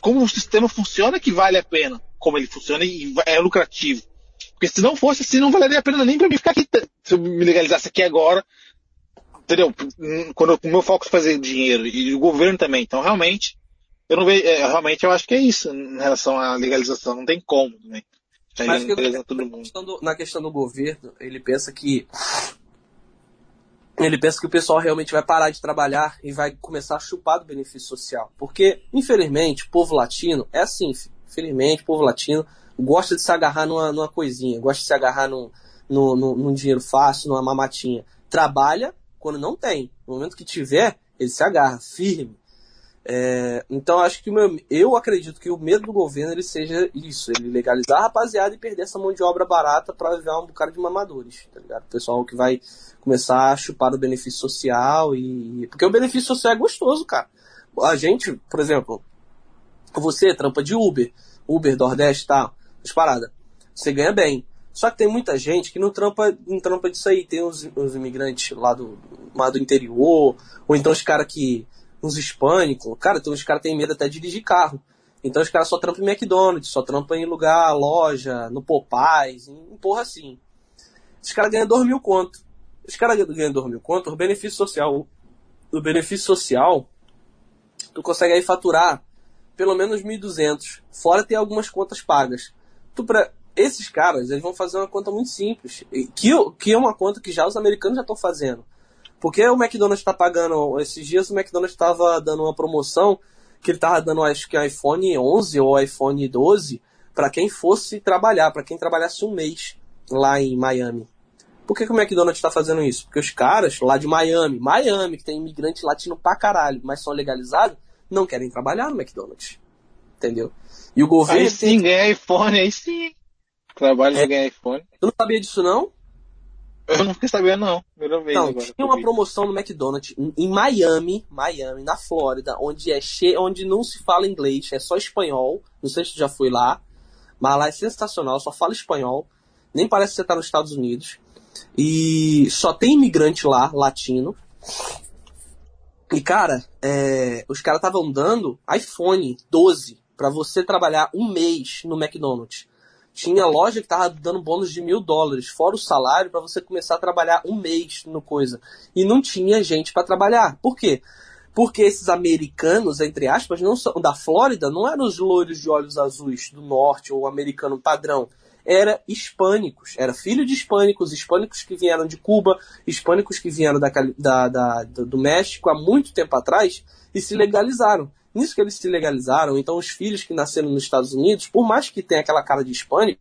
como o sistema funciona que vale a pena. Como ele funciona e é lucrativo. Porque se não fosse assim, não valeria a pena nem pra mim ficar aqui. Se eu me legalizasse aqui agora, entendeu? Quando o meu foco é fazer dinheiro e o governo também. Então, realmente, eu não vejo, é, realmente eu acho que é isso em relação à legalização. Não tem como também. Mas que eu, todo mundo. Na, questão do, na questão do governo, ele pensa que ele pensa que o pessoal realmente vai parar de trabalhar e vai começar a chupar do benefício social. Porque, infelizmente, o povo latino é assim, infelizmente, o povo latino gosta de se agarrar numa, numa coisinha, gosta de se agarrar num, num, num dinheiro fácil, numa mamatinha. Trabalha quando não tem. No momento que tiver, ele se agarra, firme. É, então acho que meu, eu acredito que o medo do governo ele seja isso, ele legalizar a rapaziada e perder essa mão de obra barata para virar um bocado de mamadores, tá ligado? O pessoal que vai começar a chupar o benefício social e. Porque o benefício social é gostoso, cara. A gente, por exemplo, você trampa de Uber, Uber, Nordeste tal, as paradas. Você ganha bem. Só que tem muita gente que não trampa, não trampa disso aí. Tem os, os imigrantes lá do, lá do interior, ou então os caras que. Uns hispânicos. Cara, tem uns caras têm medo até de dirigir carro. Então os caras só trampam em McDonald's, só trampam em lugar, loja, no Popeyes, em porra assim. Os caras ganham 2 mil conto. Os caras ganham 2 mil conto, o benefício social. O benefício social, tu consegue aí faturar pelo menos 1.200. Fora ter algumas contas pagas. Tu, pra, esses caras, eles vão fazer uma conta muito simples, que, que é uma conta que já os americanos já estão fazendo. Porque o McDonald's está pagando, esses dias o McDonald's estava dando uma promoção que ele estava dando, acho que iPhone 11 ou iPhone 12 para quem fosse trabalhar, para quem trabalhasse um mês lá em Miami. Por que, que o McDonald's está fazendo isso? Porque os caras lá de Miami, Miami, que tem imigrante latino pra caralho, mas são legalizados, não querem trabalhar no McDonald's. Entendeu? E o governo. Aí sim, ganha iPhone, aí sim. Trabalho é. de ganhar iPhone. Tu não sabia disso, não? Eu não fiquei sabendo, não. Primeira vez não, agora. Tinha uma promoção no McDonald's em Miami, Miami, na Flórida, onde é cheio, onde não se fala inglês, é só espanhol. Não sei se tu já foi lá. Mas lá é sensacional, só fala espanhol. Nem parece que você tá nos Estados Unidos. E só tem imigrante lá, latino. E, cara, é, os caras estavam dando iPhone 12 para você trabalhar um mês no McDonald's. Tinha loja que tava dando bônus de mil dólares, fora o salário, para você começar a trabalhar um mês no coisa. E não tinha gente para trabalhar. Por quê? Porque esses americanos, entre aspas, não são, da Flórida, não eram os loiros de olhos azuis do norte ou americano padrão. Era hispânicos, era filho de hispânicos, hispânicos que vieram de Cuba, hispânicos que vieram da, da, da, do México há muito tempo atrás e se legalizaram. Nisso que eles se legalizaram, então os filhos que nasceram nos Estados Unidos, por mais que tenha aquela cara de hispânico,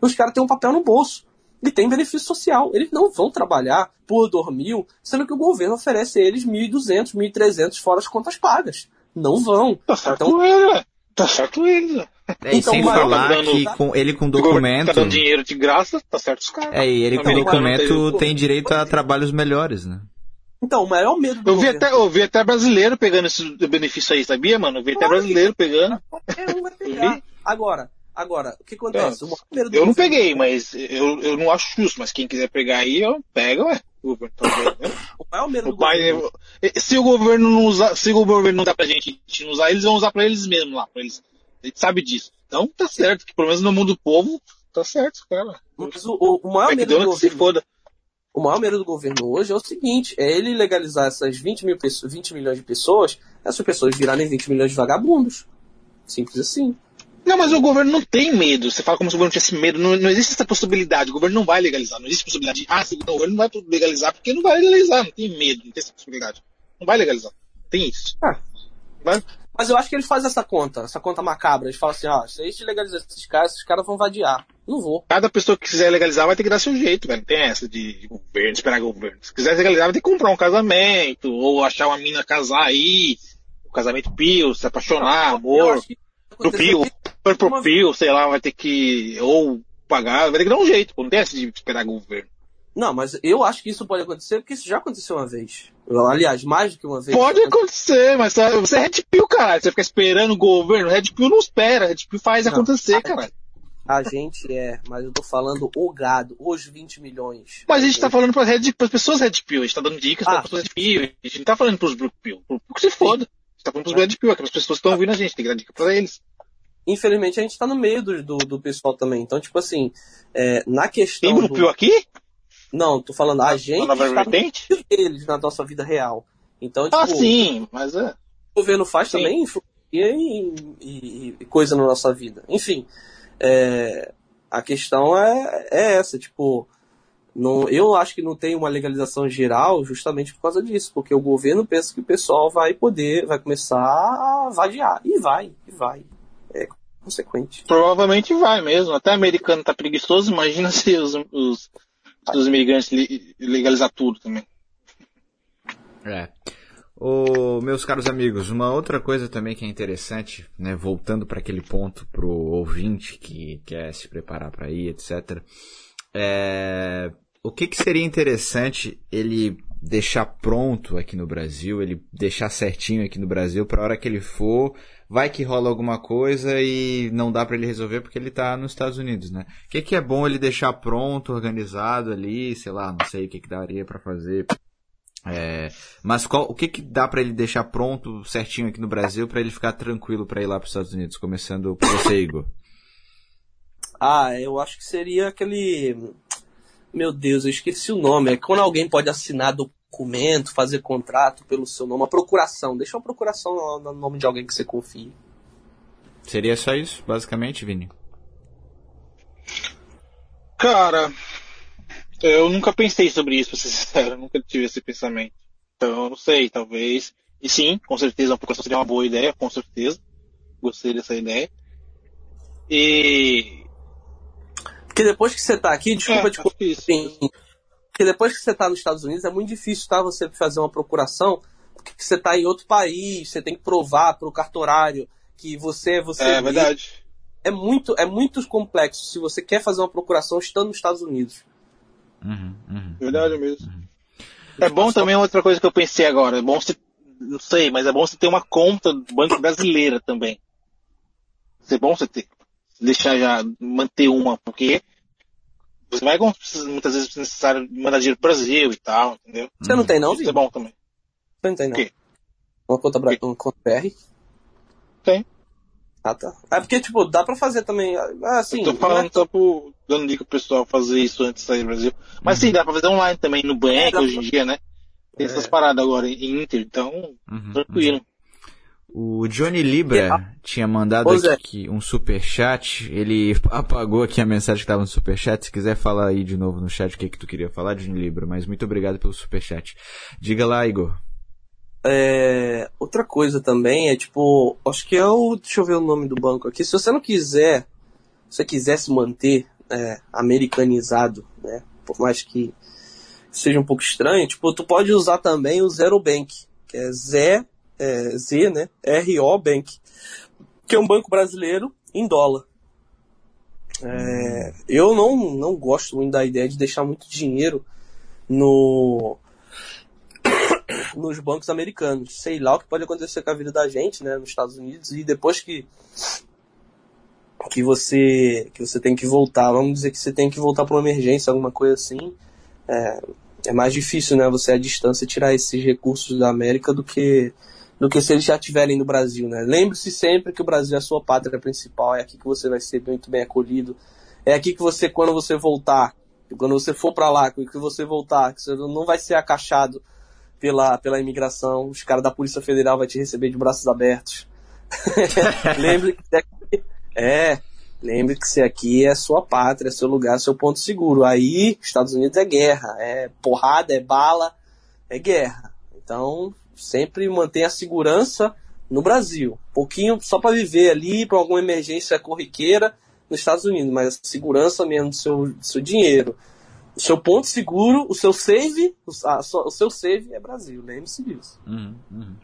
os caras têm um papel no bolso. E tem benefício social. Eles não vão trabalhar por dormir, sendo que o governo oferece a eles 1.200, 1.300 fora as contas pagas. Não vão. Tá certo então, ele, Tá certo ele. É, então, sem falar tá que com, ele com documento... Tá dando dinheiro de graça, tá certo os caras. É, e ele com documento tem direito a trabalhos melhores, né? Então, o maior medo do eu vi, até, eu vi até brasileiro pegando esse benefício aí, sabia, mano? Eu vi até brasileiro pegando. Qualquer um vai pegar. Agora, agora, o que acontece? É, eu não governo... peguei, mas eu, eu não acho justo, mas quem quiser pegar aí, ó, pega, ué. Uber, então, o maior medo do pai, governo... Se o governo não usar, se o governo não dá pra gente, gente não usar, eles vão usar pra eles mesmos lá, pra eles. A gente sabe disso. Então tá certo, que pelo menos no mundo do povo, tá certo, cara. Mas o, o, o maior medo do governo... se foda. O maior medo do governo hoje é o seguinte: é ele legalizar essas 20, mil pessoas, 20 milhões de pessoas, essas pessoas virarem 20 milhões de vagabundos. Simples assim. Não, mas o governo não tem medo. Você fala como se o governo tivesse medo. Não, não existe essa possibilidade. O governo não vai legalizar. Não existe possibilidade de, ah, o governo não vai legalizar porque não vai legalizar. Não tem medo, não tem essa possibilidade. Não vai legalizar. Tem isso. Ah. Vai. Mas eu acho que eles fazem essa conta, essa conta macabra. Eles falam assim, ó, se a gente legalizar esses caras, esses caras vão vadiar. Não vou. Cada pessoa que quiser legalizar vai ter que dar seu jeito, velho. Não tem essa de, de governo, esperar governo. Se quiser legalizar, vai ter que comprar um casamento, ou achar uma mina casar aí, um casamento pio, se apaixonar, amor. Pro pio, pro pio, sei lá, vai ter que, ou pagar, vai ter que dar um jeito, não tem essa de esperar governo. Não, mas eu acho que isso pode acontecer porque isso já aconteceu uma vez. Aliás, mais do que uma vez. Pode acontecer, mas você é Red Pill, cara. Você fica esperando o governo. Red Pill não espera. Red Pill faz não, acontecer, cara. A gente é, mas eu tô falando o gado, os 20 milhões. Mas a gente tá falando para Red, as pessoas Red Pill, a gente tá dando dicas ah. para pessoas Red Pill, a gente não tá falando pros Blue Pill. Que se foda. A gente tá falando pros Red Pill, aquelas pessoas que estão ouvindo a gente, tem que dar dica pra eles. Infelizmente a gente tá no meio do, do, do pessoal também. Então, tipo assim, é, na questão. Tem Blue Pill aqui? Não, tô falando, a gente está no deles na nossa vida real. Então, ah, tipo, ah, sim, mas é. O governo faz sim. também e, e, e, coisa na nossa vida. Enfim, é, a questão é, é essa, tipo, não, eu acho que não tem uma legalização geral justamente por causa disso, porque o governo pensa que o pessoal vai poder, vai começar a vadiar. E vai, e vai. É consequente. Provavelmente vai mesmo. Até americano tá preguiçoso, imagina se os, os, os imigrantes legalizar tudo também. É. Ô, meus caros amigos, uma outra coisa também que é interessante, né, voltando para aquele ponto pro ouvinte que quer se preparar para ir, etc. É, o que, que seria interessante ele deixar pronto aqui no Brasil, ele deixar certinho aqui no Brasil para hora que ele for, vai que rola alguma coisa e não dá para ele resolver porque ele está nos Estados Unidos, né? O que, que é bom ele deixar pronto, organizado ali, sei lá, não sei o que, que daria para fazer é, mas qual, o que, que dá para ele deixar pronto certinho aqui no Brasil para ele ficar tranquilo para ir lá para os Estados Unidos? Começando por você, Igor. Ah, eu acho que seria aquele. Meu Deus, eu esqueci o nome. É quando alguém pode assinar documento, fazer contrato pelo seu nome, uma procuração. Deixa uma procuração no nome de alguém que você confie. Seria só isso, basicamente, Vini? Cara, eu nunca pensei sobre isso, pra ser sincero. Eu nunca tive esse pensamento. Então, eu não sei, talvez. E sim, com certeza, uma procuração seria uma boa ideia, com certeza. Gostei dessa ideia. E. Porque depois que você tá aqui, desculpa é, te assim, porque depois que você tá nos Estados Unidos é muito difícil, tá? Você fazer uma procuração, porque você tá em outro país, você tem que provar pro cartorário que você você é verdade é muito é muito complexo se você quer fazer uma procuração estando nos Estados Unidos Uhum, uhum, Verdade mesmo. Uhum. É bom também outra coisa que eu pensei agora. É bom você, não sei, mas é bom você ter uma conta do Banco Brasileira também. É bom você ter, deixar já, manter uma, porque você vai muitas vezes necessário mandar dinheiro pro Brasil e tal, entendeu? Você não tem não, Isso é bom também. Você não tem não. Uma conta, uma conta BR? Tem. Ah, tá. É porque, tipo, dá pra fazer também. Ah, assim. Eu tô falando é... só pro, dando dica pro pessoal fazer isso antes de sair do Brasil. Mas uhum. sim, dá pra fazer online também, no banco é, hoje em dia, né? Tem é. essas paradas agora em Inter, então, uhum, tranquilo. Uhum. O Johnny Libra tinha mandado é. aqui um super chat. Ele apagou aqui a mensagem que estava no super chat. Se quiser falar aí de novo no chat o que que tu queria falar, Johnny Libra, mas muito obrigado pelo super chat. Diga lá, Igor. É, outra coisa também é tipo, acho que é o. Deixa eu ver o nome do banco aqui. Se você não quiser, se você quiser se manter é, americanizado, né? Por mais que seja um pouco estranho, tipo, tu pode usar também o Zero Bank, que é Z, é, Z né? R-O Bank, que é um banco brasileiro em dólar. É, eu não, não gosto muito da ideia de deixar muito dinheiro no nos bancos americanos. Sei lá o que pode acontecer com a vida da gente, né, nos Estados Unidos, e depois que que você que você tem que voltar, vamos dizer que você tem que voltar para uma emergência, alguma coisa assim, é, é mais difícil, né, você à distância tirar esses recursos da América do que do que se eles já estiverem no Brasil, né? Lembre-se sempre que o Brasil é a sua pátria principal, é aqui que você vai ser muito bem acolhido, é aqui que você, quando você voltar, quando você for para lá, que você voltar, que você não vai ser acachado pela, pela imigração, os caras da Polícia Federal vai te receber de braços abertos. lembre que aqui, é, lembre que você aqui é sua pátria, é seu lugar, seu ponto seguro. Aí, Estados Unidos é guerra, é porrada, é bala, é guerra. Então, sempre mantenha a segurança no Brasil. Pouquinho só para viver ali, para alguma emergência corriqueira nos Estados Unidos, mas a segurança mesmo do seu, do seu dinheiro o seu ponto seguro, o seu save, o, seu save é Brasil, lembre-se disso. Uhum, uhum.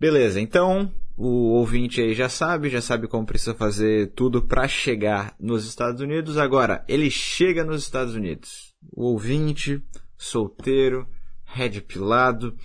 Beleza, então o ouvinte aí já sabe, já sabe como precisa fazer tudo para chegar nos Estados Unidos. Agora, ele chega nos Estados Unidos. O ouvinte, solteiro, red pilado.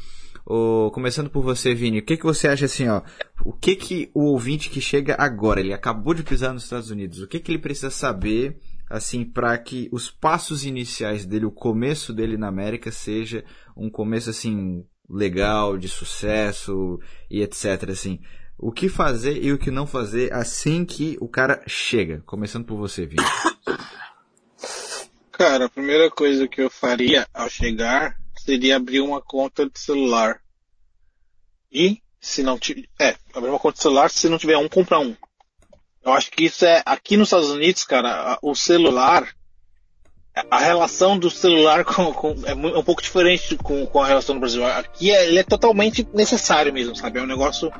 Oh, começando por você, Vini, o que, que você acha assim, ó? O que que o ouvinte que chega agora, ele acabou de pisar nos Estados Unidos, o que que ele precisa saber, assim, para que os passos iniciais dele, o começo dele na América seja um começo, assim, legal, de sucesso e etc, assim o que fazer e o que não fazer assim que o cara chega. Começando por você, Vini. Cara, a primeira coisa que eu faria ao chegar seria abrir uma conta de celular. E, se não tiver, é, abrir uma conta de celular, se não tiver um, comprar um. Eu acho que isso é, aqui nos Estados Unidos, cara, o celular, a relação do celular com, com é, um pouco diferente com, com a relação no Brasil. Aqui é, ele é totalmente necessário mesmo, sabe? É um negócio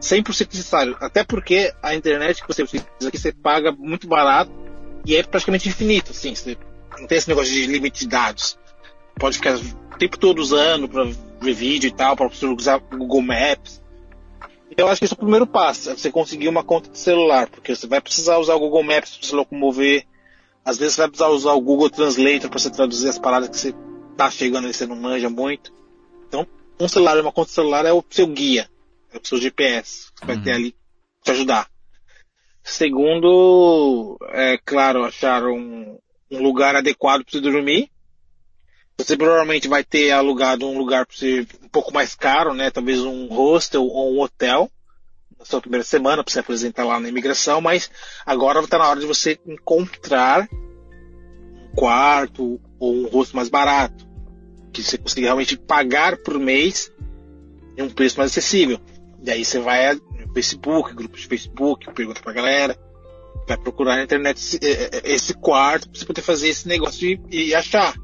100% necessário. Até porque a internet que você utiliza aqui, você paga muito barato e é praticamente infinito, assim. Você não tem esse negócio de limite de dados. Pode ficar o tempo todo usando para ver vídeo e tal, para usar Google Maps. Eu acho que esse é o primeiro passo, é você conseguir uma conta de celular, porque você vai precisar usar o Google Maps para se locomover. Às vezes você vai precisar usar o Google Translator para você traduzir as palavras que você tá chegando e você não manja muito. Então, um celular e uma conta de celular é o seu guia é o seu GPS, que vai ter uhum. ali te ajudar. Segundo, é claro, achar um, um lugar adequado para você dormir. Você provavelmente vai ter alugado um lugar para você um pouco mais caro, né? Talvez um hostel ou um hotel na sua primeira semana para você apresentar lá na imigração, mas agora está na hora de você encontrar um quarto ou um hostel mais barato, que você consiga realmente pagar por mês em um preço mais acessível. E aí você vai no Facebook, grupos de Facebook, pergunta pra galera, vai procurar na internet esse, é, é, esse quarto pra você poder fazer esse negócio e, e, achar.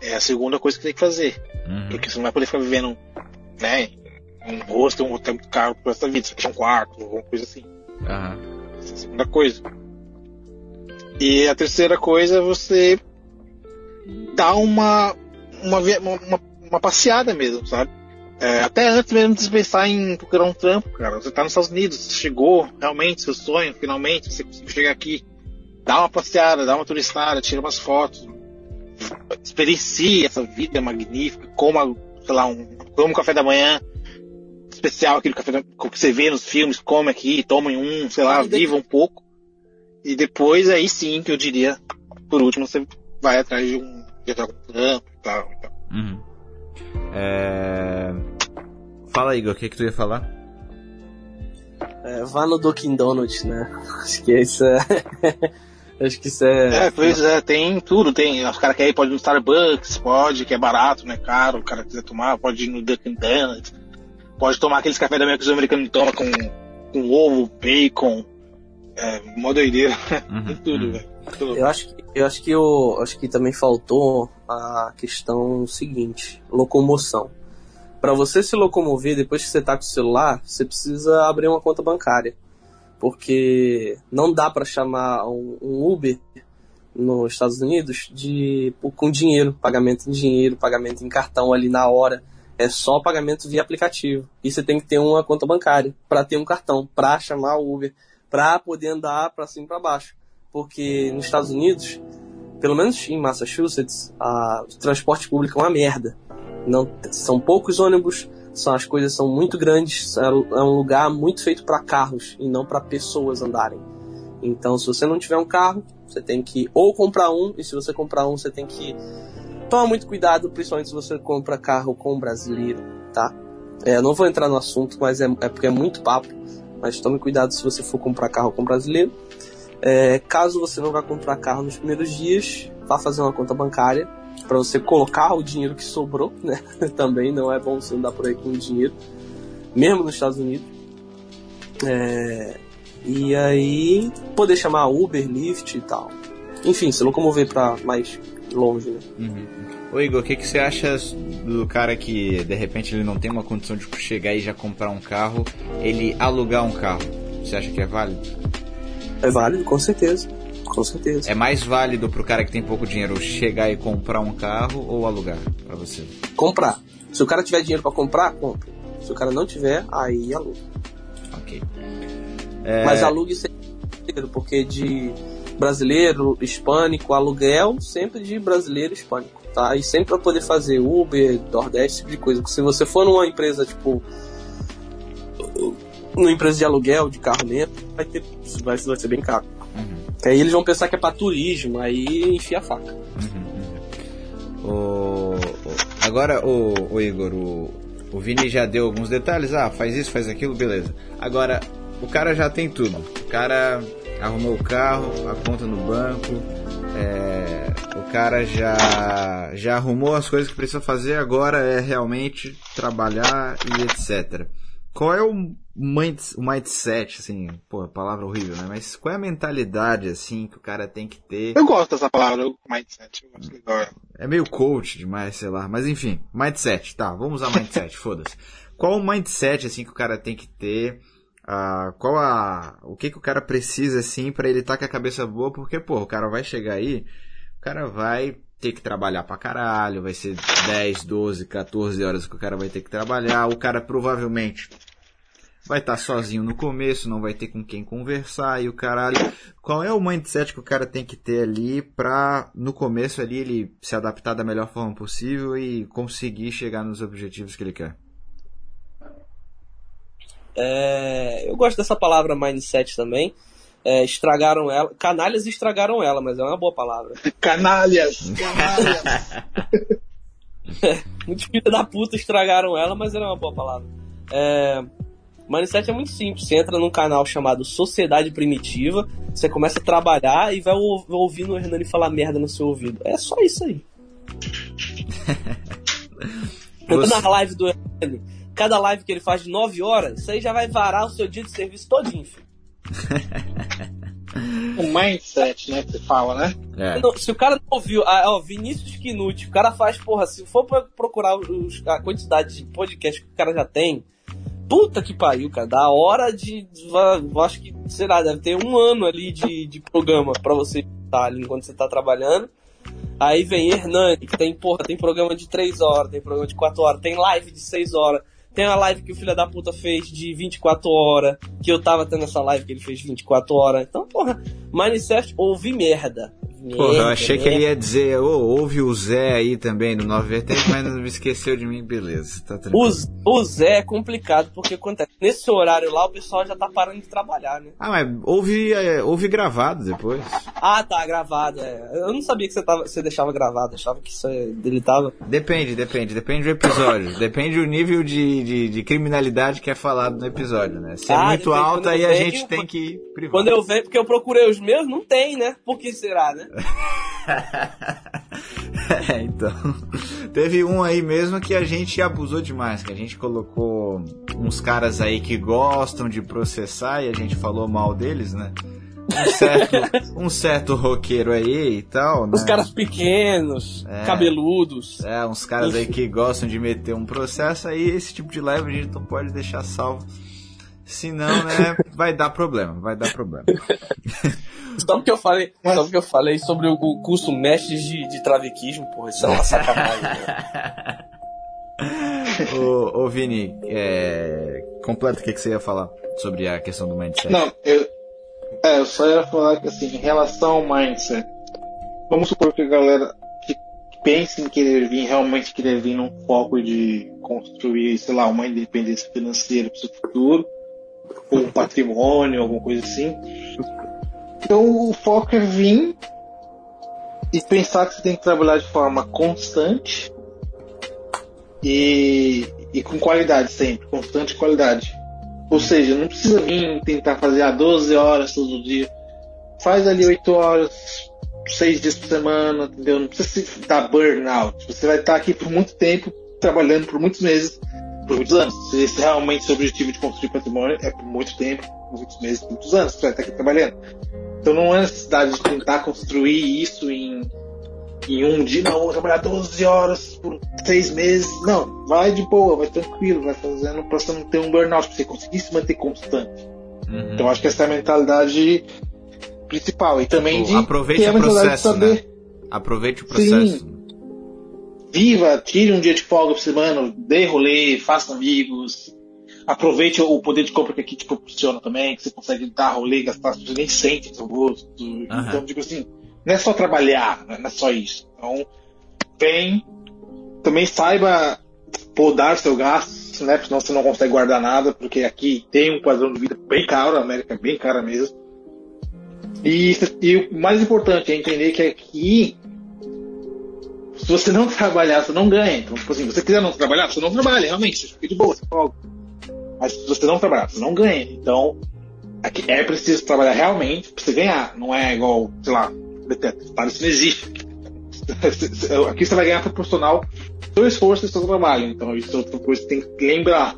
É a segunda coisa que tem que fazer. Uhum. Porque você não vai poder ficar vivendo, né, um rosto, um hotel muito caro pro resto da vida. Você quer um quarto, alguma coisa assim. Uhum. Essa é a segunda coisa. E a terceira coisa é você dar uma, uma, uma, uma passeada mesmo, sabe? É, até antes mesmo de pensar em procurar um trampo, cara. Você tá nos Estados Unidos, você chegou realmente, seu sonho, finalmente, você conseguiu chegar aqui. Dá uma passeada, dá uma turistada, tira umas fotos. Experiencie essa vida magnífica, coma, sei lá, um, coma um café da manhã especial, aquele café da, que você vê nos filmes, come aqui, toma um, sei lá, viva um pouco. E depois aí sim que eu diria, por último, você vai atrás de um, de trampo e tal. E tal. Uhum. É... Fala, Igor, o que, que tu ia falar? É, vá no Dunkin' Donuts, né? Acho que isso é. Acho que isso é. É, pois é, tem tudo. Tem. Os caras querem ir, pode ir no Starbucks, pode, que é barato, né? Caro, o cara quiser tomar, pode ir no Dunkin' Donuts. Pode tomar aqueles cafés da manhã que os americanos tomam com, com ovo, bacon. É, mó doideira. Uhum, tem tudo, uhum. velho. Eu acho, eu acho que eu acho que também faltou a questão seguinte, locomoção. Para você se locomover depois que você tá com o celular, você precisa abrir uma conta bancária, porque não dá para chamar um, um, Uber nos Estados Unidos de com dinheiro, pagamento em dinheiro, pagamento em cartão ali na hora. É só pagamento via aplicativo. E você tem que ter uma conta bancária para ter um cartão, para chamar o Uber, para poder andar para cima e para baixo porque nos Estados Unidos, pelo menos em Massachusetts, a, o transporte público é uma merda. Não, são poucos ônibus, são, as coisas são muito grandes, é, é um lugar muito feito para carros e não para pessoas andarem. Então, se você não tiver um carro, você tem que ou comprar um, e se você comprar um, você tem que tomar muito cuidado, principalmente se você compra carro com brasileiro, tá? É, não vou entrar no assunto, mas é, é porque é muito papo. Mas tome cuidado se você for comprar carro com brasileiro. É, caso você não vá comprar carro nos primeiros dias, vá fazer uma conta bancária para você colocar o dinheiro que sobrou, né? Também não é bom você andar por aí com dinheiro, mesmo nos Estados Unidos. É, e aí poder chamar Uber, Lyft e tal. Enfim, se locomover para mais longe, né? Uhum. Ô Igor, o que, que você acha do cara que de repente ele não tem uma condição de chegar e já comprar um carro, ele alugar um carro? Você acha que é válido? É válido, com certeza. Com certeza. É mais válido pro cara que tem pouco dinheiro chegar e comprar um carro ou alugar para você? Comprar. Se o cara tiver dinheiro para comprar, compra. Se o cara não tiver, aí aluga. ok. É... Mas alugue sempre porque de brasileiro, hispânico, aluguel, sempre de brasileiro hispânico, tá? E sempre para poder fazer Uber, Nordeste, esse tipo de coisa. Se você for numa empresa, tipo, numa empresa de aluguel, de carro mesmo, vai, ter, vai, vai ser bem caro. Uhum. Aí eles vão pensar que é para turismo, aí enfia a faca. Uhum. O... Agora, o, o Igor, o, o Vini já deu alguns detalhes. Ah, faz isso, faz aquilo, beleza. Agora, o cara já tem tudo. O cara arrumou o carro, a conta no banco, é, o cara já, já arrumou as coisas que precisa fazer, agora é realmente trabalhar e etc. Qual é o, mind, o mindset, assim, pô, palavra horrível, né? Mas qual é a mentalidade, assim, que o cara tem que ter? Eu gosto dessa palavra, mindset, eu gosto legal. É meio coach demais, sei lá, mas enfim, mindset, tá, vamos usar mindset, foda-se. Qual o mindset, assim, que o cara tem que ter ah, qual a. O que, que o cara precisa, assim, para ele estar tá com a cabeça boa, porque, pô, o cara vai chegar aí, o cara vai ter que trabalhar pra caralho, vai ser 10, 12, 14 horas que o cara vai ter que trabalhar, o cara provavelmente vai estar tá sozinho no começo, não vai ter com quem conversar e o caralho. Qual é o mindset que o cara tem que ter ali pra, no começo ali, ele se adaptar da melhor forma possível e conseguir chegar nos objetivos que ele quer? É, eu gosto dessa palavra mindset também. É, estragaram ela. Canalhas estragaram ela, mas é uma boa palavra. Canalhas! Canalhas! é, muitos filhos da puta estragaram ela, mas era uma boa palavra. É, mindset é muito simples. Você entra num canal chamado Sociedade Primitiva, você começa a trabalhar e vai ouvindo o Hernani falar merda no seu ouvido. É só isso aí. Você... na live do Hernani cada live que ele faz de 9 horas, isso aí já vai varar o seu dia de serviço todinho, filho. o mindset, né, que você fala, né? É. Não, se o cara não ouviu, ah, ó, Vinícius Knut, o cara faz, porra, se for procurar os, a quantidade de podcast que o cara já tem, puta que pariu, cara, da hora de, acho que, sei lá, deve ter um ano ali de, de programa pra você estar ali enquanto você tá trabalhando. Aí vem Hernani, que tem, porra, tem programa de 3 horas, tem programa de 4 horas, tem live de 6 horas. Tem a live que o filho da puta fez de 24 horas, que eu tava tendo essa live que ele fez de 24 horas. Então, porra, Minecraft ouvi merda. Porra, eu achei que ele ia dizer, oh, ouve o Zé aí também no Nova Vertente, mas não me esqueceu de mim, beleza, tá tranquilo. O, o Zé é complicado, porque acontece, nesse horário lá o pessoal já tá parando de trabalhar, né? Ah, mas ouve, é, ouve gravado depois. Ah, tá, gravado, é. Eu não sabia que você, tava, você deixava gravado, achava que isso é, deletava. Depende, depende, depende do episódio, depende do nível de, de, de, criminalidade que é falado no episódio, né? Se é ah, muito alto, aí a gente tem que privar. Quando eu venho, porque eu procurei os meus, não tem, né? Por que será, né? é, então. Teve um aí mesmo que a gente abusou demais, que a gente colocou uns caras aí que gostam de processar e a gente falou mal deles, né? Um certo, um certo roqueiro aí e tal, né? Os caras pequenos, é, cabeludos. É, uns caras aí que gostam de meter um processo aí, esse tipo de live a gente não pode deixar salvo. Senão, né, vai dar problema, vai dar problema. Só porque eu falei, só porque eu falei sobre o, curso mestre de, de travequismo, porra, isso é uma sacanagem. Né? ô, ô Vini, é, completa o que, que você ia falar sobre a questão do mindset. Não, eu, é, eu só ia falar que assim, em relação ao mindset, vamos supor que a galera que, que pense em querer vir, realmente querer vir num foco de construir, sei lá, uma independência financeira para o seu futuro, um patrimônio, alguma coisa assim. Então o foco é vir e pensar que você tem que trabalhar de forma constante e, e com qualidade sempre, constante qualidade. Ou seja, não precisa vir tentar fazer a 12 horas todo dia. Faz ali 8 horas, 6 dias por semana, entendeu? Não precisa dar burnout. Você vai estar aqui por muito tempo, trabalhando por muitos meses, por muitos anos. Se esse é realmente seu objetivo de construir patrimônio, é por muito tempo, por muitos meses, por muitos anos, você vai estar aqui trabalhando. Então não há necessidade de tentar construir isso em, em um dia, não, vou trabalhar 12 horas por seis meses. Não, vai de boa, vai tranquilo, vai fazendo para você não ter um burnout, para você conseguir se manter constante. Uhum. Então acho que essa é a mentalidade principal. E também tipo, de aproveite mentalidade processo, saber. Né? Aproveite o processo. Sim. Viva, tire um dia de folga por semana, dê rolê, faça amigos, aproveite o poder de compra que aqui te proporciona também, que você consegue dar rolê, gastar, você nem sente seu gosto. Uhum. Então, digo assim, não é só trabalhar, não é só isso. Então, vem, também saiba podar seu gasto, né? Senão você não consegue guardar nada, porque aqui tem um padrão de vida bem caro, a América é bem cara mesmo. E, e o mais importante é entender que aqui se você não trabalhar, você não ganha. Então, tipo assim, se você quiser não trabalhar, você não trabalha, realmente, você fica de boa, você folga. Mas se você não trabalhar, você não ganha. Então, aqui é preciso trabalhar realmente para você ganhar. Não é igual, sei lá, Tá, isso não existe. Aqui você vai ganhar proporcional seu esforço e seu trabalho. Então isso é outra coisa que tem que lembrar.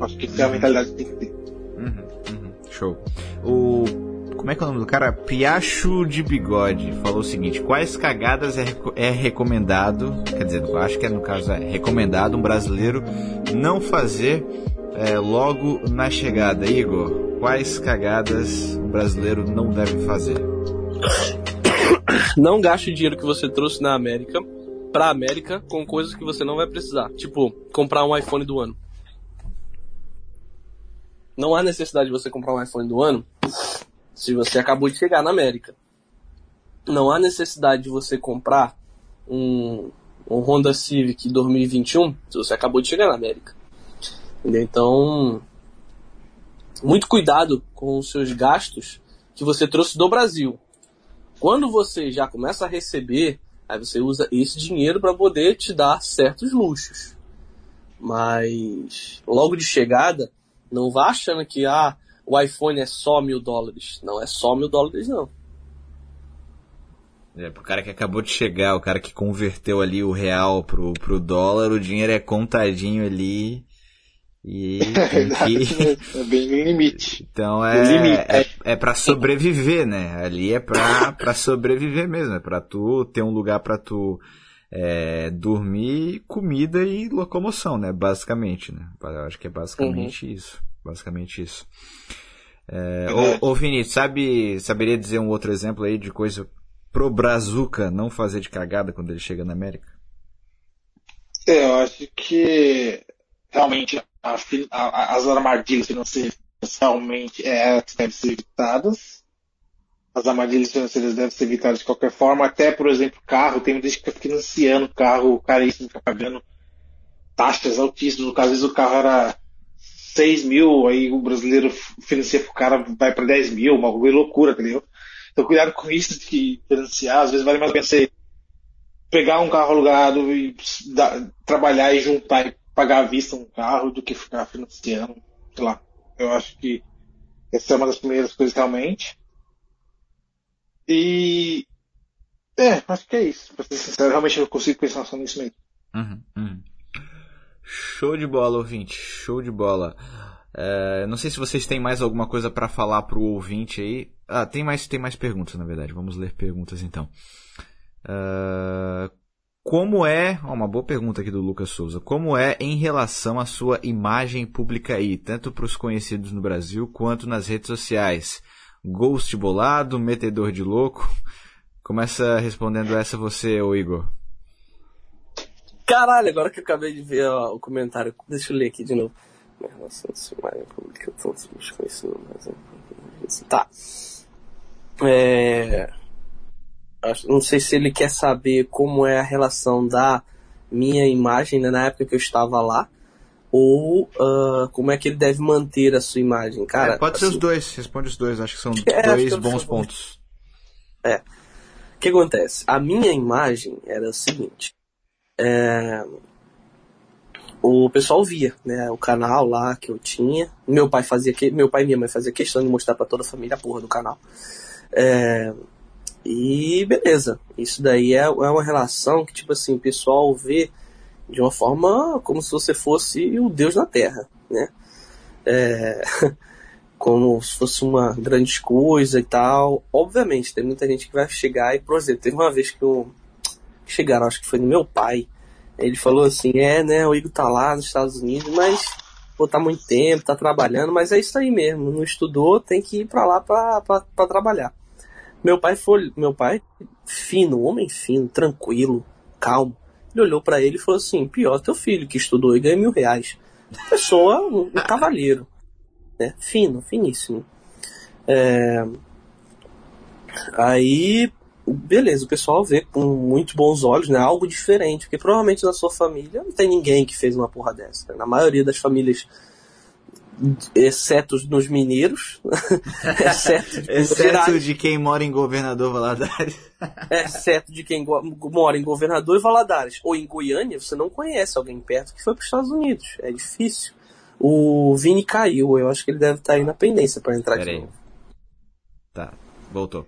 Acho que é a mentalidade que tem que ter. Uhum, uhum. Show. O. Como é que é o nome do cara? Piacho de Bigode falou o seguinte: quais cagadas é, é recomendado, quer dizer, acho que é, no caso é recomendado um brasileiro não fazer é, logo na chegada? Igor, quais cagadas um brasileiro não deve fazer? Não gaste o dinheiro que você trouxe na América pra América com coisas que você não vai precisar. Tipo, comprar um iPhone do ano. Não há necessidade de você comprar um iPhone do ano se você acabou de chegar na América. Não há necessidade de você comprar um, um Honda Civic 2021 se você acabou de chegar na América. Então, muito cuidado com os seus gastos que você trouxe do Brasil. Quando você já começa a receber, aí você usa esse dinheiro para poder te dar certos luxos. Mas logo de chegada, não vá achando que ah, o iPhone é só mil dólares. Não é só mil dólares, não. É, pro cara que acabou de chegar, o cara que converteu ali o real pro, pro dólar, o dinheiro é contadinho ali e que... é bem no limite. Então é, limite. é, é para sobreviver, né? Ali é pra, pra sobreviver mesmo, é pra tu ter um lugar pra tu é, dormir, comida e locomoção, né? Basicamente, né? Eu acho que é basicamente uhum. isso. Basicamente isso. É, ô Vini, sabe, saberia dizer um outro exemplo aí de coisa pro Brazuca não fazer de cagada quando ele chega na América? É, eu acho que realmente a, a, as armadilhas financeiras realmente é, devem ser evitadas. As armadilhas financeiras devem ser evitadas de qualquer forma. Até, por exemplo, carro, tem gente que fica financiando carro caríssimo, fica pagando taxas altíssimas. No caso, às vezes o carro era 6 mil, aí o brasileiro financia pro cara, vai para 10 mil, uma loucura, entendeu? Então cuidado com isso de financiar, às vezes vale mais a pena você pegar um carro alugado e trabalhar e juntar e pagar à vista um carro do que ficar financiando. Sei lá. Eu acho que essa é uma das primeiras coisas realmente. E. É, acho que é isso. Pra ser sincero, realmente eu consigo pensar só nisso mesmo. Uhum, uhum. Show de bola, ouvinte. Show de bola. É, não sei se vocês têm mais alguma coisa para falar pro ouvinte aí. Ah, tem mais, tem mais perguntas, na verdade. Vamos ler perguntas então. Uh, como é, uma boa pergunta aqui do Lucas Souza, como é em relação à sua imagem pública aí, tanto para os conhecidos no Brasil quanto nas redes sociais? Ghost bolado, metedor de louco? Começa respondendo essa você, ô Igor. Caralho, agora que eu acabei de ver ó, o comentário, deixa eu ler aqui de novo. Em relação imagem pública, tanto os conhecidos no Brasil. Tá. É não sei se ele quer saber como é a relação da minha imagem né, na época que eu estava lá ou uh, como é que ele deve manter a sua imagem, cara. É, pode assim, ser os assim, dois, responde os dois, acho que são é, dois bons pontos. É. O que acontece? A minha imagem era o seguinte. É... O pessoal via, né? O canal lá que eu tinha. Meu pai fazia que... meu pai e minha mãe fazia questão de mostrar para toda a família a porra do canal. É... E beleza, isso daí é, é uma relação que, tipo assim, o pessoal vê de uma forma como se você fosse o Deus na Terra, né? É, como se fosse uma grande coisa e tal. Obviamente, tem muita gente que vai chegar e, por exemplo, teve uma vez que, eu, que chegaram, acho que foi no meu pai, ele falou assim, é, né, o Igor tá lá nos Estados Unidos, mas pô, tá muito tempo, tá trabalhando, mas é isso aí mesmo, não estudou, tem que ir pra lá pra trabalhar. Meu pai foi, meu pai, fino, homem fino, tranquilo, calmo. Ele olhou para ele e falou assim: pior teu filho que estudou e ganha mil reais. Pessoa, um, um cavalheiro. Né? Fino, finíssimo. É... Aí, beleza, o pessoal vê com muito bons olhos, né? Algo diferente, porque provavelmente na sua família não tem ninguém que fez uma porra dessa. Né? Na maioria das famílias, exceto nos mineiros, exceto, de, exceto de quem mora em Governador Valadares. exceto de quem mora em Governador e Valadares. Ou em Goiânia, você não conhece alguém perto que foi para os Estados Unidos. É difícil. O Vini caiu, eu acho que ele deve estar aí na pendência para entrar Pera de aí. novo. Tá, voltou.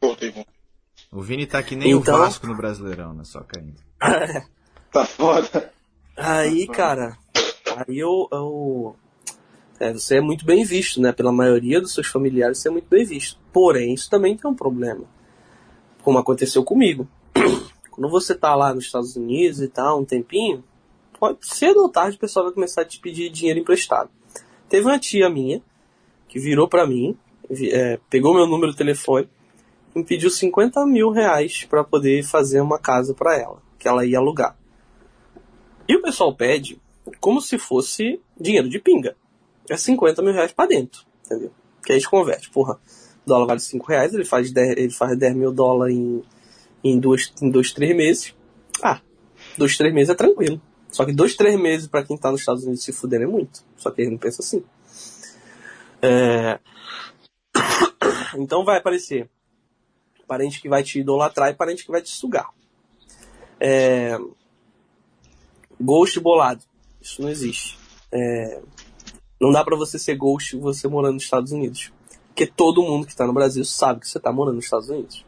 Voltei, voltei. O Vini tá que nem então... o Vasco no Brasileirão, né? Só caindo. tá foda. Aí, cara, aí eu. eu é, você é muito bem visto, né? Pela maioria dos seus familiares, você é muito bem visto. Porém, isso também tem um problema. Como aconteceu comigo. Quando você tá lá nos Estados Unidos e tal, um tempinho, pode, cedo ou tarde o pessoal vai começar a te pedir dinheiro emprestado. Teve uma tia minha que virou para mim, é, pegou meu número de telefone me pediu 50 mil reais para poder fazer uma casa para ela, que ela ia alugar. E o pessoal pede como se fosse dinheiro de pinga. É 50 mil reais para dentro, entendeu? Que a gente converte. Porra, dólar vale 5 reais, ele faz 10, ele faz 10 mil dólares em, em, dois, em dois, três meses. Ah, dois, três meses é tranquilo. Só que dois, três meses para quem tá nos Estados Unidos se fuder é muito. Só que ele não pensa assim. É... Então vai aparecer parente que vai te idolatrar e parente que vai te sugar. É... Ghost bolado. Isso não existe. É... Não dá para você ser ghost você morando nos Estados Unidos. Porque todo mundo que tá no Brasil sabe que você tá morando nos Estados Unidos.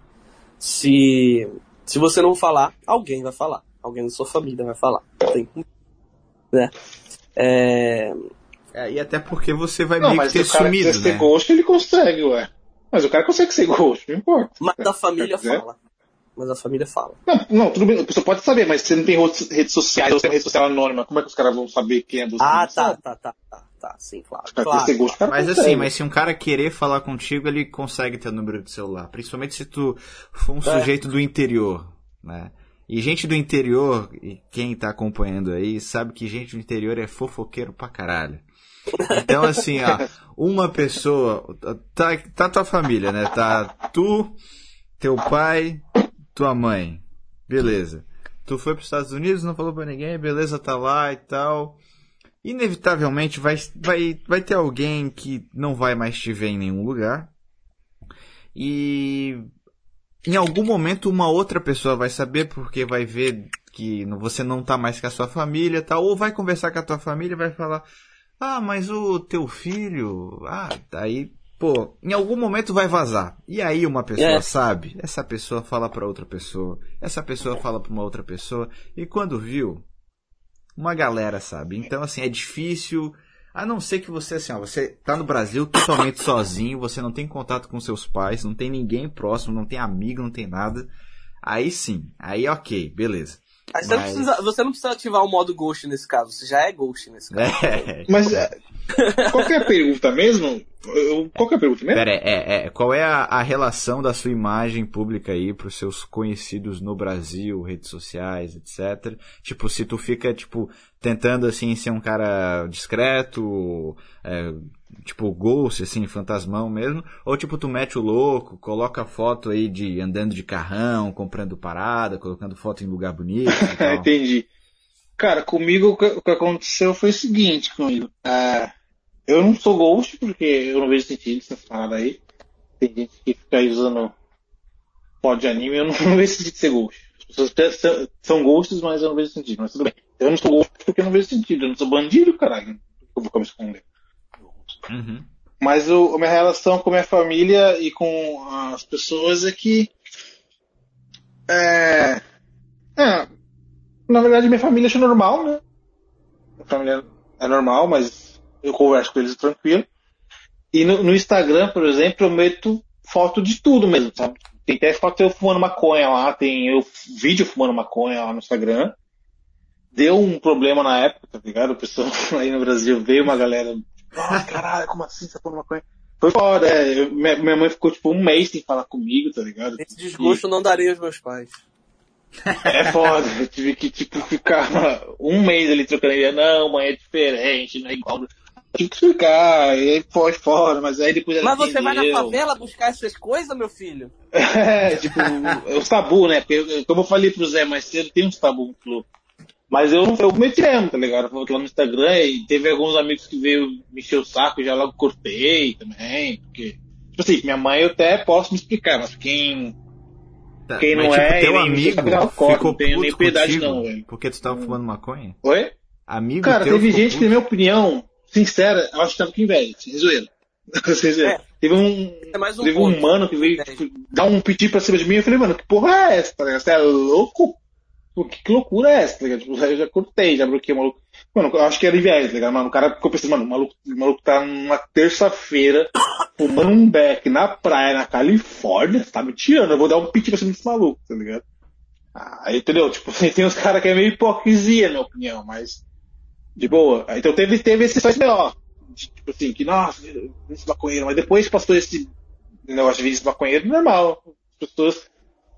Se, se você não falar, alguém vai falar. Alguém da sua família vai falar. Tem, né? É... É, e até porque você vai não, meio que ter se o cara sumido, né? ser ghost, ele consegue, ué. Mas o cara consegue ser ghost, não importa. Mas a família fala. Mas a família fala. Não, não, tudo bem, a pessoa pode saber, mas você não tem redes sociais, você tem uma rede social anônima, como é que os caras vão saber quem é você? Ah, tá, tá, tá, tá, tá, sim, claro. claro, mas consegue. assim, mas se um cara querer falar contigo, ele consegue ter o número de celular. Principalmente se tu for um é. sujeito do interior, né? E gente do interior, e quem tá acompanhando aí, sabe que gente do interior é fofoqueiro pra caralho. Então, assim, ó, uma pessoa. Tá, tá tua família, né? Tá tu, teu pai, tua mãe. Beleza. Tu foi para os Estados Unidos, não falou para ninguém, beleza, tá lá e tal. Inevitavelmente vai, vai, vai ter alguém que não vai mais te ver em nenhum lugar. E em algum momento uma outra pessoa vai saber porque vai ver que você não tá mais com a sua família, tal, ou vai conversar com a tua família e vai falar: ah, mas o teu filho. Ah, aí, pô, em algum momento vai vazar. E aí uma pessoa é. sabe, essa pessoa fala para outra pessoa, essa pessoa fala para uma outra pessoa, e quando viu, uma galera sabe. Então, assim, é difícil. A não ser que você, assim, ó, você tá no Brasil totalmente sozinho, você não tem contato com seus pais, não tem ninguém próximo, não tem amigo, não tem nada. Aí sim, aí ok, beleza. Mas... Você, não precisa, você não precisa ativar o modo Ghost nesse caso, você já é Ghost nesse caso. É. Mas é, qual é a pergunta mesmo? Qual é a pergunta mesmo? Pera, é, é, qual é a, a relação da sua imagem pública aí pros seus conhecidos no Brasil, redes sociais, etc. Tipo, se tu fica, tipo, tentando, assim, ser um cara discreto, é, tipo Ghost, assim, fantasmão mesmo, ou tipo tu mete o louco, coloca foto aí de andando de carrão, comprando parada, colocando foto em lugar bonito. Entendi. Cara, comigo o que aconteceu foi o seguinte comigo. Uh, eu não sou Ghost porque eu não vejo sentido nessa parada aí. Tem gente que fica aí usando foto de anime, eu não, não vejo sentido ser Ghost. As pessoas são ghosts, mas eu não vejo sentido, mas tudo bem. Eu não sou Ghost porque eu não vejo sentido, eu não sou bandido, caralho. Eu vou me esconder. Uhum. Mas o, a minha relação com a minha família e com as pessoas é que. É, é, na verdade, minha família acha normal, né? Minha família é normal, mas eu converso com eles tranquilo. E no, no Instagram, por exemplo, eu meto foto de tudo mesmo, sabe? Tem até foto eu fumando maconha lá, tem eu vídeo fumando maconha lá no Instagram. Deu um problema na época, tá ligado? O pessoal aí no Brasil veio uma galera ah, caralho, como assim você tá falando maconha? Foi foda, é. minha, mãe ficou tipo um mês sem falar comigo, tá ligado? Esse desgosto e... não daria aos meus pais. É foda, eu tive que, tipo, ficar um mês ali trocando ideia. Não, mãe, é diferente, não é igual. Tive que ficar, e aí foi fora, mas aí depois ela Mas você vai na favela buscar essas coisas, meu filho? É, tipo, os tabu, né? Porque, como eu falei pro Zé mais cedo, tem uns tabu no clube. Mas eu, eu meti mesmo, tá ligado? Eu falei lá no Instagram e teve alguns amigos que veio me encher o saco e já logo cortei também. Porque, tipo assim, minha mãe eu até posso me explicar, mas quem. Tá, Quem mas, não tipo, é, teu amigo corte, ficou não tenho nem piedade contigo não, velho. Porque tu tava fumando maconha? Oi? Amigo Cara, teu teve gente que, puto? na minha opinião, sincera, eu acho que tava com inveja, sem zoeira. Sem zoeira. É. Teve um. É mais um teve um mano que veio tipo, dar um piti pra cima de mim. Eu falei, mano, que porra é essa? Tá ligado? Você é louco? Pô, Que, loucura é essa? Tá ligado? Tipo, eu já cortei, já bloqueei o maluco. Mano, eu acho que era inveja, tá ligado? Mano, o cara ficou pensando, mano, o maluco, o maluco tá numa terça-feira fumando um beck na praia, na Califórnia. Você tá me tirando, eu vou dar um piti pra cima desse maluco, tá ligado? Ah, Aí, entendeu? Tipo, tem uns caras que é meio hipocrisia, na minha opinião, mas de boa. Aí, Então teve, teve esse faz melhor. Tipo assim, que nossa, esse maconheiro, mas depois passou esse negócio de vídeo maconheiro, normal. As pessoas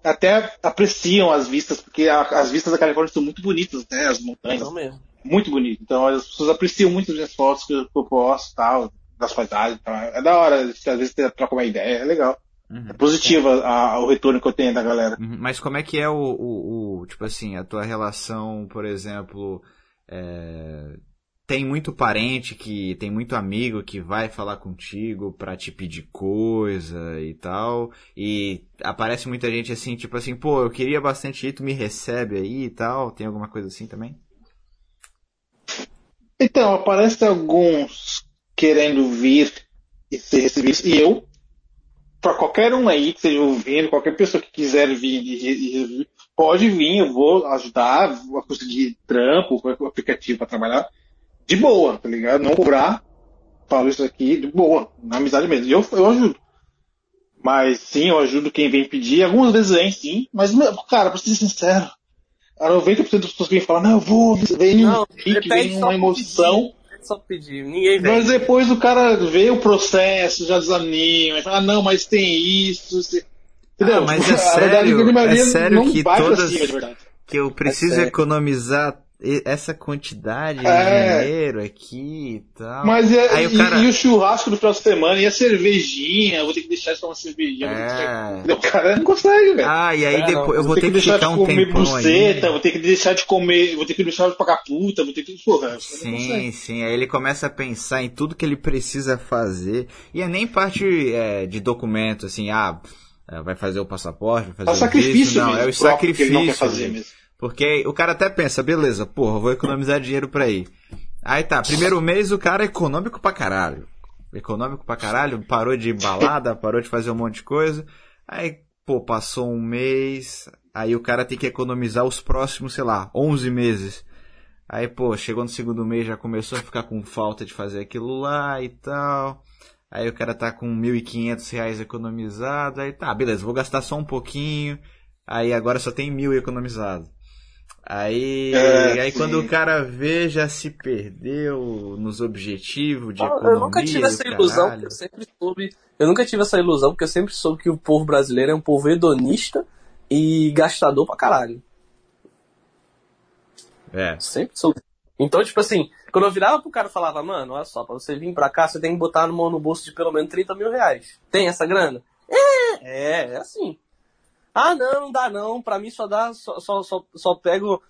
até apreciam as vistas, porque a- as vistas da Califórnia são muito bonitas, né? As montanhas, Não mesmo. muito bonito. Então as pessoas apreciam muito as minhas fotos que eu, que eu posto tal, das paisagens e tal. É da hora, às vezes você troca uma ideia, é legal. Uhum. É positiva a- o retorno que eu tenho da galera. Uhum, Mas como é que é o, o, o- tipo assim, a tua relação, por exemplo, é, tem muito parente que, tem muito amigo que vai falar contigo pra te pedir coisa e tal, e aparece muita gente assim, tipo assim, pô, eu queria bastante ir, tu me recebe aí e tal, tem alguma coisa assim também? Então, aparece alguns querendo vir e ser recebidos. E eu, para qualquer um aí que esteja ouvindo, qualquer pessoa que quiser vir e, pode vir, eu vou ajudar a conseguir trampo, aplicativo para trabalhar de boa, tá ligado? Não cobrar, falo isso aqui de boa, na amizade mesmo. E eu, eu ajudo. Mas sim, eu ajudo quem vem pedir. Algumas vezes vem, sim. Mas, cara, pra ser sincero, a 90% das pessoas que vêm falar, não, eu vou, vem Não, um pique, vem uma emoção. pedir. Só pedir. Ninguém vem. Mas depois o cara vê o processo, já desanima, e fala, ah, não, mas tem isso. Entendeu? Ah, mas é verdade sério, é sério que todas- cima. Que eu preciso sério. economizar essa quantidade É. de dinheiro aqui e tal. Mas é, Aí o e, cara- e o churrasco do final de semana, e a cervejinha, vou ter que deixar de tomar cervejinha. vou ter que deixar- É. O cara não consegue, velho. Ah, e aí É, depois não, eu vou ter ter que deixar ficar de um comer buceta, vou ter que deixar de comer, vou ter que deixar de pagar puta, vou ter que. Porra, Sim, sim. Aí ele começa a pensar em tudo que ele precisa fazer. E é nem parte é, de documento, assim, ah, é, vai fazer o passaporte, vai fazer É o o sacrifício visto. Não, é o próprio que ele não quer sacrifício. fazer mesmo. Porque o cara até pensa, beleza, porra, vou economizar dinheiro pra ir. Aí tá, primeiro mês o cara é econômico pra caralho. Econômico pra caralho, parou de balada, parou de fazer um monte de coisa. Aí, pô, passou um mês, aí o cara tem que economizar os próximos, sei lá, 11 meses. Aí, pô, chegou no segundo mês, já começou a ficar com falta de fazer aquilo lá e tal. Aí o cara tá com 1.500 reais economizado. Aí tá, beleza, vou gastar só um pouquinho. Aí agora só tem mil economizado. Aí, É, aí sim. quando o cara vê, já se perdeu nos objetivos de Eu- economia. eu nunca tive essa ilusão, caralho. porque eu sempre soube. Eu nunca tive essa ilusão, porque eu sempre soube que o povo brasileiro é um povo hedonista e gastador pra caralho. É. Sempre soube. Então, tipo assim, quando eu virava pro cara e falava, mano, olha só, pra você vir pra cá, você tem que botar no, no bolso de pelo menos 30 mil reais. Tem essa grana? É, é, é assim. Ah, não, não dá não. Pra mim só dá, só, só, só, só pego,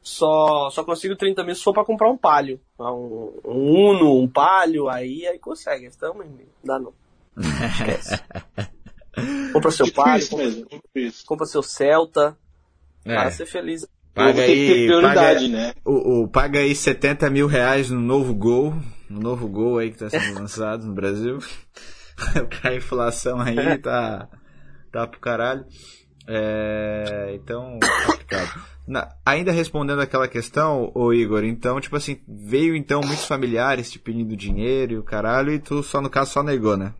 só, só consigo 30 mil se for pra comprar um palio. Ah, Um, um Uno, um palio, aí, aí consegue. Então, não dá não. Esquece. compra seu palio, compra, mesmo. Compra seu Celta, É. para ser feliz. Paga aí, paga, né? o, o- paga aí 70 mil reais no novo Gol, no novo Gol aí que tá sendo lançado no Brasil. a inflação aí tá, tá pro caralho. É, então, complicado. Na- ainda respondendo aquela questão, ô Igor, então, tipo assim, veio então muitos familiares te pedindo dinheiro e o caralho, e tu só no caso só negou, né?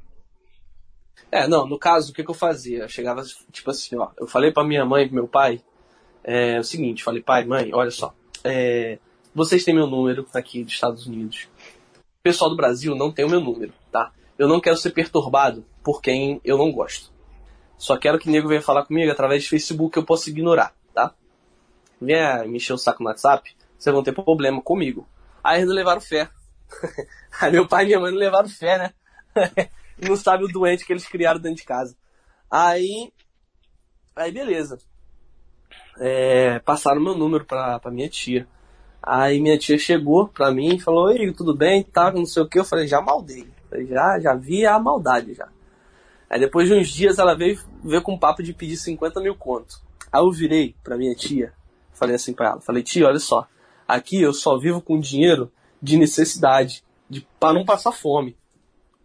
É, não, no caso, o que, que eu fazia? Eu chegava, tipo assim, ó, eu falei pra minha mãe e pro meu pai é, o seguinte, falei, pai, mãe, olha só, é, vocês têm meu número aqui dos Estados Unidos. O pessoal do Brasil não tem o meu número, tá? Eu não quero ser perturbado por quem eu não gosto. Só quero que o nego venha falar comigo através de Facebook eu posso ignorar, tá? Venha me encher o saco no WhatsApp, vocês vão ter problema comigo. Aí eles não levaram fé. Aí meu pai e minha mãe não levaram fé, né? não sabe o doente que eles criaram dentro de casa. Aí, aí beleza. É, passaram meu número pra, pra minha tia. Aí minha tia chegou pra mim e falou, Ei, tudo bem? Tá, não sei o que. Eu falei, já maldei. Falei, já, já vi a maldade já. Aí depois de uns dias ela veio, veio com um papo de pedir 50 mil conto. Aí eu virei pra minha tia, falei assim pra ela, falei, tia, olha só, aqui eu só vivo com dinheiro de necessidade, de, pra não passar fome.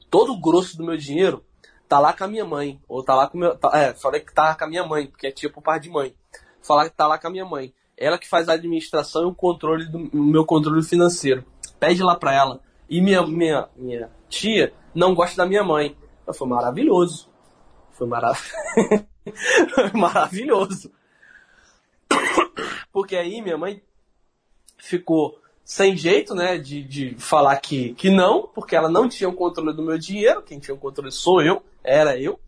Todo o grosso do meu dinheiro tá lá com a minha mãe, ou tá lá com meu, tá, é, falei que tá com a minha mãe, porque é tipo par de mãe. Falar que tá lá com a minha mãe. Ela que faz a administração e o controle do meu controle financeiro. Pede lá pra ela. E minha, minha, minha tia não gosta da minha mãe. Foi maravilhoso. Foi marav Foi maravilhoso. Porque aí minha mãe ficou sem jeito, né, de, de falar que, que não, porque ela não tinha o controle do meu dinheiro, quem tinha o controle sou eu, era eu.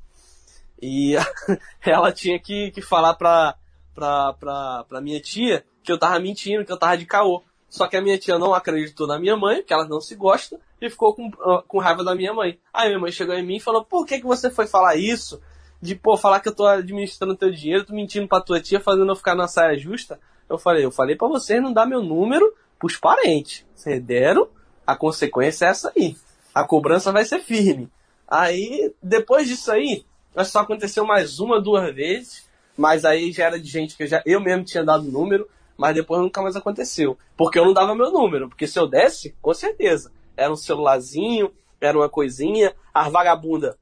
E ela tinha que, que falar pra, pra, pra, pra minha tia que eu tava mentindo, que eu tava de caô. Só que a minha tia não acreditou na minha mãe, que ela não se gosta, e ficou com, com raiva da minha mãe. Aí minha mãe chegou em mim e falou, por que, que você foi falar isso? De, pô, falar que eu tô administrando teu dinheiro, tu mentindo pra tua tia, fazendo eu ficar na saia justa. Eu falei, eu falei para vocês não dar meu número pros parentes. Vocês deram, a consequência é essa aí. A cobrança vai ser firme. Aí, depois disso aí, só aconteceu mais uma, duas vezes, mas aí já era de gente que eu, já, eu mesmo tinha dado número, mas depois nunca mais aconteceu. Porque eu não dava meu número, porque se eu desse, com certeza era um celularzinho, era uma coisinha. As vagabunda,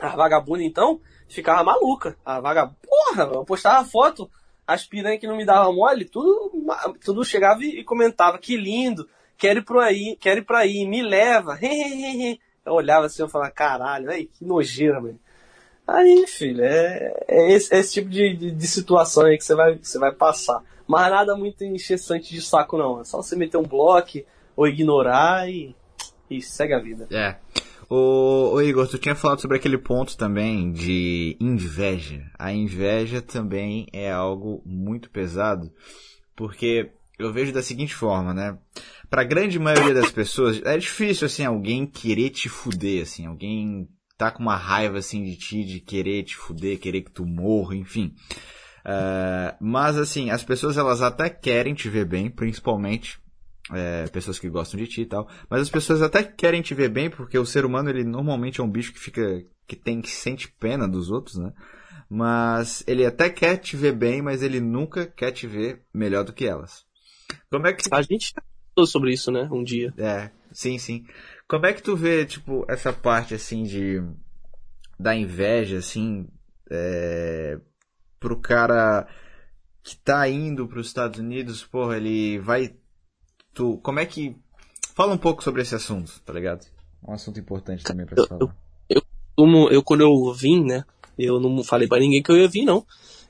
as vagabunda então, ficava maluca. A vagabunda, porra, eu postava foto, as piranhas que não me davam mole, tudo, tudo chegava e comentava, que lindo, quero ir pra aí, quero ir pra aí, me leva, eu olhava assim, eu falava, caralho, aí, que nojeira, mano. Aí, filho, é, é, esse, é esse, tipo de, de, de, situação aí que você vai, você vai passar. Mas nada muito enchessante de saco, não. É só você meter um bloco, ou ignorar e, e segue a vida. É. Ô, ô, Igor, tu tinha falado sobre aquele ponto também de inveja. A inveja também é algo muito pesado, porque eu vejo da seguinte forma, né? Pra grande maioria das pessoas, é difícil, assim, alguém querer te fuder, assim, alguém tá com uma raiva, assim, de ti, de querer te fuder, querer que tu morra, enfim. Uh, mas, assim, as pessoas, elas até querem te ver bem, principalmente é, pessoas que gostam de ti e tal. Mas as pessoas até querem te ver bem, porque o ser humano, ele normalmente é um bicho que fica. que tem que sente pena dos outros, né? Mas ele até quer te ver bem, mas ele nunca quer te ver melhor do que elas. Como é que. A gente falou sobre isso, né? Um dia. É, sim, sim. Como é que tu vê, tipo, essa parte assim de. da inveja, assim. É, pro cara que tá indo para os Estados Unidos, porra, ele vai tu, como é que fala um pouco sobre esse assunto, tá ligado? Um assunto importante também para falar. Eu, eu, eu, eu, quando eu vim, né, eu não falei para ninguém que eu ia vir não.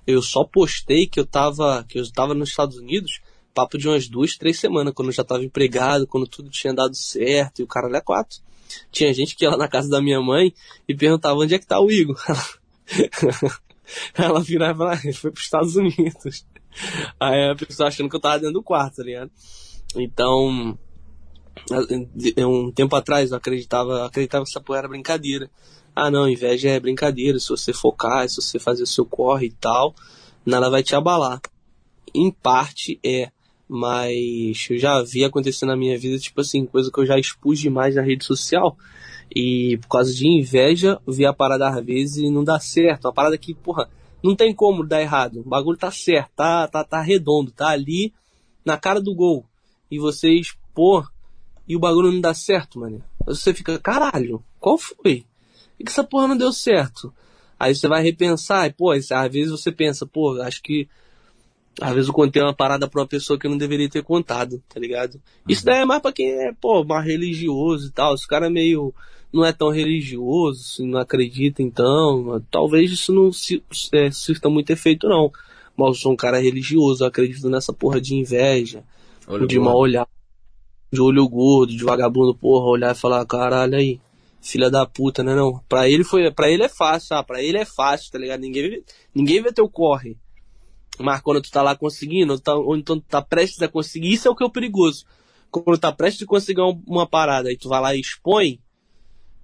Eu só postei que eu tava, que eu tava nos Estados Unidos, papo de umas duas, três semanas, quando eu já tava empregado, quando tudo tinha dado certo e o cara é quatro. Tinha gente que ia lá na casa da minha mãe e perguntava onde é que tá o Igor. Ela virava lá, ele foi pros Estados Unidos. Aí a pessoa achando que eu tava dentro do quarto, tá ligado? Então, um tempo atrás eu acreditava, acreditava que essa porra era brincadeira. Ah não, inveja é brincadeira, se você focar, se você fazer o seu corre e tal, nada vai te abalar. Em parte é, mas eu já vi acontecer na minha vida, tipo assim, coisa que eu já expus demais na rede social. E por causa de inveja, vi a parada às vezes e não dá certo. Uma parada que, porra, não tem como dar errado. O bagulho tá certo, tá, tá, tá redondo, tá ali na cara do gol e você expor e o bagulho não dá certo, mano. Você fica, caralho, qual foi? E que essa porra não deu certo? Aí você vai repensar, e, pô, às vezes você pensa, pô, acho que às vezes eu contei uma parada pra uma pessoa que eu não deveria ter contado, tá ligado? Isso daí é mais pra quem é, pô, mais religioso e tal. Se o cara é meio. não é tão religioso, se não acredita então, talvez isso não se, é, surta muito efeito, não. Mas eu sou um cara religioso, eu acredito nessa porra de inveja, Olho de mal olhar, de olho gordo, de vagabundo, porra, olhar e falar, caralho aí, filha da puta, né não? Pra ele foi, para ele é fácil, ah, pra ele é fácil, tá ligado? Ninguém, ninguém vê teu corre. Mas quando tu tá lá conseguindo, ou, tá, ou então tu tá prestes a conseguir, isso é o que é o perigoso. Quando tu tá prestes a conseguir uma, parada e tu vai lá e expõe,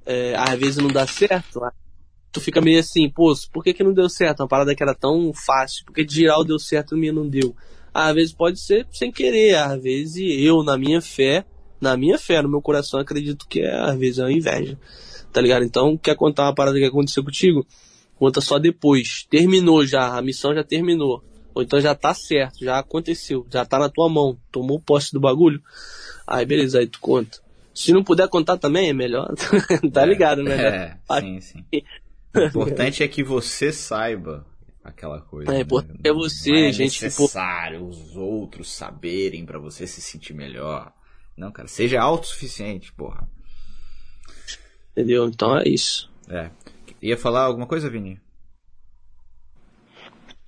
é, às vezes não dá certo, tu fica meio assim, pô, por que, que não deu certo? Uma parada que era tão fácil, porque de geral deu certo e minha não deu. Às vezes pode ser sem querer, às vezes eu, na minha fé, na minha fé, no meu coração, acredito que é, às vezes é uma inveja. Tá ligado? Então, quer contar uma parada que aconteceu contigo? Conta só depois. Terminou já, a missão já terminou. Ou então já tá certo, já aconteceu, já tá na tua mão, tomou posse do bagulho. Aí beleza, aí tu conta. Se não puder contar também, é melhor. tá é, ligado, né? É, sim, sim. O importante é que você saiba aquela coisa. É, né? é você, não é gente. necessário tipo... os outros saberem para você se sentir melhor. Não, cara, seja autossuficiente, porra. Entendeu? Então é isso. É. Ia falar alguma coisa, Vini?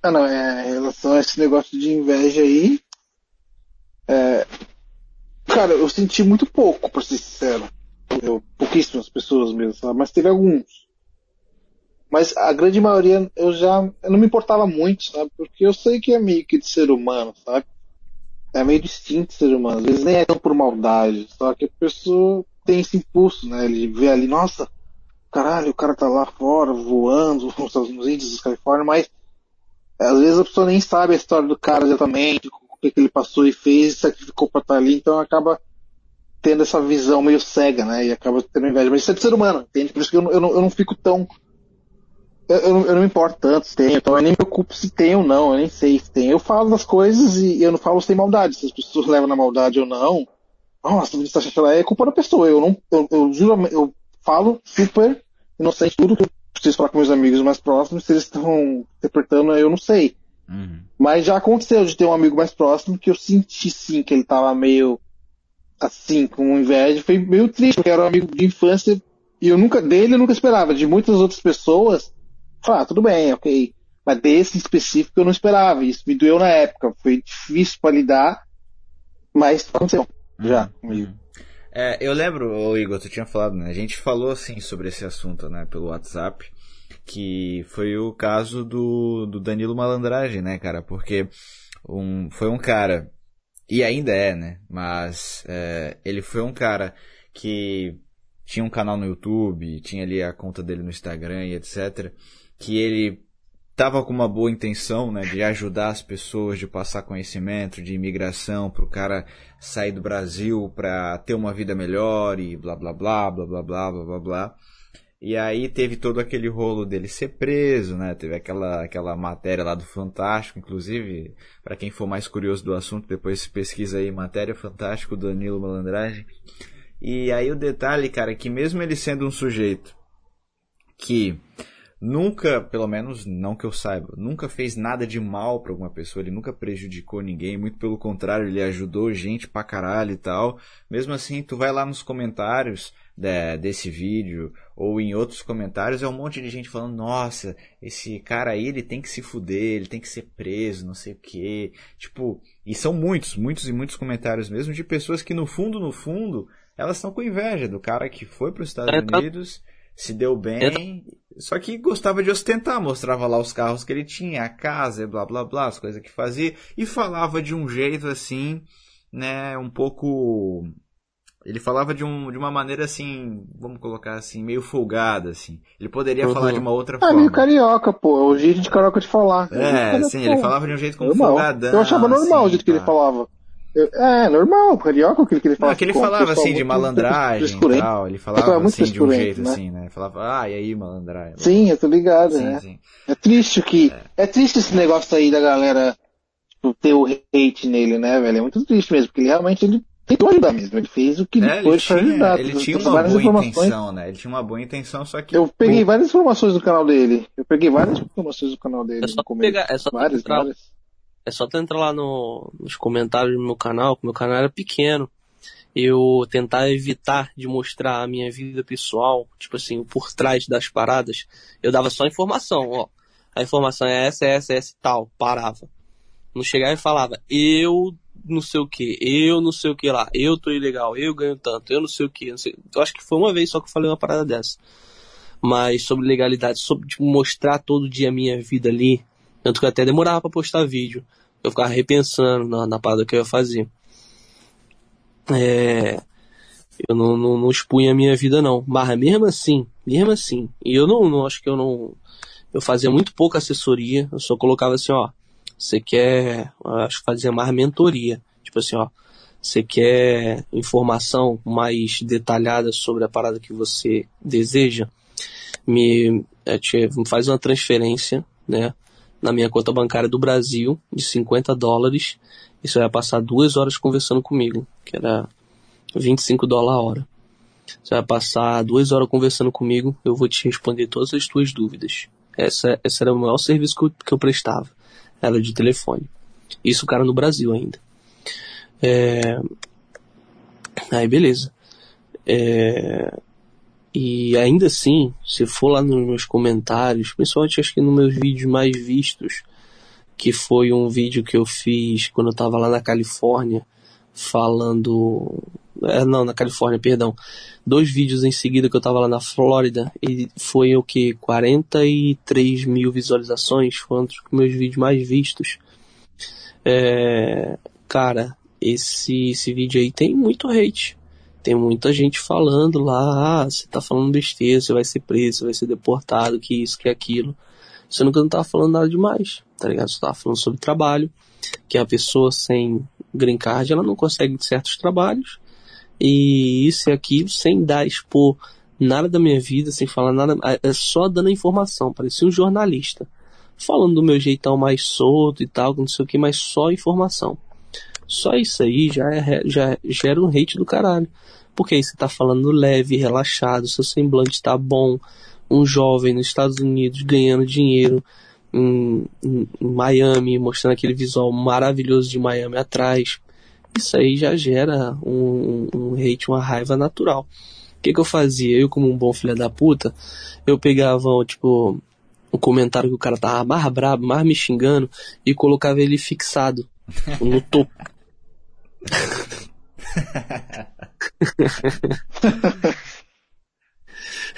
Ah, não, é, em relação a esse negócio de inveja aí. É, cara, eu senti muito pouco, pra ser sincero. Eu, pouquíssimas pessoas mesmo, sabe? Mas teve alguns. Mas a grande maioria eu já eu não me importava muito, sabe? Porque eu sei que é meio que de ser humano, sabe? É meio distinto de ser humano. Às vezes nem é tão por maldade, só que a pessoa tem esse impulso, né? Ele vê ali, nossa, caralho, o cara tá lá fora voando nos Estados Unidos, da Califórnia, mas às vezes a pessoa nem sabe a história do cara exatamente, o que, que ele passou e fez e sacrificou pra estar ali, então acaba tendo essa visão meio cega, né? E acaba tendo inveja. Mas isso é de ser humano, entende? Por isso que eu, eu, não, eu não fico tão eu, eu, eu, não me importo tanto se tem, então eu nem me preocupo se tem ou não, eu nem sei se tem. Eu falo das coisas e eu não falo sem maldade. Se as pessoas levam na maldade ou não, nossa, você acha que ela é culpa da pessoa. Eu não, eu, eu juro, eu falo super inocente tudo que eu preciso falar com meus amigos mais próximos, se eles estão interpretando, eu não sei. Uhum. Mas já aconteceu de ter um amigo mais próximo que eu senti sim que ele tava meio assim, com inveja. Foi meio triste, porque era um amigo de infância e eu nunca, dele eu nunca esperava. De muitas outras pessoas, ah, tudo bem, ok. Mas desse específico eu não esperava. Isso me doeu na época. Foi difícil para lidar, mas aconteceu. Já comigo. É, eu lembro, Igor, tu tinha falado, né? A gente falou assim sobre esse assunto, né, pelo WhatsApp, que foi o caso do, do Danilo Malandragem, né, cara? Porque um, foi um cara, e ainda é, né? Mas é, ele foi um cara que tinha um canal no YouTube, tinha ali a conta dele no Instagram e etc que ele estava com uma boa intenção, né, de ajudar as pessoas, de passar conhecimento de imigração para o cara sair do Brasil para ter uma vida melhor e blá blá blá blá blá blá blá blá blá. E aí teve todo aquele rolo dele ser preso, né? Teve aquela aquela matéria lá do Fantástico, inclusive, para quem for mais curioso do assunto, depois pesquisa aí matéria Fantástico Danilo Malandragem. E aí o detalhe, cara, é que mesmo ele sendo um sujeito que nunca, pelo menos não que eu saiba, nunca fez nada de mal para alguma pessoa, ele nunca prejudicou ninguém, muito pelo contrário, ele ajudou gente pra caralho e tal. Mesmo assim, tu vai lá nos comentários de, desse vídeo ou em outros comentários, é um monte de gente falando: "Nossa, esse cara aí, ele tem que se fuder, ele tem que ser preso, não sei o quê". Tipo, e são muitos, muitos e muitos comentários mesmo de pessoas que no fundo, no fundo, elas estão com inveja do cara que foi para os Estados é, tá Unidos se deu bem, só que gostava de ostentar, mostrava lá os carros que ele tinha, a casa e blá blá blá, as coisas que fazia, e falava de um jeito assim, né, um pouco. Ele falava de, um, de uma maneira assim, vamos colocar assim, meio folgada, assim. Ele poderia uhum. falar de uma outra ah, forma. É meio carioca, pô, é o jeito de carioca de falar. É, sim, ele falava de um jeito como normal. folgadão. Eu achava normal assim, o jeito que ele falava. É, normal, carioca, aquilo que ele falava. Não, que ele falava assim de malandragem e tal, ele falava assim de um jeito né? assim, né? Falava, ah, e aí malandragem. Sim, eu tô ligado, sim, né? Sim. É triste que, é. é. triste esse negócio aí da galera, tipo, ter o hate nele, né, velho? É muito triste mesmo, porque ele realmente, ele tentou ajudar mesmo, ele fez o que é, ele tinha, ajudar. Ele tinha uma boa intenção, né? Ele tinha uma boa intenção, só que... Eu peguei várias informações do canal dele, eu peguei várias informações do canal dele é só Pegar, é só várias, várias. É só tu entrar lá no, nos comentários do meu canal, que meu canal era pequeno. Eu tentar evitar de mostrar a minha vida pessoal, tipo assim, por trás das paradas. Eu dava só informação, ó. A informação é essa, essa, essa tal. Parava. Não chegava e falava, eu não sei o que, eu não sei o que lá, eu tô ilegal, eu ganho tanto, eu não sei o que, não sei. Eu acho que foi uma vez só que eu falei uma parada dessa. Mas sobre legalidade, sobre tipo, mostrar todo dia a minha vida ali, Tanto que eu até demorava pra postar vídeo. Eu ficava repensando na, na parada que eu ia fazer. É, eu não, não, não expunha a minha vida, não. Mas mesmo assim, mesmo assim, e eu não, não acho que eu não. Eu fazia muito pouca assessoria, eu só colocava assim, ó. Você quer. Acho que fazia mais mentoria. Tipo assim, ó. Você quer informação mais detalhada sobre a parada que você deseja? Me, é, me faz uma transferência, né? Na minha conta bancária do Brasil, de 50 dólares. E você vai passar duas horas conversando comigo, que era 25 dólares a hora. Você vai passar duas horas conversando comigo, eu vou te responder todas as tuas dúvidas. Essa, esse era o maior serviço que eu, que eu prestava. Era de telefone. Isso, cara, no Brasil ainda. É... Aí, beleza. É... E ainda assim, se for lá nos meus comentários, principalmente acho que nos meus vídeos mais vistos, que foi um vídeo que eu fiz quando eu tava lá na Califórnia, falando é, não, na Califórnia, perdão. Dois vídeos em seguida que eu tava lá na Flórida e foi o que? 43 mil visualizações. Foi um dos meus vídeos mais vistos. É, cara, esse, esse vídeo aí tem muito hate. Tem muita gente falando lá, ah, você tá falando besteira, você vai ser preso, você vai ser deportado, que isso, que aquilo. Que eu não tava falando nada demais, tá ligado? Você tava falando sobre trabalho, que a pessoa sem green card, ela não consegue certos trabalhos, e isso e aquilo, sem dar, expor nada da minha vida, sem falar nada, é só dando informação, parecia um jornalista. Falando do meu jeitão mais solto e tal, não sei o que, mas só informação. Só isso aí já, é, já gera um hate do caralho. Porque aí você tá falando leve, relaxado, seu semblante tá bom, um jovem nos Estados Unidos ganhando dinheiro em, em, em Miami, mostrando aquele visual maravilhoso de Miami atrás isso aí já gera um, um hate, uma raiva natural. O que, que eu fazia? Eu, como um bom filho da puta, eu pegava, tipo, o comentário que o cara tava mais brabo, mais me xingando, e colocava ele fixado no topo.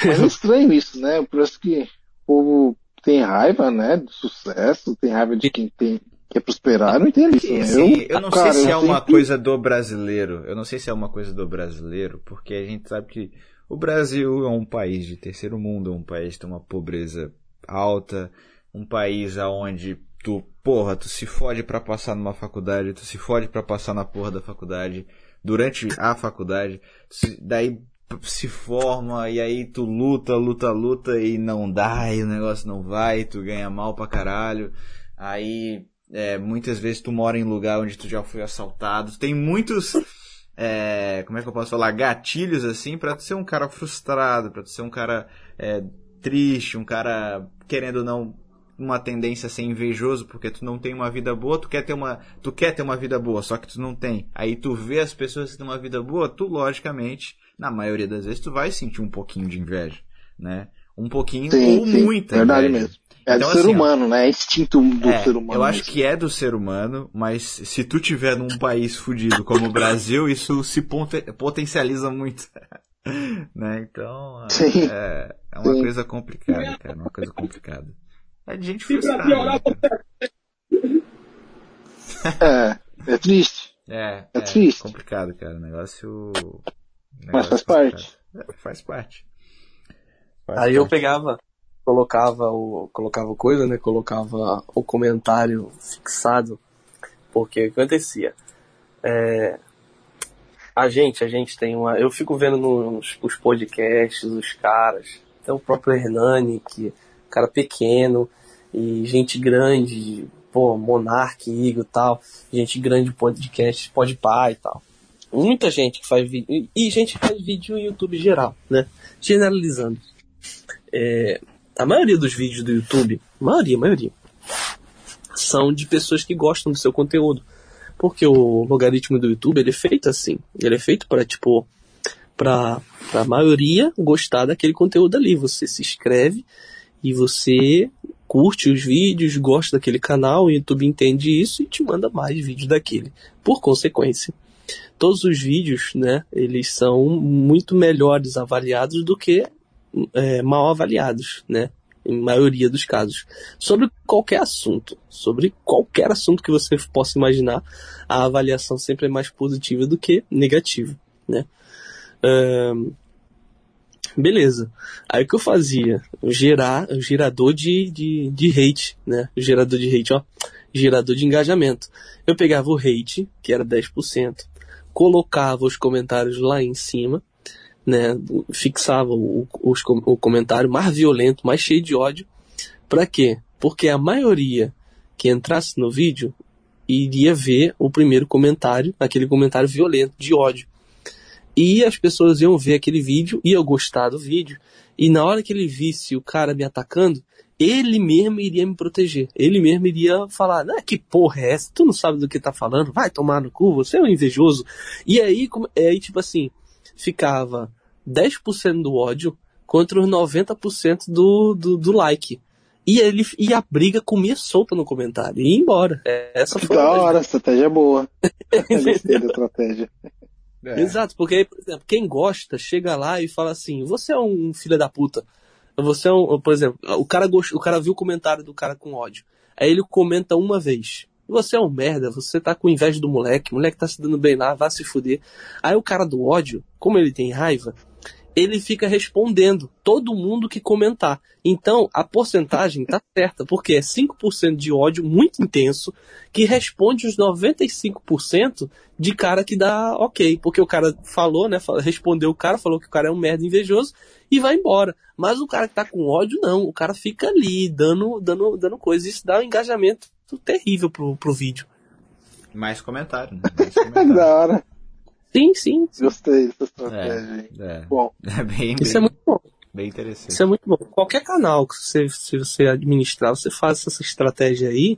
Mas é estranho isso, né? Parece que o povo tem raiva, né? Do sucesso, tem raiva de quem tem quer prosperar, não entendo isso. Né? Assim, eu, eu não cara, sei se é uma coisa do brasileiro. Eu não sei se é uma coisa do brasileiro, porque a gente sabe que o Brasil é um país de terceiro mundo, é um país que tem uma pobreza alta, um país aonde tu, porra, tu se fode para passar numa faculdade, tu se fode para passar na porra da faculdade, durante a faculdade, daí se forma e aí tu luta, luta, luta e não dá, e o negócio não vai, tu ganha mal pra caralho. Aí é, muitas vezes tu mora em lugar onde tu já foi assaltado. Tem muitos, é, como é que eu posso falar, gatilhos assim para tu ser um cara frustrado, para tu ser um cara é, triste, um cara querendo ou não uma tendência a ser invejoso porque tu não tem uma vida boa, tu quer ter uma, tu quer ter uma vida boa, só que tu não tem. Aí tu vê as pessoas que têm uma vida boa, tu logicamente, na maioria das vezes tu vai sentir um pouquinho de inveja, né? Um pouquinho sim, ou sim, muita verdade inveja. mesmo. É então, do ser assim, humano, né? É instinto do é, ser humano. Eu acho que é do ser humano, mas se tu tiver num país fudido como o Brasil, isso se potencializa muito. né? Então, é, é uma Sim. coisa complicada, cara. Uma coisa complicada. É de gente frustrada. Né, é, é triste. É, é, é triste. complicado, cara. O negócio. negócio mas faz parte. É, faz parte. Faz Aí parte. eu pegava colocava o colocava coisa, né? Colocava o comentário fixado, porque o que acontecia? É, a gente, a gente tem uma. Eu fico vendo nos os podcasts, os caras, até o próprio Hernani, que cara pequeno, e gente grande, pô, Monark, Igor e tal, gente grande podcast, Podpah e tal. Muita gente que faz vídeo, e gente que faz vídeo no YouTube geral, né? Generalizando. É, a maioria dos vídeos do YouTube, maioria, maioria, são de pessoas que gostam do seu conteúdo. Porque o logaritmo do YouTube ele é feito assim. Ele é feito para tipo para a maioria gostar daquele conteúdo ali. Você se inscreve e você curte os vídeos, gosta daquele canal, o YouTube entende isso e te manda mais vídeos daquele. Por consequência, todos os vídeos, né, eles são muito melhores avaliados do que é, mal avaliados, né? em maioria dos casos. Sobre qualquer assunto, sobre qualquer assunto que você possa imaginar, a avaliação sempre é mais positiva do que negativa, né? Um, beleza. Aí o que eu fazia? Gerar o gerador de, de, de hate, né? O gerador de hate, ó. Gerador de engajamento. Eu pegava o hate, que era 10%, colocava os comentários lá em cima, né? Fixava o, o, o comentário mais violento, mais cheio de ódio. Para quê? Porque a maioria que entrasse no vídeo iria ver o primeiro comentário, aquele comentário violento de ódio. E as pessoas iam ver aquele vídeo, iam gostar do vídeo, e na hora que ele visse o cara me atacando, ele mesmo iria me proteger. Ele mesmo iria falar, ah, que porra é essa? Tu não sabe do que tá falando? Vai tomar no cu, você é um invejoso. E aí, aí tipo assim, ficava 10% do ódio contra os 90% do, do, do like. E, ele, e a briga comia solta no comentário. E ia embora. Essa foi da hora, a estratégia é boa. Gostei da estratégia. É. Exato, porque aí, por exemplo, quem gosta chega lá e fala assim: você é um filho da puta. Você é um, por exemplo, o cara, gost, o cara viu o comentário do cara com ódio. Aí ele comenta uma vez. Você é um merda, você tá com inveja do moleque, o moleque tá se dando bem lá, vai se fuder. Aí o cara do ódio, como ele tem raiva, ele fica respondendo todo mundo que comentar. Então, a porcentagem tá certa, porque é 5% de ódio muito intenso que responde os 95% de cara que dá ok. Porque o cara falou, né? Respondeu o cara, falou que o cara é um merda invejoso e vai embora. Mas o cara que tá com ódio, não. O cara fica ali, dando, dando, dando coisa. Isso dá um engajamento terrível pro, pro vídeo. Mais comentário, né? Mais comentário. da hora. Sim, sim. Gostei dessa estratégia. É, é. Bom. É bem, Isso é muito bom. Bem interessante. Isso é muito bom. Qualquer canal que você, se você administrar, você faz essa estratégia aí,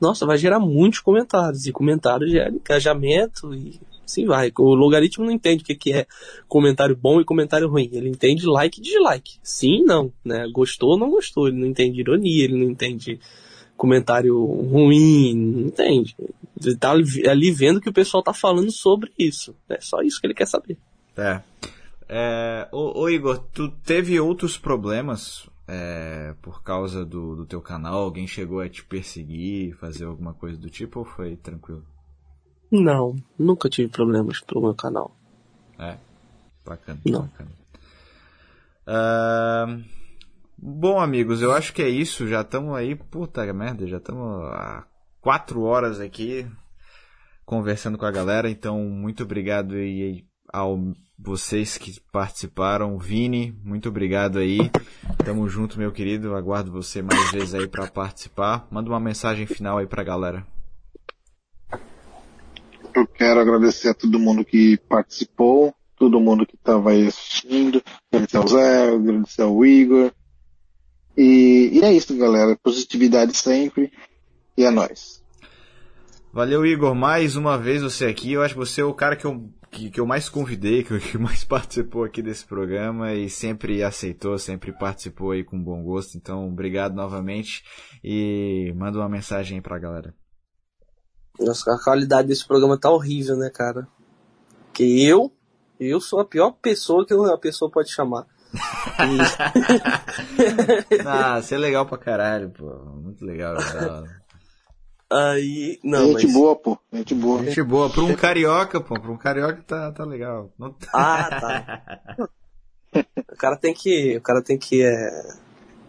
nossa, vai gerar muitos comentários. E comentários gera engajamento e assim vai. O logaritmo não entende o que, que é comentário bom e comentário ruim. Ele entende like e dislike. Sim não, né? Gostou ou não gostou. Ele não entende ironia, ele não entende comentário ruim, não entende. Ele tá ali vendo que o pessoal tá falando sobre isso. É só isso que ele quer saber. É. é ô, ô Igor, tu teve outros problemas é, por causa do, do teu canal? Alguém chegou a te perseguir, fazer alguma coisa do tipo ou foi tranquilo? Não, nunca tive problemas pelo meu canal. É, bacana. Não. Bacana. Uh, Bom, amigos, eu acho que é isso. Já estamos aí, puta merda, já estamos há quatro horas aqui conversando com a galera. Então, muito obrigado aí ao vocês que participaram. Vini, muito obrigado aí. Tamo junto, meu querido. Aguardo você mais vezes aí para participar. Manda uma mensagem final aí pra galera. Eu quero agradecer a todo mundo que participou, todo mundo que estava aí assistindo. Agradecer ao Zé, agradecer ao Igor e, e é isso, galera. Positividade sempre. E é nóis. Valeu, Igor. Mais uma vez você aqui. Eu acho que você é o cara que eu, que, que eu mais convidei, que, que mais participou aqui desse programa e sempre aceitou, sempre participou aí com bom gosto. Então, obrigado novamente e manda uma mensagem aí pra galera. Nossa, a qualidade desse programa tá horrível, né, cara? Que eu, eu sou a pior pessoa que a pessoa pode chamar. ah, você é legal pra caralho, pô. Muito legal. legal. Aí, não, Gente mas... boa, pô. Gente boa. Gente boa. Pra um carioca, pô. Pra um carioca tá, tá legal. Não... Ah, tá. o cara tem que. O cara tem que. É...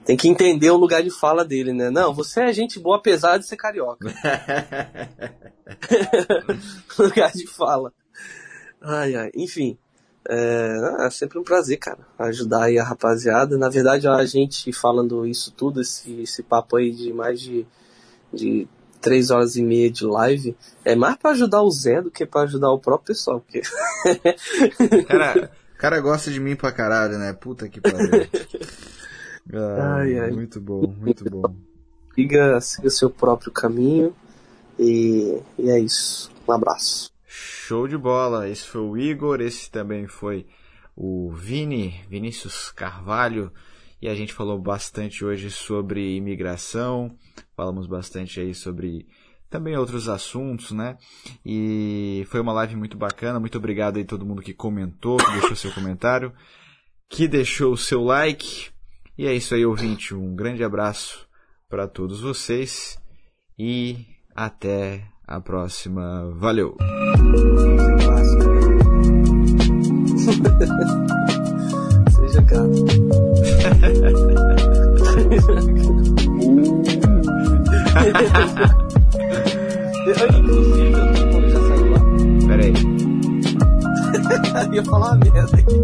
Tem que entender o lugar de fala dele, né? Não, você é gente boa apesar de ser carioca. lugar de fala. Ai, ai. Enfim. É, é, sempre um prazer, cara, ajudar aí a rapaziada. Na verdade, a gente falando isso tudo, esse, esse papo aí de mais de, de três horas e meia de live, é mais para ajudar o Zé do que para ajudar o próprio pessoal. Porque... cara, cara gosta de mim pra caralho, né? Puta que pariu. Ah, ai, ai. Muito bom, muito bom. Siga, siga seu próprio caminho e, e é isso. Um abraço. Show de bola. Esse foi o Igor, esse também foi o Vini, Vinícius Carvalho. E a gente falou bastante hoje sobre imigração, falamos bastante aí sobre também outros assuntos, né? E foi uma live muito bacana. Muito obrigado aí todo mundo que comentou, que deixou seu comentário, que deixou o seu like. E é isso aí, ouvinte. Um grande abraço para todos vocês e até a próxima. Valeu! Seja cara. Inclusive, eu tô, já saiu lá. Ia falar uma merda aqui.